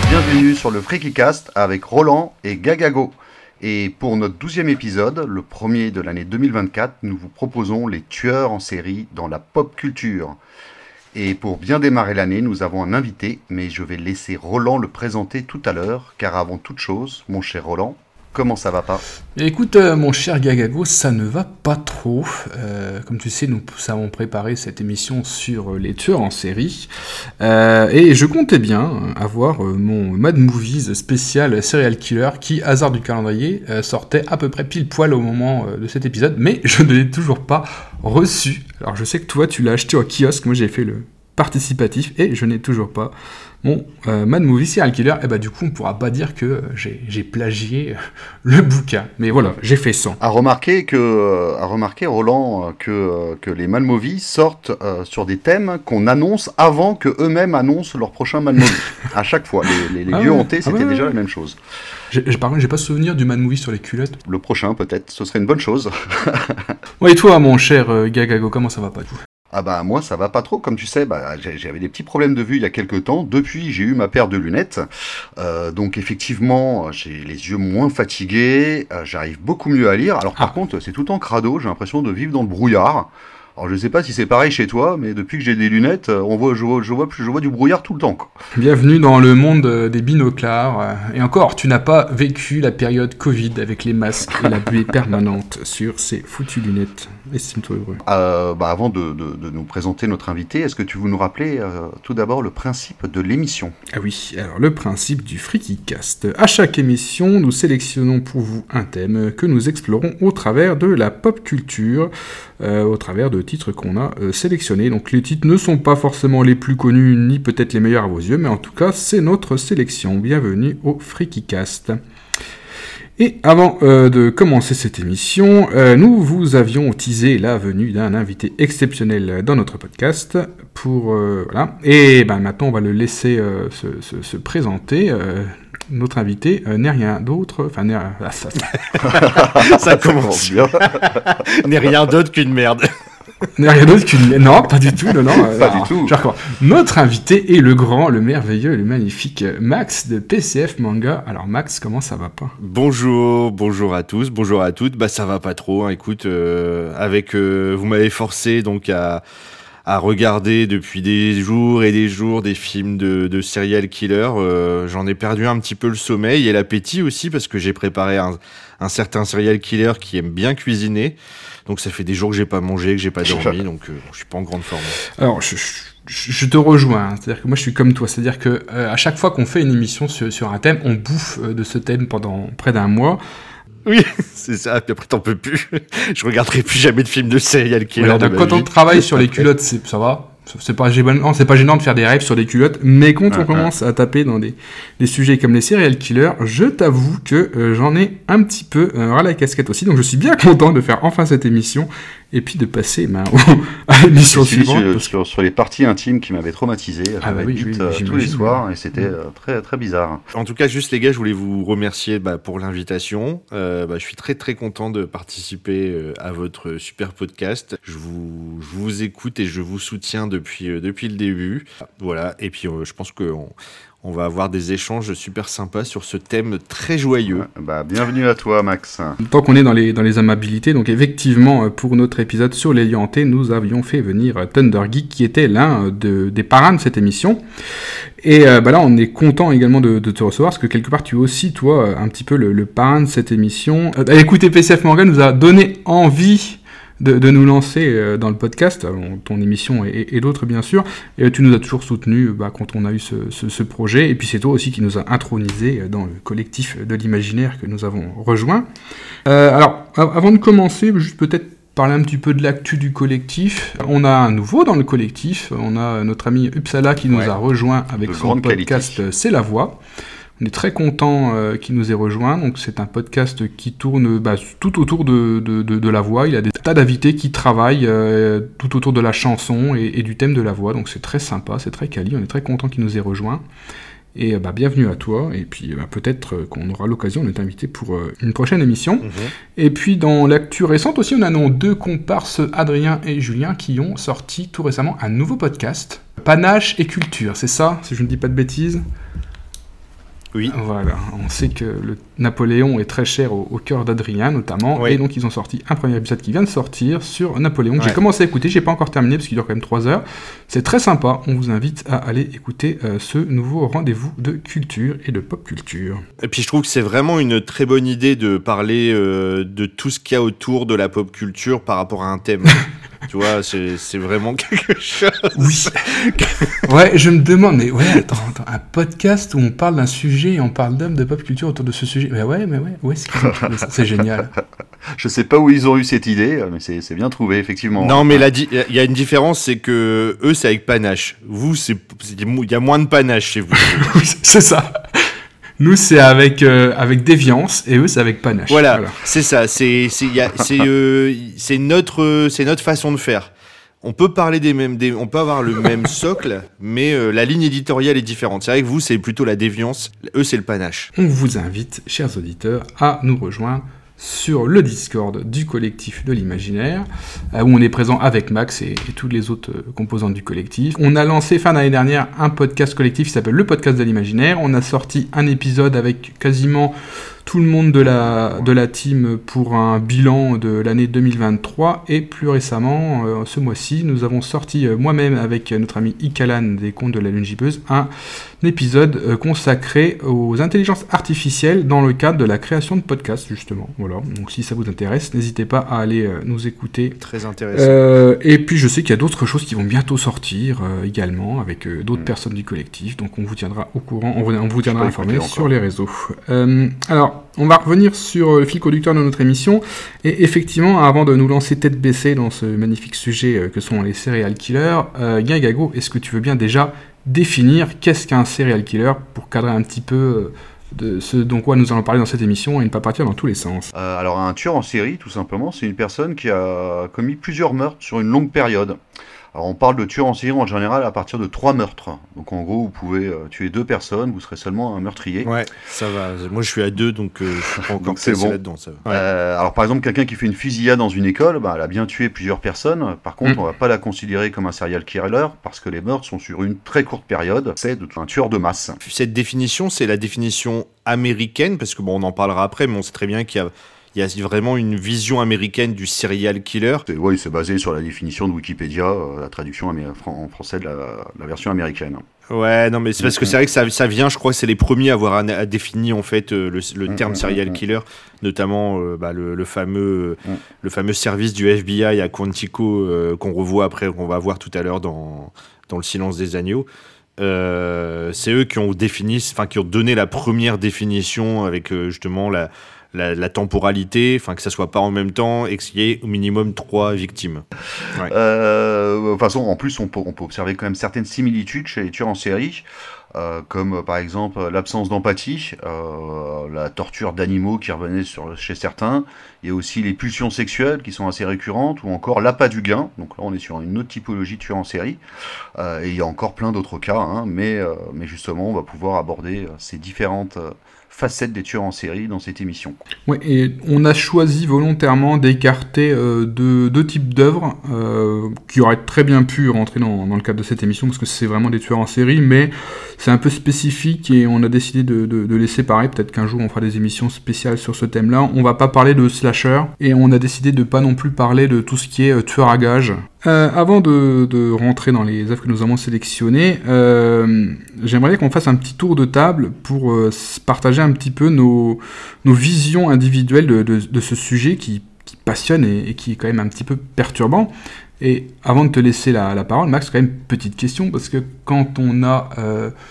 bienvenue sur le FreakyCast avec Roland et Gagago. Et pour notre douzième épisode, le premier de l'année 2024, nous vous proposons les tueurs en série dans la pop culture. Et pour bien démarrer l'année, nous avons un invité, mais je vais laisser Roland le présenter tout à l'heure, car avant toute chose, mon cher Roland, Comment ça va pas Écoute, euh, mon cher Gagago, ça ne va pas trop. Euh, comme tu sais, nous avons préparé cette émission sur les tueurs en série. Euh, et je comptais bien avoir mon Mad Movies spécial Serial Killer qui, hasard du calendrier, sortait à peu près pile poil au moment de cet épisode. Mais je ne l'ai toujours pas reçu. Alors je sais que toi, tu l'as acheté au kiosque. Moi, j'ai fait le participatif et je n'ai toujours pas mon euh, Mad Movie Serial Killer, et eh bah ben, du coup on pourra pas dire que j'ai plagié le bouquin. Mais voilà, j'ai fait ça. À remarquer que, euh, à remarquer Roland que, euh, que les Mad Movies sortent sur des thèmes qu'on annonce avant que eux-mêmes annoncent leur prochain Mad Movie. à chaque fois, les, les, ah lieux hantés, ah c'était déjà la même chose. Par contre, j'ai pas souvenir du Mad Movie sur les culottes. Le prochain, peut-être, ce serait une bonne chose. ouais, et toi, mon cher Gagago, comment ça va pas tout ah bah moi ça va pas trop, comme tu sais, bah, j'avais des petits problèmes de vue il y a quelques temps. Depuis j'ai eu ma paire de lunettes, euh, donc effectivement j'ai les yeux moins fatigués, euh, j'arrive beaucoup mieux à lire. Alors par ah. contre c'est tout en crado, j'ai l'impression de vivre dans le brouillard. Alors je sais pas si c'est pareil chez toi, mais depuis que j'ai des lunettes, euh, on voit, je, vois, je, vois, je vois du brouillard tout le temps. Bienvenue dans le monde des binoclars. Et encore, tu n'as pas vécu la période Covid avec les masques et la buée permanente sur ces foutues lunettes. Estime-toi heureux. bah avant de, de, nous présenter notre invité, est-ce que tu veux nous rappeler tout d'abord le principe de l'émission? Ah oui, alors le principe du Freaky Cast. À chaque émission, nous sélectionnons pour vous un thème que nous explorons au travers de la pop culture, au travers de titres qu'on a euh, sélectionnés. Donc les titres ne sont pas forcément les plus connus ni peut-être les meilleurs à vos yeux, mais en tout cas c'est notre sélection. Bienvenue au FreakyCast. Et avant euh, de commencer cette émission, euh, nous vous avions teasé la venue d'un invité exceptionnel dans notre podcast. Pour voilà. Et ben maintenant on va le laisser se, se, présenter notre invité euh, n'est rien d'autre. Enfin, n'est ah, ça, ça, commence bien. n'est rien d'autre qu'une merde. N'est rien d'autre qu'une. Non, pas du tout. Non, non. Pas du tout. Notre invité est le grand, le merveilleux, le magnifique Max de PCF Manga. Alors, Max, comment ça va pas? Bonjour, bonjour à tous, bonjour à toutes. Bah, ça va pas trop. Hein. Écoute, euh, avec. Euh, vous m'avez forcé donc à à regarder depuis des jours et des jours des films de, de serial killer. Euh, J'en ai perdu un petit peu le sommeil et l'appétit aussi parce que j'ai préparé un, un, certain serial killer qui aime bien cuisiner. Donc ça fait des jours que j'ai pas mangé, que j'ai pas dormi, donc euh, je suis pas en grande forme. Alors je, je, te rejoins, hein. c'est-à-dire que moi je suis comme toi, c'est-à-dire que euh, à chaque fois qu'on fait une émission sur, sur un thème, on bouffe euh, de ce thème pendant près d'un mois. Oui, c'est ça. Puis après, t'en peux plus. Je regarderai plus jamais de films de serial killer. Ouais, quand on travaille sur les culottes, ça va. C'est pas, c'est pas gênant de faire des rêves sur des culottes, mais quand on ah, commence ah. à taper dans des, des, sujets comme les serial killers, je t'avoue que euh, j'en ai un petit peu euh, la casquette aussi. Donc je suis bien content de faire enfin cette émission et puis de passer ben, à l'émission suivante. Sur, sur, les parties intimes qui m'avaient traumatisé, ah bah oui, euh, tous les soirs et c'était euh, très très bizarre. En tout cas, juste les gars, je voulais vous remercier bah, pour l'invitation. Euh, bah, je suis très très content de participer à votre super podcast. Je vous, je vous écoute et je vous soutiens depuis, depuis le début. Voilà, et puis je pense qu'on on va avoir des échanges super sympas sur ce thème très joyeux. Bah, bienvenue à toi, Max. Tant qu'on est dans les, dans les amabilités, donc effectivement, pour notre épisode sur les liantés, nous avions fait venir Thunder Geek, qui était l'un de, des parrains de cette émission. Et euh, bah là, on est content également de, te recevoir, parce que quelque part, tu es aussi, toi, un petit peu le, le parrain de cette émission. Euh, écouter PCF Morgan nous a donné envie de, nous lancer euh, dans le podcast, ton émission et, d'autres bien sûr. Et tu nous as toujours soutenu bah, quand on a eu ce, projet. Et puis c'est toi aussi qui nous a intronisé dans le collectif de l'imaginaire que nous avons rejoint. Euh, alors, avant de commencer, juste peut-être parler un petit peu de l'actu du collectif. On a un nouveau dans le collectif. On a notre ami Uppsala qui nous a rejoint avec son podcast C'est la voix. On est très content euh, qu'il nous ait rejoint. Donc c'est un podcast qui tourne bah, tout autour de, de, de, la voix. Il y a des tas d'invités qui travaillent euh, tout autour de la chanson et, du thème de la voix. Donc c'est très sympa, c'est très quali. On est très content qu'il nous ait rejoint. Et bah, bienvenue à toi. Et puis bah, peut-être qu'on aura l'occasion de t'inviter pour euh, une prochaine émission. Mhm. Et puis dans l'actu récente aussi, on a nos deux comparses, Adrien et Julien, qui ont sorti tout récemment un nouveau podcast. Panache et culture, c'est ça, si je ne dis pas de bêtises? Oui. Voilà, on sait que le Napoléon est très cher au, cœur d'Adrien notamment, et donc ils ont sorti un premier épisode qui vient de sortir sur Napoléon. J'ai commencé à écouter, j'ai pas encore terminé parce qu'il dure quand même 3 heures. C'est très sympa, on vous invite à aller écouter euh, ce nouveau rendez-vous de culture et de pop culture. Et puis je trouve que c'est vraiment une très bonne idée de parler euh, de tout ce qu'il y a autour de la pop culture par rapport à un thème. tu vois, c'est vraiment quelque chose. Oui. ouais, je me demande, mais ouais, attends, attends, un podcast où on parle d'un sujet et on parle d'hommes de pop culture autour de ce sujet. Mais ouais, mais ouais, ouais, c'est génial. Je sais pas où ils ont eu cette idée, mais c'est bien trouvé, effectivement. Non, mais il y a une différence, c'est que eux, c'est avec panache. Vous, il y a moins de panache chez vous. c'est ça. Nous, c'est avec, euh, avec déviance et eux, c'est avec panache. Voilà, c'est ça. C'est euh, notre, notre façon de faire. On peut parler des mêmes, des, on peut avoir le même socle, mais euh, la ligne éditoriale est différente. C'est vrai que vous, c'est plutôt la déviance. Eux, c'est le panache. On vous invite, chers auditeurs, à nous rejoindre sur le Discord du collectif de l'imaginaire, euh, où on est présent avec Max et, et toutes les autres euh, composantes du collectif. On a lancé fin d'année dernière un podcast collectif qui s'appelle le podcast de l'imaginaire. On a sorti un épisode avec quasiment tout le monde de la, de la team pour un bilan de l'année 2023 et plus récemment, euh, ce mois-ci, nous avons sorti euh, moi-même avec notre ami Ikalan des contes de la lune gibeuse un, épisode euh, consacré aux intelligences artificielles dans le cadre de la création de podcasts justement. Voilà, donc si ça vous intéresse, n'hésitez pas à aller nous écouter. Très intéressant. et puis je sais qu'il y a d'autres choses qui vont bientôt sortir également avec d'autres mm. personnes du collectif, donc on vous tiendra au courant, on, on vous tiendra informé sur les réseaux. alors on va revenir sur euh, le fil conducteur de notre émission. Et effectivement, avant de nous lancer tête baissée dans ce magnifique sujet euh, que sont les serial killers, euh, est-ce que tu veux bien déjà définir qu'est-ce qu'un serial killer pour cadrer un petit peu euh, de ce dont nous allons parler dans cette émission et ne pas partir dans tous les sens? Alors un tueur en série, tout simplement, c'est une personne qui a commis plusieurs meurtres sur une longue période. Alors on parle de tueur en série en général à partir de trois meurtres. Donc en gros, vous pouvez euh, tuer deux personnes, vous serez seulement un meurtrier. Ouais, ça va. Moi je suis à deux, donc euh, je suis pas encore c'est bon. là-dedans. Euh, alors par exemple, quelqu'un qui fait une fusillade dans une école, bah, elle a bien tué plusieurs personnes. Par contre, mm. on va pas la considérer comme un serial killer parce que les meurtres sont sur une très courte période. C'est un tueur de masse. Cette définition, c'est la définition américaine, parce que bon, on en parlera après, mais on sait très bien qu'il y a il y a vraiment une vision américaine du serial killer. Oui, c'est basé sur la définition de Wikipédia, euh, la traduction en français de la, version américaine. Ouais, non, mais c'est parce que c'est vrai que ça, ça, vient, je crois que c'est les premiers à avoir défini en fait euh, le, mm, terme mm, serial mm, killer, notamment euh, bah, le, fameux, le fameux service du FBI à Quantico qu'on revoit après, qu'on va voir tout à l'heure dans, dans Le silence des agneaux. c'est eux qui ont défini, enfin qui ont donné la première définition avec justement la, la, temporalité, enfin que ça soit pas en même temps et qu'il y ait au minimum trois victimes. Euh, de toute façon, en plus, on peut, observer quand même certaines similitudes chez les tueurs en série. Euh, comme par exemple l'absence d'empathie, euh, la torture d'animaux qui revenait chez certains, a aussi les pulsions sexuelles qui sont assez récurrentes, ou encore l'appât du gain, donc là on est sur une autre typologie de tueur en série, et il y a encore plein d'autres cas, hein, mais justement on va pouvoir aborder ces différentes facette des tueurs en série dans cette émission. Oui, et on a choisi volontairement d'écarter euh, deux, types d'œuvres euh, qui auraient très bien pu rentrer dans, le cadre de cette émission parce que c'est vraiment des tueurs en série, mais c'est un peu spécifique et on a décidé de, les séparer. Peut-être qu'un jour on fera des émissions spéciales sur ce thème-là. On va pas parler de slasher et on a décidé de pas non plus parler de tout ce qui est euh, tueur à gage euh, avant de, rentrer dans les œuvres que nous avons sélectionnées, euh, j'aimerais qu'on fasse un petit tour de table pour euh, partager un petit peu nos, visions individuelles de, ce sujet qui, passionne et, qui est quand même un petit peu perturbant. Et avant de te laisser la, la parole, Max, quand même petite question, parce que quand on a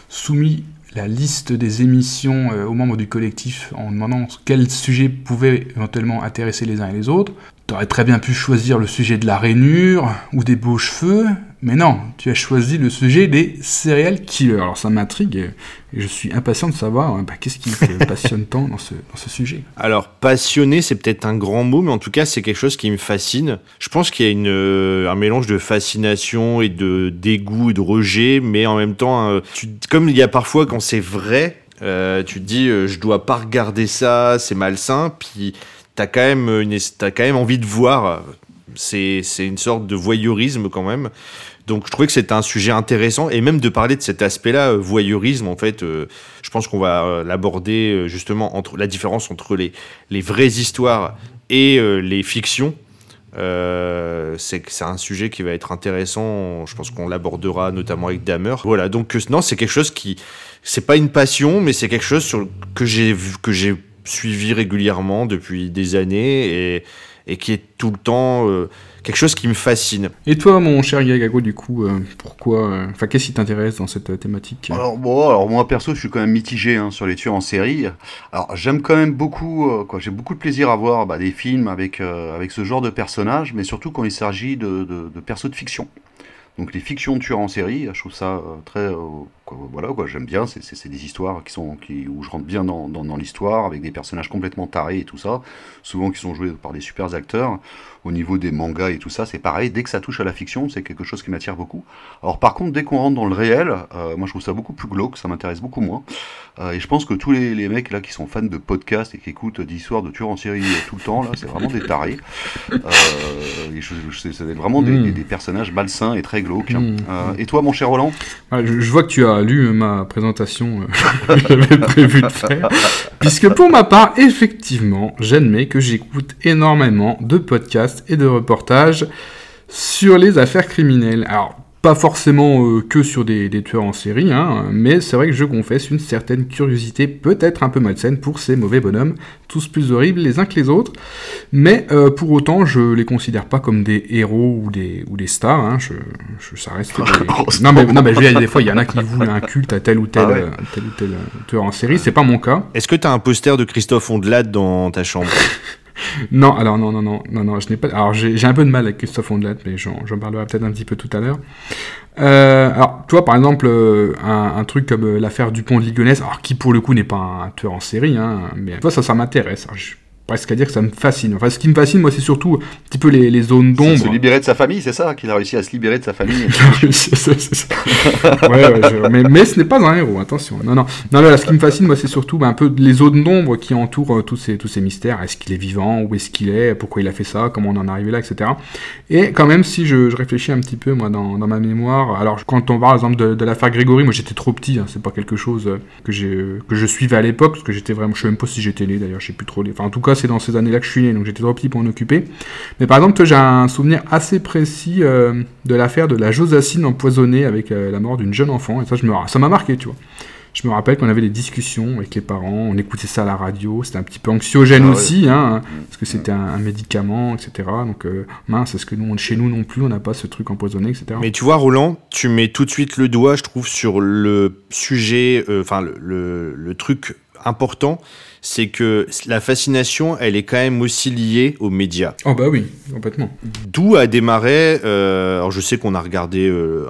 soumis la liste des émissions aux membres du collectif en demandant quels sujets pouvaient éventuellement intéresser les uns et les autres, T'aurais très bien pu choisir le sujet de la rainure ou des beaux cheveux, mais non, tu as choisi le sujet des serial killers. Alors ça m'intrigue et, je suis impatient de savoir bah, qu'est-ce qui te passionne tant dans ce, dans ce sujet? Alors passionné, c'est peut-être un grand mot, mais en tout cas c'est quelque chose qui me fascine. Je pense qu'il y a une, euh, un mélange de fascination et de dégoût et de rejet, mais en même temps, euh, comme il y a parfois quand c'est vrai, euh, tu te dis je dois pas regarder ça, c'est malsain, puis t'as quand même une, as quand même envie de voir. C'est une sorte de voyeurisme quand même. Donc je trouvais que c'était un sujet intéressant et même de parler de cet aspect-là, euh, voyeurisme en fait, euh, je pense qu'on va euh, l'aborder justement entre la différence entre les, les vraies histoires et les fictions. c'est c'est un sujet qui va être intéressant. Je pense qu'on l'abordera notamment avec Damer. Voilà, donc non, c'est quelque chose qui, c'est pas une passion, mais c'est quelque chose sur, que j'ai que j'ai suivi régulièrement depuis des années et, et qui est tout le temps quelque chose qui me fascine. Et toi, mon cher Gagago, du coup, euh, pourquoi, euh, enfin, qu'est-ce qui t'intéresse dans cette euh, thématique? Alors bon, alors moi perso, je suis quand même mitigé hein, sur les tueurs en série. Alors j'aime quand même beaucoup, quoi, j'ai beaucoup de plaisir à voir bah, des films avec avec ce genre de personnages, mais surtout quand il s'agit de, de, de persos de fiction. Donc les fictions de tueurs en série, je trouve ça très voilà quoi, j'aime bien. C'est des histoires qui sont où je rentre bien dans l'histoire avec des personnages complètement tarés et tout ça, souvent qui sont joués par des super acteurs au niveau des mangas et tout ça, c'est pareil. Dès que ça touche à la fiction, c'est quelque chose qui m'attire beaucoup. Alors par contre, dès qu'on rentre dans le réel, euh, moi je trouve ça beaucoup plus glauque, ça m'intéresse beaucoup moins. Euh, et je pense que tous les, les, mecs là qui sont fans de podcasts et qui écoutent d'histoires de tueurs en série tout le temps, là, c'est vraiment des tarés. Euh, c'est vraiment des, hmm. des, personnages malsains et très glauques. Hmm. Euh, et toi, mon cher Roland? Je, je, vois que tu as lu ma présentation que j'avais prévu de faire. Puisque pour ma part, effectivement, j'admets que j'écoute énormément de podcasts et de reportages sur les affaires criminelles. Alors, pas forcément euh, que sur des, tueurs en série, hein, mais c'est vrai que je confesse une certaine curiosité, peut-être un peu malsaine, pour ces mauvais bonhommes, tous plus horribles les uns que les autres. Mais euh, pour autant, je les considère pas comme des héros ou des, ou des stars. Hein, je, ça reste. non mais, non mais des fois, il y en a qui vouent un culte à tel ou tel, ah euh, tel ou tel tueur en série. C'est pas mon cas. Est-ce que tu as un poster de Christophe Ondelat dans ta chambre? non, alors non, non, non, non, non, je n'ai pas. Alors j'ai un peu de mal avec Christophe Ondelat, mais j'en parlerai peut-être un petit peu tout à l'heure. Euh, alors, toi, par exemple, euh, un, truc comme euh, l'affaire Dupont de Ligonnès, alors qui pour le coup n'est pas un tueur en série, hein, mais toi, ça, ça m'intéresse presque à dire que ça me fascine. Enfin, ce qui me fascine, moi, c'est surtout un petit peu les, les zones d'ombre. Se libérer de sa famille, c'est ça Qu'il a réussi à se libérer de sa famille. ouais, ouais, mais, mais, ce n'est pas un héros, attention. Non, non. Non, là, ce qui me fascine, moi, c'est surtout bah, un peu les zones d'ombre qui entourent euh, tous, ces, tous ces mystères. Est-ce qu'il est vivant? Où est-ce qu'il est? Pourquoi il a fait ça? Comment on en est arrivé là? Etc. Et quand même, si je, je réfléchis un petit peu, moi, dans, dans, ma mémoire, alors quand on parle, par exemple, de, de l'affaire Grégory, moi, j'étais trop petit. Hein, c'est pas quelque chose euh, que, que je suivais à l'époque, parce que j'étais vraiment. Je sais même pas si j'étais né, d'ailleurs, je sais plus trop. Enfin, en tout cas, c'est dans ces années-là que je suis né, donc j'étais trop petit pour en occuper. Mais par exemple, j'ai un souvenir assez précis euh, de l'affaire de la Josacine empoisonnée avec euh, la mort d'une jeune enfant, et ça, je me, ça m'a marqué, tu vois. Je me rappelle qu'on avait des discussions avec les parents, on écoutait ça à la radio, c'était un petit peu anxiogène ah aussi, hein, parce que c'était un, médicament, etc. Donc euh, mince, est-ce que nous, chez nous non plus, on n'a pas ce truc empoisonné, etc. Mais tu vois, Roland, tu mets tout de suite le doigt, je trouve, sur le sujet, enfin le, le, truc important, c'est que la fascination, elle est quand même aussi liée aux médias. Oh bah oui, complètement. D'où a démarré, euh, alors je sais qu'on a regardé euh,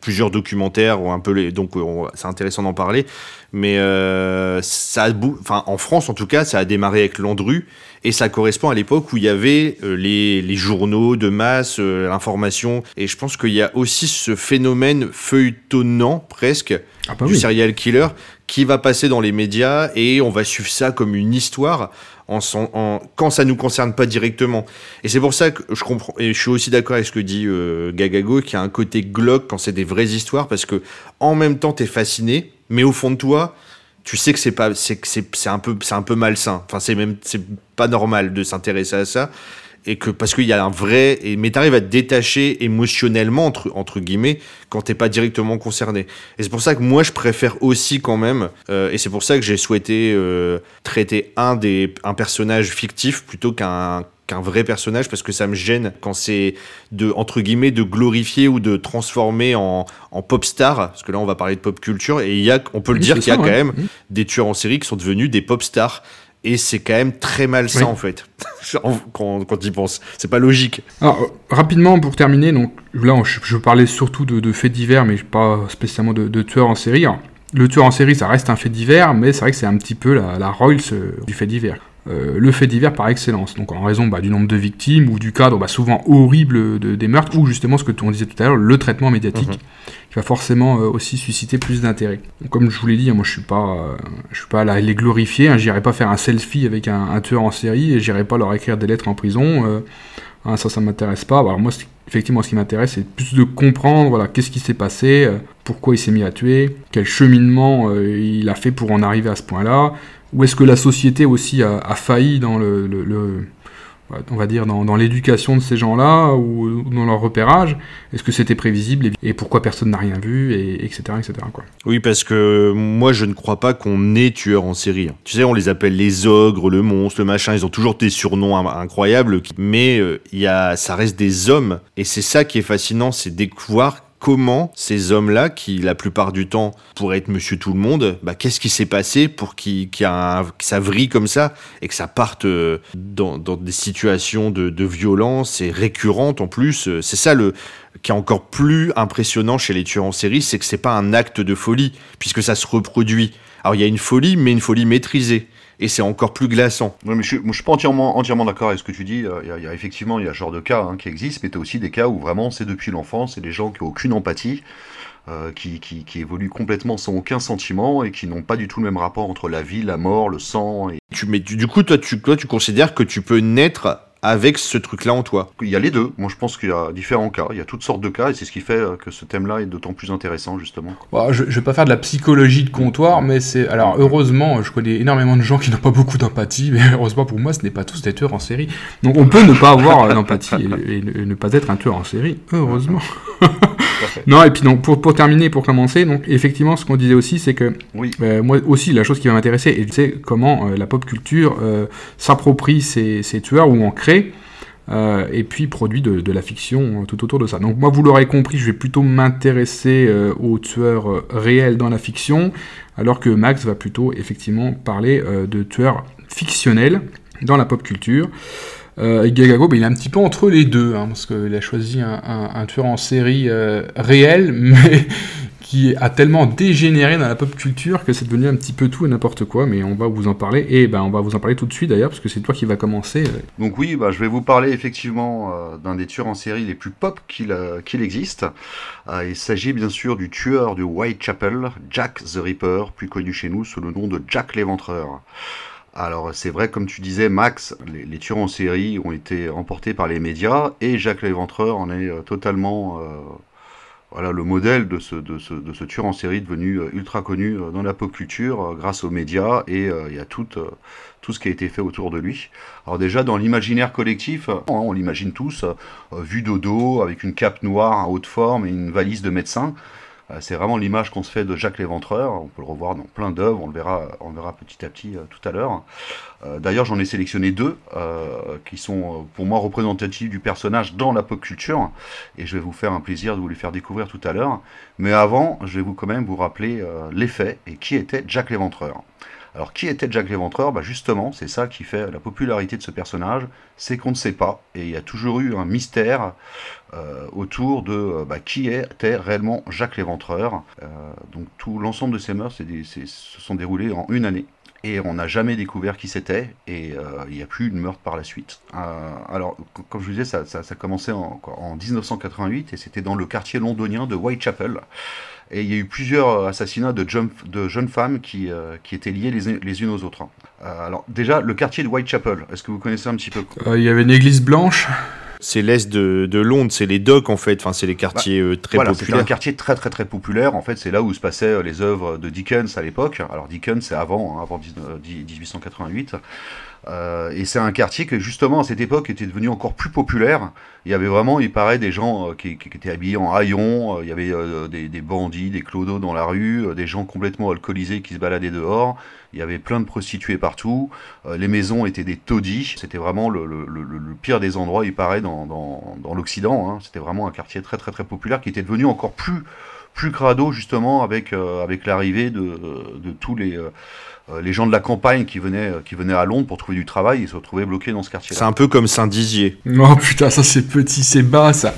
plusieurs documentaires, ou un peu les, donc euh, c'est intéressant d'en parler, mais ça a, enfin, en France en tout cas, ça a démarré avec Landru, et ça correspond à l'époque où il y avait les, les, journaux de masse, l'information, et je pense qu'il y a aussi ce phénomène feuilletonnant presque ah bah du serial killer qui va passer dans les médias et on va suivre ça comme une histoire en, en quand ça nous concerne pas directement. Et c'est pour ça que je comprends et je suis aussi d'accord avec ce que dit euh, Gagago qui a un côté glauque quand c'est des vraies histoires parce que en même temps tu es fasciné mais au fond de toi tu sais que c'est pas c'est c'est un peu c'est un peu malsain. Enfin c'est même c'est pas normal de s'intéresser à ça et que parce qu'il y a un vrai et mais t'arrives à te détacher émotionnellement entre entre guillemets quand t'es pas directement concerné. Et c'est pour ça que moi je préfère aussi quand même euh, et c'est pour ça que j'ai souhaité euh, traiter un des un personnage fictif plutôt qu'un qu'un vrai personnage parce que ça me gêne quand c'est de entre guillemets de glorifier ou de transformer en, en pop star parce que là on va parler de pop culture et il y a on peut le dire qu'il y a quand même mmh. des tueurs en série qui sont devenus des pop stars et c'est quand même très malsain en fait. Quand, quand y pense. C'est pas logique. Alors rapidement pour terminer donc là je, parlais surtout de, faits divers mais pas spécialement de, tueurs en série. Le tueur en série ça reste un fait divers mais c'est vrai que c'est un petit peu la, la euh, du fait divers euh, le fait divers par excellence. Donc en raison bah, du nombre de victimes ou du cadre bah, souvent horrible des meurtres ou justement ce que on disait tout à l'heure, le traitement médiatique. Mhm. qui va forcément euh, aussi susciter plus d'intérêt. Comme je vous l'ai dit, hein, moi je suis pas, euh, je suis pas là à les glorifier. Hein, j'irai pas faire un selfie avec un, tueur en série et j'irai pas leur écrire des lettres en prison. Hein, ça, ça m'intéresse pas. Alors moi, effectivement, ce qui m'intéresse, c'est plus de comprendre, voilà, qu'est-ce qui s'est passé, euh, pourquoi il s'est mis à tuer, quel cheminement euh, il a fait pour en arriver à ce point-là, où est-ce que la société aussi a, failli dans le on va dire, dans, l'éducation de ces gens-là ou dans leur repérage? Est-ce que c'était prévisible et pourquoi personne n'a rien vu, et, etc. etc. Quoi? Oui, parce que moi, je ne crois pas qu'on est tueur en série. Tu sais, on les appelle les ogres, le monstre, le machin, ils ont toujours des surnoms incroyables, mais euh, il ça reste des hommes, et c'est ça qui est fascinant, c'est découvrir comment ces hommes-là, qui la plupart du temps pourraient être monsieur tout le monde, bah, qu'est-ce qui s'est passé pour qu'il y a que ça vrille comme ça et que ça parte euh, dans, des situations de, violence et récurrentes en plus. Euh, c'est ça le qui est encore plus impressionnant chez les tueurs en série, c'est que c'est pas un acte de folie, puisque ça se reproduit. Alors il y a une folie, mais une folie maîtrisée et c'est encore plus glaçant. Oui, mais je, ne suis pas entièrement, entièrement d'accord avec ce que tu dis. Il y a, effectivement, il y a ce genre de cas hein, qui existent, mais tu as aussi des cas où vraiment c'est depuis l'enfance, c'est des gens qui n'ont aucune empathie, euh, qui, qui, qui, évoluent complètement sans aucun sentiment et qui n'ont pas du tout le même rapport entre la vie, la mort, le sang. Et... Tu, mais du coup, toi tu, toi, tu considères que tu peux naître avec ce truc-là en toi Il y a les deux. Moi, je pense qu'il y a différents cas. Il y a toutes sortes de cas, et c'est ce qui fait euh, que ce thème-là est d'autant plus intéressant, justement. Je, ne vais pas faire de la psychologie de comptoir, mais c'est. Alors, heureusement, je connais énormément de gens qui n'ont pas beaucoup d'empathie, mais heureusement pour moi, ce n'est pas tous des tueurs en série. Donc, on peut ne pas avoir euh, d'empathie et, ne pas être un tueur en série, heureusement. non, et puis donc, pour, pour terminer, pour commencer, donc effectivement, ce qu'on disait aussi, c'est que oui. Euh, moi aussi, la chose qui va m'intéresser, c'est comment la pop culture s'approprie ces, ces, tueurs ou en crée euh, et puis produit de, la fiction euh, tout autour de ça. Donc moi, vous l'aurez compris, je vais plutôt m'intéresser euh, aux tueurs réels dans la fiction, alors que Max va plutôt effectivement parler de tueurs fictionnels dans la pop culture. et Gagago, ben, il est un petit peu entre les deux, hein, parce qu'il a choisi un, un, tueur en série réel, mais qui a tellement dégénéré dans la pop culture que c'est devenu un petit peu tout et n'importe quoi, mais on va vous en parler, et ben on va vous en parler tout de suite d'ailleurs, parce que c'est toi qui va commencer. Donc oui, bah, je vais vous parler effectivement euh, d'un des tueurs en série les plus pop qu'il euh, existe. Euh, il s'agit bien sûr du tueur de Whitechapel, Jack the Ripper, plus connu chez nous sous le nom de Jack l'Éventreur. Alors c'est vrai, comme tu disais, Max, les, les, tueurs en série ont été emportés par les médias et Jack l'Éventreur en est totalement voilà le modèle de ce, de, ce, de ce tueur en série devenu euh, ultra connu euh, dans la pop culture euh, grâce aux médias et il y a tout, tout ce qui a été fait autour de lui. Alors déjà dans l'imaginaire collectif, on l'imagine tous, vu dodo avec une cape noire en haute forme et une valise de médecin. Euh, c'est vraiment l'image qu'on se fait de Jacques Léventreur. On peut le revoir dans plein d'œuvres, on le verra, on verra petit à petit euh, tout à l'heure. Euh, d'ailleurs, j'en ai sélectionné deux qui sont pour moi représentatifs du personnage dans la pop culture, et je vais vous faire un plaisir de vous les faire découvrir tout à l'heure. Mais avant, je vais vous quand même vous rappeler l'effet et qui était Jacques Léventreur. Alors qui était Jack l'Éventreur? Bah Justement, c'est ça qui fait la popularité de ce personnage, c'est qu'on ne sait pas, et il y a toujours eu un mystère euh, autour de euh, bah, qui était réellement Jacques l'Éventreur. Euh, donc tout l'ensemble de ces meurtres se sont déroulés en une année. Et on n'a jamais découvert qui c'était, et il n'y a plus de meurtre par la suite. alors, comme je vous disais, ça, ça, ça commençait en, en, 1988, et c'était dans le quartier londonien de Whitechapel. Et il y a eu plusieurs assassinats de, de jeunes femmes qui, euh, qui étaient liées les, les, unes aux autres. Euh, alors déjà, le quartier de Whitechapel, est-ce que vous connaissez un petit peu? Euh, Il y avait une église blanche c'est l'est de, de, Londres, c'est les docks en fait, enfin c'est les quartiers bah, très voilà, populaires. C'est un quartier très très très populaire. En fait, c'est là où se passaient les œuvres de Dickens à l'époque. Alors Dickens, c'est avant, hein, avant 1888. Euh, et c'est un quartier que justement à cette époque était devenu encore plus populaire. Il y avait vraiment, il paraît, des gens euh, qui, étaient habillés en haillons, euh, il y avait des, bandits, des clodos dans la rue, des gens complètement alcoolisés qui se baladaient dehors, il y avait plein de prostituées partout, les maisons étaient des taudis, c'était vraiment le, pire des endroits, il paraît, dans, l'Occident. Hein. C'était vraiment un quartier très très très populaire qui était devenu encore plus plus crado justement avec, avec l'arrivée de, tous les, les gens de la campagne qui venaient, euh, qui venaient à Londres pour trouver du travail, ils se retrouvaient bloqués dans ce quartier. C'est un peu comme Saint-Dizier. Oh putain, ça c'est petit, c'est bas ça.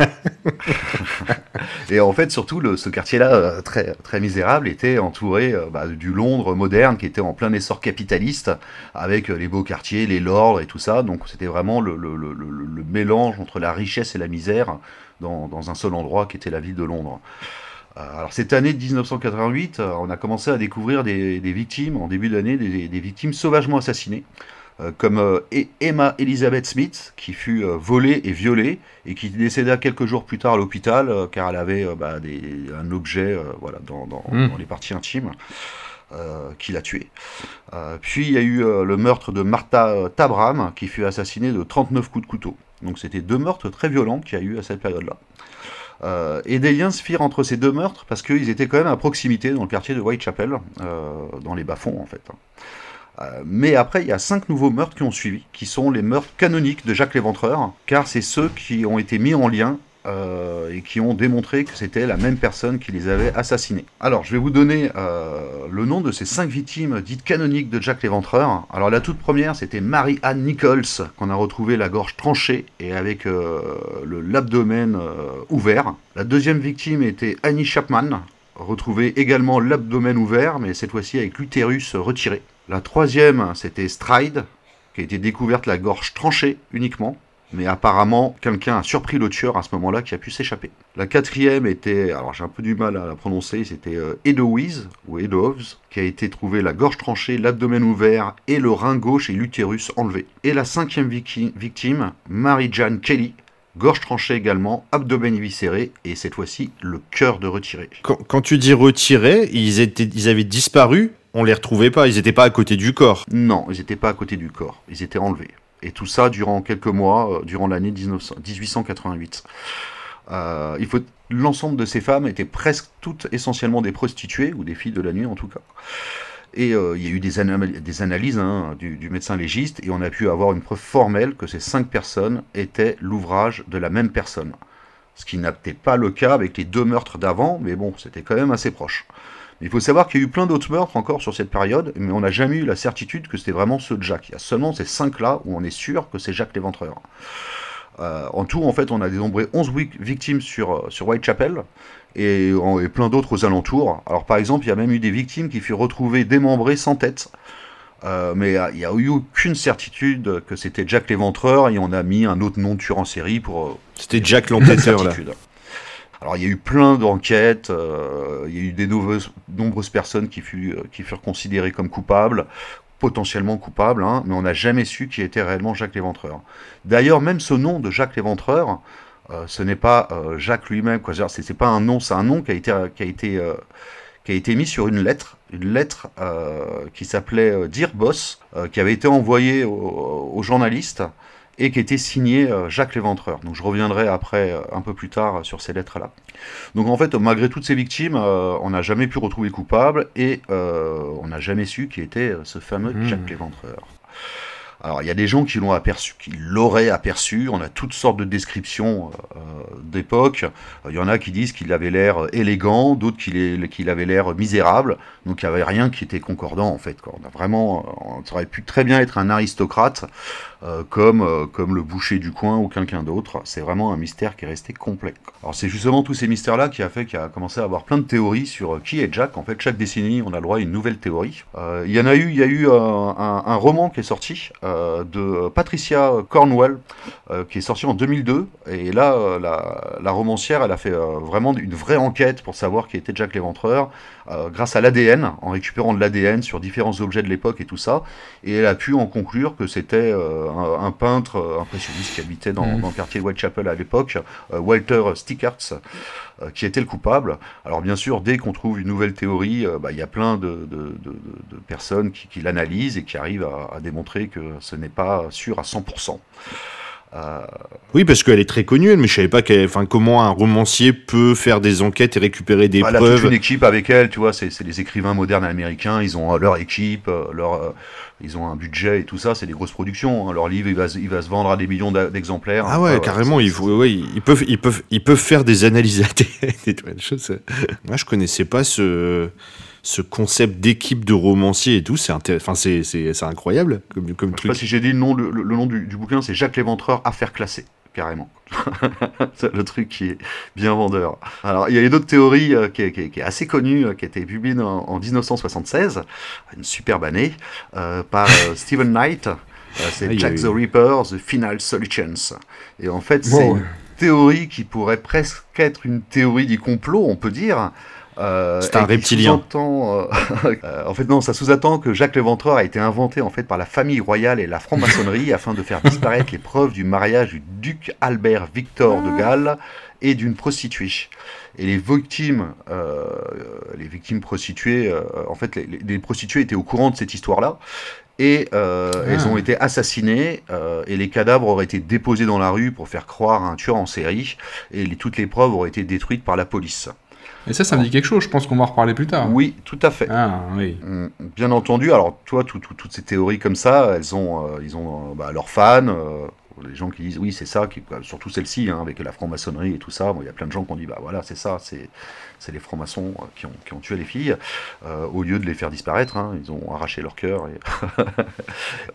et en fait, surtout, le, ce quartier-là, euh, très, très misérable, était entouré bah, du Londres moderne qui était en plein essor capitaliste, avec les beaux quartiers, les lords et tout ça. Donc c'était vraiment le, le, le, le, mélange entre la richesse et la misère dans, dans, un seul endroit qui était la ville de Londres. Euh, alors cette année de 1988, euh, on a commencé à découvrir des, victimes, en début d'année, des, victimes sauvagement assassinées. comme e-, Emma Elizabeth Smith, qui fut volée et violée, et qui décéda quelques jours plus tard à l'hôpital, car elle avait bah, un objet voilà, dans, hmm. dans, les parties intimes. qui l'a tué. puis il y a eu le meurtre de Martha Tabram, qui fut assassinée de 39 coups de couteau. Donc c'était deux meurtres très violents qu'il y a eu à cette période-là. Euh, et des liens se firent entre ces deux meurtres parce qu'ils étaient quand même à proximité dans le quartier de Whitechapel, euh, dans les bas-fonds en fait. Euh, mais après, il y a cinq nouveaux meurtres qui ont suivi, qui sont les meurtres canoniques de Jacques Léventreur, car c'est ceux qui ont été mis en lien euh, et qui ont démontré que c'était la même personne qui les avait assassinés. Alors, je vais vous donner euh, le nom de ces cinq victimes dites canoniques de Jack l'Éventreur. Alors, la toute première, c'était Mary-Anne Nichols, qu'on a retrouvé la gorge tranchée et avec euh, l'abdomen ouvert. La deuxième victime était Annie Chapman, retrouvée également l'abdomen ouvert, mais cette fois-ci avec l'utérus retiré. La troisième, c'était Stride, qui a été découverte la gorge tranchée uniquement mais apparemment quelqu'un a surpris le tueur à ce moment-là qui a pu s'échapper. La quatrième était, alors j'ai un peu du mal à la prononcer, c'était euh, Edowiz ou Edoves, qui a été trouvé la gorge tranchée, l'abdomen ouvert et le rein gauche et l'utérus enlevé. Et la cinquième victime, Mary-Jane Kelly, gorge tranchée également, abdomen éviscéré et cette fois-ci le cœur de retiré. Quand, tu dis retiré, ils, étaient, ils avaient disparu on les retrouvait pas, ils n'étaient pas à côté du corps. Non, ils n'étaient pas à côté du corps, ils étaient enlevés. Et tout ça durant quelques mois, euh, durant l'année 1888. Euh, l'ensemble de ces femmes étaient presque toutes essentiellement des prostituées ou des filles de la nuit en tout cas. Et euh, il y a eu des, analyses hein, du, médecin légiste et on a pu avoir une preuve formelle que ces cinq personnes étaient l'ouvrage de la même personne. Ce qui n'était pas le cas avec les deux meurtres d'avant, mais bon, c'était quand même assez proche. Il faut savoir qu'il y a eu plein d'autres meurtres encore sur cette période, mais on n'a jamais eu la certitude que c'était vraiment ceux de Jacques. Il y a seulement ces cinq-là où on est sûr que c'est Jacques l'éventreur. Euh, en tout, en fait, on a dénombré 11 victimes sur, euh, sur Whitechapel et, et plein d'autres aux alentours. Alors, par exemple, il y a même eu des victimes qui furent retrouvées démembrées sans tête. Euh, mais il n'y a eu aucune certitude que c'était Jack l'éventreur et on a mis un autre nom de tueur en série pour. C'était Jack l'enquêteur là. Alors il y a eu plein d'enquêtes, euh, il y a eu des nombreuses, personnes qui, euh, qui, furent considérées comme coupables, potentiellement coupables, hein, mais on n'a jamais su qui était réellement Jacques l'Éventreur. D'ailleurs, même ce nom de Jacques l'Éventreur, euh, ce n'est pas Jacques lui-même, c'est, pas un nom, c'est un nom qui a été, mis sur une lettre, une lettre qui s'appelait Dear Boss, qui avait été envoyée aux journalistes et qui était signé euh, Jacques Léventreur. Donc je reviendrai après, euh, un peu plus tard, sur ces lettres-là. Donc en fait, malgré toutes ces victimes, euh, on n'a jamais pu retrouver coupable et on n'a jamais su qui était ce fameux mmh. Jacques Léventreur. Alors il y a des gens qui l'ont aperçu, qui l'auraient aperçu. On a toutes sortes de descriptions euh, d'époque. Il y en a qui disent qu'il avait l'air élégant, d'autres qu'il avait l'air misérable. Donc il n'y avait rien qui était concordant en fait. On a vraiment, on aurait pu très bien être un aristocrate euh, comme euh, comme le boucher du coin ou quelqu'un d'autre. C'est vraiment un mystère qui est resté complet. Alors c'est justement tous ces mystères-là qui a fait qu'il a commencé à avoir plein de théories sur qui est Jack. En fait, chaque décennie, on a le droit à une nouvelle théorie. Il y en a eu, il y a eu un, roman qui est sorti. Euh, de Patricia Cornwell, euh, qui est sortie en 2002. Et là, euh, la, romancière, elle a fait vraiment une vraie enquête pour savoir qui était Jack l'Éventreur, grâce à l'ADN, en récupérant de l'ADN sur différents objets de l'époque et tout ça. Et elle a pu en conclure que c'était un, peintre impressionniste qui habitait dans, mmh. dans le quartier Whitechapel à l'époque, Walter Stickarts. Euh, qui était le coupable. Alors bien sûr, dès qu'on trouve une nouvelle théorie, euh, bah, il y a plein de, personnes qui, l'analysent et qui arrivent à, démontrer que ce n'est pas sûr à 100%. Euh, oui, parce qu'elle est très connue, mais je savais pas enfin, comment un romancier peut faire des enquêtes et récupérer des preuves. Elle a toute une équipe avec elle, tu vois, c'est les écrivains modernes américains, ils ont leur équipe, leur, ils ont un budget et tout ça, c'est des grosses productions. Hein. Leur livre, il va, il va se vendre à des millions d'exemplaires. Ah ouais, carrément, ils, ils, peuvent, ils, peuvent, ils peuvent faire des analyses et tout, Moi, je connaissais pas ce, ce concept d'équipe de romanciers et tout. C'est enfin, c'est incroyable comme, comme truc. Je sais pas si j'ai dit le nom, le, nom du, du bouquin, c'est Jacques Léventreur, Affaires classées carrément. c'est le truc qui est bien vendeur. Alors, il y a une autre théorie euh, qui, est, assez connue, euh, qui a été publiée en, 1976, une superbe année, euh, par Stephen Knight. c'est Jack the Ripper, The Final Solutions. Et en fait, c'est une théorie qui pourrait presque être une théorie du complot, on peut dire, Euh, C'est un reptilien. euh, euh, en fait, non, ça sous-attend que Jacques l'Éventreur a été inventé en fait par la famille royale et la franc-maçonnerie afin de faire disparaître les preuves du mariage du duc Albert Victor de Galles et d'une prostituée. Et les victimes, euh, les victimes prostituées, en fait, les, les- les prostituées étaient au courant de cette histoire-là. Et euh, Ah. elles ont été assassinées euh, et les cadavres auraient été déposés dans la rue pour faire croire à un tueur en série et les- toutes les preuves auraient été détruites par la police. Et ça, ça me dit quelque chose. Je pense qu'on va en reparler plus tard. Oui, tout à fait. Ah, oui. Mm, Bien entendu, alors toi, tout- tout- toutes ces théories comme ça, elles ont, euh, ils ont euh, bah, leurs fans, euh, les gens qui disent oui, c'est ça, qui, bah, surtout celle-ci, hein, avec la franc-maçonnerie et tout ça. Bon, Il y a plein de gens qui ont dit bah voilà, c'est ça, c'est les francs-maçons qui ont, qui ont tué les filles, au lieu de les faire disparaître, hein, ils ont arraché leur cœur. Et...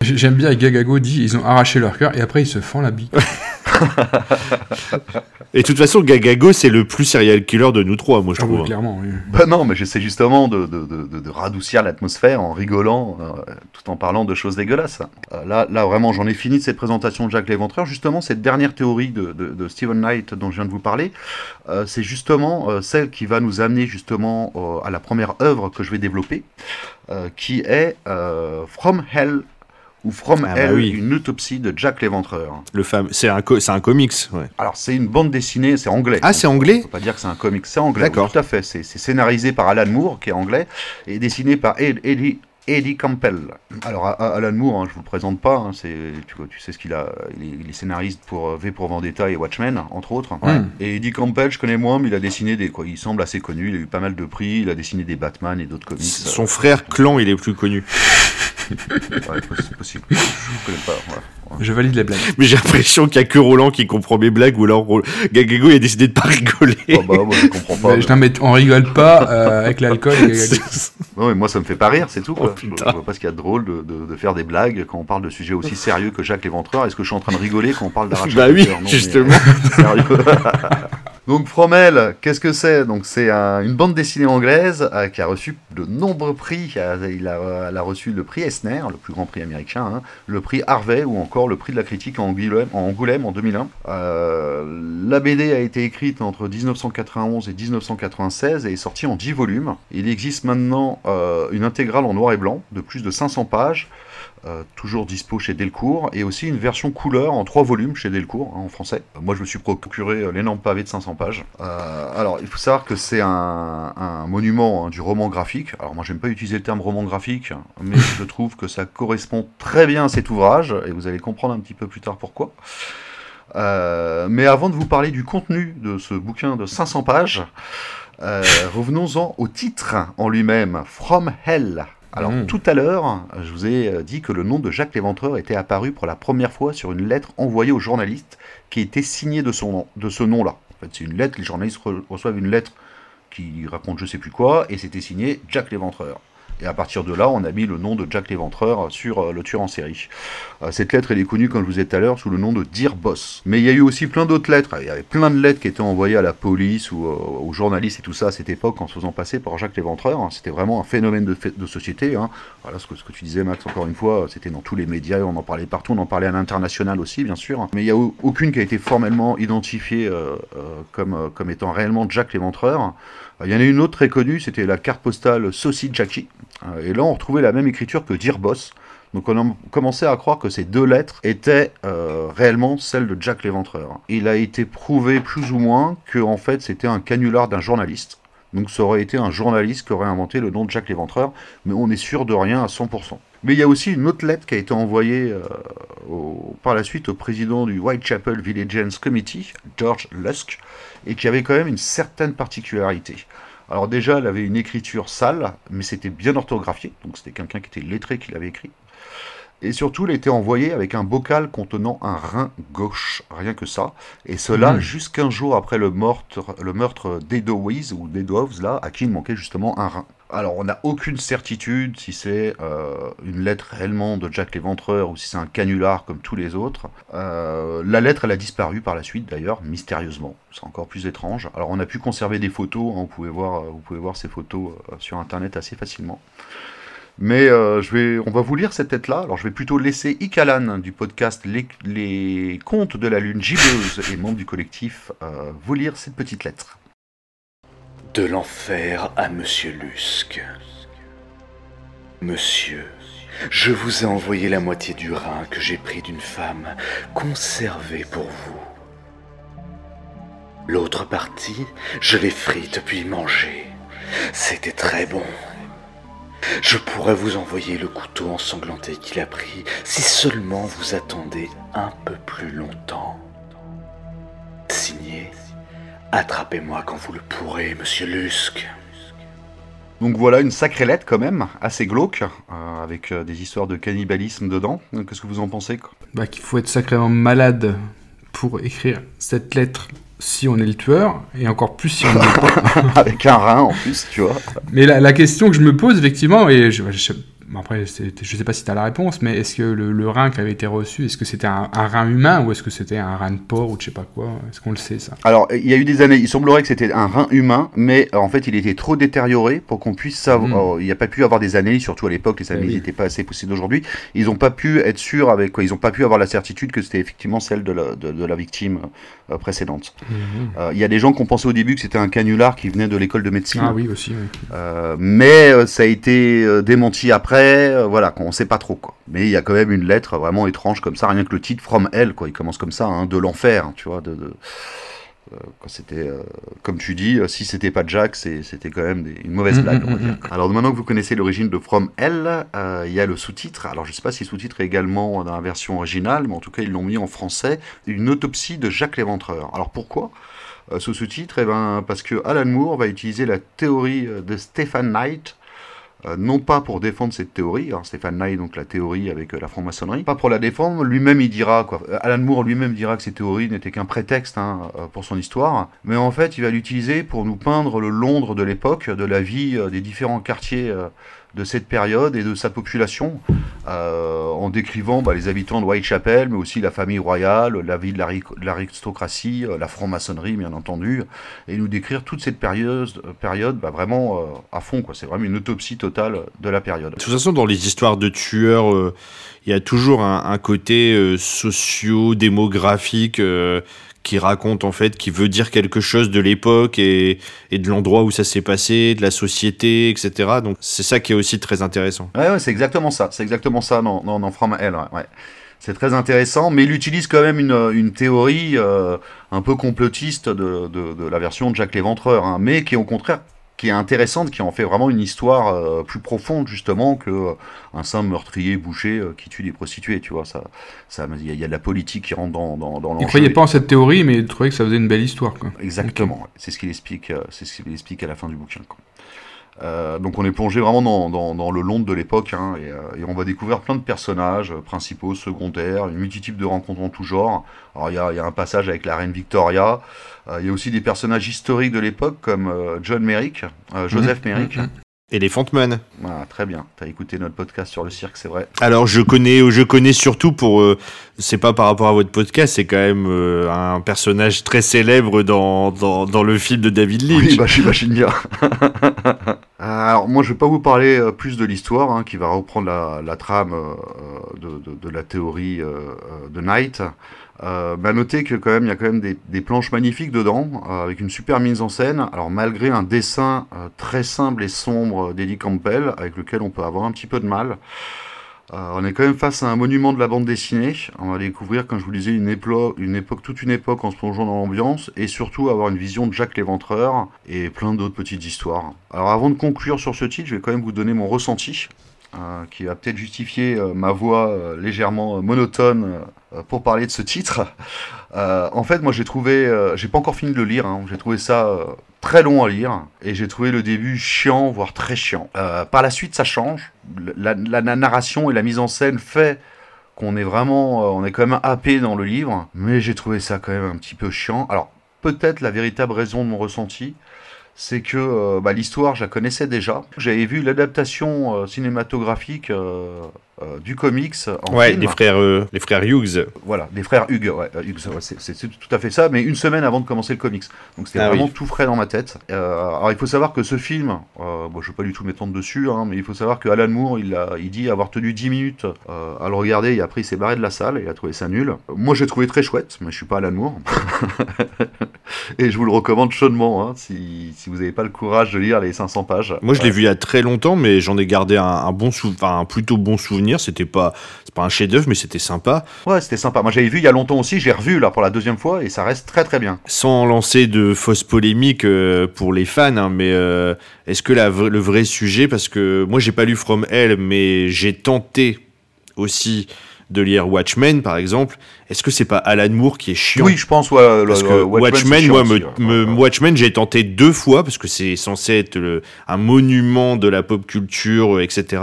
J'aime bien, Gagago dit ils ont arraché leur cœur et après ils se font la bite. Et de toute façon, Gagago, c'est le plus serial killer de nous trois, moi, je Ah trouve. hein. clairement, oui. Bah non, mais j'essaie justement de, de, de, de- de radoucir l'atmosphère en rigolant, euh, tout en parlant de choses dégueulasses. Euh, là, là, vraiment, j'en ai fini de cette présentation de Jacques l'Éventreur. Justement, cette dernière théorie de, de, de Stephen Knight dont je viens de vous parler, euh, c'est justement euh, celle qui va nous amener justement euh, à la première œuvre que je vais développer, euh, qui est euh, From Hell ou From Ah bah Hell, oui. une autopsie de Jack l'Éventreur. Le fam... C'est un, co- c'est un comics, ouais. Alors, c'est une bande dessinée, c'est anglais. Ah, c'est anglais On peut pas dire que c'est un comic, c'est anglais. D'accord. oui, tout à fait. C'est c'est scénarisé par Alan Moore, qui est anglais, et dessiné par Ed- Eddie, Eddie Campbell. Alors, Alan Moore, hein, je vous le présente pas, hein, c'est, tu, sais ce qu'il a. Il est, scénariste pour euh, V pour Vendetta et Watchmen, entre autres. Ouais. Et Eddie Campbell, je connais moins, mais il a dessiné des. Quoi, il semble assez connu, il a eu pas mal de prix, il a dessiné des Batman et d'autres comics. Son frère Clan, il est plus connu. Ouais, c'est possible. Je connais pas. voilà. Je valide les blagues. Mais j'ai l'impression qu'il y a que Roland qui comprend mes blagues, ou alors Gagago, il a décidé de pas rigoler. Oh, bah, moi, je comprends pas. Mais, non, mais on rigole pas euh, avec l'alcool. et. Non, mais moi, ça me fait pas rire, c'est tout. Quoi. Oh, je, je vois pas ce qu'il y a de drôle de, de- de faire des blagues quand on parle de sujets aussi sérieux que Jacques l'Éventreur. Est-ce que je suis en train de rigoler quand on parle d'arracher Bah oui, mais, justement. euh, sérieux. Donc Fromel, qu'est-ce que c'est? C'est un- une bande dessinée anglaise euh, qui a reçu de nombreux prix. Elle a reçu le prix Eisner, le plus grand prix américain, hein, le prix Harvey ou encore le prix de la critique en Angoulême en, Angoulême en 2001. Euh, la BD a été écrite entre 1991 et 1996 et est sortie en 10 volumes. Il existe maintenant euh, une intégrale en noir et blanc de plus de 500 pages. Euh, toujours dispo chez Delcourt, et aussi une version couleur en trois volumes chez Delcourt, hein, en français. Moi, je me suis procuré euh, l'énorme pavé de 500 pages. Euh, alors, il faut savoir que c'est un, monument hein, du roman graphique. Alors, moi, j'aime pas utiliser le terme roman graphique, mais je trouve que ça correspond très bien à cet ouvrage, et vous allez comprendre un petit peu plus tard pourquoi. Euh, mais avant de vous parler du contenu de ce bouquin de 500 pages, euh, revenons-en au titre en lui-même, From Hell. Alors Mmh. tout à l'heure, je vous ai euh, dit que le nom de Jacques l'Éventreur était apparu pour la première fois sur une lettre envoyée aux journalistes qui était signée de, son nom, de ce nom-là. En fait, c'est une lettre, les journalistes re- reçoivent une lettre qui raconte je sais plus quoi, et c'était signé Jacques l'Éventreur. Et à partir de là, on a mis le nom de Jack l'Éventreur sur euh, le tueur en série. Euh, cette lettre, elle est connue, comme je vous ai dit tout à l'heure, sous le nom de Dear Boss. Mais il y a eu aussi plein d'autres lettres. Il y avait plein de lettres qui étaient envoyées à la police ou euh, aux journalistes et tout ça à cette époque en se faisant passer par Jacques l'Éventreur. hein. C'était vraiment un phénomène de, société. hein. Voilà ce que, tu disais, Max, encore une fois, c'était dans tous les médias, on en parlait partout, on en parlait à l'international aussi, bien sûr. Mais il n'y a au- aucune qui a été formellement identifiée comme, comme étant réellement Jack l'Éventreur. Il y en a une autre très connue, c'était la carte postale Saucy Jackie. Euh, Et là, on retrouvait la même écriture que Dear Boss. Donc on a commencé à croire que ces deux lettres étaient euh, réellement celles de Jack l'Éventreur. Il a été prouvé plus ou moins que en fait c'était un canular d'un journaliste. Donc ça aurait été un journaliste qui aurait inventé le nom de Jack l'Éventreur, mais on est sûr de rien à 100%. Mais il y a aussi une autre lettre qui a été envoyée euh, par la suite au président du Whitechapel Villageans Committee, George Lusk, et qui avait quand même une certaine particularité. Alors déjà, elle avait une écriture sale, mais c'était bien orthographié, donc c'était quelqu'un qui était lettré qui l'avait écrit. Et surtout, elle était envoyée avec un bocal contenant un rein gauche, rien que ça. Et cela Mhm. jusqu'un jour après le meurtre, le meurtre d'Edowiz, ou d'Edows, là, à qui il manquait justement un rein. Alors, on n'a aucune certitude si c'est euh, une lettre réellement de Jack l'Éventreur ou si c'est un canular comme tous les autres. Euh, la lettre, elle a disparu par la suite d'ailleurs, mystérieusement. C'est encore plus étrange. Alors, on a pu conserver des photos, hein, vous, pouvez voir, euh, vous pouvez voir ces photos euh, sur Internet assez facilement. Mais euh, on va vous lire cette tête-là. Alors je vais plutôt laisser Ikalan du podcast Les, Contes de la Lune Gibbeuse et membre du collectif euh, vous lire cette petite lettre. De l'enfer à Monsieur Lusque. Monsieur, je vous ai envoyé la moitié du rein que j'ai pris d'une femme conservé pour vous. L'autre partie, je l'ai frite puis mangée. C'était très bon. Je pourrais vous envoyer le couteau ensanglanté qu'il a pris si seulement vous attendez un peu plus longtemps. Signé, attrapez-moi quand vous le pourrez, monsieur Lusque. Donc voilà une sacrée lettre quand même, assez glauque, euh, avec euh, des histoires de cannibalisme dedans. Qu'est-ce que vous en pensez? Quoi Bah qu'il faut être sacrément malade pour écrire cette lettre si on est le tueur, et encore plus si on est pas. Avec un rein en plus, tu vois. Mais la, la question que je me pose, effectivement, et je, je- après, je sais pas si tu as la réponse, mais est-ce que le, le rein qui avait été reçu, est-ce que c'était un, un rein humain ou est-ce que c'était un rein de porc ou je sais pas quoi? Est-ce qu'on le sait ça? Alors, il y a eu des années, il semblerait que c'était un rein humain, mais euh, en fait, il était trop détérioré pour qu'on puisse savoir. Mm. euh, il n'y a pas pu avoir des analyses, surtout à l'époque, les analyses oui. n'étaient pas assez poussées d'aujourd'hui. Ils n'ont pas pu être sûrs avec quoi. Ils n'ont pas pu avoir la certitude que c'était effectivement celle de la, de, de la victime euh, précédente. Euh, Il y a des gens qui ont pensé au début que c'était un canular qui venait de l'école de médecine. Ah oui, aussi, oui. Euh, mais ça a été démenti après, euh, voilà, qu'on sait pas trop quoi. Mais il y a quand même une lettre vraiment étrange comme ça, rien que le titre From Hell quoi, il commence comme ça, hein, de l'enfer, hein, tu vois, de, de- euh, quand c'était, euh, comme tu dis, si c'était pas Jack, c'était quand même des- une mauvaise Mm, blague. mm, on va mm, dire. Alors maintenant que vous connaissez l'origine de From Hell, il y a le sous-titre. Alors je sais pas si le sous-titre est également dans la version originale, mais en tout cas ils l'ont mis en français, une autopsie de Jacques l'Éventreur. Alors pourquoi ce sous-titre? Eh ben, parce que Alan Moore va utiliser la théorie de Stephen Knight, euh, non pas pour défendre cette théorie, hein, Stephen Knight, donc la théorie avec euh, la franc-maçonnerie, pas pour la défendre, lui-même il dira, quoi, euh, Alan Moore lui-même dira que ces théories n'étaient qu'un prétexte hein, pour son histoire, mais en fait il va l'utiliser pour nous peindre le Londres de l'époque, de la vie des différents quartiers de cette période et de sa population, euh, en décrivant bah, les habitants de Whitechapel, mais aussi la famille royale, la vie de l'ari- de l'aristocratie, euh, la franc-maçonnerie bien entendu, et nous décrire toute cette période, euh, période bah, vraiment à fond. C'est vraiment une autopsie totale de la période. De toute façon, dans les histoires de tueurs, il y a toujours un, un côté socio-démographique qui raconte en fait, qui veut dire quelque chose de l'époque et, de l'endroit où ça s'est passé, de la société, etc. Donc c'est ça qui est aussi très intéressant. Ouais, c'est exactement ça. C'est exactement ça dans, dans, dans. C'est très intéressant, mais il utilise quand même une, une théorie euh, un peu complotiste de, de, de la version de Jacques l'Éventreur, hein, mais qui est au contraire qui est intéressante, qui en fait vraiment une histoire euh, plus profonde justement que euh, un simple meurtrier bouché euh, qui tue des prostituées, tu vois. Ça, ça, il y, a- il y a de la politique qui rentre dans, dans, dans Il l'enjeu. croyait pas en cette théorie, mais il trouvait que ça faisait une belle histoire, quoi. Exactement, c'est ce qu'il explique, euh, c'est ce qu'il explique à la fin du bouquin. quoi. Euh, donc on est plongé vraiment dans, dans, dans le Londres de l'époque, hein, et, et on va découvrir plein de personnages principaux, secondaires, une multitude de rencontres en tout genre. Alors il y a, il y a un passage avec la reine Victoria, il y a aussi des personnages historiques de l'époque comme euh, John Merrick, euh, Joseph Mhm, Merrick. mhm. Elephant Man. Voilà, très bien, t'as écouté notre podcast sur le cirque, c'est vrai. Alors je connais, je connais surtout pour, euh, c'est pas par rapport à votre podcast, c'est quand même euh, un personnage très célèbre dans, dans, dans le film de David Lynch. Oui, bah j'imagine bien. Alors moi je vais pas vous parler euh, plus de l'histoire hein, qui va reprendre la, la trame euh, de, de- de la théorie euh, euh, de Knight. Euh, bah, notez que quand même il y a quand même des, planches magnifiques dedans euh, avec une super mise en scène. Alors malgré un dessin euh, très simple et sombre d'Eddie Campbell avec lequel on peut avoir un petit peu de mal. Euh, on est quand même face à un monument de la bande dessinée. On va découvrir, comme je vous le disais, une, une époque, toute une époque en se plongeant dans l'ambiance et surtout avoir une vision de Jacques l'Éventreur et plein d'autres petites histoires. Alors avant de conclure sur ce titre, je vais quand même vous donner mon ressenti. qui va peut-être justifier ma voix légèrement monotone pour parler de ce titre. Euh, en fait, moi j'ai trouvé, euh, j'ai pas encore fini de le lire, hein, j'ai trouvé ça euh, très long à lire et j'ai trouvé le début chiant, voire très chiant. Euh, par la suite, ça change. La, narration et la mise en scène fait qu'on est vraiment, euh, on est quand même happé dans le livre, mais j'ai trouvé ça quand même un petit peu chiant. Alors peut-être la véritable raison de mon ressenti, c'est que euh, bah, l'histoire, je la connaissais déjà. J'avais vu l'adaptation euh, cinématographique euh, euh, du comics en Ouais, film. les frères, euh, les frères Hughes. Voilà, des frères Hugues, ouais, euh, Hughes, ouais, c'est- tout à fait ça, mais une semaine avant de commencer le comics. Donc c'était Ah vraiment oui. tout frais dans ma tête. Euh, alors il faut savoir que ce film, bon, je vais pas du tout m'étendre dessus, hein, mais il faut savoir que Alan Moore, il, a, il dit avoir tenu 10 minutes à le regarder et après il s'est barré de la salle et il a trouvé ça nul. Moi j'ai trouvé très chouette, mais je suis pas Alan Moore. et je vous le recommande chaudement, hein, si, si vous n'avez pas le courage de lire les 500 pages. Moi, je l'ai vu il y a très longtemps, mais j'en ai gardé un, un bon sou- enfin, un plutôt bon souvenir. C'était pas, c'est pas un chef-d'œuvre, mais c'était sympa. Ouais, c'était sympa. Moi j'avais vu il y a longtemps aussi, j'ai revu là pour la deuxième fois et ça reste très très bien. Sans lancer de fausses polémiques euh, pour les fans, hein, mais euh, est-ce que la le vrai sujet, parce que moi j'ai pas lu From Hell, mais j'ai tenté aussi de lire Watchmen, par exemple. Est-ce que c'est pas Alan Moore qui est chiant? Oui, je pense, ouais, Parce le- que le Watchmen, moi, me, aussi, ouais. me- Ouais, ouais. Watchmen, j'ai tenté deux fois parce que c'est censé être le- un monument de la pop culture, etc.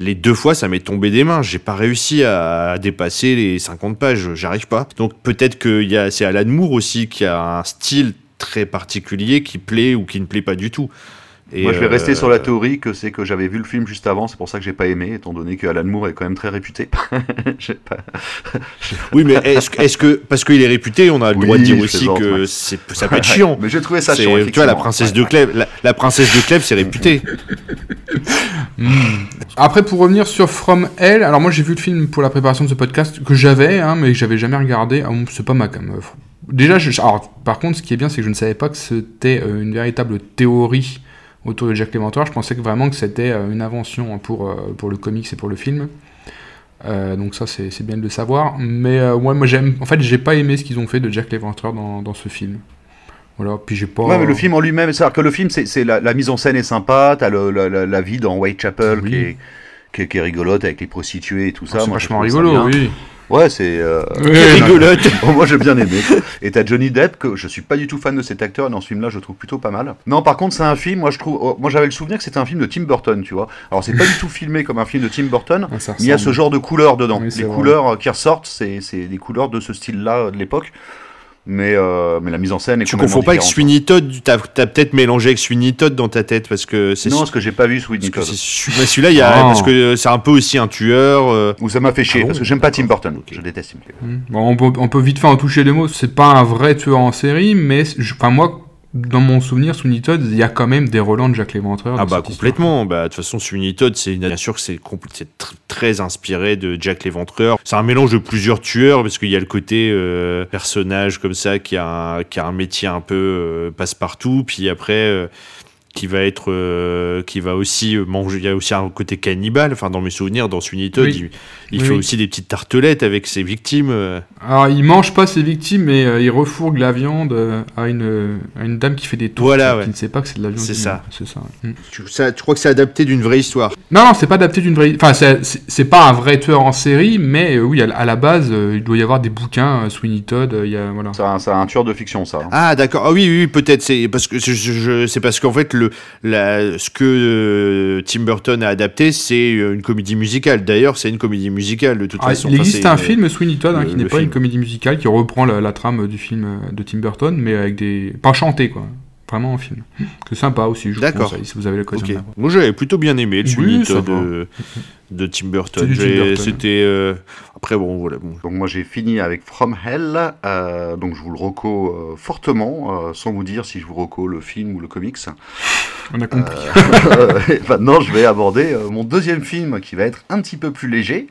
Les deux fois, ça m'est tombé des mains. J'ai pas réussi à, dépasser les 50 pages. J'arrive pas. Donc peut-être que y a, c'est Alan Moore aussi qui a un style très particulier qui plaît ou qui ne plaît pas du tout. Et, Moi, je vais euh, rester sur la théorie que c'est que j'avais vu le film juste avant, c'est pour ça que j'ai pas aimé, étant donné que Alan Moore est quand même très réputé. Pas- Oui, mais est-ce que, parce qu'il est réputé, on a le Oui, droit de dire aussi que ouais. ça peut être chiant. Mais j'ai trouvé ça chiant. tu vois, la princesse de. Clèves, la, la princesse de Clèves, c'est réputé. Après, pour revenir sur From Hell, alors moi j'ai vu le film pour la préparation de ce podcast que j'avais, hein, mais que j'avais jamais regardé. Ah, bon, c'est pas ma cam. euh, Déjà, je, alors, par contre, ce qui est bien, c'est que je ne savais pas que c'était euh, une véritable théorie autour de Jack l'Éventreur. Je pensais que vraiment que c'était euh, une invention pour, euh, pour le comics et pour le film. Euh, donc ça, c'est bien de le savoir. Mais euh, ouais, moi, j'aime. En fait, j'ai pas aimé ce qu'ils ont fait de Jack l'Éventreur dans, dans ce film. Voilà. Puis j'ai pas. Ouais, mais le film en lui-même, c'est-à-dire que le film, c'est la, la mise en scène est sympa, t'as la, la, vie dans Whitechapel Oui. qui, est, qui, est, qui est rigolote avec les prostituées et tout ça. Ah, c'est vachement rigolo, oui. Ouais, c'est. euh, Oui, Rigolote. Bon, moi j'ai bien aimé. Et t'as Johnny Depp, que je suis pas du tout fan de cet acteur, et dans ce film-là, je trouve plutôt pas mal. Non, par contre, c'est un film, moi je trouve. oh, moi j'avais le souvenir que c'était un film de Tim Burton, tu vois. Alors c'est pas du tout filmé comme un film de Tim Burton, Ah, mais il y a ce genre de couleurs dedans. Oui, les vrai. couleurs euh, qui ressortent, c'est c'est des couleurs de ce style-là euh, de l'époque. Mais, euh, mais la mise en scène est Tu complètement confonds pas avec. Sweeney Todd, t'as as, peut-être mélangé avec Sweeney Todd dans ta tête parce que c'est Non, parce que j'ai pas vu Sweeney Todd. celui-là il y a Ah. parce que c'est un peu aussi un tueur. euh, Ou ça m'a fait chier, Ah bon parce que j'aime pas Tim. Burton. Ok. Je déteste Tim Burton. Bon, on, peut, on peut vite faire en toucher les mots. C'est pas un vrai tueur en série, mais je- enfin moi, dans mon souvenir, Sweeney Todd, il y a quand même des relents de Jacques Léventreur. Ah bah complètement. Bah de toute façon Sweeney Todd c'est bien sûr que c'est compl- c'est tr- très inspiré de Jack l'Éventreur. C'est un mélange de plusieurs tueurs parce qu'il y a le côté euh, personnage comme ça qui a un, qui a un métier un peu euh, passe-partout puis après euh, qui va être euh, qui va aussi euh, manger il y a aussi un côté cannibale enfin dans mes souvenirs dans Sweeney Todd Oui. il, il Oui, fait oui. aussi des petites tartelettes avec ses victimes euh. Alors, il mange pas ses victimes, mais euh, il refourgue la viande à une, à une dame qui fait des tours. Voilà, qui, ouais. qui ne sait pas que c'est de la viande. C'est ça. C'est ça. ouais. Tu, ça- tu crois que c'est adapté d'une vraie histoire? Non, non, c'est pas adapté d'une vraie. Enfin, c'est- c'est c'est pas un vrai tueur en série, mais euh, oui, à, la- à la base, euh, il doit y avoir des bouquins, euh, Sweeney Todd, euh, il y a voilà. C'est un, c'est un tueur de fiction, ça. hein. Ah d'accord. Ah oui oui, oui, peut-être c'est parce que je, je- je- c'est parce qu'en fait le la, ce que euh, Tim Burton a adapté c'est euh, une comédie musicale. D'ailleurs c'est une comédie musicale de toute Ah, façon. il existe c'est un film Sweeney Todd hein, qui n'est pas film. une comédie musicale qui reprend la, la trame du film euh, de Tim Burton, mais avec des pas chanté quoi, vraiment en film. C'est sympa aussi. Je vous conseille si vous avez l'occasion. Ok. de la voir. Moi j'avais plutôt bien aimé le Oui, Sweeney Todd de, de Tim Burton. C'était euh, après bon voilà bon. Donc moi j'ai fini avec From Hell, euh, donc je vous le reco euh, fortement, euh, sans vous dire si je vous reco le film ou le comics. On a compris. Euh, et maintenant je vais aborder euh, mon deuxième film qui va être un petit peu plus léger.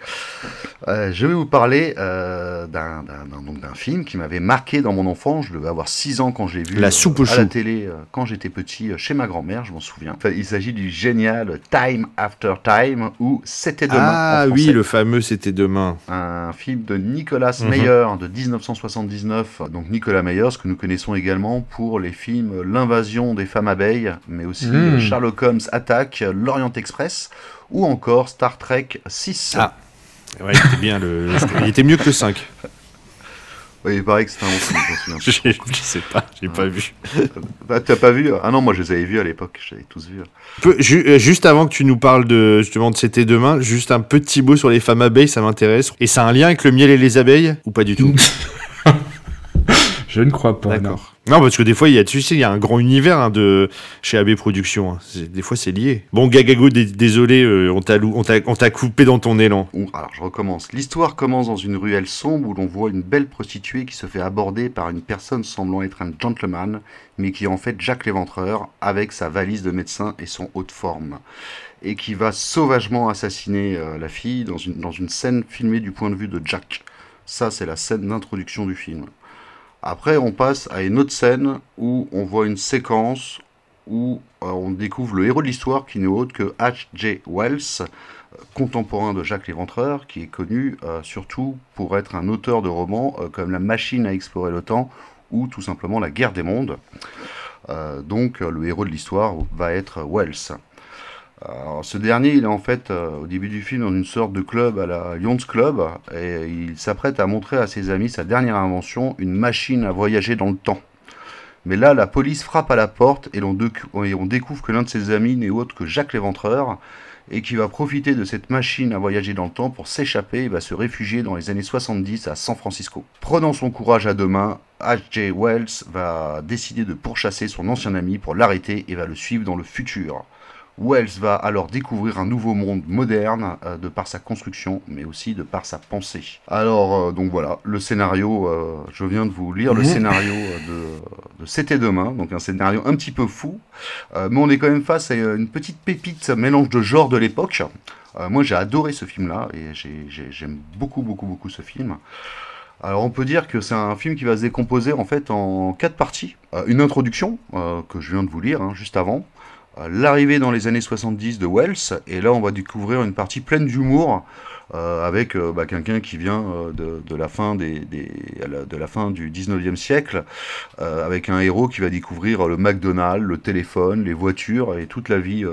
Euh, je vais vous parler euh, d'un film qui m'avait marqué dans mon enfance. Je devais avoir 6 ans quand j'ai vu La soupe au à la télé euh, quand j'étais petit euh, chez ma grand-mère, je m'en souviens. Enfin, il s'agit du génial Time After Time ou C'était demain. Ah en oui le fameux c'était demain. un film de Nicolas Mhm. Meyer de 1979. Donc Nicolas Meyer, ce que nous connaissons également pour les films L'invasion des femmes abeilles, mais aussi Mhm. euh, Sherlock Holmes Attaque, L'Orient Express, ou encore Star Trek 6. Ah. Ouais, il était bien le, il était mieux que le 5. Oui, il paraît que c'est un bon film, je je, je sais pas, j'ai pas vu. Bah, T'as pas vu Ah non, moi je les avais vus à l'époque, je les avais tous vus. Peu- ju- euh, juste avant que tu nous parles de justement de c'était demain, juste un petit mot sur les femmes abeilles, ça m'intéresse. Et ça a un lien avec le miel et les abeilles ou pas du tout? Je ne crois pas. Non. non. parce que des fois, il y a, tu sais, il y a un grand univers hein, de chez AB Productions. Hein. Des fois, c'est lié. Bon, Gagago, désolé, euh, on t'a coupé dans ton élan. Alors, je recommence. L'histoire commence dans une ruelle sombre où l'on voit une belle prostituée qui se fait aborder par une personne semblant être un gentleman, mais qui est en fait Jacques l'Éventreur, avec sa valise de médecin et son haut de forme et qui va sauvagement assassiner euh, la fille dans une, dans une scène filmée du point de vue de Jack. Ça, c'est la scène d'introduction du film. Après, on passe à une autre scène où on voit une séquence où euh, on découvre le héros de l'histoire qui n'est autre que H.J. Wells, euh, contemporain de Jacques Léventreur, qui est connu surtout pour être un auteur de romans comme La machine à explorer le temps ou tout simplement La guerre des mondes. donc le héros de l'histoire va être Wells ce dernier, il est en fait euh, au début du film dans une sorte de club à la Lions Club et il s'apprête à montrer à ses amis sa dernière invention, une machine à voyager dans le temps. Mais là, la police frappe à la porte et, on découvre que l'un de ses amis n'est autre que Jacques l'Éventreur et qui va profiter de cette machine à voyager dans le temps pour s'échapper et va se réfugier dans les années 70 à San Francisco. Prenant son courage à deux mains, H.J. Wells va décider de pourchasser son ancien ami pour l'arrêter et va le suivre dans le futur. Wells va alors découvrir un nouveau monde moderne euh, de par sa construction, mais aussi de par sa pensée. Alors, euh, donc voilà, le scénario, euh, je viens de vous lire le mhm. scénario de, de C'était demain, donc un scénario un petit peu fou, mais on est quand même face à une petite pépite mélange de genre de l'époque. moi j'ai adoré ce film-là, et j'aime beaucoup, beaucoup, beaucoup ce film. Alors on peut dire que c'est un film qui va se décomposer en fait en quatre parties. une introduction, que je viens de vous lire hein, juste avant, l'arrivée dans les années 70 de Wells, et là on va découvrir une partie pleine d'humour, euh, avec euh, bah, quelqu'un qui vient euh, de, la fin des, de la fin du 19e siècle, avec un héros qui va découvrir le McDonald's, le téléphone, les voitures et toute la vie,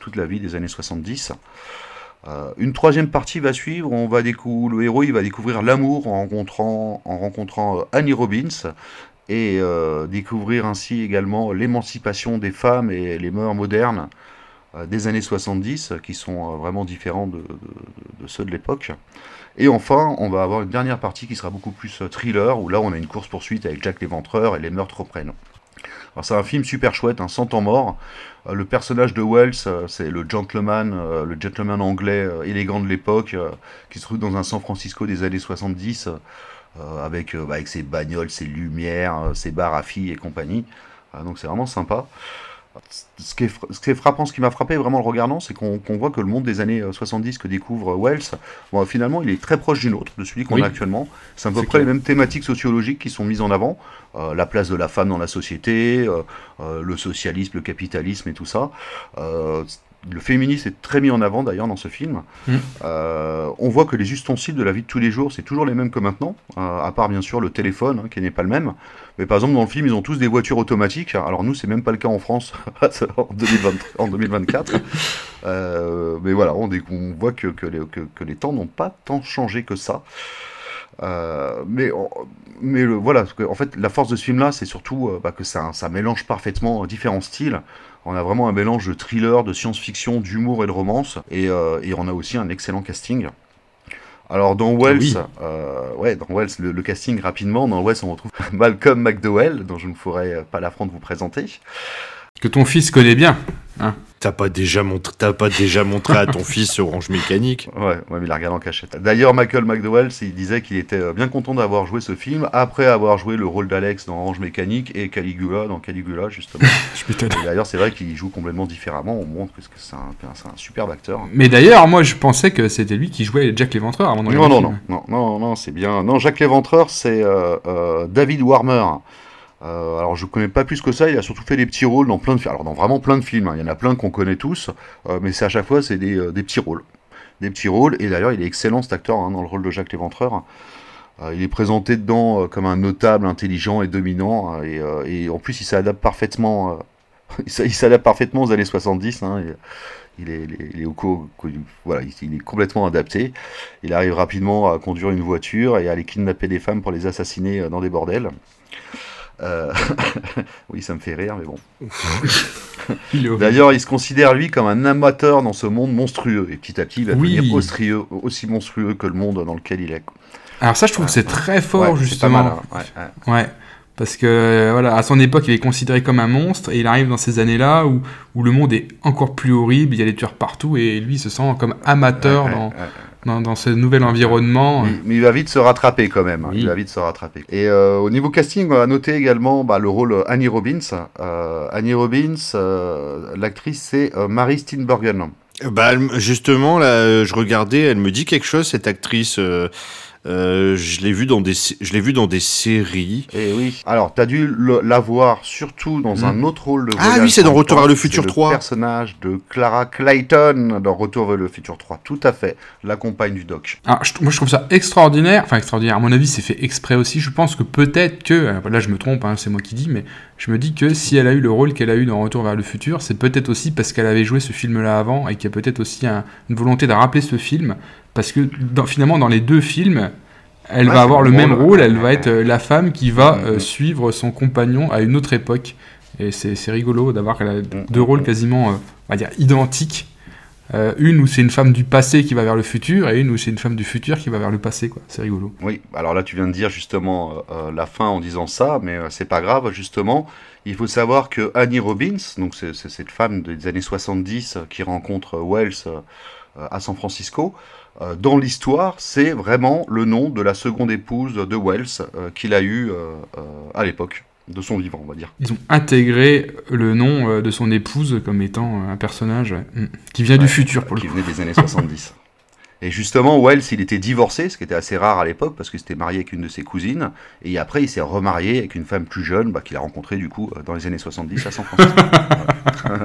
toute la vie des années 70. une troisième partie va suivre, on va le héros il va découvrir l'amour en rencontrant, en rencontrant Annie Robbins, et euh, découvrir ainsi également l'émancipation des femmes et les mœurs modernes euh, des années 70 qui sont euh, vraiment différents de, ceux de l'époque. Et enfin, on va avoir une dernière partie qui sera beaucoup plus thriller, où là on a une course-poursuite avec Jack l'Éventreur et les meurtres reprennent. Alors c'est un film super chouette, un 100 temps mort. le personnage de Wells, c'est le gentleman, le gentleman anglais élégant de l'époque, qui se trouve dans un San Francisco des années 70, euh, avec, euh, bah, avec ses bagnoles, ses lumières, euh, ses bars à filles et compagnie. donc c'est vraiment sympa. Ce qui, est, ce qui est frappant, ce qui m'a frappé vraiment en le regardant, c'est qu'on voit que le monde des années 70 que découvre Wells, bon, finalement, il est très proche d'une autre, de celui qu'on a actuellement. C'est à peu près les mêmes thématiques sociologiques qui sont mises en avant. la place de la femme dans la société, le socialisme, le capitalisme et tout ça le féminisme est très mis en avant d'ailleurs dans ce film. Mm. Euh, on voit que les ustensiles de la vie de tous les jours, c'est toujours les mêmes que maintenant, euh, à part bien sûr le téléphone, hein, qui n'est pas le même. Mais par exemple, dans le film, ils ont tous des voitures automatiques. Alors nous, c'est même pas le cas en France en, 2024. Euh, mais voilà, on, voit que, les, temps n'ont pas tant changé que ça. mais mais voilà, en fait, la force de ce film-là, c'est surtout bah, que ça, ça mélange parfaitement différents styles. On a vraiment un mélange de thriller, de science-fiction, d'humour et de romance. Et, euh, on a aussi un excellent casting. Alors dans Wells, euh, ouais, dans Wells, le, casting rapidement, dans Wells on retrouve Malcolm McDowell, dont je ne ferai pas l'affront de vous présenter. Que ton fils connaît bien. Hein T'as pas déjà montré, t'as pas déjà montré à ton fils Orange Mécanique Ouais, ouais, mais il a regardé en cachette. D'ailleurs, Michael McDowell, il disait qu'il était euh, bien content d'avoir joué ce film après avoir joué le rôle d'Alex dans Orange Mécanique et Caligula dans Caligula justement. d'ailleurs, c'est vrai qu'il joue complètement différemment. On montre que c'est un, un, superbe acteur. Mais d'ailleurs, moi, je pensais que c'était lui qui jouait Jack l'Éventreur avant non, non, non, non, non, non, c'est bien. Non, Jack l'Éventreur, c'est euh, euh, David Warmer. Euh, alors je connais pas plus que ça, il a surtout fait des petits rôles dans plein de films, alors dans vraiment plein de films, hein. il y en a plein qu'on connaît tous, euh, mais c'est à chaque fois c'est des, euh, des, petits rôles. Des petits rôles, et d'ailleurs il est excellent cet acteur hein, dans le rôle de Jacques Léventreur. il est présenté dedans comme un notable, intelligent et dominant, hein, et, en plus il s'adapte parfaitement, il s'adapte parfaitement aux années 70. il est, il est, au voilà, il est complètement adapté. Il arrive rapidement à conduire une voiture et à aller kidnapper des femmes pour les assassiner dans des bordels. Euh, oui, ça me fait rire, mais bon. D'ailleurs, il se considère lui comme un amateur dans ce monde monstrueux. Et petit à petit, il va devenir aussi, monstrueux que le monde dans lequel il est. Alors ça, je trouve que c'est très fort, justement. Pas mal, hein. ouais, Parce que voilà, à son époque, il est considéré comme un monstre et il arrive dans ces années-là où, où le monde est encore plus horrible, il y a des tueurs partout et lui il se sent comme amateur dans. Dans, dans ce nouvel environnement. Mais, mais il va vite se rattraper quand même. hein. Oui. Il va vite se rattraper. Et euh, au niveau casting, on va noter également bah, le rôle Annie Robbins. Euh, Annie Robbins, euh, l'actrice, c'est euh, Mary Steenburgen. Bah, justement, là, euh, je regardais, elle me dit quelque chose, cette actrice. Euh, je l'ai vue dans des, je l'ai vue dans des séries. Et oui. Alors, tu as dû le- la voir surtout dans un autre rôle de Ah oui, c'est dans Retour vers le futur C'est 3. Le personnage de Clara Clayton dans Retour vers le futur 3. Tout à fait. La compagne du doc. Je- moi je trouve ça extraordinaire, enfin extraordinaire, à mon avis c'est fait exprès aussi, je pense que peut-être que, euh, là je me trompe, hein, c'est moi qui dis, mais je me dis que si elle a eu le rôle qu'elle a eu dans Retour vers le futur, c'est peut-être aussi parce qu'elle avait joué ce film-là avant et qu'il y a peut-être aussi un- une volonté de rappeler ce film, parce que dans- finalement dans les deux films, elle Ouais, va avoir le même rôle, elle va être euh, la femme qui va Mhm. euh, suivre son compagnon à une autre époque. Et c'est rigolo d'avoir deux rôles quasiment, euh, on va dire, identiques. Euh, une où c'est une femme du passé qui va vers le futur et une où c'est une femme du futur qui va vers le passé, quoi. C'est rigolo. Oui, alors là tu viens de dire justement euh, la fin en disant ça, mais euh, c'est pas grave, justement. Il faut savoir que Annie Robbins, donc c'est cette femme des années 70 euh, qui rencontre Wells à San Francisco, dans l'histoire, c'est vraiment le nom de la seconde épouse de Wells euh, qu'il a eu euh, euh, à l'époque de son vivant, on va dire. Ils ont intégré le nom euh, de son épouse comme étant euh, un personnage ouais, mm, qui vient Ouais, du futur pour le qui coup. venait des années 70. Et justement, Wells, il était divorcé, ce qui était assez rare à l'époque, parce qu'il s'était marié avec une de ses cousines, et après, il s'est remarié avec une femme plus jeune, bah, qu'il a rencontrée, du coup, euh, dans les années 70 à San Francisco.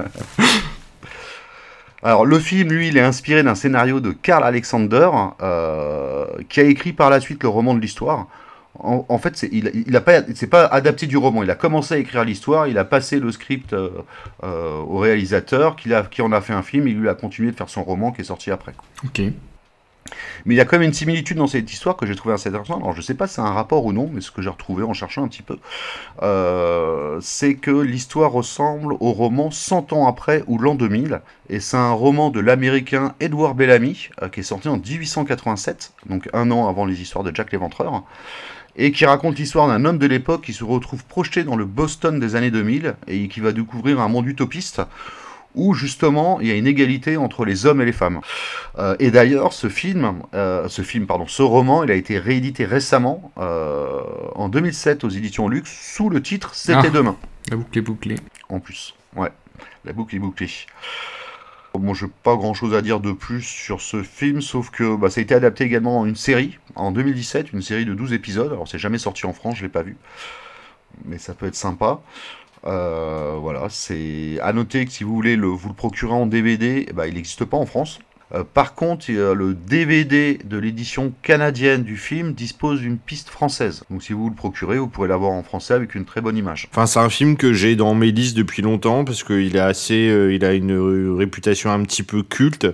Alors, le film, lui, il est inspiré d'un scénario de Carl Alexander, euh, qui a écrit par la suite le roman de l'histoire. En, fait, il, il a pas, c'est pas adapté du roman. Il a commencé à écrire l'histoire, il a passé le script euh, euh, au réalisateur, qui, a, qui en a fait un film, et lui a continué de faire son roman qui est sorti après. Ok. Mais il y a quand même une similitude dans cette histoire que j'ai trouvé assez intéressante. Alors je sais pas si c'est un rapport ou non, mais ce que j'ai retrouvé en cherchant un petit peu, euh, c'est que l'histoire ressemble au roman 100 ans après ou l'an 2000. Et c'est un roman de l'américain Edward Bellamy, euh, qui est sorti en 1887, donc un an avant les histoires de Jack l'Éventreur, et qui raconte l'histoire d'un homme de l'époque qui se retrouve projeté dans le Boston des années 2000 et qui va découvrir un monde utopiste où justement il y a une égalité entre les hommes et les femmes. Euh, et d'ailleurs, ce film, euh, ce film, pardon, ce roman, il a été réédité récemment euh, en 2007 aux éditions Lux sous le titre C'était Ah. demain. La boucle est bouclée. En plus, ouais, la boucle est bouclée. Bon, j'ai pas grand chose à dire de plus sur ce film, sauf que bah, ça a été adapté également en une série en 2017, une série de 12 épisodes. Alors, c'est jamais sorti en France, je l'ai pas vu, mais ça peut être sympa. Euh, voilà, c'est à noter que si vous voulez le, vous le procurer en DVD, eh ben, il n'existe pas en France. Euh, par contre, le DVD de l'édition canadienne du film dispose d'une piste française. Donc si vous le procurez, vous pourrez l'avoir en français avec une très bonne image. Enfin, c'est un film que j'ai dans mes listes depuis longtemps parce qu'il est assez, euh, il a une réputation un petit peu culte.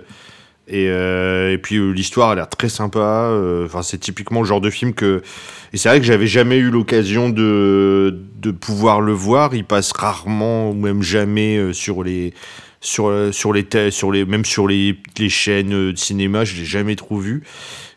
Et, euh, et puis euh, l'histoire a l'air très sympa. euh, Enfin, c'est typiquement le genre de film que. Et c'est vrai que j'avais jamais eu l'occasion de de pouvoir le voir. Il passe rarement ou même jamais sur les sur sur les sur les même sur les, les chaînes de cinéma. Je l'ai jamais trop vu.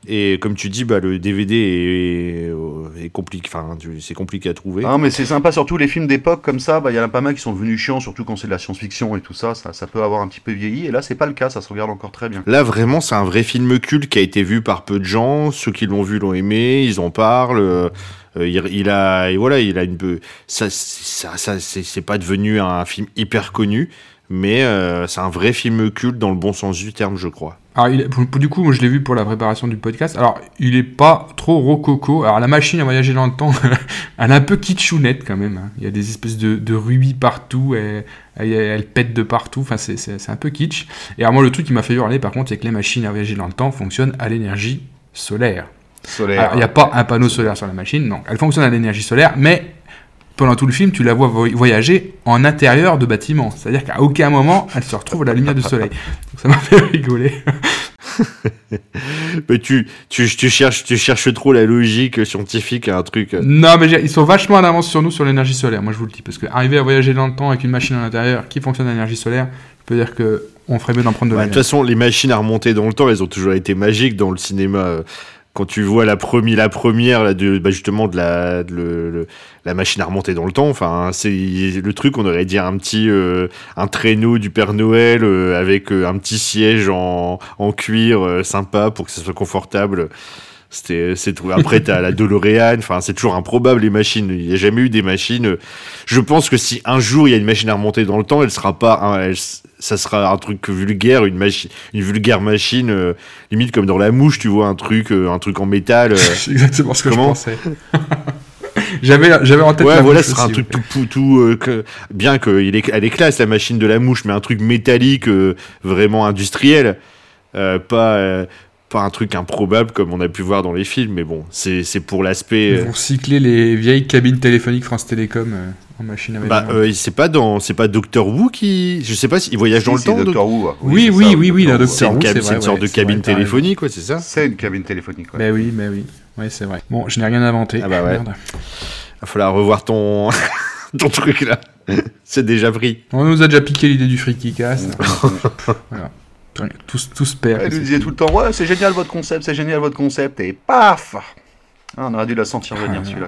Et comme tu dis, bah le DVD est, est, compliqué. Enfin, c'est compliqué à trouver. Ah, mais c'est sympa, surtout les films d'époque comme ça, bah, il y en a pas mal qui sont devenus chiants, surtout quand c'est de la science-fiction et tout ça, ça, ça peut avoir un petit peu vieilli, et là c'est pas le cas, ça se regarde encore très bien. Là, vraiment, c'est un vrai film culte qui a été vu par peu de gens. Ceux qui l'ont vu l'ont aimé, ils en parlent. euh, euh, il, il a, et voilà, il a une peu. Ça, ça, ça c'est pas devenu un film hyper connu, mais euh, c'est un vrai film culte dans le bon sens du terme, je crois. Alors, il est- pour- pour- du coup, moi, je l'ai vu pour la préparation du podcast. Alors, il est pas trop rococo. Alors, la machine à voyager dans le temps, elle est un peu kitschounette quand même. hein. Il y a des espèces de, de rubis partout. Elle, elle, elle pète de partout. Enfin, c'est- un peu kitsch. Et alors, moi, le truc qui m'a fait hurler, par contre, c'est que les machines à voyager dans le temps fonctionnent à l'énergie solaire. Solaire. Il n'y a pas un panneau solaire sur la machine, non. Elle fonctionne à l'énergie solaire, mais pendant tout le film, tu la vois voy- voyager en intérieur de bâtiments. C'est-à-dire qu'à aucun moment, elle se retrouve à la lumière du soleil. Donc, ça m'a fait rigoler. Mais tu, tu, tu, cherches, tu cherches trop la logique scientifique à un truc. Non, mais ils sont vachement en avance sur nous sur l'énergie solaire, moi je vous le dis. Parce que arriver à voyager dans le temps avec une machine à l'intérieur qui fonctionne à l'énergie solaire, je peux dire que on ferait mieux d'en prendre de Bah, la de toute façon, les machines à remonter dans le temps, elles ont toujours été magiques dans le cinéma. Quand tu vois la première, la première là, de, bah, justement de la, le, la machine à remonter dans le temps. Enfin, c'est le truc, on aurait dit un petit, euh, un traîneau du Père Noël euh, avec euh, un petit siège en, en cuir sympa pour que ça soit confortable. C'était, c'est. Après, t'as la DeLorean. Enfin, c'est toujours improbable les machines. Il n'y a jamais eu des machines. Je pense que si un jour il y a une machine à remonter dans le temps, elle sera pas, elle, ça sera un truc vulgaire, une machine, une vulgaire machine, euh, limite comme dans la mouche, tu vois, un truc, euh, un truc en métal. Euh. c'est exactement ce que je pensais. j'avais, j'avais en tête. Ouais, voilà, ce sera un truc tout, tout, que, bien qu'elle est, elle est classe la machine de la mouche, mais un truc métallique, vraiment industriel, pas pas un truc improbable comme on a pu voir dans les films, mais bon, c'est pour l'aspect. Ils vont cycler les vieilles cabines téléphoniques France Télécom en machine à Bah, euh, c'est pas dans, c'est pas Doctor Who qui, je sais pas s'il voyage dans le temps. Doctor Who. Oui, oui, oui, oui, C'est une, sorte de cabine téléphonique, quoi, c'est ça C'est une cabine téléphonique. Mais oui, mais oui, ouais, c'est vrai. Bon, je n'ai rien inventé. Ah bah ouais. Il va revoir ton, ton truc là. c'est déjà pris. On nous a déjà piqué l'idée du friki cast. voilà. Tous, tous perdent. Elle nous disait tout le temps Ouais, c'est génial votre concept, c'est génial votre concept, et paf ah, On aurait dû la sentir venir ah, celui-là.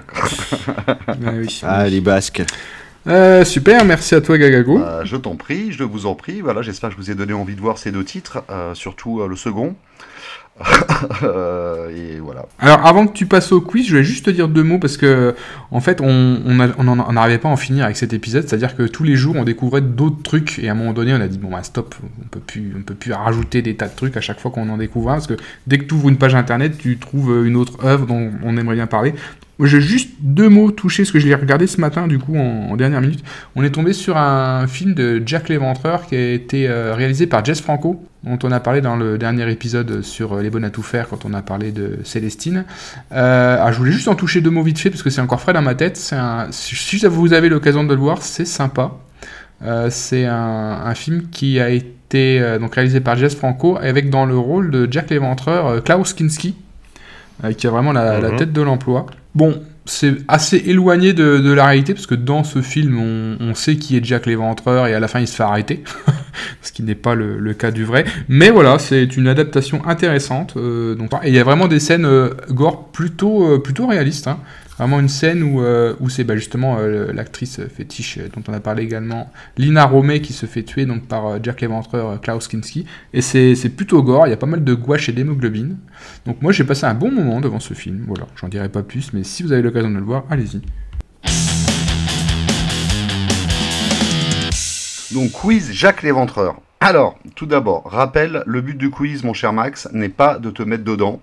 bah, oui, ah, les basques. Euh, super, merci à toi Gagago. Bah, je t'en prie, je vous en prie. Voilà, j'espère que je vous ai donné envie de voir ces deux titres, euh, surtout euh, le second. Euh, et voilà. Alors avant que tu passes au quiz, je vais juste te dire deux mots parce que en fait on n'arrivait pas à en finir avec cet épisode, c'est-à-dire que tous les jours on découvrait d'autres trucs et à un moment donné on a dit bon bah stop, on peut plus peut plus rajouter des tas de trucs à chaque fois qu'on en découvre un parce que dès que tu ouvres une page internet tu trouves une autre œuvre dont on aimerait bien parler. J'ai juste deux mots touchés, parce que je l'ai regardé ce matin, du coup, en, dernière minute. On est tombé sur un film de Jack Léventreur qui a été euh, réalisé par Jess Franco, dont on a parlé dans le dernier épisode sur euh, Les Bonnes à tout faire, quand on a parlé de Célestine. Euh, ah, je voulais juste en toucher deux mots vite fait, parce que c'est encore frais dans ma tête. Un, si vous avez l'occasion de le voir, c'est sympa. c'est un, film qui a été donc réalisé par Jess Franco, avec dans le rôle de Jack Léventreur, Klaus Kinski, qui a vraiment la, la mhm. tête de l'emploi. Bon, c'est assez éloigné de, la réalité parce que dans ce film, on, sait qui est Jack l'Éventreur et à la fin il se fait arrêter, ce qui n'est pas le, cas du vrai. Mais voilà, c'est une adaptation intéressante. Euh, donc, et il y a vraiment des scènes euh, gore plutôt, euh, plutôt réalistes. Hein. Vraiment une scène où, euh, où c'est bah, justement euh, l'actrice fétiche dont on a parlé également, Lina Romay, qui se fait tuer donc, par euh, Jack l'éventreur Klaus Kinski. Et c'est plutôt gore, il y a pas mal de gouache et d'hémoglobine. Donc moi j'ai passé un bon moment devant ce film. Voilà, j'en dirai pas plus, mais si vous avez l'occasion de le voir, allez-y. Donc quiz Jacques l'éventreur. Alors, tout d'abord, rappel, le but du quiz, mon cher Max, n'est pas de te mettre dedans,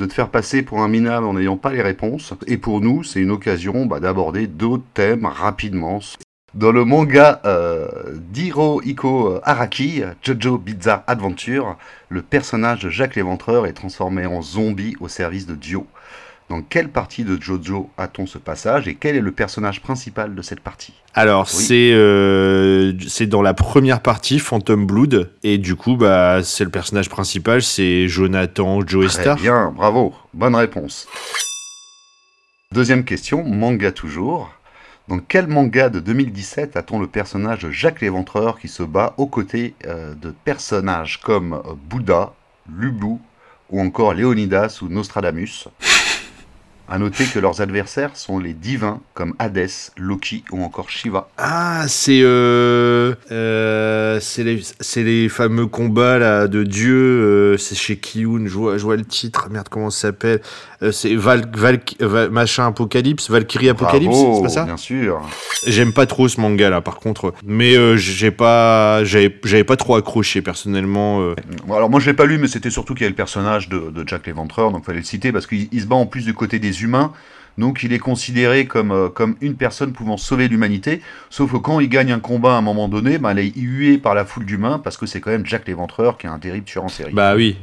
de te faire passer pour un minable en n'ayant pas les réponses. Et pour nous, c'est une occasion bah, d'aborder d'autres thèmes rapidement. Dans le manga euh, d'Hiro Iko Araki, Jojo Bizarre Adventure, le personnage de Jacques l'Éventreur est transformé en zombie au service de Dio. Dans quelle partie de Jojo a-t-on ce passage et quel est le personnage principal de cette partie? Alors, euh, c'est dans la première partie, Phantom Blood, et du coup, bah, c'est le personnage principal, c'est Jonathan Joestar. Très bien, bravo, bonne réponse. Deuxième question, manga toujours. Dans quel manga de 2017 a-t-on le personnage de Jacques l'Éventreur qui se bat aux côtés euh, de personnages comme Bouddha, Lubu ou encore Léonidas ou Nostradamus? À noter que leurs adversaires sont les divins comme Hadès, Loki ou encore Shiva. Ah, c'est euh, euh, c'est les, les, fameux combats là de dieux. Euh, c'est chez Kiyun. Je vois, je vois le titre. Merde, comment ça s'appelle euh, C'est Val, Val, machin Apocalypse, Valkyrie Apocalypse. C'est pas ça? Bien sûr. J'aime pas trop ce manga là, par contre. Mais euh, j'ai pas, j'avais pas trop accroché personnellement. alors moi je l'ai pas lu, mais c'était surtout qu'il y a le personnage de, de Jack l'Éventreur, donc fallait le citer parce qu'il se bat en plus du côté des humains. Donc il est considéré comme, euh, comme une personne pouvant sauver l'humanité. Sauf que quand il gagne un combat à un moment donné, bah, il est hué par la foule d'humains parce que c'est quand même Jack l'Éventreur qui est un terrible tueur en série. Bah oui.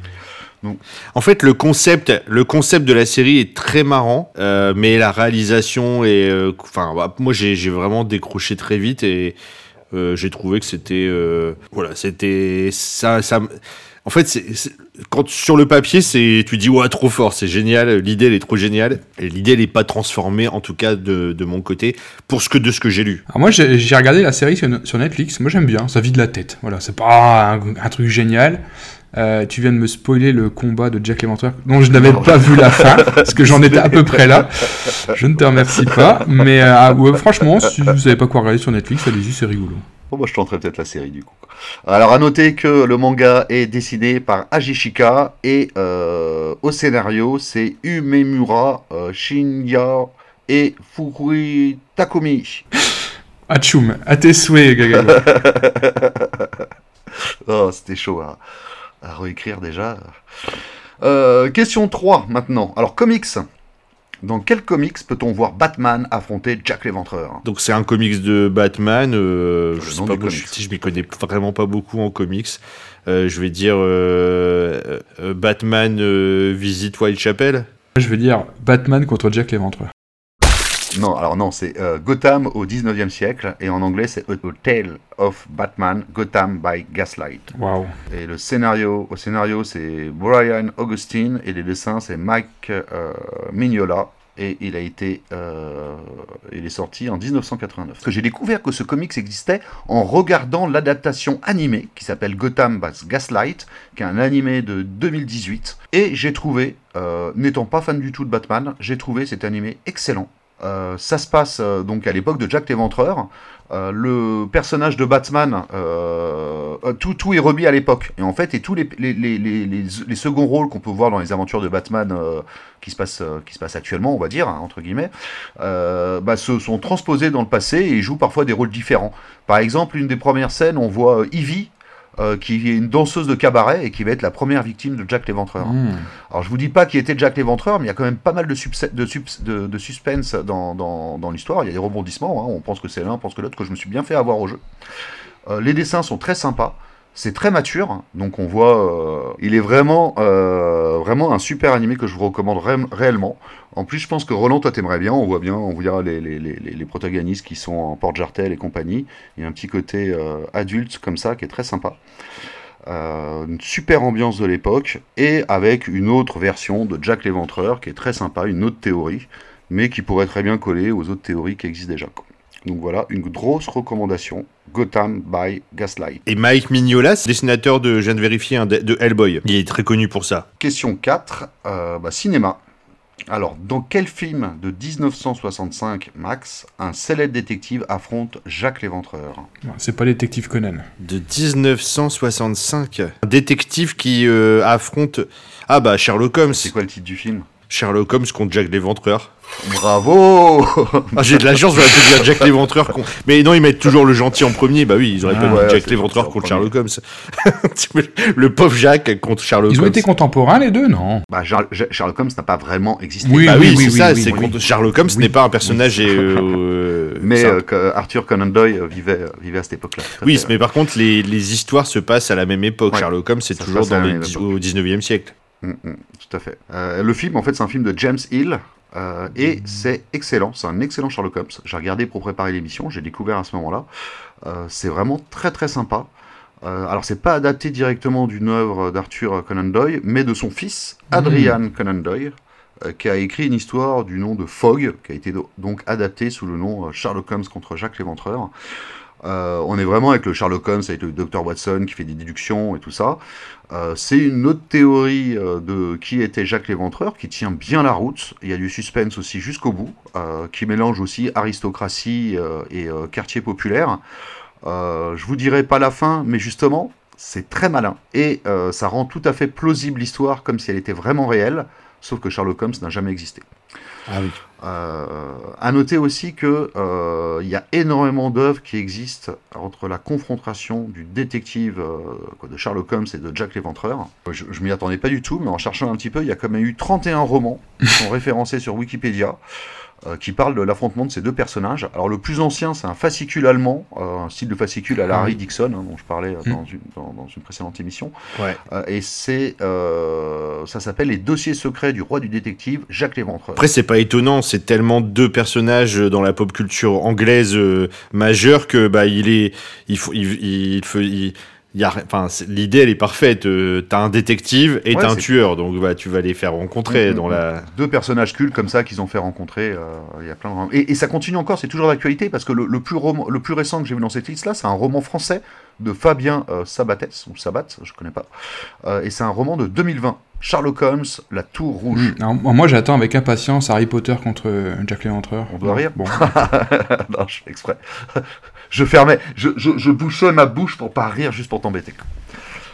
Donc. En fait, le concept, le concept de la série est très marrant, euh, mais la réalisation est, euh, enfin, bah, moi j'ai vraiment décroché très vite et j'ai trouvé que c'était, voilà, c'était ça, ça En fait, c'est, quand sur le papier, c'est, tu dis ouais trop fort, c'est génial, l'idée elle est trop géniale, et l'idée elle est pas transformée, en tout cas de, de mon côté, pour ce que de ce que j'ai lu. Alors moi j'ai, j'ai regardé la série sur, sur Netflix, moi j'aime bien, ça vide la tête. Voilà, c'est pas un, un truc génial. Euh, tu viens de me spoiler le combat de Jack l'Éventreur, dont je n'avais pas vu la fin, parce que j'en étais à peu près là. Je ne te remercie pas, mais euh, ouais, franchement, si vous savez pas quoi regarder sur Netflix, allez-y, c'est rigolo. Bon, bah, je tenterai peut-être la série du coup. Alors, à noter que le manga est dessiné par Ajishika et euh, au scénario, c'est Umemura euh, Shinya et Fukui Takumi. Atchoum, à tes souhaits, Gagago. oh, c'était chaud à, à réécrire déjà. Euh, question 3 maintenant. Alors, comics. Dans quel comics peut-on voir Batman affronter Jack l'Éventreur Donc c'est un comics de Batman. Euh, je sais pas, moi, je, je m'y connais vraiment pas beaucoup en comics. Euh, je vais dire euh, euh, Batman euh, visite Whitechapel. Je vais dire Batman contre Jack l'Éventreur. Non, alors non, c'est euh, Gotham au 19e siècle et en anglais c'est A Tale of Batman Gotham by Gaslight. Waouh. Et le scénario, au scénario c'est Brian Augustine et les dessins c'est Mike euh, Mignola et il a été, euh, il est sorti en 1989. Parce que j'ai découvert que ce comics existait en regardant l'adaptation animée qui s'appelle Gotham by Gaslight, qui est un animé de 2018. Et j'ai trouvé, n'étant pas fan du tout de Batman, j'ai trouvé cet animé excellent. Euh, ça se passe euh, donc à l'époque de Jack l'Éventreur. Euh, le personnage de Batman, euh, tout, tout est remis à l'époque. Et en fait, et tous les, seconds rôles qu'on peut voir dans les aventures de Batman qui, se passent, qui se passent actuellement, on va dire, hein, entre guillemets, bah, se sont transposés dans le passé et jouent parfois des rôles différents. Par exemple, une des premières scènes, on voit Ivy, euh, qui est une danseuse de cabaret et qui va être la première victime de Jack l'Éventreur. Mmh. Alors je vous dis pas qui était Jack l'Éventreur, mais il y a quand même pas mal de, de, de suspense dans, dans, dans l'histoire. Il y a des rebondissements, hein. on pense que c'est l'un, on pense que l'autre, que je me suis bien fait avoir au jeu. Euh, les dessins sont très sympas, c'est très mature, donc on voit, euh, il est vraiment, euh, vraiment un super animé que je vous recommande ré- réellement. En plus, je pense que Roland, toi, t'aimerais bien. On voit bien, on voit les, les, protagonistes qui sont en porte-jartel et compagnie. Il y a un petit côté euh, adulte comme ça qui est très sympa. Une super ambiance de l'époque et avec une autre version de Jack l'Éventreur qui est très sympa, une autre théorie, mais qui pourrait très bien coller aux autres théories qui existent déjà. Donc voilà, une grosse recommandation, Gotham by Gaslight. Et Mike Mignola, dessinateur de, je viens de vérifier, hein, de, de Hellboy. Il est très connu pour ça. Question 4, euh, bah, cinéma. Alors, dans quel film de 1965, Max, un célèbre détective affronte Jacques l'Éventreur? C'est pas détective Conan. De 1965. Un détective qui euh, affronte... Ah bah Sherlock Holmes. C'est quoi le titre du film? Sherlock Holmes contre Jack l'Éventreur. Bravo Ah, j'ai de la chance, j'aurais pu dire Jack l'Éventreur. con- Mais non, ils mettent toujours le gentil en premier. Bah oui, ils auraient Ah, pas mis ouais, Jack l'Éventreur contre. Sherlock Holmes. le pauvre Jack contre Sherlock Ils ont Holmes. été contemporains les deux, non bah, Sherlock Holmes n'a pas vraiment existé. Oui, Bah oui, oui, c'est oui, ça, oui, c'est oui. contre Sherlock Holmes Oui. n'est pas un personnage et, euh, Mais euh, que Arthur Conan Doyle vivait, euh, vivait à cette époque-là. oui, fait, mais par contre, les, les histoires se passent à la même époque. Ouais. Sherlock Holmes, c'est toujours dans les au 19e siècle. Mm, mm, tout à fait. Euh, le film, en fait, c'est un film de James Hill. Euh, et c'est excellent, c'est un excellent Sherlock Holmes. J'ai regardé pour préparer l'émission, j'ai découvert à ce moment-là. Euh, c'est vraiment très très sympa. Euh, alors c'est pas adapté directement d'une œuvre d'Arthur Conan Doyle, mais de son fils Adrian Conan Doyle, qui a écrit une histoire du nom de Fogg, qui a été do- donc adaptée sous le nom Sherlock Holmes contre Jacques l'Éventreur. Euh, on est vraiment avec le Sherlock Holmes, avec le Dr Watson qui fait des déductions et tout ça. Euh, c'est une autre théorie euh, de qui était Jacques l'Éventreur qui tient bien la route. Il y a du suspense aussi jusqu'au bout, qui mélange aussi aristocratie et quartier populaire. Je vous dirai pas la fin, mais justement, c'est très malin. Et ça rend tout à fait plausible l'histoire comme si elle était vraiment réelle, sauf que Sherlock Holmes n'a jamais existé. Ah oui. Euh, à noter aussi que euh, il y a énormément d'œuvres qui existent entre la confrontation du détective euh, de Sherlock Holmes et de Jack l'Éventreur. Je, je m'y attendais pas du tout, mais en cherchant un petit peu, il y a quand même eu 31 romans qui sont référencés sur Wikipédia. Euh, qui parlent de l'affrontement de ces deux personnages. Alors le plus ancien, c'est un fascicule allemand, euh, un style de fascicule à Ah Harry oui. Dixon, hein, dont je parlais euh, Mm. dans, une, dans- dans une précédente émission. Ouais. Euh, et c'est, euh, ça s'appelle Les dossiers secrets du roi du détective, Jacques l'Éventreur. Après, c'est pas étonnant, c'est tellement deux personnages dans la pop culture anglaise euh, majeure que bah il est, il faut, il, il, faut- il- y a, enfin, c'est- l'idée elle est parfaite. Euh, t'as un détective et Ouais, t'as un tueur, donc bah, tu vas les faire rencontrer Mm, dans mm, la. Deux personnages cultes comme ça qu'ils ont fait rencontrer. euh, Il y a plein de... et, et ça continue encore, c'est toujours d'actualité parce que le, le plus roman- le plus récent que j'ai vu dans cette liste-là, c'est un roman français de Fabien euh, Sabates, ou Sabat, je connais pas. Euh, et c'est un roman de 2020. Sherlock Holmes, La Tour Rouge. Alors, moi, j'attends avec impatience Harry Potter contre Jack l'Éventreur. On doit rire. Bon. non, je fais exprès. Je fermais, je, je, je bouchais ma bouche pour pas rire, juste pour t'embêter.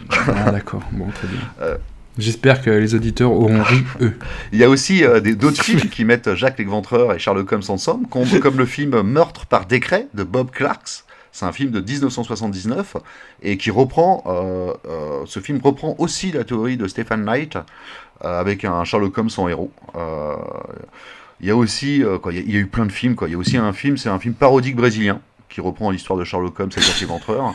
Ah, d'accord. Bon, très bien. Euh. J'espère que les auditeurs auront ri, eux. Il y a aussi euh, des- d'autres films qui mettent Jacques l'Éventreur et Sherlock Holmes ensemble, comme, comme le film Meurtre par décret de Bob Clarks. C'est un film de 1979 et qui reprend, euh, euh, ce film reprend aussi la théorie de Stephen Knight avec un Sherlock Holmes en héros. Il y a aussi, quoi, il y a- il y, a eu plein de films. Quoi. Il y a aussi un film, c'est un film parodique brésilien qui reprend l'histoire de Sherlock Holmes et Jacques l'Éventreur.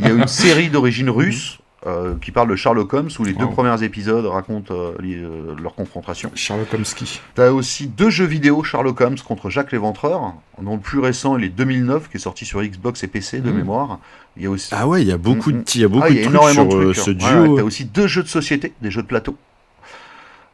Il y a une série d'origine russe euh, qui parle de Sherlock Holmes où les deux Wow. premiers épisodes racontent euh, les- euh, leur confrontation. Sherlock Holmeski. T'as aussi deux jeux vidéo Sherlock Holmes contre Jacques l'Éventreur, dont le plus récent il est 2009, qui est sorti sur Xbox et PC de Mhm. mémoire. Il y a aussi, Ah ouais, il y a beaucoup de, Mm, il y a beaucoup Ah, y a trucs énormément sur de trucs. ce hein. duo. Ouais, ouais, T'as aussi deux jeux de société, des jeux de plateau.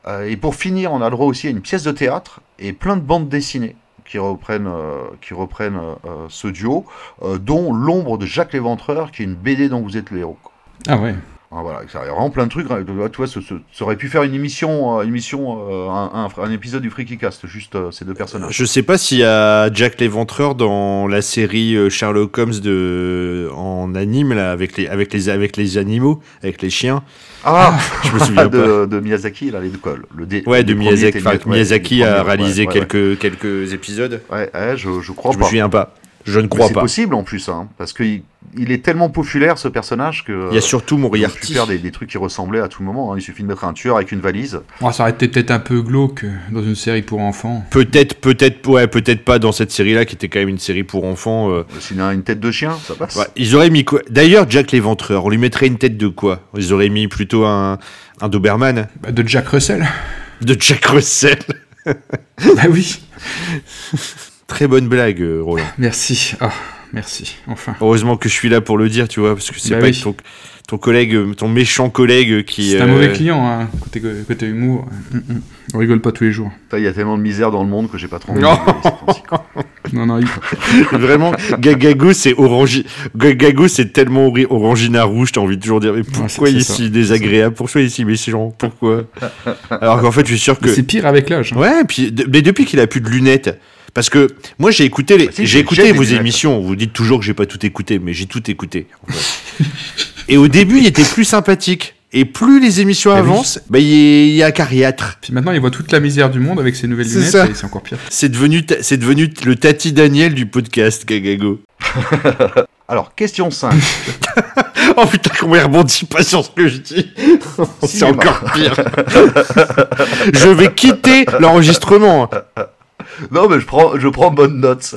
Euh, et pour finir, on a le droit aussi à une pièce de théâtre et plein de bandes dessinées qui reprennent, euh, qui reprennent euh, ce duo, euh, dont L'ombre de Jacques l'Éventreur, qui est une BD dont vous êtes le héros. Ah ouais. Ah, voilà, ça, il y a vraiment plein de trucs. Tu vois, tu vois, ça aurait pu faire une émission, une émission un, un- un épisode du Freaky Cast, juste euh, ces deux personnages. Je sais pas s'il y a Jack l'Éventreur dans la série Sherlock Holmes de en anime là avec les avec les avec les animaux, avec les chiens. Ah, Je me souviens pas. de, de Miyazaki, là, les deux cols. Le dé- Ouais, de Miyazaki. ouais, Miyazaki a réalisé ouais, ouais, quelques quelques épisodes. Ouais, ouais, je, je crois Je me pas. souviens pas. Je ne crois C'est pas. possible en plus, hein, parce qu'il il est tellement populaire ce personnage que. Il y a surtout tu Moriarty. faire des, des trucs qui ressemblaient à tout moment. hein. Il suffit de mettre un tueur avec une valise. Oh, ça aurait été peut-être un peu glauque euh, dans une série pour enfants. Peut-être, peut-être, ouais, peut-être pas dans cette série-là qui était quand même une série pour enfants. euh. S'il a une tête de chien, ça passe. Ouais, ils auraient mis quoi? D'ailleurs, Jack l'Éventreur, on lui mettrait une tête de quoi? Ils auraient mis plutôt un un Doberman? Bah, de Jack Russell. de Jack Russell. bah oui. Très bonne blague, euh, Roland. Merci. Ah, merci. Enfin. Heureusement que je suis là pour le dire, tu vois, parce que c'est Bah pas oui. ton, ton collègue, euh, ton méchant collègue qui. C'est un euh, mauvais client, hein, côté, côté humour. Mm, mm. On rigole pas tous les jours. Il y a tellement de misère dans le monde que j'ai pas trop envie. Non. de. Non, non, il... Vraiment, Gagago, c'est orangi... Gagago, c'est tellement ori- orangina rouge, t'as envie de toujours dire, mais pourquoi c'est ici désagréable? Pourquoi ici méchant? Pourquoi? Alors qu'en fait, je suis sûr que. C'est pire avec l'âge. hein. Ouais, puis, de- mais depuis qu'il a plus de lunettes. Parce que moi j'ai écouté les, Bah j'ai écouté vos émissions. Vous dites toujours que j'ai pas tout écouté, mais j'ai tout écouté. en fait. et au début, il était plus sympathique. Et plus les émissions Ah oui. avancent, bah il est, il est acariâtre. Puis maintenant, il voit toute la misère du monde avec ses nouvelles C'est lunettes ça. et c'est encore pire. C'est devenu, ta- c'est devenu le Tati Daniel du podcast, Gagago. Alors, question 5. Oh putain, comment il rebondit pas sur ce que je dis C'est encore pire. je vais quitter l'enregistrement. Non, mais je prends, je prends bonne note.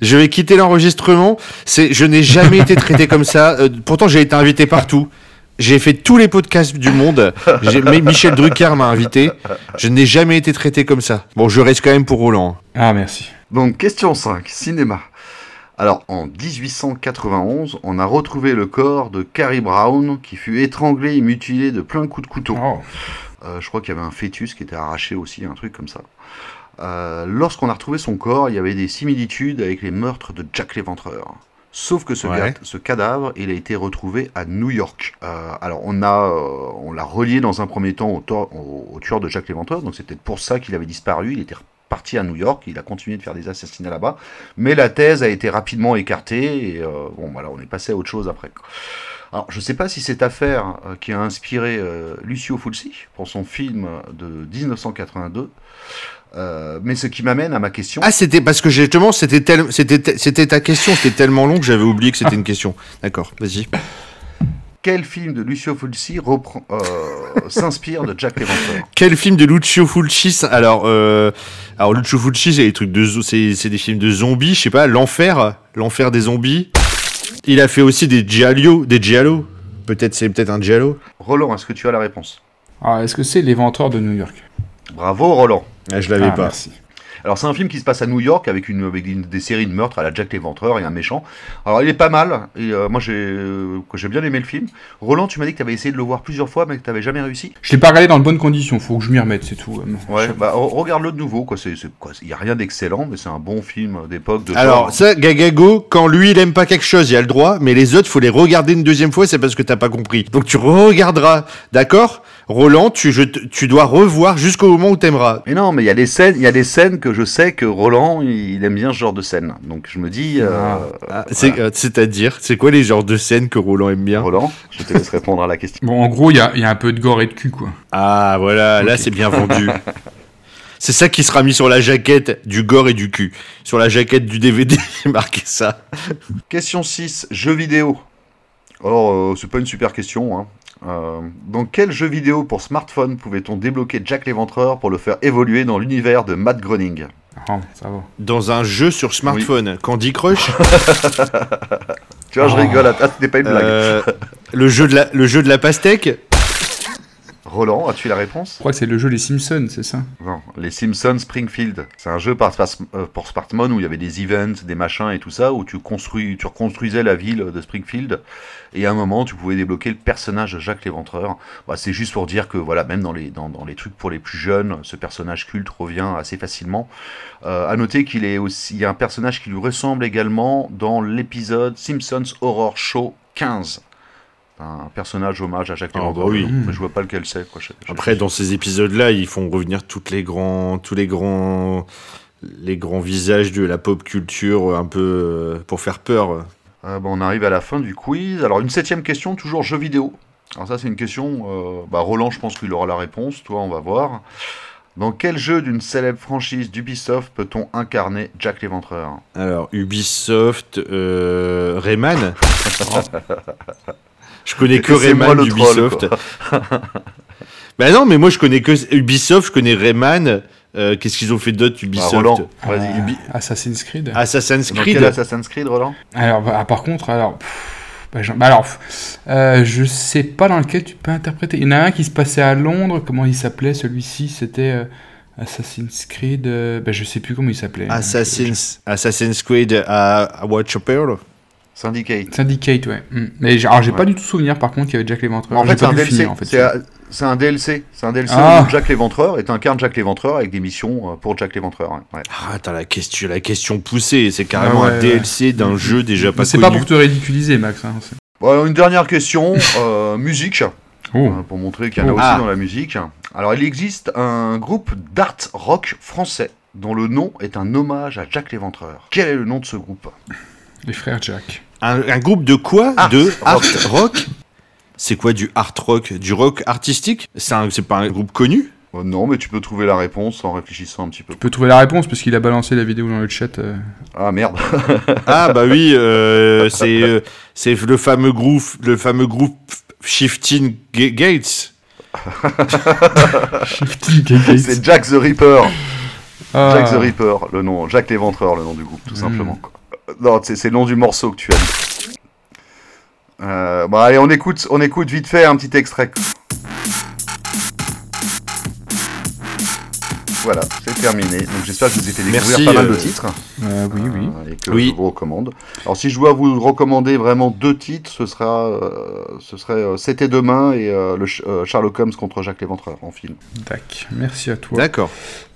Je vais quitter l'enregistrement. C'est, je n'ai jamais été traité comme ça. Euh, pourtant, j'ai été invité partout. J'ai fait tous les podcasts du monde. Michel Drucker m'a invité. Je n'ai jamais été traité comme ça. Bon, je reste quand même pour Roland. Ah, merci. Donc, question 5, cinéma. Alors, en 1891, on a retrouvé le corps de Carrie Brown qui fut étranglé et mutilé de plein de coups de couteau. Oh. Euh, je crois qu'il y avait un fœtus qui était arraché aussi, un truc comme ça. Euh, Lorsqu'on a retrouvé son corps, il y avait des similitudes avec les meurtres de Jack l'Éventreur. Sauf que ce, Ouais. gars- ce cadavre, il a été retrouvé à New York. Euh, alors on a, euh, on l'a relié dans un premier temps au, tor- au- au tueur de Jack l'Éventreur, donc c'est peut-être pour ça qu'il avait disparu. Il était parti à New York, il a continué de faire des assassinats là-bas, mais la thèse a été rapidement écartée et euh, bon voilà, on est passé à autre chose après. Alors, je ne sais pas si cette affaire qui a inspiré Lucio Fulci pour son film de 1982, euh, mais ce qui m'amène à ma question. Ah, c'était parce que justement, c'était tel, c'était, c'était ta question. C'était tellement long que j'avais oublié que c'était une question. D'accord, vas-y. Quel film de Lucio Fulci reprend, euh, s'inspire de Jack l'Éventreur Quel film de Lucio Fulci Alors, euh, alors Lucio Fulci, c'est des trucs de, c'est des films de zombies. Je sais pas, l'enfer, l'enfer des zombies. Il a fait aussi des giallo, des giallo. Peut-être c'est peut-être un giallo. Roland, est-ce que tu as la réponse? Ah, est-ce que c'est l'éventreur de New York? Bravo, Roland. Ah, je l'avais Ah, pas. merci. Alors c'est un film qui se passe à New York avec une, avec une- des séries de meurtres à la Jack l'Éventreur et un méchant. Alors il est pas mal et euh, moi j'ai euh, que j'ai bien aimé le film. Roland, tu m'as dit que tu avais essayé de le voir plusieurs fois mais que tu n'avais jamais réussi. Je l'ai pas regardé dans de bonnes conditions, faut que je m'y remette, c'est tout. euh, Ouais, je- bah re- regarde-le de nouveau quoi. C'est c'est- quoi. Il y a rien d'excellent mais c'est un bon film d'époque de. Alors, genre. ça, Gagago, quand lui il aime pas quelque chose, il a le droit, mais les autres, faut les regarder une deuxième fois, c'est parce que t'as pas compris. Donc tu regarderas, d'accord? Roland, tu, je tu dois revoir jusqu'au moment où t'aimeras. Mais non, mais il y a des scènes, il y a des scènes que je sais que Roland, il aime bien ce genre de scène. Donc je me dis, euh, Ah, c'est- euh, C'est-à-dire, c'est quoi les genres de scènes que Roland aime bien? Roland, je te laisse répondre à la question. Bon, en gros, il y a, il y a un peu de gore et de cul, quoi. Ah, voilà, là c'est bien vendu. C'est ça qui sera mis sur la jaquette du gore et du cul. Sur la jaquette du DVD, marqué ça. Question 6, jeux vidéo. Alors, euh, c'est pas une super question. Hein. Euh, dans quel jeu vidéo pour smartphone pouvait-on débloquer Jack l'Éventreur pour le faire évoluer dans l'univers de Matt Groening Ah, ça va. Dans un jeu sur smartphone, Candy Crush, Tu vois, je Oh. rigole, ah, c'était pas une blague. euh, le, jeu de la, le jeu de la pastèque, Roland, as-tu la réponse? Je crois que c'est le jeu Les Simpsons, c'est ça? Non, les Simpsons Springfield. C'est un jeu par, euh, pour smartphone où il y avait des events, des machins et tout ça, où tu, construis, tu reconstruisais la ville de Springfield. Et à un moment, tu pouvais débloquer le personnage de Jacques l'Éventreur. Bah, c'est juste pour dire que, voilà, même dans les, dans, dans les trucs pour les plus jeunes, ce personnage culte revient assez facilement. Euh, à noter qu'il est aussi, il y a un personnage qui lui ressemble également dans l'épisode Simpsons Horror Show 15. Un personnage hommage à Jacques Ah, bah oui. Mais je vois pas lequel c'est. Après, dans ces épisodes-là, ils font revenir toutes les grands, tous les grands, les grands visages de la pop culture, un peu euh, pour faire peur. Euh, bah, on arrive à la fin du quiz. Alors, une septième question, toujours jeux vidéo. Alors, ça, c'est une question. euh, bah, Roland, je pense qu'il aura la réponse. Toi, on va voir. Dans quel jeu d'une célèbre franchise d'Ubisoft peut-on incarner Jack l'Éventreur? Alors, Ubisoft, euh, Rayman. je connais que Rayman d'Ubisoft. bah non, mais moi je connais que Ubisoft, je connais Rayman. Euh, Qu'est-ce qu'ils ont fait d'autre Bah, Ubisoft Roland. Euh, Ubi- Assassin's Creed. Assassin's Dans Creed. quel Assassin's Creed, Roland Alors, bah, par contre, alors. pff, bah, j'en- bah, alors, euh, je sais pas dans lequel tu peux interpréter. Il y en a un qui se passait à Londres. Comment il s'appelait celui-ci? C'était euh, Assassin's Creed. euh, bah, je sais plus comment il s'appelait. Assassin's, Assassin's Creed à, à Watchapel. Syndicate. Syndicate, ouais. Hmm. Mais j'ai- alors, j'ai Ouais. pas du tout souvenir, par contre, qu'il y avait Jack l'Éventreur. en fait, c'est un DLC. en fait. C'est un- un DLC. C'est un DLC Ah. où Jack l'Éventreur et incarnes Jack l'Éventreur avec des missions euh, pour Jack l'Éventreur. ouais. Ouais. Ah, attends, la question, la question poussée, c'est carrément Ah ouais, un DLC d'un jeu déjà pas Mais C'est pas pour te ridiculiser, Max. hein, Bon, alors, une dernière question. euh, musique. Oh. Euh, pour montrer qu'il y en a Oh. aussi Ah. dans la musique. Alors, il existe un groupe d'art rock français dont le nom est un hommage à Jack l'Éventreur. Quel est le nom de ce groupe? Les frères Jack. Un, un groupe de quoi Art De rock. art rock C'est quoi du art rock Du rock artistique C'est un- c'est pas un groupe connu Euh, Non, mais tu peux trouver la réponse en réfléchissant un petit peu. Tu peux trouver la réponse parce qu'il a balancé la vidéo dans le chat. euh. Ah merde. Ah bah oui, euh, c'est euh, c'est le fameux groupe, le fameux groupe Shifting Ga- Gates. Shifty Gates. C'est Jack the Ripper. Ah. Jack the Ripper, le nom. Jack l'Éventreur, le nom du groupe, tout Hmm. simplement. quoi. Non, c'est le nom du morceau que tu as. Euh, bon, allez, on écoute, on écoute vite fait un petit extrait. Voilà, c'est terminé. Donc j'espère que vous avez fait découvrir Merci, pas mal de euh, titres. Euh, oui, oui. euh, et que Oui. je vous recommande. Alors si je dois vous recommander vraiment deux titres, ce sera, euh, ce serait euh, C'était demain et euh, le euh, Sherlock Holmes contre Jacques l'Éventreur en film. Tac. Merci à toi. D'accord.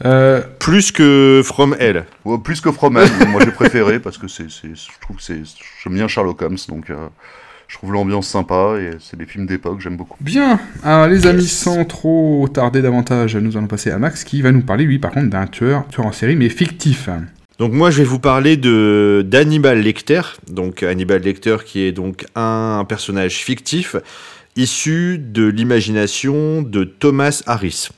Euh, Plus que From Hell. Plus que Fromen, moi j'ai préféré parce que c'est, je trouve que c'est, j'aime bien Sherlock Holmes, donc euh, je trouve l'ambiance sympa et c'est des films d'époque, j'aime beaucoup. Bien. Alors, les amis, sans trop tarder davantage, nous allons passer à Max qui va nous parler, lui, par contre, d'un tueur, tueur en série, mais fictif. Donc moi je vais vous parler de d'Hannibal Lecter. Donc Hannibal Lecter qui est donc un, un personnage fictif issu de l'imagination de Thomas Harris.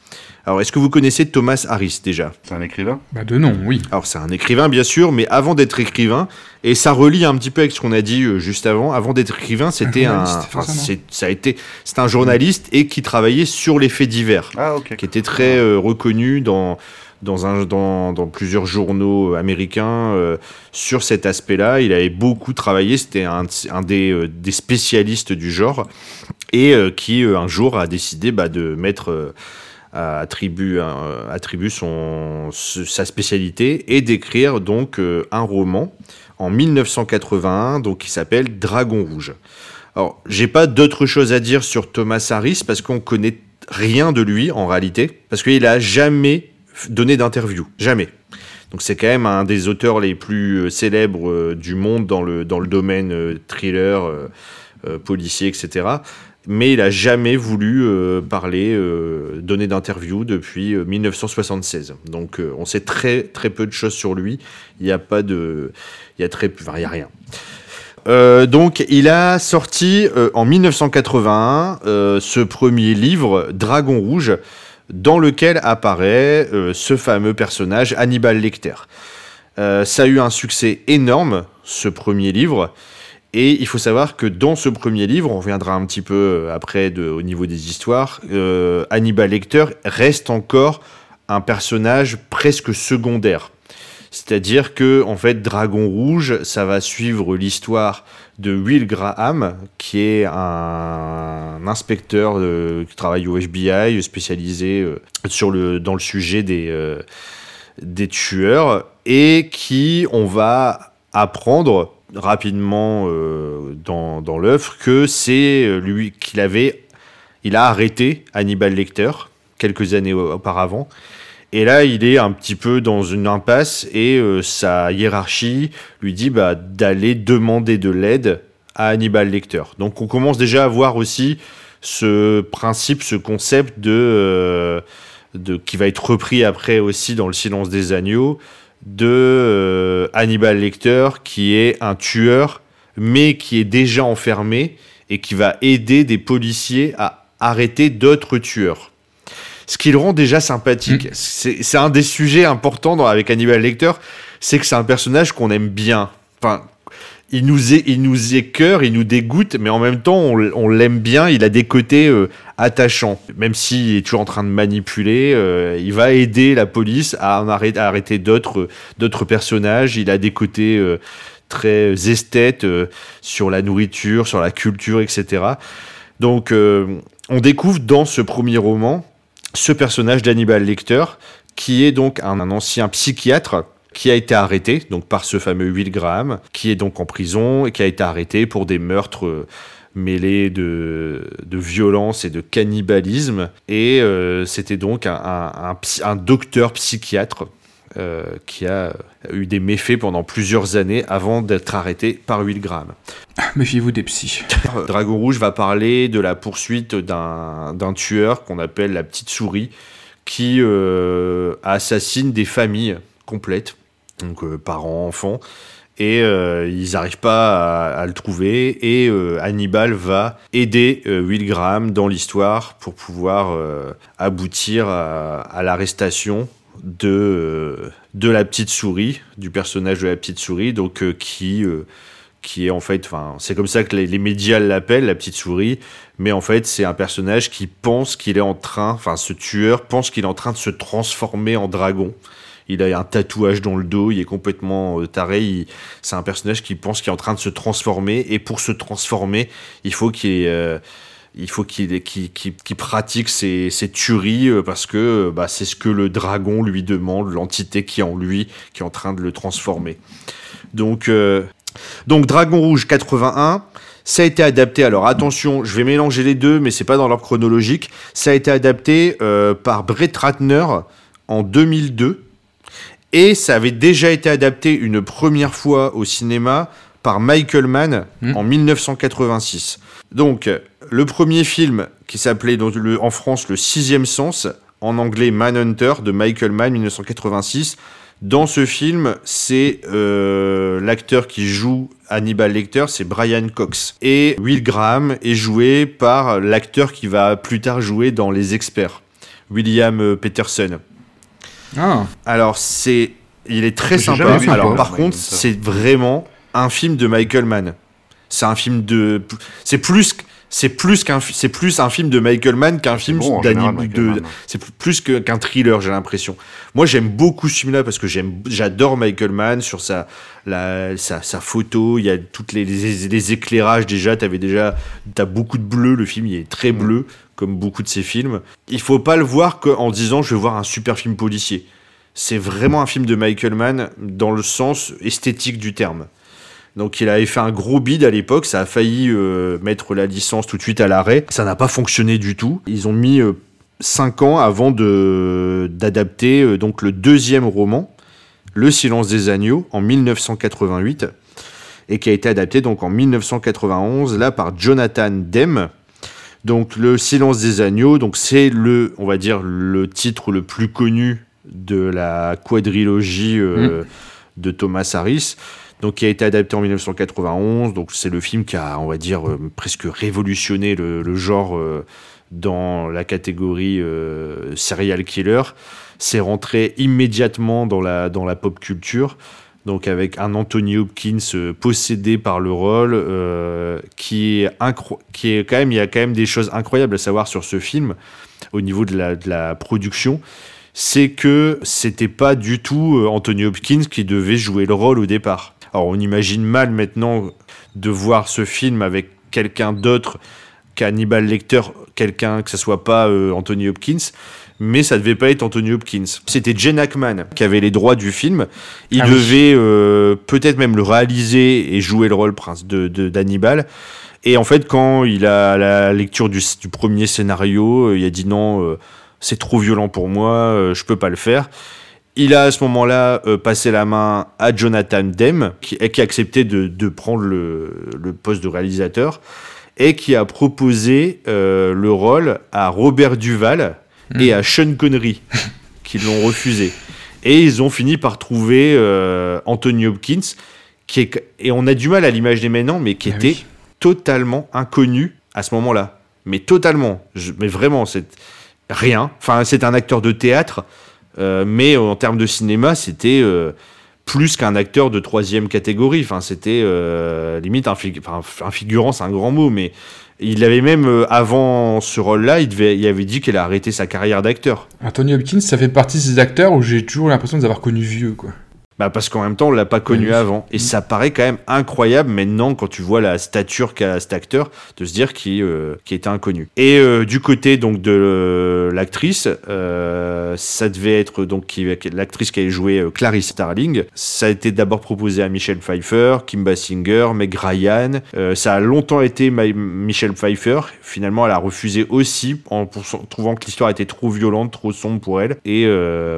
Alors est-ce que vous connaissez Thomas Harris déjà? C'est un écrivain? Bah, de nom, oui. Alors c'est un écrivain bien sûr, mais avant d'être écrivain, et ça relie un petit peu avec ce qu'on a dit euh, juste avant, avant d'être écrivain, c'était un, enfin, ça, a été, c'est un journaliste et qui travaillait sur les faits divers, Ah ok. qui était très euh, reconnu dans dans, un, dans, dans plusieurs journaux euh, américains euh, sur cet aspect-là. Il avait beaucoup travaillé, c'était un, un des, euh, des spécialistes du genre, et euh, qui euh, un jour a décidé bah, de mettre... euh, attribue, attribue son, sa spécialité et d'écrire donc un roman en 1981 donc qui s'appelle Dragon Rouge. Alors, j'ai pas d'autre chose à dire sur Thomas Harris parce qu'on connaît rien de lui en réalité, parce qu'il a jamais donné d'interview, jamais. Donc c'est quand même un des auteurs les plus euh, célèbres euh, du monde dans le, dans le domaine euh, thriller, policier, etc. Mais il a jamais voulu parler, donner d'interview depuis 1976. Donc on sait très très peu de choses sur lui. Il n'y a pas de, il y a très, enfin, a rien. Euh, donc, il a sorti euh, en 1981 euh, ce premier livre, Dragon Rouge, dans lequel apparaît ce fameux personnage Hannibal Lecter. ça a eu un succès énorme, ce premier livre. Et il faut savoir que dans ce premier livre, on reviendra un petit peu après de, au niveau des histoires, Hannibal Lecter reste encore un personnage presque secondaire. C'est-à-dire que en fait Dragon Rouge, ça va suivre l'histoire de Will Graham, qui est un inspecteur qui travaille au FBI, spécialisé euh, sur le, dans le sujet des, euh, des tueurs, et qui, on va apprendre rapidement euh, dans, dans l'œuvre que c'est lui qu'il avait, il a arrêté Hannibal Lecter quelques années auparavant et là, il est un petit peu dans une impasse et euh, sa hiérarchie lui dit bah, d'aller demander de l'aide à Hannibal Lecter. Donc on commence déjà à voir aussi ce principe, ce concept de, euh, de qui va être repris après aussi dans Le Silence des agneaux de euh, Hannibal Lecter qui est un tueur mais qui est déjà enfermé et qui va aider des policiers à arrêter d'autres tueurs ce qui le rend déjà sympathique. Mm. C'est un des sujets importants avec Hannibal Lecter, c'est que c'est un personnage qu'on aime bien. Enfin, il nous, est, il nous écœure, il nous dégoûte, mais en même temps, on, l'aime bien. Il a des côtés euh, attachants. Même s'il est toujours en train de manipuler, euh, il va aider la police à, arrêter, à arrêter d'autres personnages. Il a des côtés euh, très esthètes sur la nourriture, sur la culture, etc. Donc, on découvre dans ce premier roman ce personnage d'Hannibal Lecter, qui est donc un, ancien psychiatre qui a été arrêté donc par ce fameux Will Graham, qui est donc en prison et qui a été arrêté pour des meurtres mêlés de, de violence et de cannibalisme. Et euh, c'était donc un, un, docteur psychiatre euh, qui a eu des méfaits pendant plusieurs années avant d'être arrêté par Will Graham. Méfiez-vous des psys. Dragon Rouge va parler de la poursuite d'un tueur qu'on appelle la petite souris qui euh, assassine des familles complètes, donc euh, parents, enfants, et ils n'arrivent pas à, le trouver, et Hannibal va aider Will Graham dans l'histoire pour pouvoir aboutir à l'arrestation de, euh, de la petite souris, du personnage de la petite souris, donc euh, qui, euh, qui est en fait, enfin, c'est comme ça que les, médias l'appellent, la petite souris, mais en fait, c'est un personnage qui pense qu'il est en train, enfin, ce tueur pense qu'il est en train de se transformer en dragon. Il a un tatouage dans le dos, il est complètement taré. C'est un personnage qui pense qu'il est en train de se transformer, et pour se transformer, il faut qu'il qu'il pratique ses, tueries euh, parce que bah, c'est ce que le dragon lui demande, l'entité qui est en lui, qui est en train de le transformer. Donc, euh, donc Dragon Rouge 81, ça a été adapté. Alors attention, je vais mélanger les deux, mais c'est pas dans l'ordre chronologique. Ça a été adapté euh, par Brett Ratner en 2002. Et ça avait déjà été adapté une première fois au cinéma par Michael Mann hmm. en 1986. Donc, le premier film qui s'appelait en France Le Sixième Sens, en anglais Manhunter de Michael Mann 1986. Dans ce film, c'est euh, l'acteur qui joue Hannibal Lecter, c'est Brian Cox. Et Will Graham est joué par l'acteur qui va plus tard jouer dans Les Experts, William euh, Peterson. Ah. Alors c'est, il est très sympa. Alors par contre, c'est vraiment un film de Michael Mann. C'est un film de, c'est plus c'est plus qu'un c'est plus un film de Michael Mann qu'un film bon, en d'ani- général, Michael de Mann. c'est plus que- qu'un thriller j'ai l'impression moi j'aime beaucoup ce film là parce que j'aime j'adore Michael Mann sur sa la sa, sa photo il y a toutes les, les, les éclairages déjà t'avais déjà t'as beaucoup de bleu le film il est très Mm. bleu comme beaucoup de ses films il faut pas le voir qu'en disant je vais voir un super film policier c'est vraiment un film de Michael Mann dans le sens esthétique du terme donc il avait fait un gros bid à l'époque, ça a failli euh, mettre la licence tout de suite à l'arrêt. Ça n'a pas fonctionné du tout. Ils ont mis 5 ans avant d'adapter euh, donc le deuxième roman, Le silence des agneaux, en 1988, et qui a été adapté donc en 1991 là par Jonathan Demme. Donc Le silence des agneaux, donc c'est le, on va dire le titre le plus connu de la quadrilogie euh, de Thomas Harris donc qui a été adapté en 1991. Donc c'est le film qui a, on va dire, euh, presque révolutionné le, le genre euh, dans la catégorie serial killer. C'est rentré immédiatement dans la, dans la pop culture. Donc avec un Anthony Hopkins euh, possédé par le rôle, euh, qui est qui quand même, il y a quand même des choses incroyables à savoir sur ce film au niveau de la, production c'est que c'était pas du tout euh, Anthony Hopkins qui devait jouer le rôle au départ. Alors on imagine mal maintenant de voir ce film avec quelqu'un d'autre qu'Hannibal Lecter, quelqu'un que ce soit pas Anthony Hopkins, mais ça devait pas être Anthony Hopkins. C'était Jen Hackman qui avait les droits du film. Il Ah oui. devait euh, peut-être même le réaliser et jouer le rôle prince de d'Hannibal. Et en fait, quand il a la lecture du, du premier scénario, euh, il a dit non, euh, c'est trop violent pour moi, euh, je peux pas le faire. Il a à ce moment-là euh, passé la main à Jonathan Demme, qui, qui a accepté de, de prendre le, le poste de réalisateur et qui a proposé euh, le rôle à Robert Duval et à Sean Connery, qui l'ont refusé. Et ils ont fini par trouver euh, Anthony Hopkins, qui est, et on a du mal à l'imaginer maintenant, mais qui Ah était oui. totalement inconnu à ce moment-là. Mais totalement. Je- mais vraiment, c'est rien. Enfin, c'est un acteur de théâtre, euh, mais en termes de cinéma, c'était euh, plus qu'un acteur de troisième catégorie. Enfin, c'était limite un figurant, c'est un grand mot, mais il avait même, euh, avant ce rôle-là, il, il avait dit qu'il a arrêté sa carrière d'acteur. Anthony Hopkins, ça fait partie de ces acteurs où j'ai toujours l'impression de les avoir connus vieux, quoi. Bah parce qu'en même temps, on l'a pas connu Oui. avant. Et ça paraît quand même incroyable maintenant quand tu vois la stature qu'a cet acteur de se dire qu'il euh, était inconnu. Et euh, du côté donc de euh, l'actrice, euh, ça devait être donc l'actrice qui avait joué Clarice Starling. Ça a été d'abord proposé à Michelle Pfeiffer, Kim Basinger, Meg Ryan. Ça a longtemps été Michelle Pfeiffer. Finalement, elle a refusé aussi en trouvant que l'histoire était trop violente, trop sombre pour elle. Et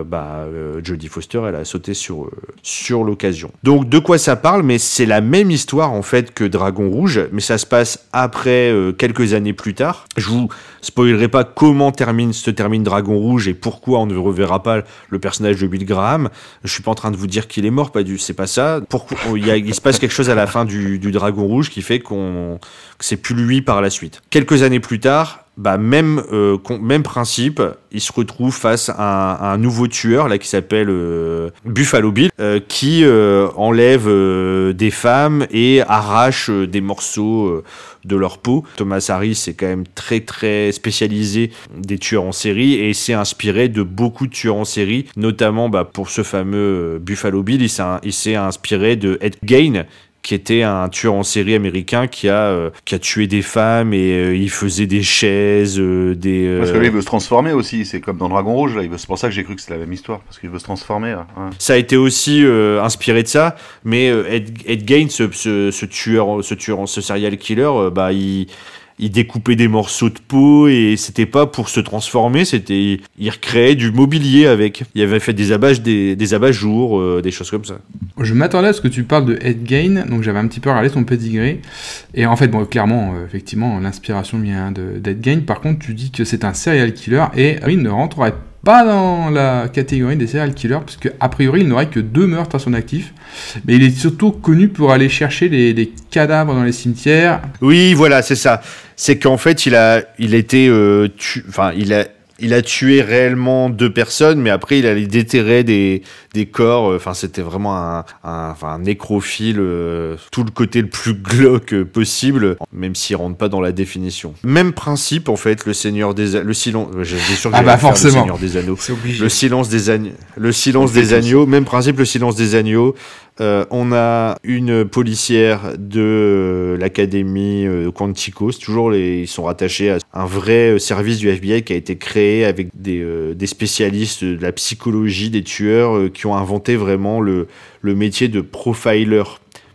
bah Jodie Foster, elle a sauté sur sur l'occasion. Donc de quoi ça parle Mais c'est la même histoire en fait que Dragon Rouge, mais ça se passe après euh, quelques années plus tard. Je vous spoilerai pas comment termine se termine Dragon Rouge et pourquoi on ne reverra pas le personnage de Bill Graham. Je suis pas en train de vous dire qu'il est mort, pas du, c'est pas ça. Pourquoi il, y se passe quelque chose à la fin du, du Dragon Rouge qui fait qu'on que c'est plus lui par la suite. Quelques années plus tard, bah même euh, même principe, il se retrouve face à un, nouveau tueur là qui s'appelle euh, Buffalo Bill, euh, qui euh, enlève des femmes et arrache des morceaux de leur peau. Thomas Harris est quand même très très spécialisé des tueurs en série et s'est inspiré de beaucoup de tueurs en série, notamment bah, pour ce fameux Buffalo Bill, il s'est inspiré de Ed Gein qui était un tueur en série américain qui a euh, qui a tué des femmes et euh, il faisait des chaises, euh, des Parce que lui, il veut se transformer aussi. C'est comme dans Dragon Rouge, là. il veut- C'est pour ça que j'ai cru que c'était la même histoire. Parce qu'il veut se transformer. là. Ouais. Ça a été aussi inspiré de ça, mais Ed, Ed Gein, ce, ce, ce tueur, ce tueur, ce serial killer, bah il, il découpait des morceaux de peau et c'était pas pour se transformer, c'était il recréait du mobilier avec. Il avait fait des abat des, des abat-jours, euh, des choses comme ça. Je m'attendais à ce que tu parles de Ed Gein, donc j'avais un petit peu regardé son pedigree. Et en fait, bon, clairement, euh, effectivement, l'inspiration vient de- d'Ed Gein. Par contre, tu dis que c'est un serial killer et euh, il ne rentrerait pas dans la catégorie des serial killers, parce qu'a priori, il n'aurait que deux meurtres à son actif. Mais il est surtout connu pour aller chercher les, les cadavres dans les cimetières. Oui, voilà, c'est ça. C'est qu'en fait, il a, était, euh, il a, a tué réellement deux personnes, mais après, il allait déterrer des, des corps. Enfin, c'était vraiment un, un, un nécrophile, tout le côté le plus glauque possible, même s'il rentre pas dans la définition. Même principe, en fait, le Seigneur des le silence. J'étais sûr que ah bah forcément. le Seigneur des Anneaux. Le silence des agneaux. Le silence des agneaux. Même principe, le silence des agneaux. Euh, on a une policière de euh, l'académie euh, Quantico. Toujours, les, ils sont rattachés à un vrai service du FBI qui a été créé avec des, des spécialistes de la psychologie des tueurs ont inventé vraiment le, le métier de profiler.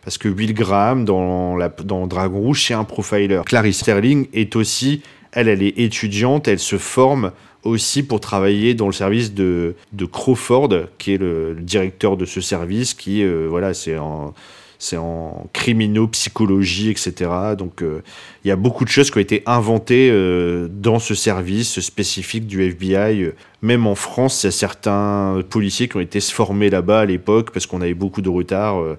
Parce que Will Graham, dans, la, dans Dragon Rouge, c'est un profiler. Clarice Sterling est aussi, elle, elle est étudiante, elle se forme aussi pour travailler dans le service de, de Crawford, qui est le, directeur de ce service, qui, euh, voilà, c'est en, c'est en criminopsychologie, etc. Donc, euh, il y a beaucoup de choses qui ont été inventées euh, dans ce service spécifique du FBI. Même en France, il y a certains policiers qui ont été formés là-bas à l'époque parce qu'on avait beaucoup de retard. Euh,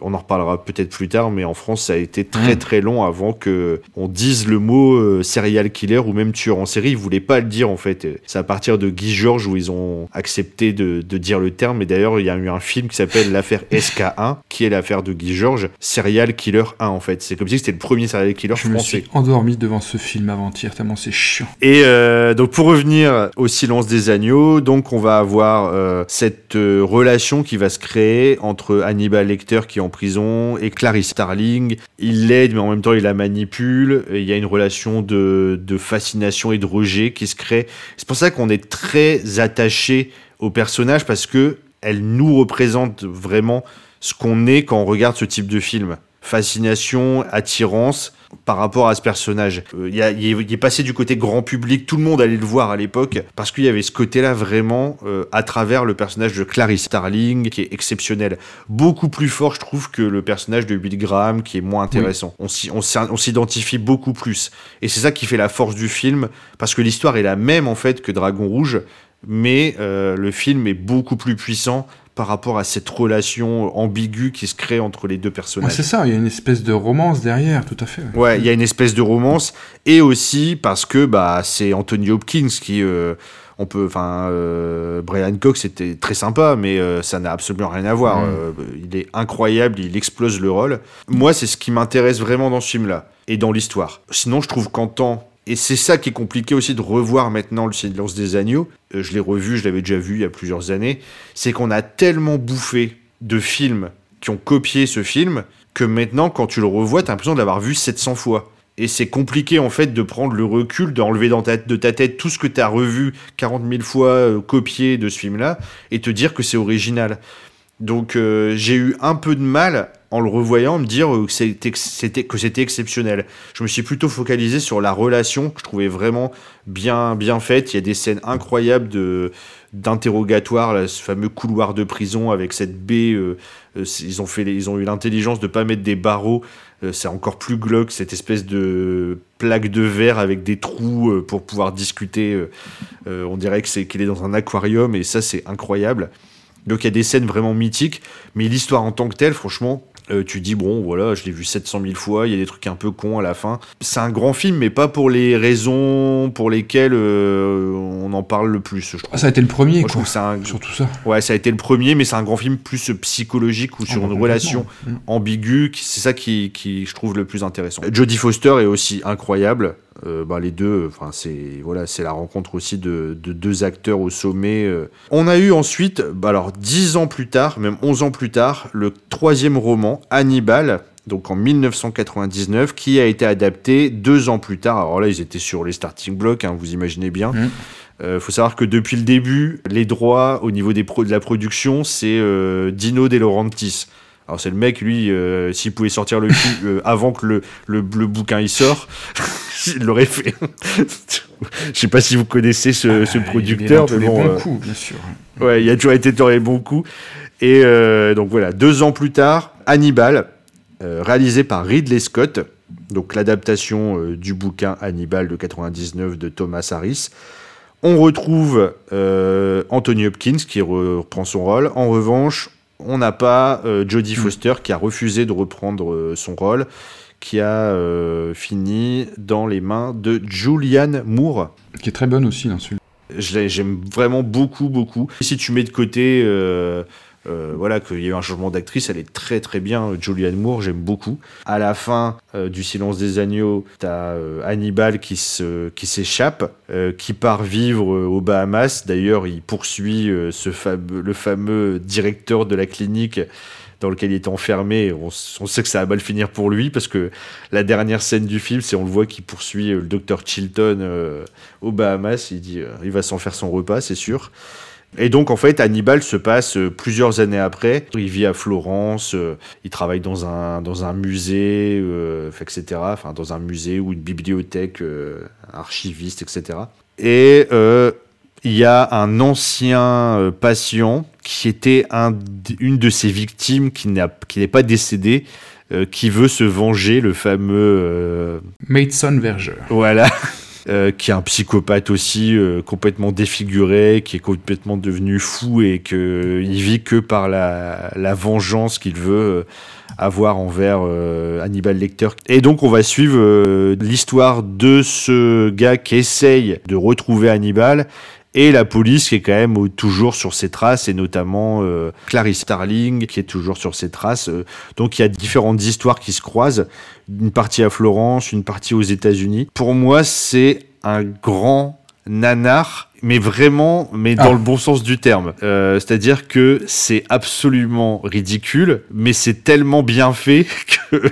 on en reparlera peut-être plus tard, mais en France, ça a été très très long avant que on dise le mot euh, serial killer ou même tueur en série. Ils voulaient pas le dire en fait. C'est à partir de Guy Georges où ils ont accepté de, dire le terme. Et d'ailleurs, il y a eu un film qui s'appelle l'affaire SK1, qui est l'affaire de Guy Georges, serial killer 1 en fait. C'est comme si c'était le premier serial killer Je français. Je me suis endormi devant ce film avant-hier tellement c'est chiant. Et euh, donc pour revenir au silence des agneaux, donc on va avoir cette relation qui va se créer entre Hannibal Lecter qui est en prison, et Clarice Starling. Il l'aide, mais en même temps, il la manipule. il y a une relation de, fascination et de rejet qui se crée. C'est pour ça qu'on est très attaché au personnage parce que elle nous représente vraiment ce qu'on est quand on regarde ce type de film. Fascination, attirance, par rapport à ce personnage. Euh, il, est, passé du côté grand public, tout le monde allait le voir à l'époque, parce qu'il y avait ce côté-là vraiment euh, à travers le personnage de Clarice Starling, qui est exceptionnel. Beaucoup plus fort, je trouve, que le personnage de Bill Graham, qui est moins intéressant. On s'identifie beaucoup plus. Et c'est ça qui fait la force du film, parce que l'histoire est la même, en fait, que Dragon Rouge, mais euh, le film est beaucoup plus puissant par rapport à cette relation ambiguë qui se crée entre les deux personnages. c'est ça, il y a une espèce de romance derrière, tout à fait. Ouais, il y a une espèce de romance, et aussi parce que bah, c'est Anthony Hopkins qui... Euh, on peut, enfin, euh, Brian Cox c'était très sympa, mais euh, ça n'a absolument rien à voir. Mm. il est incroyable, il explose le rôle. Moi, c'est ce qui m'intéresse vraiment dans ce film-là et dans l'histoire. Sinon, je trouve qu'en temps et c'est ça qui est compliqué aussi de revoir maintenant le silence des agneaux. Euh, je l'ai revu, je l'avais déjà vu il y a plusieurs années. C'est qu'on a tellement bouffé de films qui ont copié ce film que maintenant, quand tu le revois, tu as l'impression de l'avoir vu 700 fois. Et c'est compliqué en fait de prendre le recul, d'enlever dans ta, de ta tête tout ce que tu as revu 40 000 fois euh, copié de ce film-là et te dire que c'est original. Donc euh, j'ai eu un peu de mal en le revoyant me dire que c'était que c'était exceptionnel. Je me suis plutôt focalisé sur la relation que je trouvais vraiment bien bien faite. Il y a des scènes incroyables de d'interrogatoire, ce fameux couloir de prison avec cette baie. Euh, euh, ils ont fait, ils ont eu l'intelligence de pas mettre des barreaux. c'est encore plus glauque cette espèce de plaque de verre avec des trous pour pouvoir discuter. on dirait qu'il est dans un aquarium et ça c'est incroyable. Donc il y a des scènes vraiment mythiques, mais l'histoire en tant que telle, franchement, euh, tu dis bon voilà je l'ai vu 700 000 fois il y a des trucs un peu cons à la fin c'est un grand film mais pas pour les raisons pour lesquelles euh, on en parle le plus je trouve. Ah, ça a été le premier quoi. surtout ça ouais ça a été le premier mais c'est un grand film plus psychologique ou sur ah, une relation mm. ambiguë c'est ça qui, qui je trouve le plus intéressant Jodie Foster est aussi incroyable euh, bah, les deux, enfin c'est voilà, c'est la rencontre aussi de, deux acteurs au sommet. Euh. On a eu ensuite, bah, alors dix ans plus tard, même 11 ans plus tard, le troisième roman Hannibal, donc en 1999, qui a été adapté deux ans plus tard. Alors là, ils étaient sur les starting blocks, hein, vous imaginez bien. Il mmh. euh, faut savoir que depuis le début, les droits au niveau des de la production, c'est Dino De Laurentiis. Alors c'est le mec, lui, s'il pouvait sortir le cul avant que le, le, le, bouquin il sort, il l'aurait fait. Je sais pas si vous connaissez ce, ah, producteur, mais bon. Bons euh, coups, bien sûr. Ouais, il a toujours été dans les bons coups. Et euh, donc voilà, deux ans plus tard, Hannibal, euh, réalisé par Ridley Scott, donc l'adaptation du bouquin Hannibal de 99 de Thomas Harris. On retrouve Anthony Hopkins qui reprend son rôle. En revanche, on n'a pas Jodie hmm. Foster qui a refusé de reprendre son rôle qui a euh, fini dans les mains de Julianne Moore. Qui est très bonne aussi dans celui J'aime vraiment beaucoup, beaucoup. si tu mets de côté euh, voilà, qu'il y a eu un changement d'actrice, elle est très très bien. Julianne Moore, j'aime beaucoup. À la fin euh, du Silence des Agneaux, t'as euh, Hannibal qui se qui s'échappe, qui part vivre aux Bahamas. D'ailleurs, il poursuit le fameux directeur de la clinique dans lequel il est enfermé. On, on, sait que ça va mal finir pour lui parce que la dernière scène du film, c'est on le voit qui poursuit le docteur Chilton aux Bahamas. Il dit, il va s'en faire son repas, c'est sûr. Et donc en fait, Hannibal se passe euh, plusieurs années après. Il vit à Florence, euh, il travaille dans un, dans un musée, euh, etc. Enfin, dans un musée ou une bibliothèque, archiviste, etc. Et il y a un ancien patient qui était un, une de ses victimes qui n'est pas décédée, qui veut se venger, le fameux... Maidson Verger. Voilà. Euh, qui est un psychopathe aussi, euh, complètement défiguré, qui est complètement devenu fou et qu'il euh, vit que par la, la vengeance qu'il veut avoir envers Hannibal Lecter. Et donc on va suivre l'histoire de ce gars qui essaye de retrouver Hannibal et la police qui est quand même toujours sur ses traces et notamment Clarice Starling qui est toujours sur ses traces. donc il y a différentes histoires qui se croisent une partie à Florence, une partie aux États-Unis. Pour moi, c'est un grand nanar, mais vraiment, mais dans ah. le bon sens du terme. Euh, c'est-à-dire que c'est absolument ridicule, mais c'est tellement bien fait que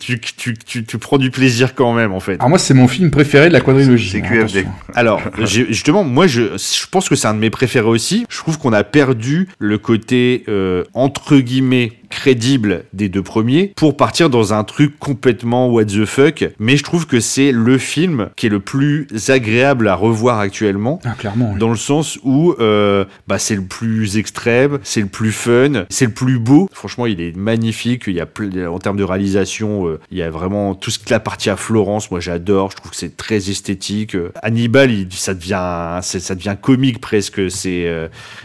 tu, tu, tu, tu, prends du plaisir quand même, en fait. Alors moi, c'est mon film préféré de la quadrilogie. C'est hein, QFD. Alors, justement, moi, je, je pense que c'est un de mes préférés aussi. Je trouve qu'on a perdu le côté, euh, entre guillemets, crédible des deux premiers pour partir dans un truc complètement what the fuck. Mais je trouve que c'est le film qui est le plus agréable à revoir actuellement. Ah, clairement. Dans le sens où euh, bah, c'est le plus extrême, c'est le plus fun, c'est le plus beau. Franchement, il est magnifique. Il y a en termes de réalisation, euh, il y a vraiment tout ce qui la partie à Florence. Moi, j'adore. Je trouve que c'est très esthétique. Euh, Hannibal, il, ça devient, ça devient comique presque. C'est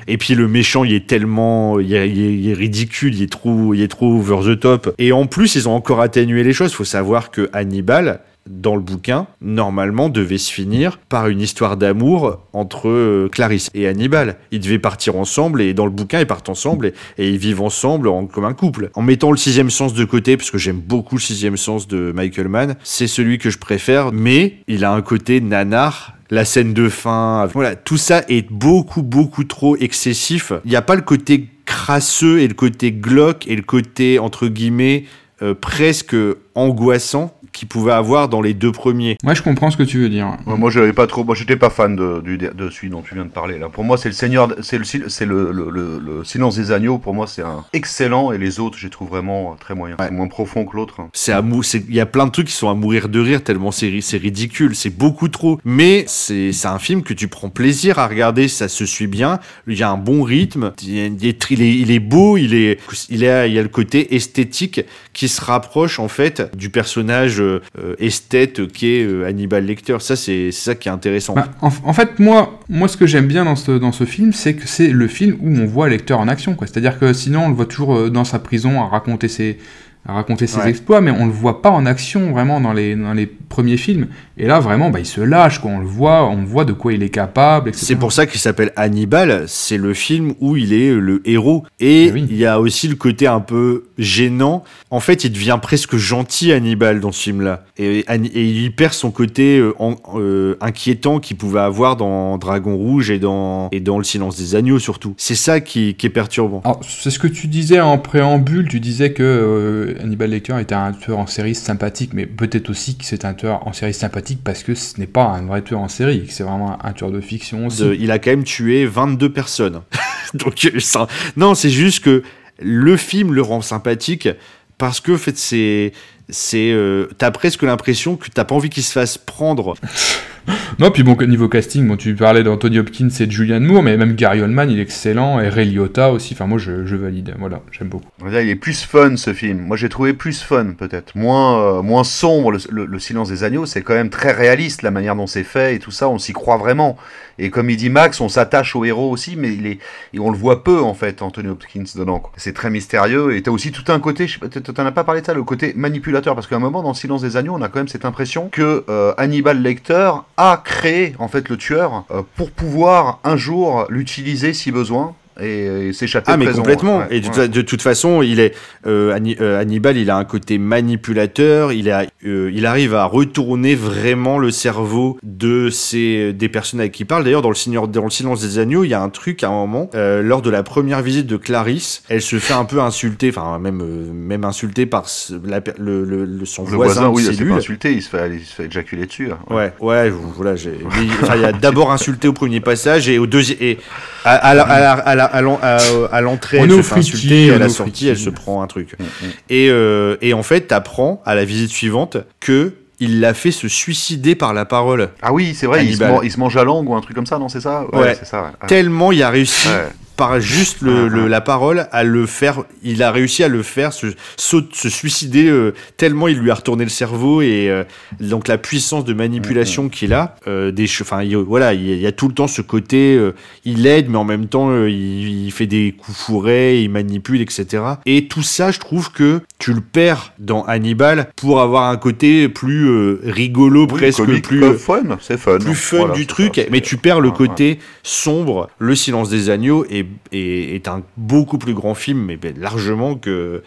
et puis le méchant, il est tellement, il est, il est ridicule, il est trop il est trop over the top. Et en plus, ils ont encore atténué les choses. Faut savoir que Hannibal, dans le bouquin, normalement, devait se finir par une histoire d'amour entre euh, Clarisse et Hannibal. Ils devaient partir ensemble et dans le bouquin, ils partent ensemble et, ils vivent ensemble comme un couple. En mettant le sixième sens de côté, parce que j'aime beaucoup le sixième sens de Michael Mann, c'est celui que je préfère, mais il a un côté nanar la scène de fin, voilà, tout ça est beaucoup beaucoup trop excessif. Il n'y a pas le côté crasseux et le côté glauque et le côté entre guillemets euh, presque angoissant qu'il pouvait avoir dans les deux premiers. Ouais, je comprends ce que tu veux dire. moi, je pas trop. Moi, j'étais pas fan de, du, de celui dont tu viens de parler. Là, pour moi, c'est le Seigneur, c'est le, c'est le, le, le, Silence des agneaux. Pour moi, c'est un excellent, et les autres, je les trouve vraiment très moyens. moins profond que l'autre. C'est il y a plein de trucs qui sont à mourir de rire tellement c'est, c'est ridicule, c'est beaucoup trop. Mais c'est, c'est un film que tu prends plaisir à regarder, ça se suit bien. Il y a un bon rythme, il est, il est, beau, il est, il a, il y a le côté esthétique qui se rapproche en fait du personnage euh, esthète qui est euh, Hannibal Lecter. Ça, c'est ça qui est intéressant. Bah, en, fait, moi, moi, ce que j'aime bien dans ce, dans ce film, c'est que c'est le film où on voit Lecter en action. C'est-à-dire que sinon, on le voit toujours euh, dans sa prison à raconter ses, à raconter ses exploits, mais on le voit pas en action vraiment dans les, dans les premiers films. Et là, vraiment, bah, il se lâche, quoi. on le voit, on voit de quoi il est capable, etc. C'est pour ça qu'il s'appelle Hannibal, c'est le film où il est le héros. Et eh il y a aussi le côté un peu gênant. En fait, il devient presque gentil, Hannibal, dans ce film-là. Et, et, il perd son côté euh, euh, inquiétant qu'il pouvait avoir dans Dragon Rouge et dans, et dans Le Silence des Agneaux, surtout. C'est ça qui, qui, est perturbant. C'est ce que tu disais en préambule, tu disais que euh, Hannibal Lecter était un tueur en série sympathique, mais peut-être aussi que c'est un tueur en série sympathique parce que ce n'est pas un vrai tueur en série, c'est vraiment un, tueur de fiction aussi. il a quand même tué 22 personnes. Donc, non, c'est juste que le film le rend sympathique parce que, en fait, c'est c'est euh, t'as presque l'impression que t'as pas envie qu'il se fasse prendre. non, puis bon, niveau casting, bon, tu parlais d'Anthony Hopkins et de Julianne Moore, mais même Gary Oldman, il est excellent, et Ray Liotta aussi, enfin moi je, valide, voilà, j'aime beaucoup. il est plus fun ce film, moi j'ai trouvé plus fun peut-être, moins, euh, moins sombre, le, Silence des Agneaux, c'est quand même très réaliste la manière dont c'est fait et tout ça, on s'y croit vraiment. Et comme il dit Max, on s'attache au héros aussi, mais il est, on le voit peu en fait, Anthony Hopkins dedans. C'est très mystérieux, et t'as aussi tout un côté, t'en as pas parlé de ça, le côté manipulateur, parce qu'à un moment dans le Silence des Agneaux, on a quand même cette impression que euh, Hannibal Lecter a créé en fait le tueur euh, pour pouvoir un jour l'utiliser si besoin et, s'échapper ah mais présent, complètement ouais. et de, Ouais. de toute façon il est euh, euh, Hannibal il a un côté manipulateur il a euh, il arrive à retourner vraiment le cerveau de ces des personnes avec qui il parle d'ailleurs dans le Seigneur dans le silence des agneaux il y a un truc à un moment euh, lors de la première visite de Clarisse elle se fait un peu insulter enfin même même insulter par ce- la le, le- le- son Le voisin, voisin, de oui, il pas insulté, il se fait, il se fait éjaculer dessus. hein. Ouais, ouais, voilà, j'ai. il a d'abord insulté au premier passage et au deuxième et à, à la- à la- à la- à l'en- à- à l'entrée, elle se fait insulter, à la sortie, elle se prend un truc. Mm, mm. Et euh, et en fait, t'apprends à la visite suivante que il l'a fait se suicider par la parole. Ah oui, c'est vrai, il se, il mange la langue ou un truc comme ça, non C'est ça? Ouais. c'est ça. ouais. Tellement il a réussi. Ouais. Par juste le, Ah, le- ah. la parole à le faire, il a réussi à le faire se, suicider euh, tellement il lui a retourné le cerveau et euh, donc la puissance de Mm, manipulation qu'il a, euh, des, enfin il- voilà, il y, a- tout le temps ce côté, euh, il aide mais en même temps il, il fait des coups fourrés, il manipule etc. Et tout ça, je trouve que tu le perds dans Hannibal pour avoir un côté plus rigolo Oui, presque comique, plus fun, c'est fun. plus fun Voilà, du truc, ça, mais tu perds le côté sombre. Le Silence des agneaux est, un beaucoup plus grand film, mais ben, largement que,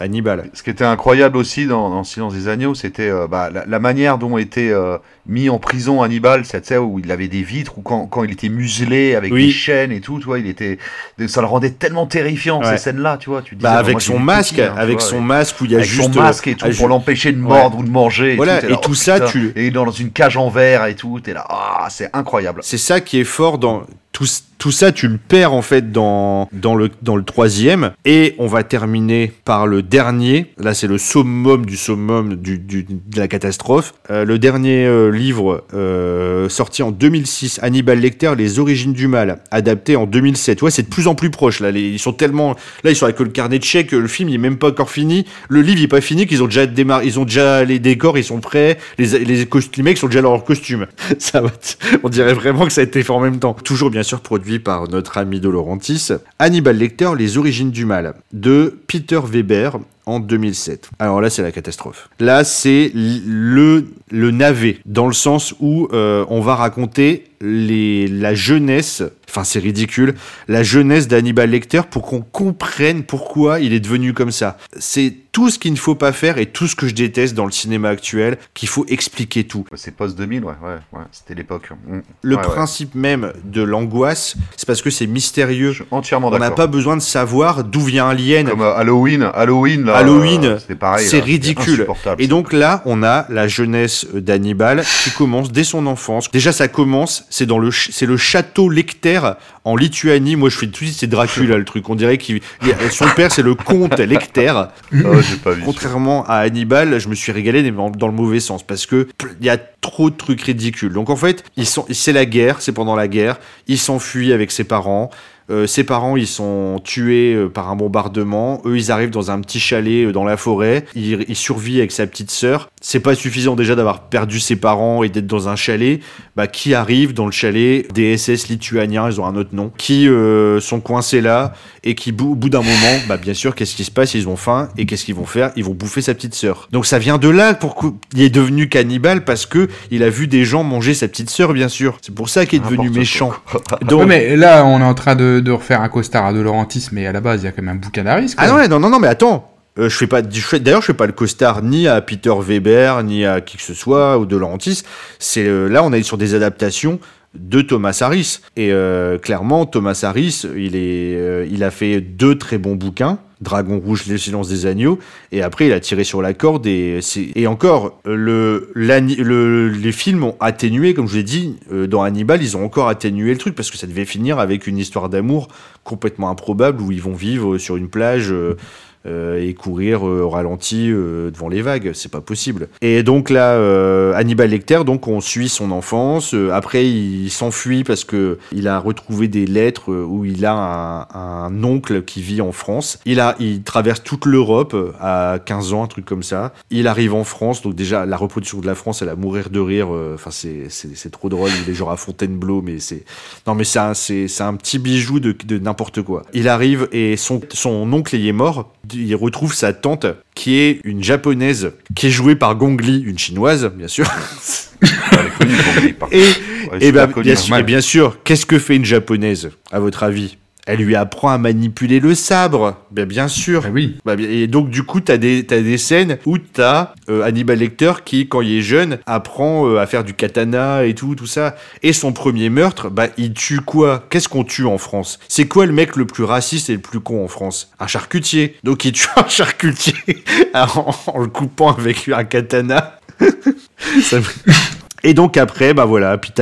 Hannibal. Ce qui était incroyable aussi dans, Silence des agneaux, c'était euh, bah, la, la manière dont était euh, mis en prison Hannibal, tu sais, où il avait des vitres, ou quand, quand il était muselé avec Oui. des chaînes et tout, tu vois, il était, ça le rendait tellement terrifiant Ouais. ces scènes-là, tu vois. Tu disais, Bah, avec son masque, petit, hein, avec vois, son masque où il y a avec juste son masque et tout euh, pour l'empêcher de ouais. mordre ou de manger. Et Voilà, tout, et là, tout oh, ça, putain. tu- et dans une cage en verre et tout, t'es là, ah, c'est incroyable. C'est ça qui est fort dans tout, tout ça, tu le perds en fait dans, dans, le, dans le troisième. Et on va terminer par le dernier. Là, c'est le summum du summum du, du- de la catastrophe. Euh, le dernier euh, livre euh, sorti en 2006, Hannibal Lecter, Les origines du mal, adapté en 2007. Ouais, c'est de plus en plus proche. Là, ils sont tellement. Là, ils sont avec le carnet de chèques. Le film, il même pas encore fini. Le livre, il est pas fini. Qu'ils ont déjà démarré. Ils ont déjà les décors, ils sont prêts. Les, les, mecs sont déjà dans leur costume. Ça On dirait vraiment que ça a été fait en même temps. Toujours bien sûr produit par notre ami De Laurentiis. Hannibal Lecter, Les origines du mal, de Peter Weber en 2007. Alors là, c'est la catastrophe. Là, c'est le, le navet, dans le sens où euh, on va raconter les, la jeunesse, enfin c'est ridicule, la jeunesse d'Hannibal Lecter pour qu'on comprenne pourquoi il est devenu comme ça. C'est tout ce qu'il ne faut pas faire et tout ce que je déteste dans le cinéma actuel, qu'il faut expliquer tout. C'est post-2000, ouais, ouais, ouais, c'était l'époque. Mm. Le Ouais, ouais. principe même de l'angoisse, c'est parce que c'est mystérieux. Je suis entièrement On n'a d'accord. pas besoin de savoir d'où vient un lien. Comme euh, Halloween, Halloween, là, Halloween, euh, c'était pareil. c'est ridicule. Et donc là, on a la jeunesse d'Hannibal qui commence dès son enfance. Déjà, ça commence, c'est dans le, c'est le château Lecter en Lituanie. Moi, je fais tout de suite, c'est Dracula le truc. On dirait qu'il, il- son père, c'est le comte Lecter. Ah, j'ai pas vu. Contrairement à Hannibal, je me suis régalé mais dans dans le mauvais sens parce que il y a trop de trucs ridicules. Donc en fait, ils sont, c'est la guerre, c'est pendant la guerre. Il s'enfuit avec ses parents. Euh, ses parents, ils sont tués euh, par un bombardement. Eux, ils arrivent dans un petit chalet euh, dans la forêt. Il, il survit avec sa petite sœur. C'est pas suffisant déjà d'avoir perdu ses parents et d'être dans un chalet. Bah, qui arrive dans le chalet? Des SS lituaniens, ils ont un autre nom, qui euh, sont coincés là et qui, au bout d'un moment, bah, bien sûr, qu'est-ce qui se passe? Ils ont faim et qu'est-ce qu'ils vont faire? Ils vont bouffer sa petite sœur. Donc ça vient de là pour qu'il est devenu cannibale parce que il a vu des gens manger sa petite sœur, bien sûr. C'est pour ça qu'il est devenu méchant. Ouais, Donc, mais là, on est en train de, de refaire un costard à De Laurentiis, mais à la base, il y a quand même un bouquin d'Aris. Ah ouais, non, non, non, mais attends. Euh, je fais pas, d'ailleurs, je fais pas le costard ni à Peter Weber, ni à qui que ce soit, ou de Laurentiis. C'est, euh, là, on est sur des adaptations de Thomas Harris. Et euh, clairement, Thomas Harris, il, est, euh, il a fait deux très bons bouquins. Dragon Rouge, Le Silence des Agneaux, et après il a tiré sur la corde et et encore les films ont atténué comme je l'ai dit dans Hannibal ils ont encore atténué le truc parce que ça devait finir avec une histoire d'amour complètement improbable où ils vont vivre sur une plage et courir euh, au ralenti euh, devant les vagues, c'est pas possible. Et donc là, euh, Hannibal Lecter, donc on suit son enfance. Euh, après, il s'enfuit parce que il a retrouvé des lettres euh, où il a un, oncle qui vit en France. Il a, il traverse toute l'Europe euh, à 15 ans, un truc comme ça. Il arrive en France, donc déjà la reproduction de la France, elle a mourir de rire. euh, Enfin, c'est c'est trop drôle. Il est genre à Fontainebleau, mais c'est non, mais c'est un, c'est un petit bijou de, de n'importe quoi. Il arrive et son, son oncle y est mort. Il retrouve sa tante, qui est une japonaise, qui est jouée par Gong Li, une chinoise, bien sûr. par Et, contre. Ouais, et, bah, super connu, bien, sûr, et bien sûr, qu'est-ce que fait une japonaise, à votre avis? Elle lui apprend à manipuler le sabre. Bien, bien sûr. Ah oui. Bah, et donc du coup, t'as des t'as des scènes où t'as euh, Hannibal Lecter qui, quand il est jeune, apprend euh, à faire du katana et tout, tout ça. Et son premier meurtre, bah il tue quoi? Qu'est-ce qu'on tue en France? C'est quoi le mec le plus raciste et le plus con en France? Un charcutier. Donc il tue un charcutier en, en le coupant avec un katana. Ça me- Et donc après, bah voilà, puis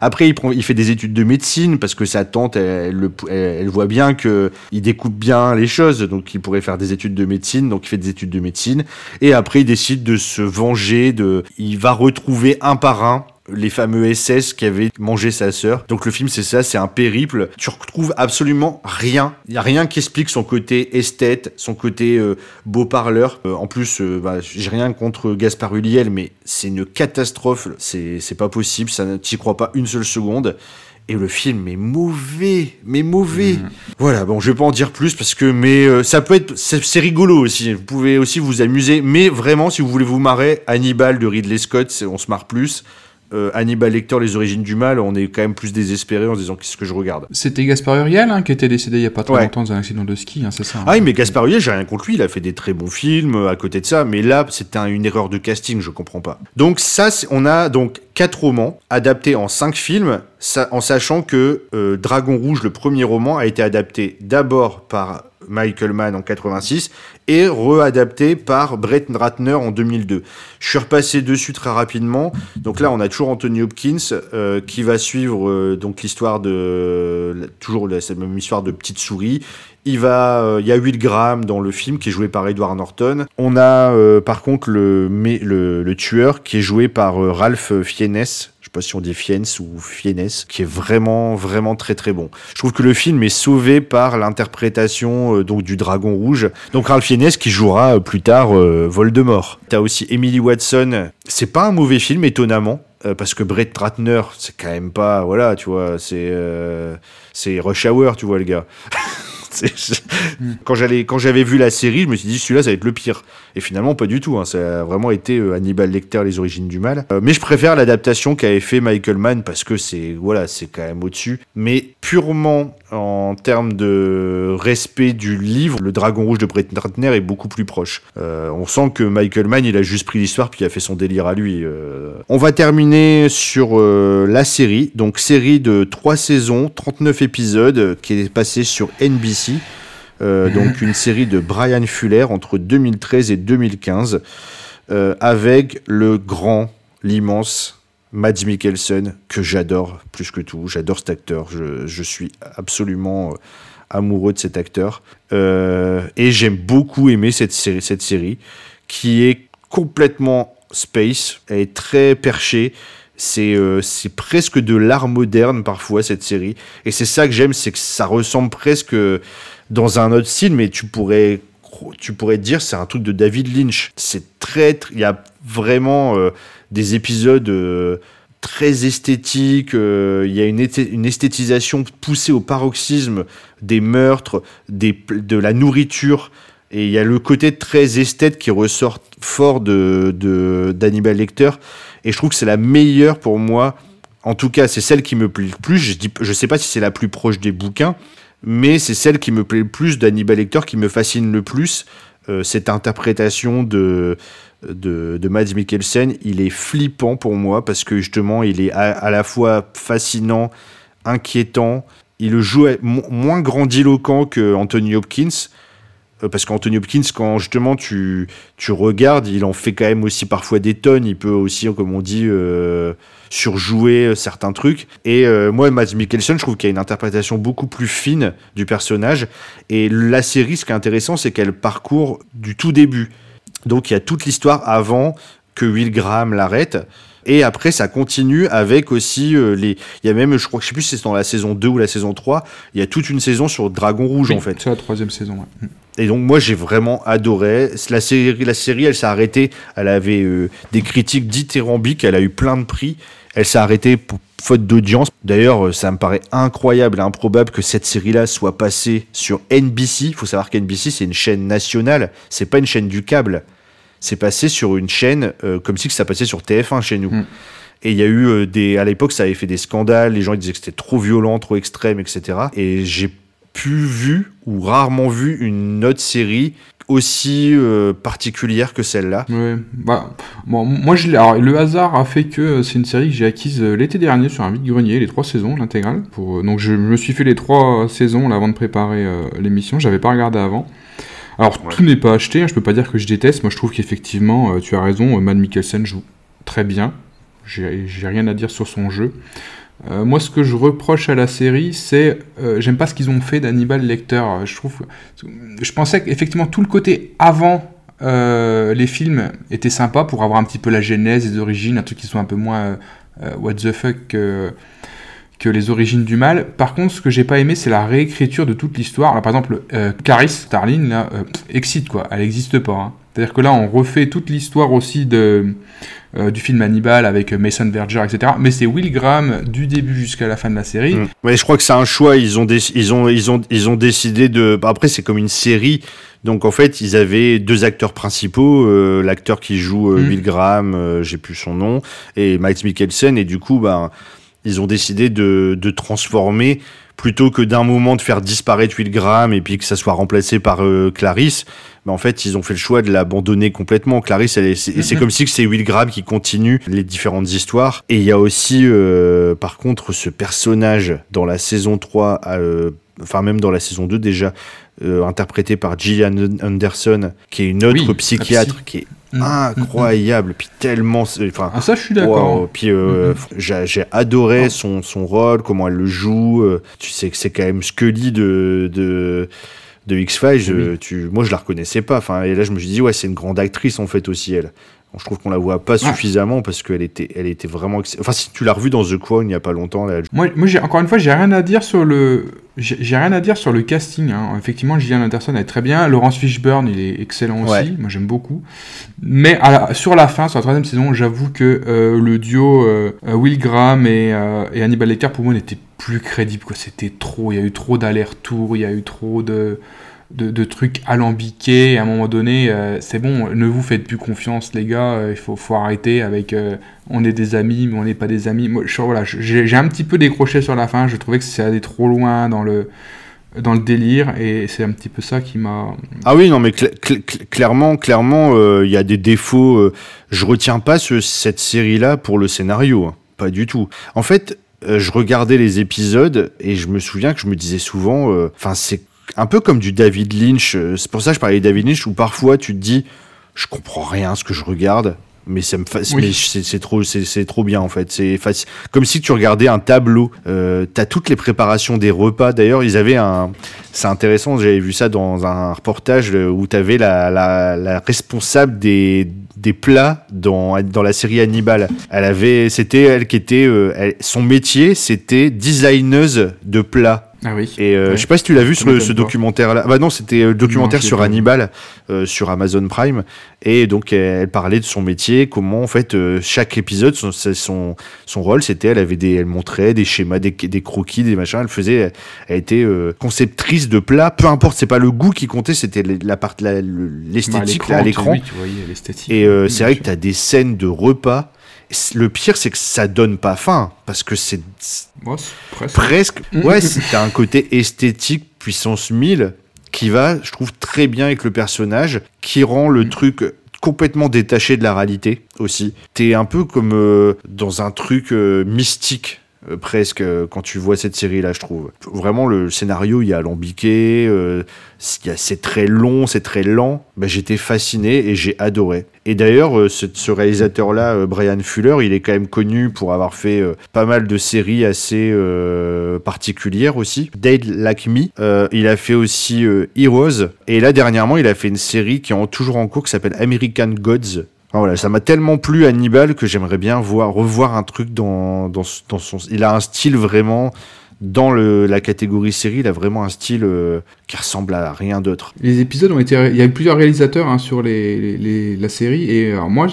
après il prend, il fait des études de médecine parce que sa tante, elle, elle le- elle- elle voit bien que il découpe bien les choses, donc il pourrait faire des études de médecine, donc il fait des études de médecine. Et après il décide de se venger, de, il va retrouver un par un les fameux SS qui avaient mangé sa sœur. Donc le film c'est ça, c'est un périple. Tu retrouves absolument rien. Il y a rien qui explique son côté esthète, son côté euh, beau parleur. Euh, en plus, euh, bah, j'ai rien contre Gaspard Ulliel, mais c'est une catastrophe. C'est pas possible. Ça, t'y crois pas une seule seconde. Et le film est mauvais, mais mauvais. Voilà, bon, je vais pas en dire plus parce que, mais euh, ça peut être, c'est rigolo aussi. Vous pouvez aussi vous amuser, mais vraiment, si vous voulez vous marrer, Hannibal de Ridley Scott, on se marre plus. Euh, Hannibal Lecter, Les Origines du Mal, on est quand même plus désespéré en se disant qu'est-ce que je regarde. C'était Gaspard Uriel hein, qui était décédé il y a pas très Ouais. longtemps dans un accident de ski, hein, c'est ça hein. Ah oui, mais Gaspard Ulliel, j'ai rien contre lui, il a fait des très bons films euh, à côté de ça, mais là, c'était un- une erreur de casting, je comprends pas. Donc ça, on a donc quatre romans adaptés en cinq films, en sachant que euh, Dragon Rouge, le premier roman, a été adapté d'abord par Michael Mann en 86 et readapté par Brett Ratner en 2002. Je suis repassé dessus très rapidement. Donc là, on a toujours Anthony Hopkins euh, qui va suivre euh, donc l'histoire de toujours la, cette même histoire de petite souris. Il va, euh, il y a Will Graham dans le film qui est joué par Edward Norton. On a par contre le, tueur qui est joué par Ralph Fiennes. Sais pas si on dit Fiennes ou Fiennes, qui est vraiment vraiment très très bon. Je trouve que le film est sauvé par l'interprétation euh, donc du Dragon Rouge. Donc Ralph Fiennes qui jouera euh, plus tard euh, Voldemort. T'as aussi Emily Watson. C'est pas un mauvais film étonnamment. euh, parce que Brett Ratner, c'est quand même pas, voilà, tu vois, c'est c'est Rush Hour, tu vois, le gars. Quand j'avais vu la série, je me suis dit celui-là, ça va être le pire. Et finalement, pas du tout. hein. Ça a vraiment été euh, Hannibal Lecter, les origines du mal. Euh, mais je préfère l'adaptation qu'avait fait Michael Mann parce que c'est, voilà, quand même au-dessus. Mais purement en termes de respect du livre, le Dragon Rouge de Brett Ratner est beaucoup plus proche. Euh, on sent que Michael Mann, il a juste pris l'histoire puis il a fait son délire à lui. euh. On va terminer sur la série. Donc série de 3 saisons, 39 épisodes, qui est passée sur NBC. Euh, donc une série de Brian Fuller entre 2013 et 2015 euh, avec le grand, l'immense Mads Mikkelsen que j'adore plus que tout. J'adore cet acteur. Je, suis absolument euh, amoureux de cet acteur. Et j'aime beaucoup aimer cette série, cette série qui est complètement space. Elle est très perchée. C'est euh, c'est presque de l'art moderne parfois cette série. Et c'est ça que j'aime, c'est que ça ressemble presque dans un autre style, mais tu pourrais tu pourrais te dire c'est un truc de David Lynch. C'est très, tr- il y a vraiment euh, des épisodes euh, très esthétiques. euh, Il y a une, une esthétisation poussée au paroxysme des meurtres, des, de la nourriture. Et il y a le côté très esthète qui ressort fort de- d'Hannibal Lecter. Et je trouve que c'est la meilleure pour moi. En tout cas, c'est celle qui me plaît le plus. Je dis, je sais pas si c'est la plus proche des bouquins, mais c'est celle qui me plaît le plus d'Hannibal Lecter, qui me fascine le plus. Euh, cette interprétation de, de, de Mads Mikkelsen, il est flippant pour moi parce que justement, il est à, la fois fascinant, inquiétant. Il joue mo- moins grandiloquent que Anthony Hopkins. Euh, parce qu'Anthony Hopkins, quand justement tu, tu regardes, il en fait quand même aussi parfois des tonnes. Il peut aussi, comme on dit, euh, surjouer euh, certains trucs. Et euh, moi, Mads Mikkelsen, je trouve qu'il y a une interprétation beaucoup plus fine du personnage. Et la série, ce qui est intéressant, c'est qu'elle parcourt du tout début. Donc il y a toute l'histoire avant que Will Graham l'arrête. Et après, ça continue avec aussi euh, les. Il y a même, je crois que je sais plus si c'est dans la saison 2 ou la saison 3, il y a toute une saison sur Dragon Rouge Oui, en fait. C'est la troisième saison. ouais. Et donc moi j'ai vraiment adoré. La série, la série elle s'est arrêtée, elle avait euh, des critiques dithyrambiques, elle a eu plein de prix. Elle s'est arrêtée pour faute d'audience. D'ailleurs, euh, ça me paraît incroyable et improbable que cette série-là soit passée sur NBC. Il faut savoir qu'NBC c'est une chaîne nationale, c'est pas une chaîne du câble. C'est passé sur une chaîne euh, comme si ça passait sur TF1 chez nous. Mm. Et il y a eu des, à l'époque, ça avait fait des scandales. Les gens ils disaient que c'était trop violent, trop extrême, etc. Et j'ai pu vu ou rarement vu une autre série aussi euh, particulière que celle-là. Ouais, bah, bon, moi, je alors, le hasard a fait que euh, c'est une série que j'ai acquise euh, l'été dernier sur un vide-grenier, les trois saisons, l'intégrale. Pour, donc je me suis fait les trois saisons là, avant de préparer l'émission, j'avais pas regardé avant. Alors tout n'est pas acheté, hein, je peux pas dire que je déteste, moi je trouve qu'effectivement, tu as raison, Matt Mikkelsen joue très bien, j'ai rien à dire sur son jeu. Euh, moi, ce que je reproche à la série, c'est euh, j'aime pas ce qu'ils ont fait d'Hannibal Lecter. Je trouve, je pensais qu'effectivement tout le côté avant euh, les films était sympa pour avoir un petit peu la genèse, les origines, un truc qui soit un peu moins what the fuck que, les origines du mal. Par contre, ce que j'ai pas aimé, c'est la réécriture de toute l'histoire. Par exemple, Clarisse Starling, là, excite quoi, elle n'existe pas. Hein. C'est-à-dire que là, on refait toute l'histoire aussi de euh, du film Hannibal avec Mason Verger, etc. Mais c'est Will Graham du début jusqu'à la fin de la série. Mm. Mais je crois que c'est un choix. Ils ont, ils ont, ils ont, ils ont décidé de. Bah, après, c'est comme une série. Donc en fait, ils avaient deux acteurs principaux, euh, l'acteur qui joue euh, mm. Will Graham, j'ai plus son nom, et Mike Mikkelsen, et du coup, bah, ils ont décidé de, de transformer plutôt que d'un moment de faire disparaître Will Graham et puis que ça soit remplacé par euh, Clarisse, mais en fait ils ont fait le choix de l'abandonner complètement. Clarisse, c'est comme si c'est Will Graham qui continue les différentes histoires. Et il y a aussi, euh, par contre, ce personnage dans la saison 3, euh, enfin même dans la saison 2 déjà, interprété par Gillian Anderson, qui est une autre psychiatre qui est Mm. incroyable, puis tellement. Enfin, ah, ça, je suis d'accord. Puis euh, j'ai adoré ah. son, son rôle, comment elle le joue. Euh, tu sais que c'est quand même Scully de. de de X-Files, tu, moi je la reconnaissais pas. Enfin, et là je me suis dit, ouais, c'est une grande actrice en fait aussi, elle je trouve qu'on la voit pas suffisamment parce qu'elle était, elle était vraiment. Enfin, si tu l'as revue dans The Crown il n'y a pas longtemps. Là, Moi, moi encore une fois, j'ai rien à dire sur le. J'ai rien à dire sur le casting. Hein. Effectivement, Gillian Anderson est très bien. Laurence Fishburne, il est excellent aussi. Moi, j'aime beaucoup. Mais sur la fin, sur la troisième saison, j'avoue que euh, le duo euh, Will Graham et, euh, et, Hannibal Lecter, pour moi, n'était plus crédible. C'était trop. Il y a eu trop d'allers-retours. Il y a eu trop de de, trucs alambiqués. Et à un moment donné, euh, c'est bon, ne vous faites plus confiance, les gars. Euh, il faut, faut arrêter avec euh, on est des amis, mais on n'est pas des amis. Moi, voilà, j'ai un petit peu décroché sur la fin. Je trouvais que c'est allé trop loin dans le dans le délire et c'est un petit peu ça qui m'a ah oui non mais clairement clairement il y a des défauts je retiens pas cette série là pour le scénario hein. pas du tout en fait je regardais les épisodes et je me souviens que je me disais souvent enfin c'est un peu comme du David Lynch. Euh, c'est pour ça que je parlais de David Lynch où parfois tu te dis, je comprends rien à ce que je regarde, mais ça me c'est trop c'est trop bien en fait c'est facile comme si tu regardais un tableau euh, t'as toutes les préparations des repas d'ailleurs ils avaient un c'est intéressant j'avais vu ça dans un reportage euh, où t'avais la, la, la responsable des des plats dans, dans la série Hannibal. Elle avait, c'était elle qui était, son métier, c'était designeuse de plats. Ah oui. Et euh, je sais pas si tu l'as vu sur ce documentaire-là. Bah non, c'était le documentaire sur Hannibal euh, sur Amazon Prime. Et donc elle parlait de son métier, comment en fait euh, chaque épisode, son, son, son rôle, c'était elle avait des, elle montrait des schémas, des, des croquis, des machins. Elle faisait, elle était conceptrice de plats. Peu importe, c'est pas le goût qui comptait, c'était la part, l'esthétique à l'écran. Et c'est vrai que tu as des scènes de repas le pire, c'est que ça donne pas faim, parce que c'est presque. Ouais, c'est un côté esthétique puissance 1000 qui va, je trouve, très bien avec le personnage, qui rend le mm. truc complètement détaché de la réalité aussi. T'es un peu comme euh, dans un truc euh, mystique euh, presque euh, quand tu vois cette série là je trouve. Vraiment le scénario il y a alambiqué euh, c'est très long c'est très lent. Bah, j'étais fasciné et j'ai adoré. Et d'ailleurs ce, réalisateur là Brian Fuller il est quand même connu pour avoir fait pas mal de séries assez particulières aussi. Dead Like Me il a fait aussi Heroes. Et là dernièrement il a fait une série qui est toujours en cours qui s'appelle American Gods voilà, ça m'a tellement plu Hannibal que j'aimerais bien voir, revoir un truc dans, dans, dans, son. Il a un style vraiment. Dans le, la catégorie série, il a vraiment un style euh, qui ressemble à rien d'autre. Les épisodes ont été. Il y a eu plusieurs réalisateurs hein, sur les, la série, et alors moi,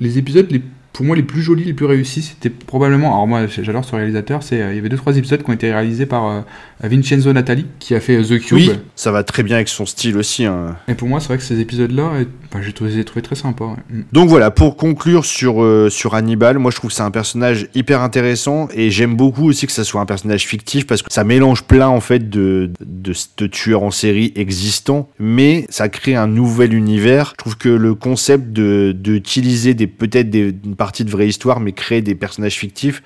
les épisodes les pour moi les plus jolis, les plus réussis, c'était probablement. Alors moi j'adore ce réalisateur. C'est il y avait deux trois épisodes qui ont été réalisés par Vincenzo Natali qui a fait The Cube. Oui, ça va très bien avec son style aussi. Hein. Et pour moi c'est vrai que ces épisodes-là, j'ai trouvé, trouvé très sympa. Mm. Donc voilà, pour conclure sur sur Hannibal, moi je trouve que c'est un personnage hyper intéressant et j'aime beaucoup aussi que ça soit un personnage fictif parce que ça mélange plein en fait de de, de tueurs en série existants, mais ça crée un nouvel univers. Je trouve que le concept de d'utiliser des peut-être des, partie de vraie histoire, mais créer des personnages fictifs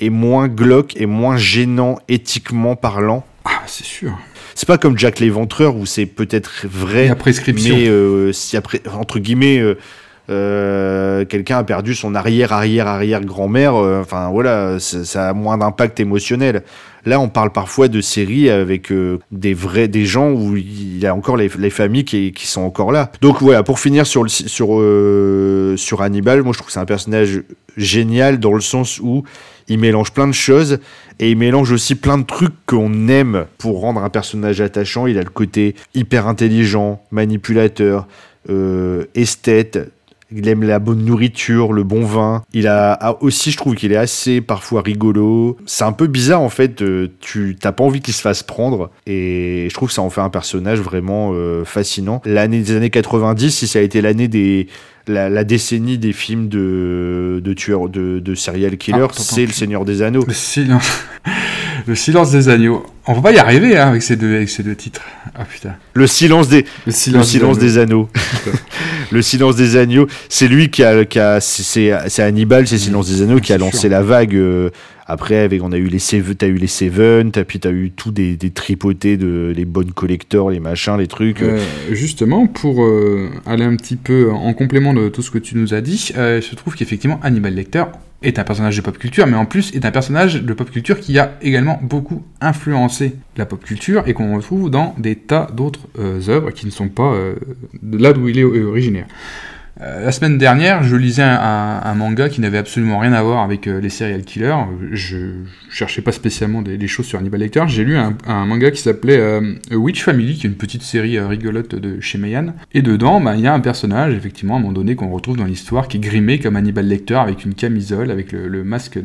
est moins glauque et moins gênant éthiquement parlant. Ah, c'est sûr. C'est pas comme Jack l'Éventreur où c'est peut-être vrai, la prescription. mais euh, si après entre guillemets. Euh, euh, quelqu'un a perdu son arrière arrière arrière grand-mère enfin voilà ça a moins d'impact émotionnel Là, on parle parfois de séries avec euh, des vrais, des gens où il y a encore les, familles qui, sont encore là. Donc voilà, pour finir sur euh, sur Hannibal, moi je trouve que c'est un personnage génial dans le sens où il mélange plein de choses et il mélange aussi plein de trucs qu'on aime pour rendre un personnage attachant. Il a le côté hyper intelligent, manipulateur, euh, esthète, il aime la bonne nourriture, le bon vin. Il a aussi, je trouve qu'il est assez parfois rigolo. C'est un peu bizarre en fait. Euh, tu t'as pas envie qu'il se fasse prendre et je trouve que ça en fait un personnage vraiment euh, fascinant. L'année des années 90, si ça a été l'année des la, décennie des films de, de tueurs, de, de serial killers, ah, c'est Le Seigneur des Anneaux. Le le silence des agneaux. On va pas y arriver hein, avec, ces deux, avec ces deux titres. Ah putain. Le silence des, le silence, des, anneaux. le silence des agneaux. C'est lui qui a, qui a c'est Hannibal, c'est Silence des anneaux, qui a lancé la vague. Euh, après, avec, on a eu les Seven, t'as eu les Seven, puis t'as eu tout des, tripotés de les bonnes collecteurs, les machins, les trucs. Euh, justement, pour euh, aller un petit peu en complément de tout ce que tu nous as dit, euh, il se trouve qu'effectivement, Hannibal Lecter est un personnage de pop culture, mais en plus est un personnage de pop culture qui a également beaucoup influencé la pop culture et qu'on retrouve dans des tas d'autres œuvres qui ne sont pas là d'où il est originaire. Euh, la semaine dernière, je lisais un, manga qui n'avait absolument rien à voir avec euh, les serial killers. Je, cherchais pas spécialement des, choses sur Hannibal Lecter. J'ai lu un, manga qui s'appelait euh, Witch Family, qui est une petite série rigolote de chez Meian. Et dedans, bah, il y a un personnage, effectivement, à un moment donné, qu'on retrouve dans l'histoire, qui est grimé comme Hannibal Lecter, avec une camisole, avec le, masque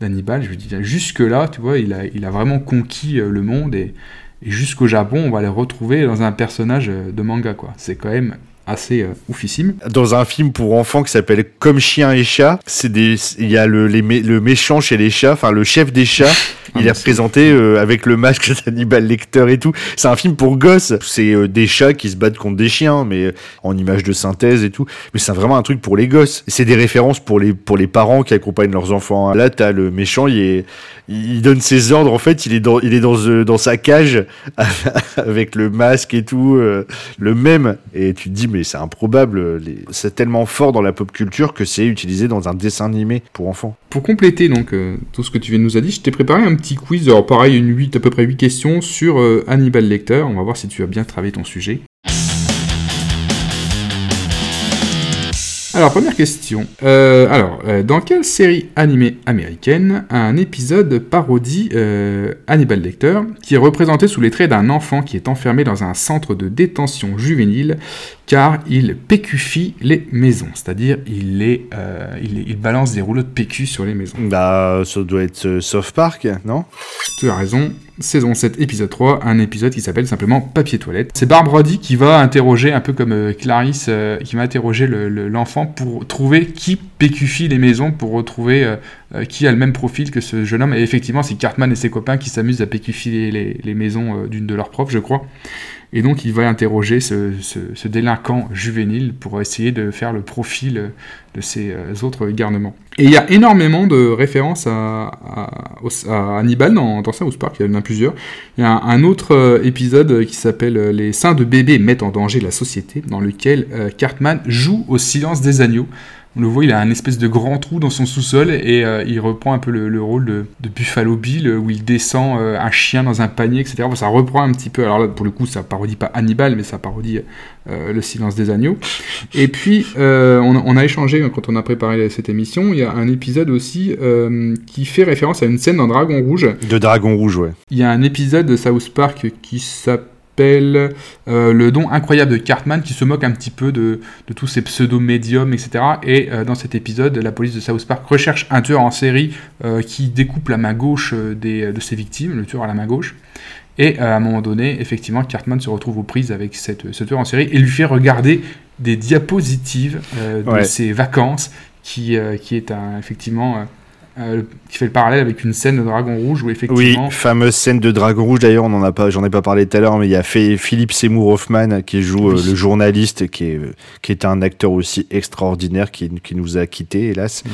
d'Hannibal. Je me dis, jusque-là, tu vois, il a, vraiment conquis le monde et, et jusqu'au Japon, on va le retrouver dans un personnage de manga, quoi. C'est quand même assez euh, oufissime. Dans un film pour enfants qui s'appelle Comme chien et chat, c'est des, il y a le, le méchant chez les chats, enfin le chef des chats, ah, il est représenté euh, avec le masque d'Hannibal Lecter et tout. C'est un film pour gosses. C'est euh, des chats qui se battent contre des chiens, mais en image de synthèse et tout. Mais c'est vraiment un truc pour les gosses. C'est des références pour les pour les parents qui accompagnent leurs enfants. Là, t'as le méchant, il est il donne ses ordres. En fait, il est dans, il est dans, euh, dans sa cage avec le masque et tout, euh, le même. Et tu te dis, mais c'est improbable. C'est tellement fort dans la pop culture que c'est utilisé dans un dessin animé pour enfants. Pour compléter donc euh, tout ce que tu viens de nous a dit, je t'ai préparé un petit quiz. Alors pareil, une 8, à peu près 8 questions sur Hannibal Lecter. On va voir si tu as bien travaillé ton sujet. Alors, première question. Euh, alors, euh, dans quelle série animée américaine un épisode parodie euh, Hannibal Lecter, qui est représenté sous les traits d'un enfant qui est enfermé dans un centre de détention juvénile car il pécufie les maisons, c'est-à-dire il, est, il, il, balance des rouleaux de PQ sur les maisons. Bah, ça doit être Soft Park, non? Tu as raison, saison 7, épisode 3, un épisode qui s'appelle simplement Papier Toilette. C'est Barb Brody qui va interroger, un peu comme euh, Clarisse, euh, qui va interroger l'enfant pour trouver qui pécufie les maisons, pour retrouver euh, qui a le même profil que ce jeune homme. Et effectivement, c'est Cartman et ses copains qui s'amusent à pécufier les, les maisons d'une de leurs profs, je crois. Et donc il va interroger ce, délinquant juvénile pour essayer de faire le profil de ces euh, autres garnements. Et il y a énormément de références à, Hannibal dans, dans South Park, il y en a plusieurs. Il y a un, autre euh, épisode qui s'appelle euh, Les seins de bébé mettent en danger la société, dans lequel Cartman joue au silence des agneaux. On le voit, il a un espèce de grand trou dans son sous-sol et euh, il reprend un peu le, rôle de, Buffalo Bill où il descend euh, un chien dans un panier, etc. ça reprend un petit peu. Alors là, pour le coup, ça parodie pas Hannibal, mais ça parodie euh, Le silence des agneaux. Et puis, on, a échangé quand on a préparé cette émission. Il y a un épisode aussi qui fait référence à une scène dans Dragon Rouge. De Dragon Rouge, ouais. Il y a un épisode de South Park qui s'appelle s'appelle Le don incroyable de Cartman, qui se moque un petit peu de, tous ces pseudo-médiums, etc. Et dans cet épisode, la police de South Park recherche un tueur en série qui découpe la main gauche des, de ses victimes, le tueur à la main gauche. Et à un moment donné, effectivement, Cartman se retrouve aux prises avec cette, ce tueur en série et lui fait regarder des diapositives de ses vacances, qui, qui est un, effectivement euh, qui fait le parallèle avec une scène de Dragon Rouge où effectivement. Oui, fameuse scène de Dragon Rouge d'ailleurs, on en a pas, j'en ai pas parlé tout à l'heure, mais il y a fait Philippe Seymour Hoffman qui joue euh, le journaliste, qui est, qui est un acteur aussi extraordinaire qui, qui nous a quittés hélas. Mm.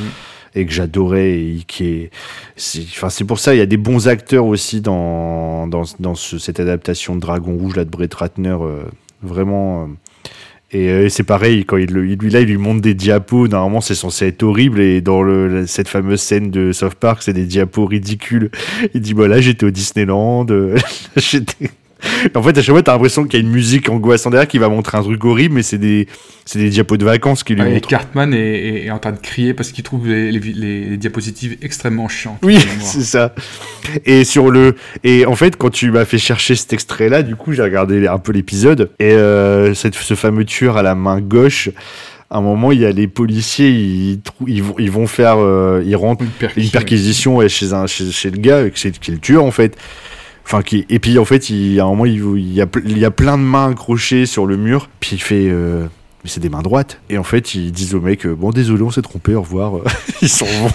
Et que j'adorais, et qui est, enfin c'est pour ça, il y a des bons acteurs aussi dans dans, dans cette adaptation de Dragon Rouge là de Brett Ratner, euh, vraiment et euh, c'est pareil, quand il, lui, là, il lui montre des diapos, normalement c'est censé être horrible, et dans le, cette fameuse scène de South Park, c'est des diapos ridicules. Il dit, voilà, j'étais au Disneyland, j'étais en fait, à chaque fois, t'as l'impression qu'il y a une musique angoissante derrière qui va montrer un truc horrible, mais c'est des, c'est des diapos de vacances qui lui montrent. Et Cartman est, en train de crier parce qu'il trouve les, les, diapositives extrêmement chiantes. Oui, c'est ça. Et sur le, et en fait, quand tu m'as fait chercher cet extrait-là, du coup, j'ai regardé un peu l'épisode et euh, cette, ce fameux tueur à la main gauche à un moment, il y a les policiers, ils, ils, vont, ils vont faire, euh, ils rentrent une perquisition, chez, un, chez, chez, le gars, qui est le tueur en fait. Enfin, qui, et puis en fait, il, à un moment, il, il, y a, il y a plein de mains accrochées sur le mur. Puis il fait. Euh, mais c'est des mains droites. Et en fait, ils disent au mec Bon, désolé, on s'est trompé, au revoir. ils s'en vont.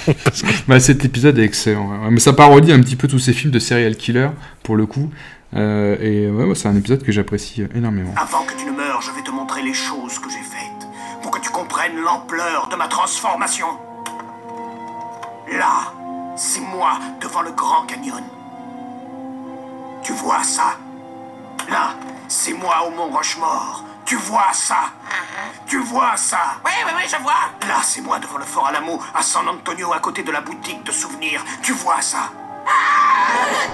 bah, cet épisode est excellent. Mais ça parodie un petit peu tous ces films de serial killer, pour le coup. Euh, et ouais, c'est un épisode que j'apprécie énormément. Avant que tu ne meurs, je vais te montrer les choses que j'ai faites. Pour que tu comprennes l'ampleur de ma transformation. Là, c'est moi devant le Grand Canyon. Tu vois ça? Là, c'est moi au Mont Rochemort. Tu vois ça? Tu vois ça? Oui, oui, oui, je vois. Là, c'est moi devant le Fort Alamo, à San Antonio, à côté de la boutique de souvenirs. Tu vois ça?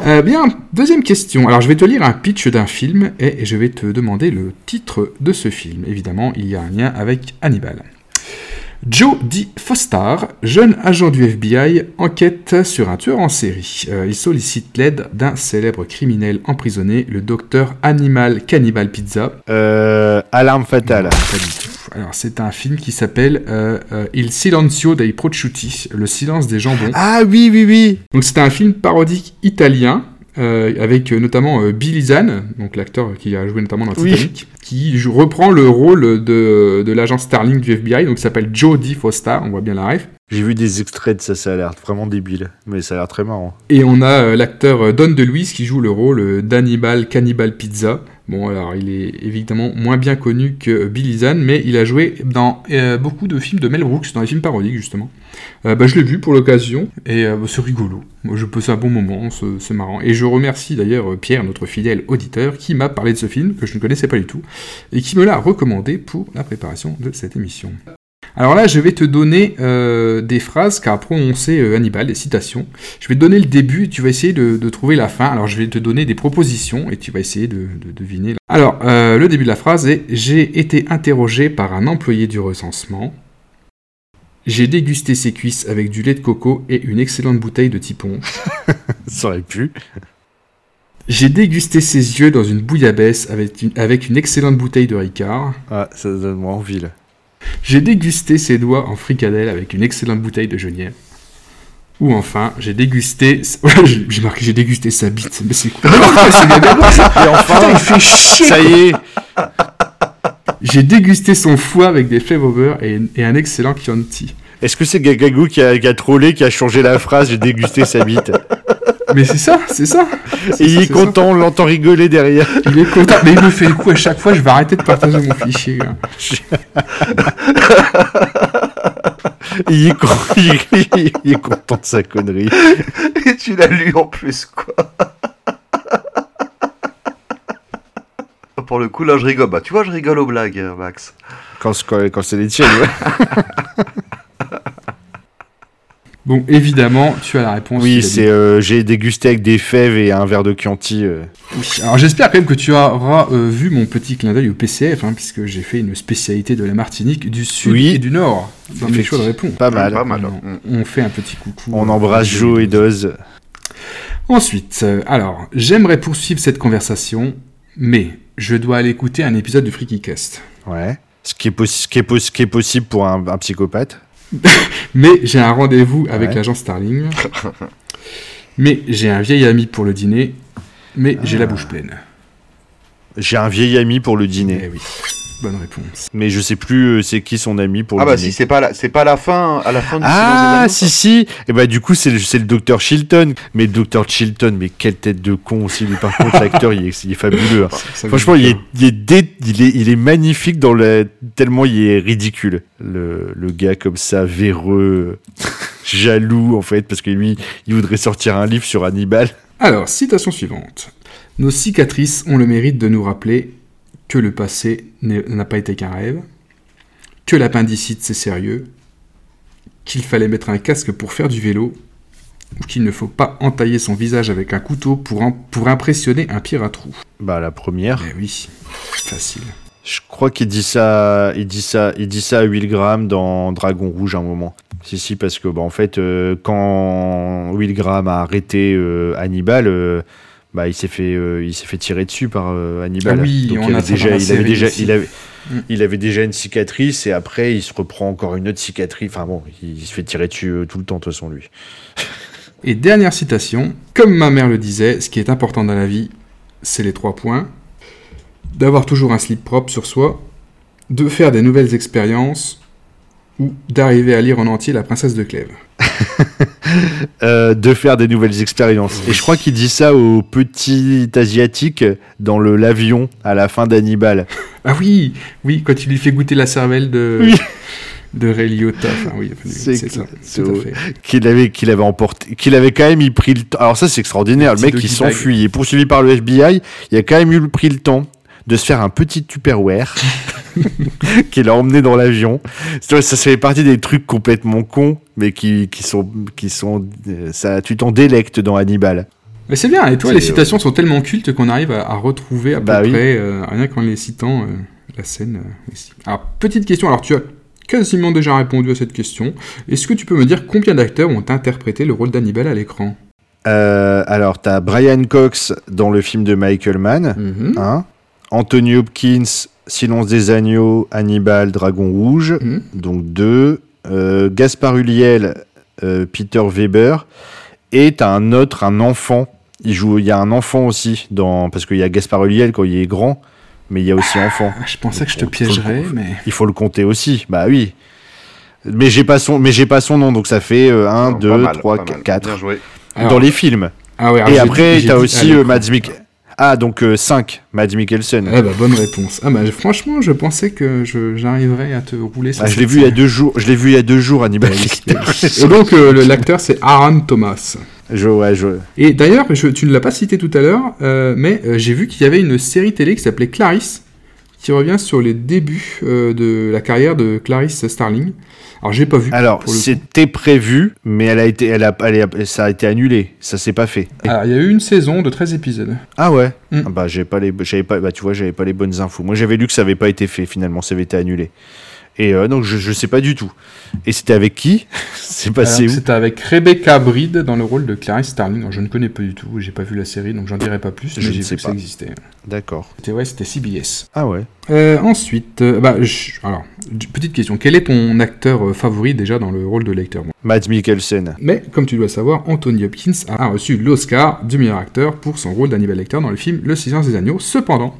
Euh, bien, deuxième question. Alors je vais te lire un pitch d'un film et je vais te demander le titre de ce film. Évidemment, il y a un lien avec Hannibal. Joe D. Foster, jeune agent du FBI, enquête sur un tueur en série. Euh, il sollicite l'aide d'un célèbre criminel emprisonné, le docteur Animal Cannibal Pizza. Euh, alarme fatale. Alors, c'est un film qui s'appelle euh, euh, Il Silenzio dei Prosciutti, le silence des jambons. Ah oui, oui, oui. Donc, c'est un film parodique italien euh, avec euh, notamment euh, Billy donc l'acteur qui a joué notamment dans Titanic, qui reprend le rôle de, de l'agent Starling du FBI, donc il s'appelle Jodie Foster, on voit bien la ref. J'ai vu des extraits de ça, ça a l'air vraiment débile, mais ça a l'air très marrant. Et on a l'acteur Don DeLuise qui joue le rôle d'Hannibal Cannibal Pizza. Bon, alors il est évidemment moins bien connu que Billy Zahn, mais il a joué dans beaucoup de films de Mel Brooks, dans les films parodiques justement. Euh, bah, je l'ai vu pour l'occasion et euh, c'est rigolo. Moi, je passe un bon moment, c'est marrant. Et je remercie d'ailleurs euh, Pierre, notre fidèle auditeur, qui m'a parlé de ce film que je ne connaissais pas du tout et qui me l'a recommandé pour la préparation de cette émission. Alors là, je vais te donner des phrases qu'a prononcé Hannibal, des citations. Je vais te donner le début et tu vas essayer de, trouver la fin. Alors je vais te donner des propositions et tu vas essayer de, de deviner. Alors, le début de la phrase est J'ai été interrogé par un employé du recensement. J'ai dégusté ses cuisses avec du lait de coco et une excellente bouteille de tipon. Ça aurait pu. J'ai dégusté ses yeux dans une bouillabaisse avec une, avec une excellente bouteille de Ricard. Ah, ça donne envie là. J'ai dégusté ses doigts en fricadelle avec une excellente bouteille de genièvre. Ou enfin, j'ai dégusté. j'ai marqué, j'ai dégusté sa bite. Mais c'est quoi Et enfin, il fait chier. Ça y est. J'ai dégusté son foie avec des fèves au beurre et, un excellent Chianti. Est-ce que c'est Gagagou qui a, qui a trollé, qui a changé la phrase J'ai dégusté sa bite? Mais c'est ça, c'est ça. Et il est content, on l'entend rigoler derrière. Il est content, mais il me fait le coup à chaque fois, je vais arrêter de partager mon fichier. il, est il est content de sa connerie. Et tu l'as lu en plus, quoi. Pour le coup, là, je rigole. Bah, tu vois, je rigole aux blagues, euh, Max. Quand, quand, c'est les tiennes, ouais. Bon, évidemment, tu as la réponse. Oui, c'est euh, j'ai dégusté avec des fèves et un verre de Chianti. Euh. Oui, alors j'espère quand même que tu auras vu mon petit clin d'œil au PCF, hein, puisque j'ai fait une spécialité de la Martinique du Sud et du Nord dans mes choix de réponse. Pas mal. Pas mal. On, fait un petit coucou. On embrasse Joe et Doz. Ensuite, alors, j'aimerais poursuivre cette conversation mais je dois aller écouter un épisode du Freaky Cast. Ouais. Ce qui est, possi- ce qui est, pos- ce qui est possible pour un, un psychopathe. Mais j'ai un rendez-vous avec Ouais. l'agent Starling. mais j'ai un vieil ami pour le dîner. Mais j'ai Ah. la bouche pleine. J'ai un vieil ami pour le dîner. Eh oui, bonne réponse. Mais je sais plus euh, c'est qui son ami pour Ah le bah dîner. si c'est pas la, c'est pas la fin, à la fin du Ah, si, si. Et bah, du coup, c'est le, c'est le docteur Chilton. Mais le docteur Chilton, mais quelle tête de con aussi. Lui, par contre, l'acteur, il est, il est fabuleux. hein. Ça Franchement, me il est, il, est dé- il, est, il est magnifique dans le, tellement il est ridicule. Le, le gars comme ça, véreux, jaloux, en fait, parce que lui, il voudrait sortir un livre sur Hannibal. Alors, citation suivante. Nos cicatrices ont le mérite de nous rappeler que le passé n'a pas été qu'un rêve, que l'appendicite c'est sérieux, qu'il fallait mettre un casque pour faire du vélo, ou qu'il ne faut pas entailler son visage avec un couteau pour, pour impressionner un pierre à trous. Bah, la première. Eh oui, facile. Je crois qu'il dit ça, il dit ça, il dit ça à Will Graham dans Dragon Rouge à un moment. Si si parce que bah en fait euh, quand Will Graham a arrêté euh, Hannibal, euh, bah il s'est fait, euh, il s'est fait tirer dessus par euh, Hannibal. Ah oui, Donc on il avait déjà, la il avait série déjà, aussi. il avait, Mm. il avait déjà une cicatrice et après il se reprend encore une autre cicatrice. Enfin bon, il, il se fait tirer dessus euh, tout le temps de toute façon lui. Et dernière citation, comme ma mère le disait, ce qui est important dans la vie, c'est les trois points. D'avoir toujours un slip propre sur soi, de faire des nouvelles expériences, ou d'arriver à lire en entier La princesse de Clèves. Euh, de faire des nouvelles expériences. Et je crois qu'il dit ça au petit asiatique dans le l'avion à la fin d'Hannibal. Ah oui, oui, quand il lui fait goûter la cervelle de, Oui. de Ray Liotta. Enfin, oui, C'est ça, c'est tout à au- fait. qu'il avait qu'il avait emporté qu'il avait quand même y pris le temps alors ça c'est extraordinaire le mec qui s'enfuit il est poursuivi par le FBI il a quand même eu pris le temps de se faire un petit tupperware qu'il a emmené dans l'avion ça, ça fait partie des trucs complètement cons mais qui, qui sont qui sont euh, ça tu t'en délectes dans Hannibal Mais c'est bien, et toi, les citations sont tellement cultes qu'on arrive à, à retrouver à Bah peu oui. près, euh, rien qu'en les citant, euh, la scène euh, ici. Alors, petite question, alors tu as quasiment déjà répondu à cette question. Est-ce que tu peux me dire combien d'acteurs ont interprété le rôle d'Hannibal à l'écran? Euh, alors t'as Brian Cox dans le film de Michael Mann Mhm. hein Anthony Hopkins Silence des agneaux Hannibal Dragon rouge Mhm. donc deux. Euh, Gaspard Ulliel, euh, Peter Weber, et t'as un autre, un enfant. Il joue, il y a un enfant aussi dans, parce qu'il y a Gaspard Ulliel quand il est grand, mais il y a aussi enfant. Ah, je pensais que je te piégerais, mais... Il faut le compter aussi. Bah oui. Mais j'ai pas son, mais j'ai pas son nom, donc ça fait 1, Pas 2, mal, 3, pas mal. 4. Bien joué. Alors- Dans les films. Ah ouais, alors et après, dit à aussi l'écran. euh, Mads Mik- Ah, donc 5, Mads Mikkelsen. Ah bah, bonne réponse. Ah bah, franchement, je pensais que je- j'arriverais à te rouler sur Ah, je l'ai vu il y a deux jours. Je l'ai vu il y a deux jours, Hannibal. Et donc, euh, le- l'acteur, c'est Aaron Thomas. je, ouais, je, Et d'ailleurs, tu ne l'as pas cité tout à l'heure, euh, mais euh, j'ai vu qu'il y avait une série télé qui s'appelait Clarisse, qui revient sur les débuts euh, de la carrière de Clarisse Starling. Alors, j'ai pas vu. Alors, c'était prévu, mais elle a été, elle a, elle a- ça a été annulé. Ça s'est pas fait. Alors, il y a eu une saison de 13 épisodes. Ah ouais. Mm. Ah bah j'avais pas les, j'avais pas, bah tu vois, j'avais pas les bonnes infos. Moi, j'avais lu que ça avait pas été fait finalement, ça avait été annulé. Et euh, donc je, je sais pas du tout. Et c'était avec qui C'est passé où C'était avec Rebecca Bride dans le rôle de Clarisse Starling. Alors, je ne connais pas du tout, j'ai pas vu la série, donc j'en dirai pas plus, Je mais ne j'ai sais vu que ça pas. existait. D'accord. C'était, ouais, c'était CBS. Ah ouais. Euh, ensuite, euh, bah, je- alors, petite question. Quel est ton acteur euh, favori déjà dans le rôle de lecteur Mads Mikkelsen. Mais, comme tu dois savoir, Anthony Hopkins a reçu l'Oscar du meilleur acteur pour son rôle d'Hannibal Lecter dans le film Le Silence des Agneaux. Cependant,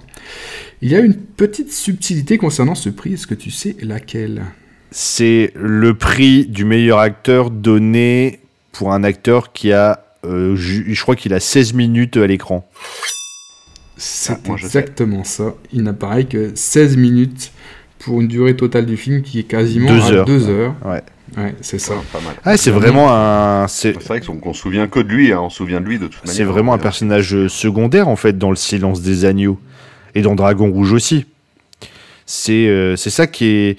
il y a une petite subtilité concernant ce prix. Est-ce que tu sais laquelle? C'est le prix du meilleur acteur donné pour un acteur qui a, euh, je crois qu'il a 16 minutes à l'écran. C'est Ah, exactement ça. Il n'apparaît que 16 minutes pour une durée totale du film qui est quasiment Deux à heures. 2 heures. Ouais. Ouais, c'est ça. Pas mal. Ah, c'est vraiment un, c'est, vrai qu'on se souvient que de lui, hein, on se souvient de lui de toute manière. C'est vraiment un personnage secondaire en fait dans le silence des agneaux et dans Dragon Rouge aussi. C'est euh, ça qui est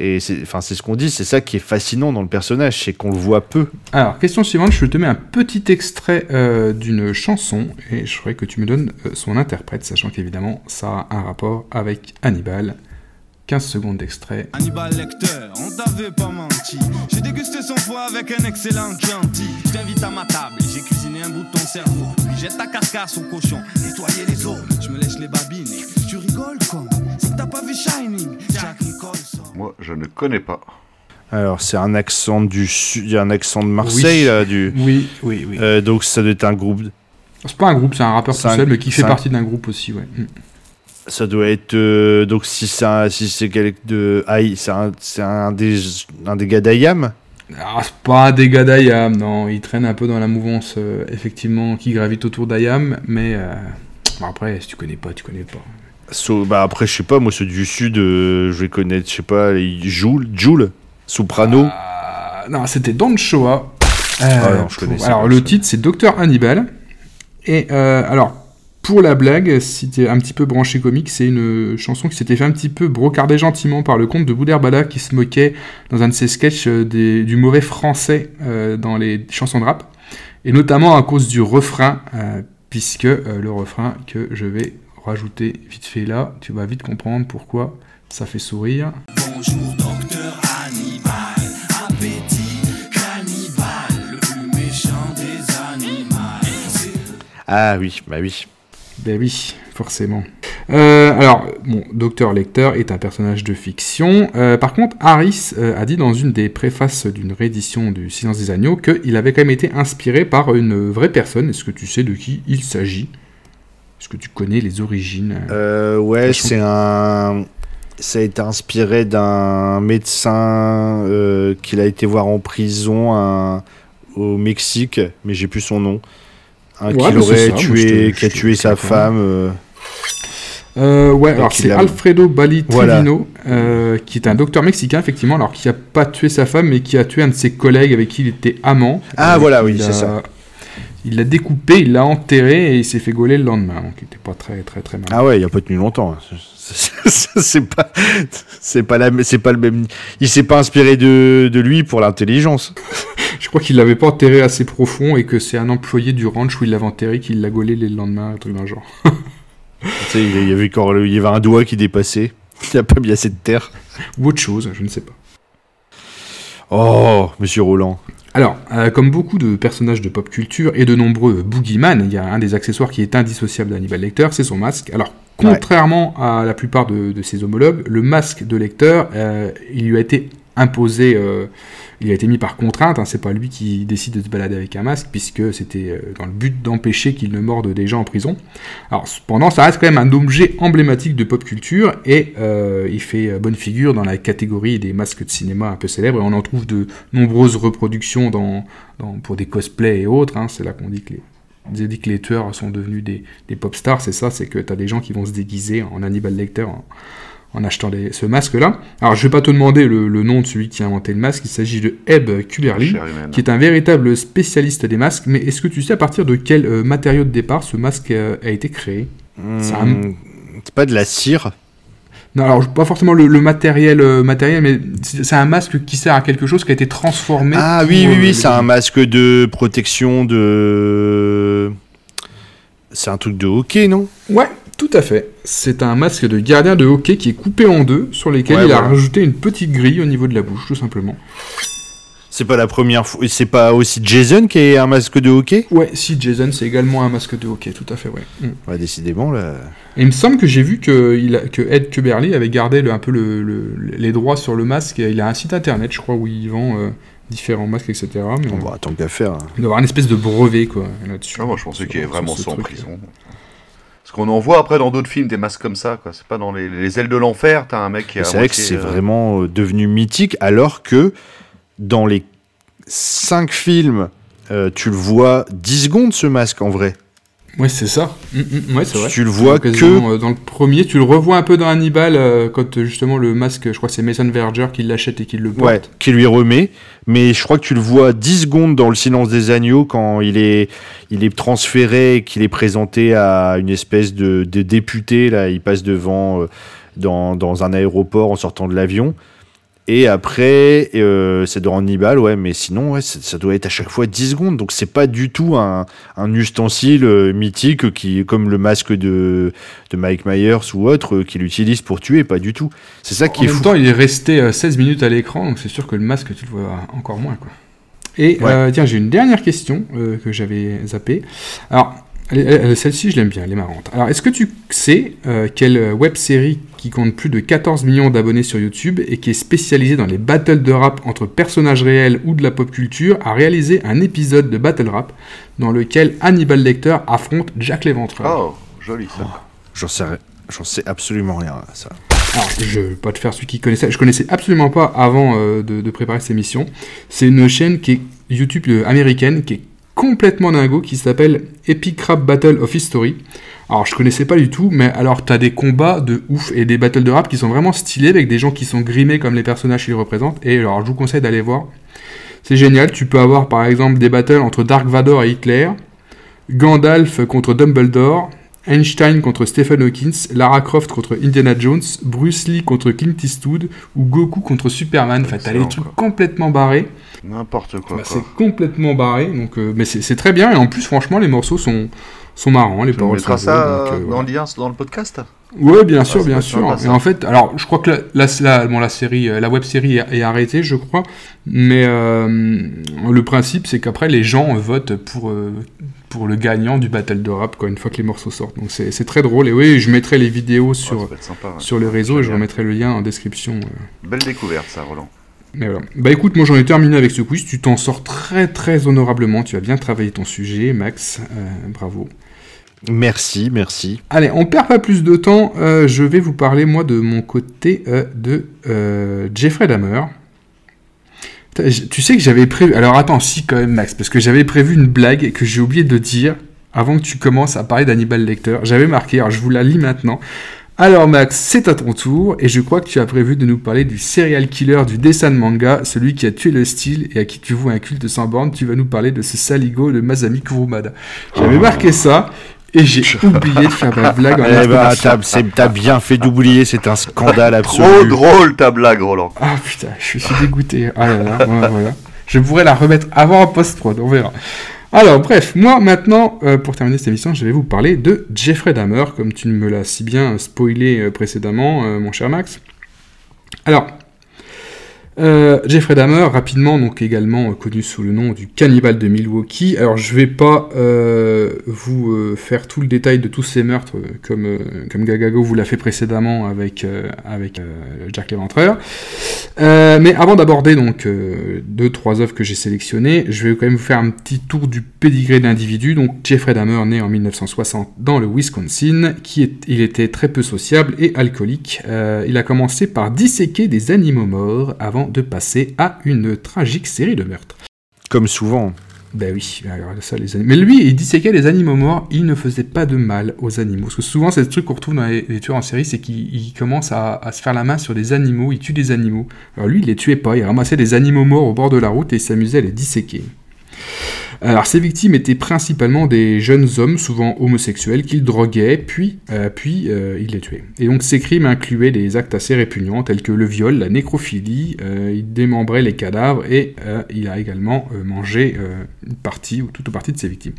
et c'est ce qu'on dit, c'est ça qui est fascinant dans le personnage, c'est qu'on le voit peu. Alors, question suivante, je te mets un petit extrait euh, d'une chanson et je voudrais que tu me donnes euh, son interprète, sachant qu'évidemment ça a un rapport avec Hannibal. 15 secondes d'extrait. Hannibal Lecter, on t'avait pas menti. J'ai dégusté son foie avec un excellent Chianti. Je t'invite à ma table et j'ai cuisiné un bout de ton cerveau. Puis jette ta carcasse au cochon, nettoyer les os. Je me lèche les babines et tu rigoles comme si t'as pas vu Shining. Jack Nicholson. Moi, je ne connais pas. Alors, c'est un accent du sud, il y a un accent de Marseille, Oui. là, du. Oui, oui, oui. Euh, donc, ça doit être un groupe. C'est pas un groupe, c'est un rappeur tout un- seul, mais qui fait un- partie d'un groupe aussi, ouais. Ça doit être. euh, donc, si c'est un- si c'est de. Ah, il- c'est un, c'est un des, un des gars d'Ayam? Ah, c'est pas un dégât d'Ayam, non. Il traîne un peu dans la mouvance, euh, effectivement, qui gravite autour d'Ayam, mais euh, bon, après, si tu connais pas, tu connais pas. So- bah après, je sais pas, moi, ceux du sud, euh, je vais connaître, je sais pas, Joule, Joule, Soprano. Ah, non, c'était Don Shoah. Ah non, je pour- alors, le titre, c'est Docteur Hannibal. Et alors, pour la blague, si t'es un petit peu branché comique, c'est une chanson qui s'était fait un petit peu brocarder gentiment par le comte de Boudherbala qui se moquait dans un de ses sketchs euh, des- du mauvais français euh, dans les chansons de rap. Et notamment à cause du refrain, euh, puisque euh, le refrain que je vais rajouter vite fait là, tu vas vite comprendre pourquoi ça fait sourire. Bonjour, docteur Hannibal. Appétit cannibale, le plus méchant des animaux. Ah oui, bah oui. Ben oui, forcément. Euh, alors, bon, Docteur Lecter est un personnage de fiction. Euh, par contre, Harris euh, a dit dans une des préfaces d'une réédition du Silence des Agneaux qu'il avait quand même été inspiré par une vraie personne. Est-ce que tu sais de qui il s'agit? Est-ce que tu connais les origines? Euh, ouais, c'est un. Ça a été inspiré d'un médecin qu'il a été voir en prison au Mexique, mais j'ai plus son nom. Un Ouais, qui bah, ça, je tué, te- qui a tué sa femme. euh. Euh, ouais, alors c'est Alfredo Bali Voilà. Euh, qui est un docteur mexicain, effectivement, alors qui a pas tué sa femme, mais qui a tué un de ses collègues avec qui il était amant. Ah, Euh, voilà, oui, c'est a- ça. Il l'a découpé, il l'a enterré et il s'est fait gauler le lendemain, donc il était pas très très très mal. Ah ouais, il a pas tenu longtemps. hein. C'est- C'est pas, c'est pas la, c'est pas le même. Il s'est pas inspiré de, de lui pour l'intelligence. Je crois qu'il l'avait pas enterré assez profond et que c'est un employé du ranch où il l'avait enterré qui l'a gaulé le lendemain, un truc d'un genre. Tu sais, il y avait le- il y avait un doigt qui dépassait. Il a pas mis assez de terre. Ou autre chose, je ne sais pas. Oh, Monsieur Roland. Alors, euh, comme beaucoup de personnages de pop culture et de nombreux boogeyman, il y a un des accessoires qui est indissociable d'Hannibal Lecter, c'est son masque. Alors, contrairement à la plupart de, de ses homologues, le masque de Lecter, euh, il lui a été imposé, euh, il a été mis par contrainte, hein, c'est pas lui qui décide de se balader avec un masque, puisque c'était euh, dans le but d'empêcher qu'il ne morde des gens en prison. Alors, cependant, ça reste quand même un objet emblématique de pop culture, et euh, il fait euh, bonne figure dans la catégorie des masques de cinéma un peu célèbres, on en trouve de nombreuses reproductions pour des cosplays et autres. hein. c'est là qu'on dit que les, tueurs sont devenus des, des pop stars, c'est ça, c'est que tu as des gens qui vont se déguiser en Hannibal Lecter en achetant les- ce masque-là. Alors, je vais pas te demander le, le nom de celui qui a inventé le masque, il s'agit de Ebb Kuberly, qui est un véritable spécialiste des masques, mais est-ce que tu sais à partir de quel euh, matériau de départ ce masque euh, a été créé? C'est un- Hmm, C'est pas de la cire. Non, alors pas forcément le, le matériel, euh, matériel, mais c'est un masque qui sert à quelque chose qui a été transformé. Ah oui, oui, oui, c'est un masque de protection de. C'est un truc de hockey, non? Ouais, tout à fait. C'est un masque de gardien de hockey qui est coupé en deux, sur lesquels Ouais, il a rajouté une petite grille au niveau de la bouche, tout simplement. C'est pas la première fois. C'est pas aussi Jason qui est un masque de hockey? Ouais, si Jason, c'est également un masque de hockey, tout à fait, ouais. Mm. Ouais, décidément, là. Et il me semble que j'ai vu que, il a- que Ed Kuberly avait gardé le- un peu le- le- les droits sur le masque. Il a un site internet, je crois, où il vend euh, différents masques, etc. Mais Bon, on bah, tant qu'à faire. hein. il doit avoir une espèce de brevet, quoi, là-dessus. Ah, moi, je pensais qu'il y avait sur vraiment ce ça en truc. prison. Parce qu'on en voit après dans d'autres films des masques comme ça, quoi. C'est pas dans les, les ailes de l'enfer, t'as un mec qui a. C'est vrai que c'est vraiment euh, devenu mythique, alors que dans les 5 films, euh, tu le vois 10 secondes ce masque en vrai. Ouais, c'est ça. Mm, mm, ouais, c'est vrai. Tu le vois que. Euh, dans le premier, tu le revois un peu dans Hannibal euh, quand justement le masque, je crois que c'est Mason Verger qui l'achète et qui le porte. Ouais, qui lui remet. Mais je crois que tu le vois 10 secondes dans le silence des agneaux quand il est, il est transféré et qu'il est présenté à une espèce de, de député. Là, il passe devant euh, dans, dans un aéroport en sortant de l'avion. Et après, euh, c'est de Hannibal, ouais, mais sinon, ouais, ça doit être à chaque fois 10 secondes. Donc, c'est pas du tout un, un ustensile euh, mythique qui, comme le masque de, de Mike Myers ou autre, euh, qu'il utilise pour tuer, pas du tout. C'est ça En qui est même fou. temps, il est resté euh, 16 minutes à l'écran, donc c'est sûr que le masque, tu le vois encore moins. Quoi. Et Ouais. euh, tiens, j'ai une dernière question euh, que j'avais zappée. Alors, elle- elle- celle-ci, je l'aime bien, elle est marrante. Alors, est-ce que tu sais euh, quelle web série qui compte plus de 14 millions d'abonnés sur YouTube et qui est spécialisée dans les battles de rap entre personnages réels ou de la pop culture a réalisé un épisode de battle rap dans lequel Hannibal Lecter affronte Jack l'Éventreur Oh, joli ça. J'en sais, j'en sais absolument rien à ça. Alors, je vais pas te faire celui qui connaissait. Je connaissais absolument pas avant euh, de, de préparer cette émission. C'est une chaîne qui est YouTube euh, américaine qui est complètement dingo qui s'appelle Epic Rap Battle of History. Alors, je connaissais pas du tout, mais alors t'as des combats de ouf et des battles de rap qui sont vraiment stylés avec des gens qui sont grimés comme les personnages qu'ils représentent. Et alors, je vous conseille d'aller voir. C'est génial. Tu peux avoir par exemple des battles entre Dark Vador et Hitler, Gandalf contre Dumbledore, Einstein contre Stephen Hawkins, Lara Croft contre Indiana Jones, Bruce Lee contre Clint Eastwood ou Goku contre Superman. Enfin, t'as des trucs quoi. complètement barrés. N'importe quoi. Bah, quoi. c'est complètement barré, donc euh, mais c'est très bien et en plus franchement les morceaux sont sont marrants, les paroles sont ça donc, euh, euh, dans le lien dans le podcast Ouais, bien sûr, ça bien sûr. Et en fait, alors je crois que la, la, la- bon, la série, euh, la web série est, est arrêtée, je crois, mais euh, le principe c'est qu'après les gens votent pour euh, pour le gagnant du battle de rap quoi, une fois que les morceaux sortent. Donc c'est très drôle et oui, je mettrai les vidéos Ouais, sur être sympa, ouais. sur les réseaux et je remettrai le lien en description. euh. Belle découverte ça, Roland. Mais voilà. Bah écoute, moi j'en ai terminé avec ce quiz. Tu t'en sors très très honorablement. Tu as bien travaillé ton sujet, Max. Bravo. Merci, merci. Allez, on perd pas plus de temps. Euh, je vais vous parler moi de mon côté euh, de euh, Jeffrey Dahmer. Tu sais que j'avais prévu. Alors attends, si quand même Max, parce que j'avais prévu une blague que j'ai oublié de dire avant que tu commences à parler d'Hannibal Lecter. J'avais marqué, alors je vous la lis maintenant. Alors Max, c'est à ton tour, et je crois que tu as prévu de nous parler du serial killer du dessin de manga, celui qui a tué le style et à qui tu voues un culte sans borne. Tu vas nous parler de ce saligo de Masami Kurumada. J'avais marqué ça, et j'ai oublié de faire ma blague en Eh bah, t'as c'est- t'as bien fait d'oublier, c'est un scandale absolu. Trop drôle ta blague, Roland. Ah putain, je suis dégoûté. Ah là là, voilà. Je pourrais la remettre avant en post-prod, on verra. Alors, bref, moi maintenant, euh, pour terminer cette émission, je vais vous parler de Jeffrey Dahmer, comme tu me l'as si bien spoilé euh, précédemment, euh, mon cher Max. Alors, euh, Jeffrey Dahmer, rapidement, donc également euh, connu sous le nom du cannibale de Milwaukee. Alors, je vais pas euh, vous euh, faire tout le détail de tous ces meurtres comme, comme Gagago vous l'a fait précédemment avec, avec Jack l'Éventreur. Mais avant d'aborder donc deux trois œuvres que j'ai sélectionnées, je vais quand même vous faire un petit tour du pédigré de l'individu. Donc Jeffrey Dahmer, né en 1960 dans le Wisconsin, il était très peu sociable et alcoolique. Il a commencé par disséquer des animaux morts avant de passer à une tragique série de meurtres. Comme souvent. Ben oui, alors ça, les anim- mais lui, il disséquait les animaux morts, il ne faisait pas de mal aux animaux. Parce que souvent, c'est le truc qu'on retrouve dans les, les tueurs en série, c'est qu'ils ils commencent à, à se faire la main sur des animaux, ils tuent des animaux. Alors lui, il les tuait pas, il ramassait des animaux morts au bord de la route et il s'amusait à les disséquer. Alors ces victimes étaient principalement des jeunes hommes, souvent homosexuels, qu'il droguait, puis, euh, puis euh, il les tuait. Et donc ces crimes incluaient des actes assez répugnants tels que le viol, la nécrophilie, euh, il démembrait les cadavres et il a également mangé une partie ou toute ou partie de ses victimes.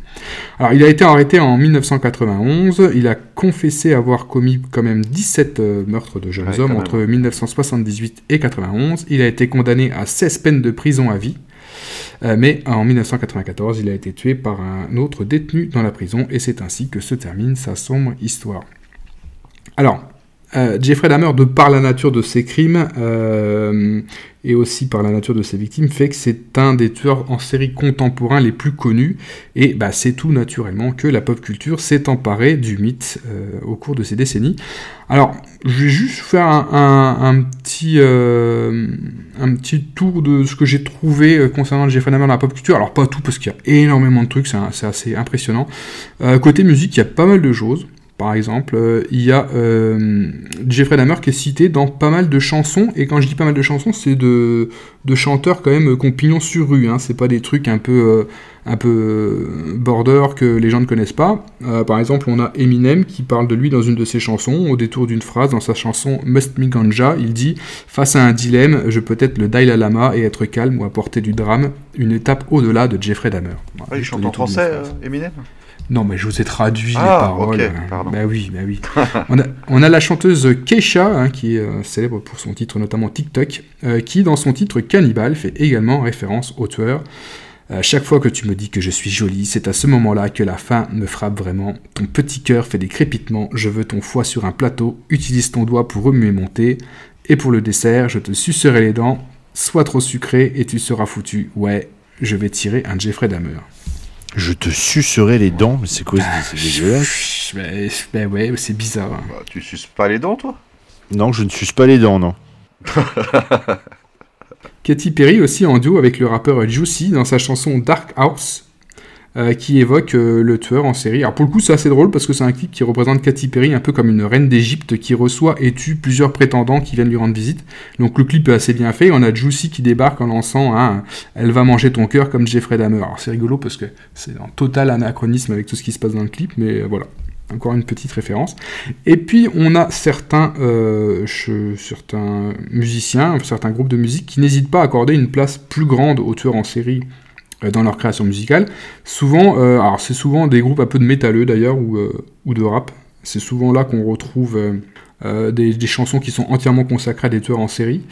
Alors il a été arrêté en 1991, il a confessé avoir commis quand même 17 euh, meurtres de jeunes Ouais, hommes entre 1978 et 91, il a été condamné à 16 peines de prison à vie. Euh, mais en 1994, il a été tué par un autre détenu dans la prison, et c'est ainsi que se termine sa sombre histoire. Alors, euh, Jeffrey Dahmer, de par la nature de ses crimes, euh, et aussi par la nature de ses victimes, fait que c'est un des tueurs en série contemporains les plus connus, et bah, c'est tout naturellement que la pop culture s'est emparée du mythe euh, au cours de ces décennies. Alors, je vais juste faire un, petit, euh, un petit tour de ce que j'ai trouvé euh, concernant Jeffrey Dahmer dans la pop culture. Alors, pas tout, parce qu'il y a énormément de trucs, c'est assez impressionnant. Côté musique, il y a pas mal de choses. Par exemple, euh, il y a euh, Jeffrey Dahmer qui est cité dans pas mal de chansons, et quand je dis pas mal de chansons, c'est de, de chanteurs quand même euh, qui ont pignon sur rue, hein. c'est pas des trucs un peu, un peu border que les gens ne connaissent pas. par exemple, on a Eminem qui parle de lui dans une de ses chansons. Au détour d'une phrase dans sa chanson Must Me Ganja, il dit Face à un dilemme, je peux être le Dalai Lama et être calme ou apporter du drame, une étape au-delà de Jeffrey Dahmer. Ah, il chante en français, Eminem non, mais je vous ai traduit ah, les paroles. Okay, pardon. Bah oui, bah oui. on, a, on, a, la chanteuse Keisha, hein, qui est euh, célèbre pour son titre notamment TikTok, euh, qui dans son titre Cannibal fait également référence au tueur. Euh, chaque fois que tu me dis que je suis jolie, c'est à ce moment-là que la faim me frappe vraiment. Ton petit cœur fait des crépitements, je veux ton foie sur un plateau, utilise ton doigt pour remuer mon thé, et pour le dessert, je te sucerai les dents, sois trop sucré et tu seras foutu. Ouais, je vais tirer un Jeffrey Dahmer. Je te sucerai les dents, mais c'est quoi C'est dégueulasse. Ben ouais, c'est bizarre. Hein. Bah, tu suces pas les dents, toi? Non, je ne suce pas les dents, non. Katy Perry aussi en duo avec le rappeur Juicy dans sa chanson Dark House. Euh, qui évoque euh, le tueur en série. Alors pour le coup, c'est assez drôle parce que c'est un clip qui représente Katy Perry un peu comme une reine d'Égypte qui reçoit et tue plusieurs prétendants qui viennent lui rendre visite. Donc le clip est assez bien fait. On a Juicy qui débarque en lançant un Elle va manger ton cœur comme Jeffrey Dahmer. Alors c'est rigolo parce que c'est un total anachronisme avec tout ce qui se passe dans le clip, mais euh, voilà. Encore une petite référence. Et puis on a certains, certains musiciens, certains groupes de musique qui n'hésitent pas à accorder une place plus grande aux tueurs en série dans leur création musicale. Souvent, euh, alors c'est souvent des groupes un peu de métalleux d'ailleurs ou, euh, ou de rap. C'est souvent là qu'on retrouve euh, des, chansons qui sont entièrement consacrées à des tueurs en série.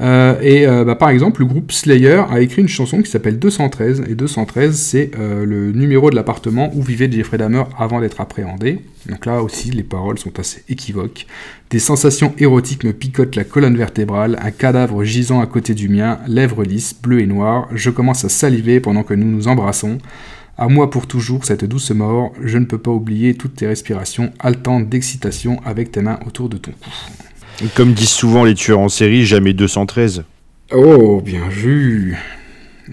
Euh, et euh, bah, par exemple, le groupe Slayer a écrit une chanson qui s'appelle 213, et 213 c'est le numéro de l'appartement où vivait Jeffrey Dahmer avant d'être appréhendé. Donc là aussi, les paroles sont assez équivoques. Des sensations érotiques me picotent la colonne vertébrale, un cadavre gisant à côté du mien, lèvres lisses, bleues et noires, je commence à saliver pendant que nous nous embrassons. À moi pour toujours cette douce mort, je ne peux pas oublier toutes tes respirations haletantes d'excitation avec tes mains autour de ton cou. Comme disent souvent les tueurs en série, jamais 213. Oh, bien vu.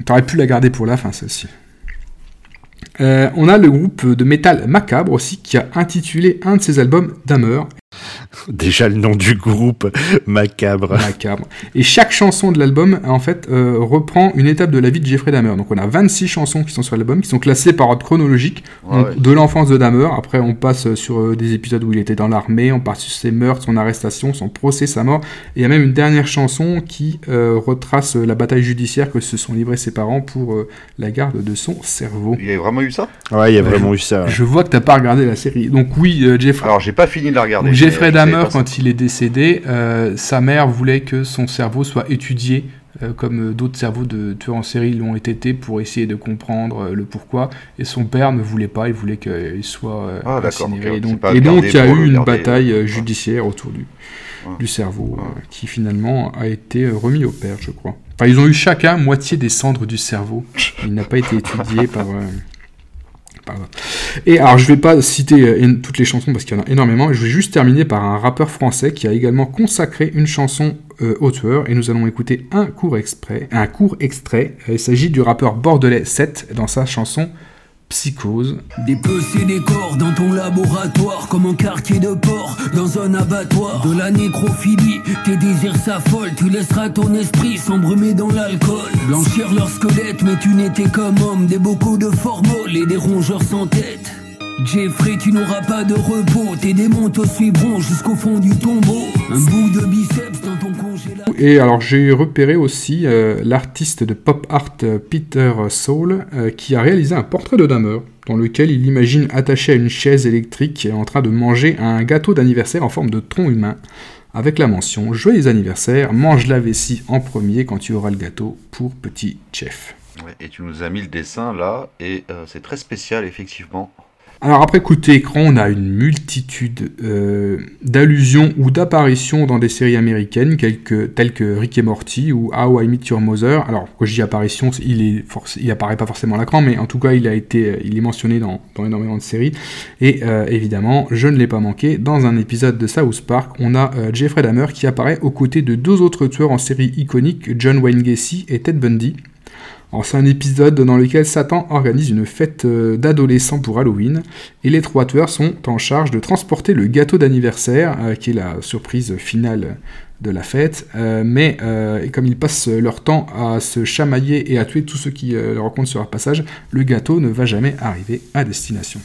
T'aurais pu la garder pour la fin, celle-ci. Euh, on a le groupe de métal Macabre aussi qui a intitulé un de ses albums Dammer Déjà le nom du groupe, Macabre. Macabre. Et chaque chanson de l'album, en fait, euh, reprend une étape de la vie de Jeffrey Dahmer. Donc on a 26 chansons qui sont sur l'album, qui sont classées par ordre chronologique, de l'enfance de Dahmer. Après, on passe sur euh, des épisodes où il était dans l'armée, on passe sur ses meurtres, son arrestation, son procès, sa mort. Et il y a même une dernière chanson qui euh, retrace la bataille judiciaire que se sont livrés ses parents pour la garde de son cerveau. Il y a vraiment eu ça? Ouais, il y a vraiment eu ça. Je vois que t'as pas regardé la série. Donc oui, Jeffrey... Alors j'ai pas fini de la regarder. Jeffrey Dahmer, quand il est décédé, euh, sa mère voulait que son cerveau soit étudié, euh, comme d'autres cerveaux de tueurs en série l'ont été, pour essayer de comprendre euh, le pourquoi. Et son père ne voulait pas, il voulait qu'il soit ah, incinéré. et donc, il y a eu une bataille judiciaire autour du, du cerveau, qui finalement a été remis au père, je crois. Enfin, ils ont eu chacun moitié des cendres du cerveau. Il n'a pas été étudié par... Et alors, je vais pas citer euh, toutes les chansons parce qu'il y en a énormément. Je vais juste terminer par un rappeur français qui a également consacré une chanson euh, au tueur. Et nous allons écouter un court, un court extrait. Il s'agit du rappeur bordelais 7 dans sa chanson Psychose. Dépecer des corps dans ton laboratoire comme un quartier de port dans un abattoir. De la nécrophilie, tes désirs s'affolent, tu laisseras ton esprit s'embrumer dans l'alcool. Blanchir leur squelette, mais tu n'étais comme homme, des bocaux de formol et des rongeurs sans tête. Jeffrey, tu n'auras pas de repos, tes démons te suivront jusqu'au fond du tombeau. Un bout de biceps dans ton congélateur. Et alors j'ai repéré aussi euh, l'artiste de pop art euh, Peter Soul euh, qui a réalisé un portrait de Dahmer dans lequel il imagine attaché à une chaise électrique en train de manger un gâteau d'anniversaire en forme de tronc humain avec la mention Joyeux anniversaire, mange la vessie en premier quand tu auras le gâteau pour petit chef. et tu nous as mis le dessin là, et c'est très spécial effectivement. Alors après côté écran, on a une multitude euh, d'allusions ou d'apparitions dans des séries américaines telles que Rick et Morty ou How I Met Your Mother. Alors quand je dis apparition, il est apparaît pas forcément à l'écran, mais en tout cas il a été, il est mentionné dans, énormément de séries. Et euh, évidemment, je ne l'ai pas manqué. Dans un épisode de South Park, on a euh, Jeffrey Dahmer qui apparaît aux côtés de deux autres tueurs en série iconiques, John Wayne Gacy et Ted Bundy. C'est un épisode dans lequel Satan organise une fête euh, d'adolescents pour Halloween, et les trois tueurs sont en charge de transporter le gâteau d'anniversaire, euh, qui est la surprise finale de la fête, euh, mais comme ils passent leur temps à se chamailler et à tuer tous ceux qui le rencontrent sur leur passage, le gâteau ne va jamais arriver à destination.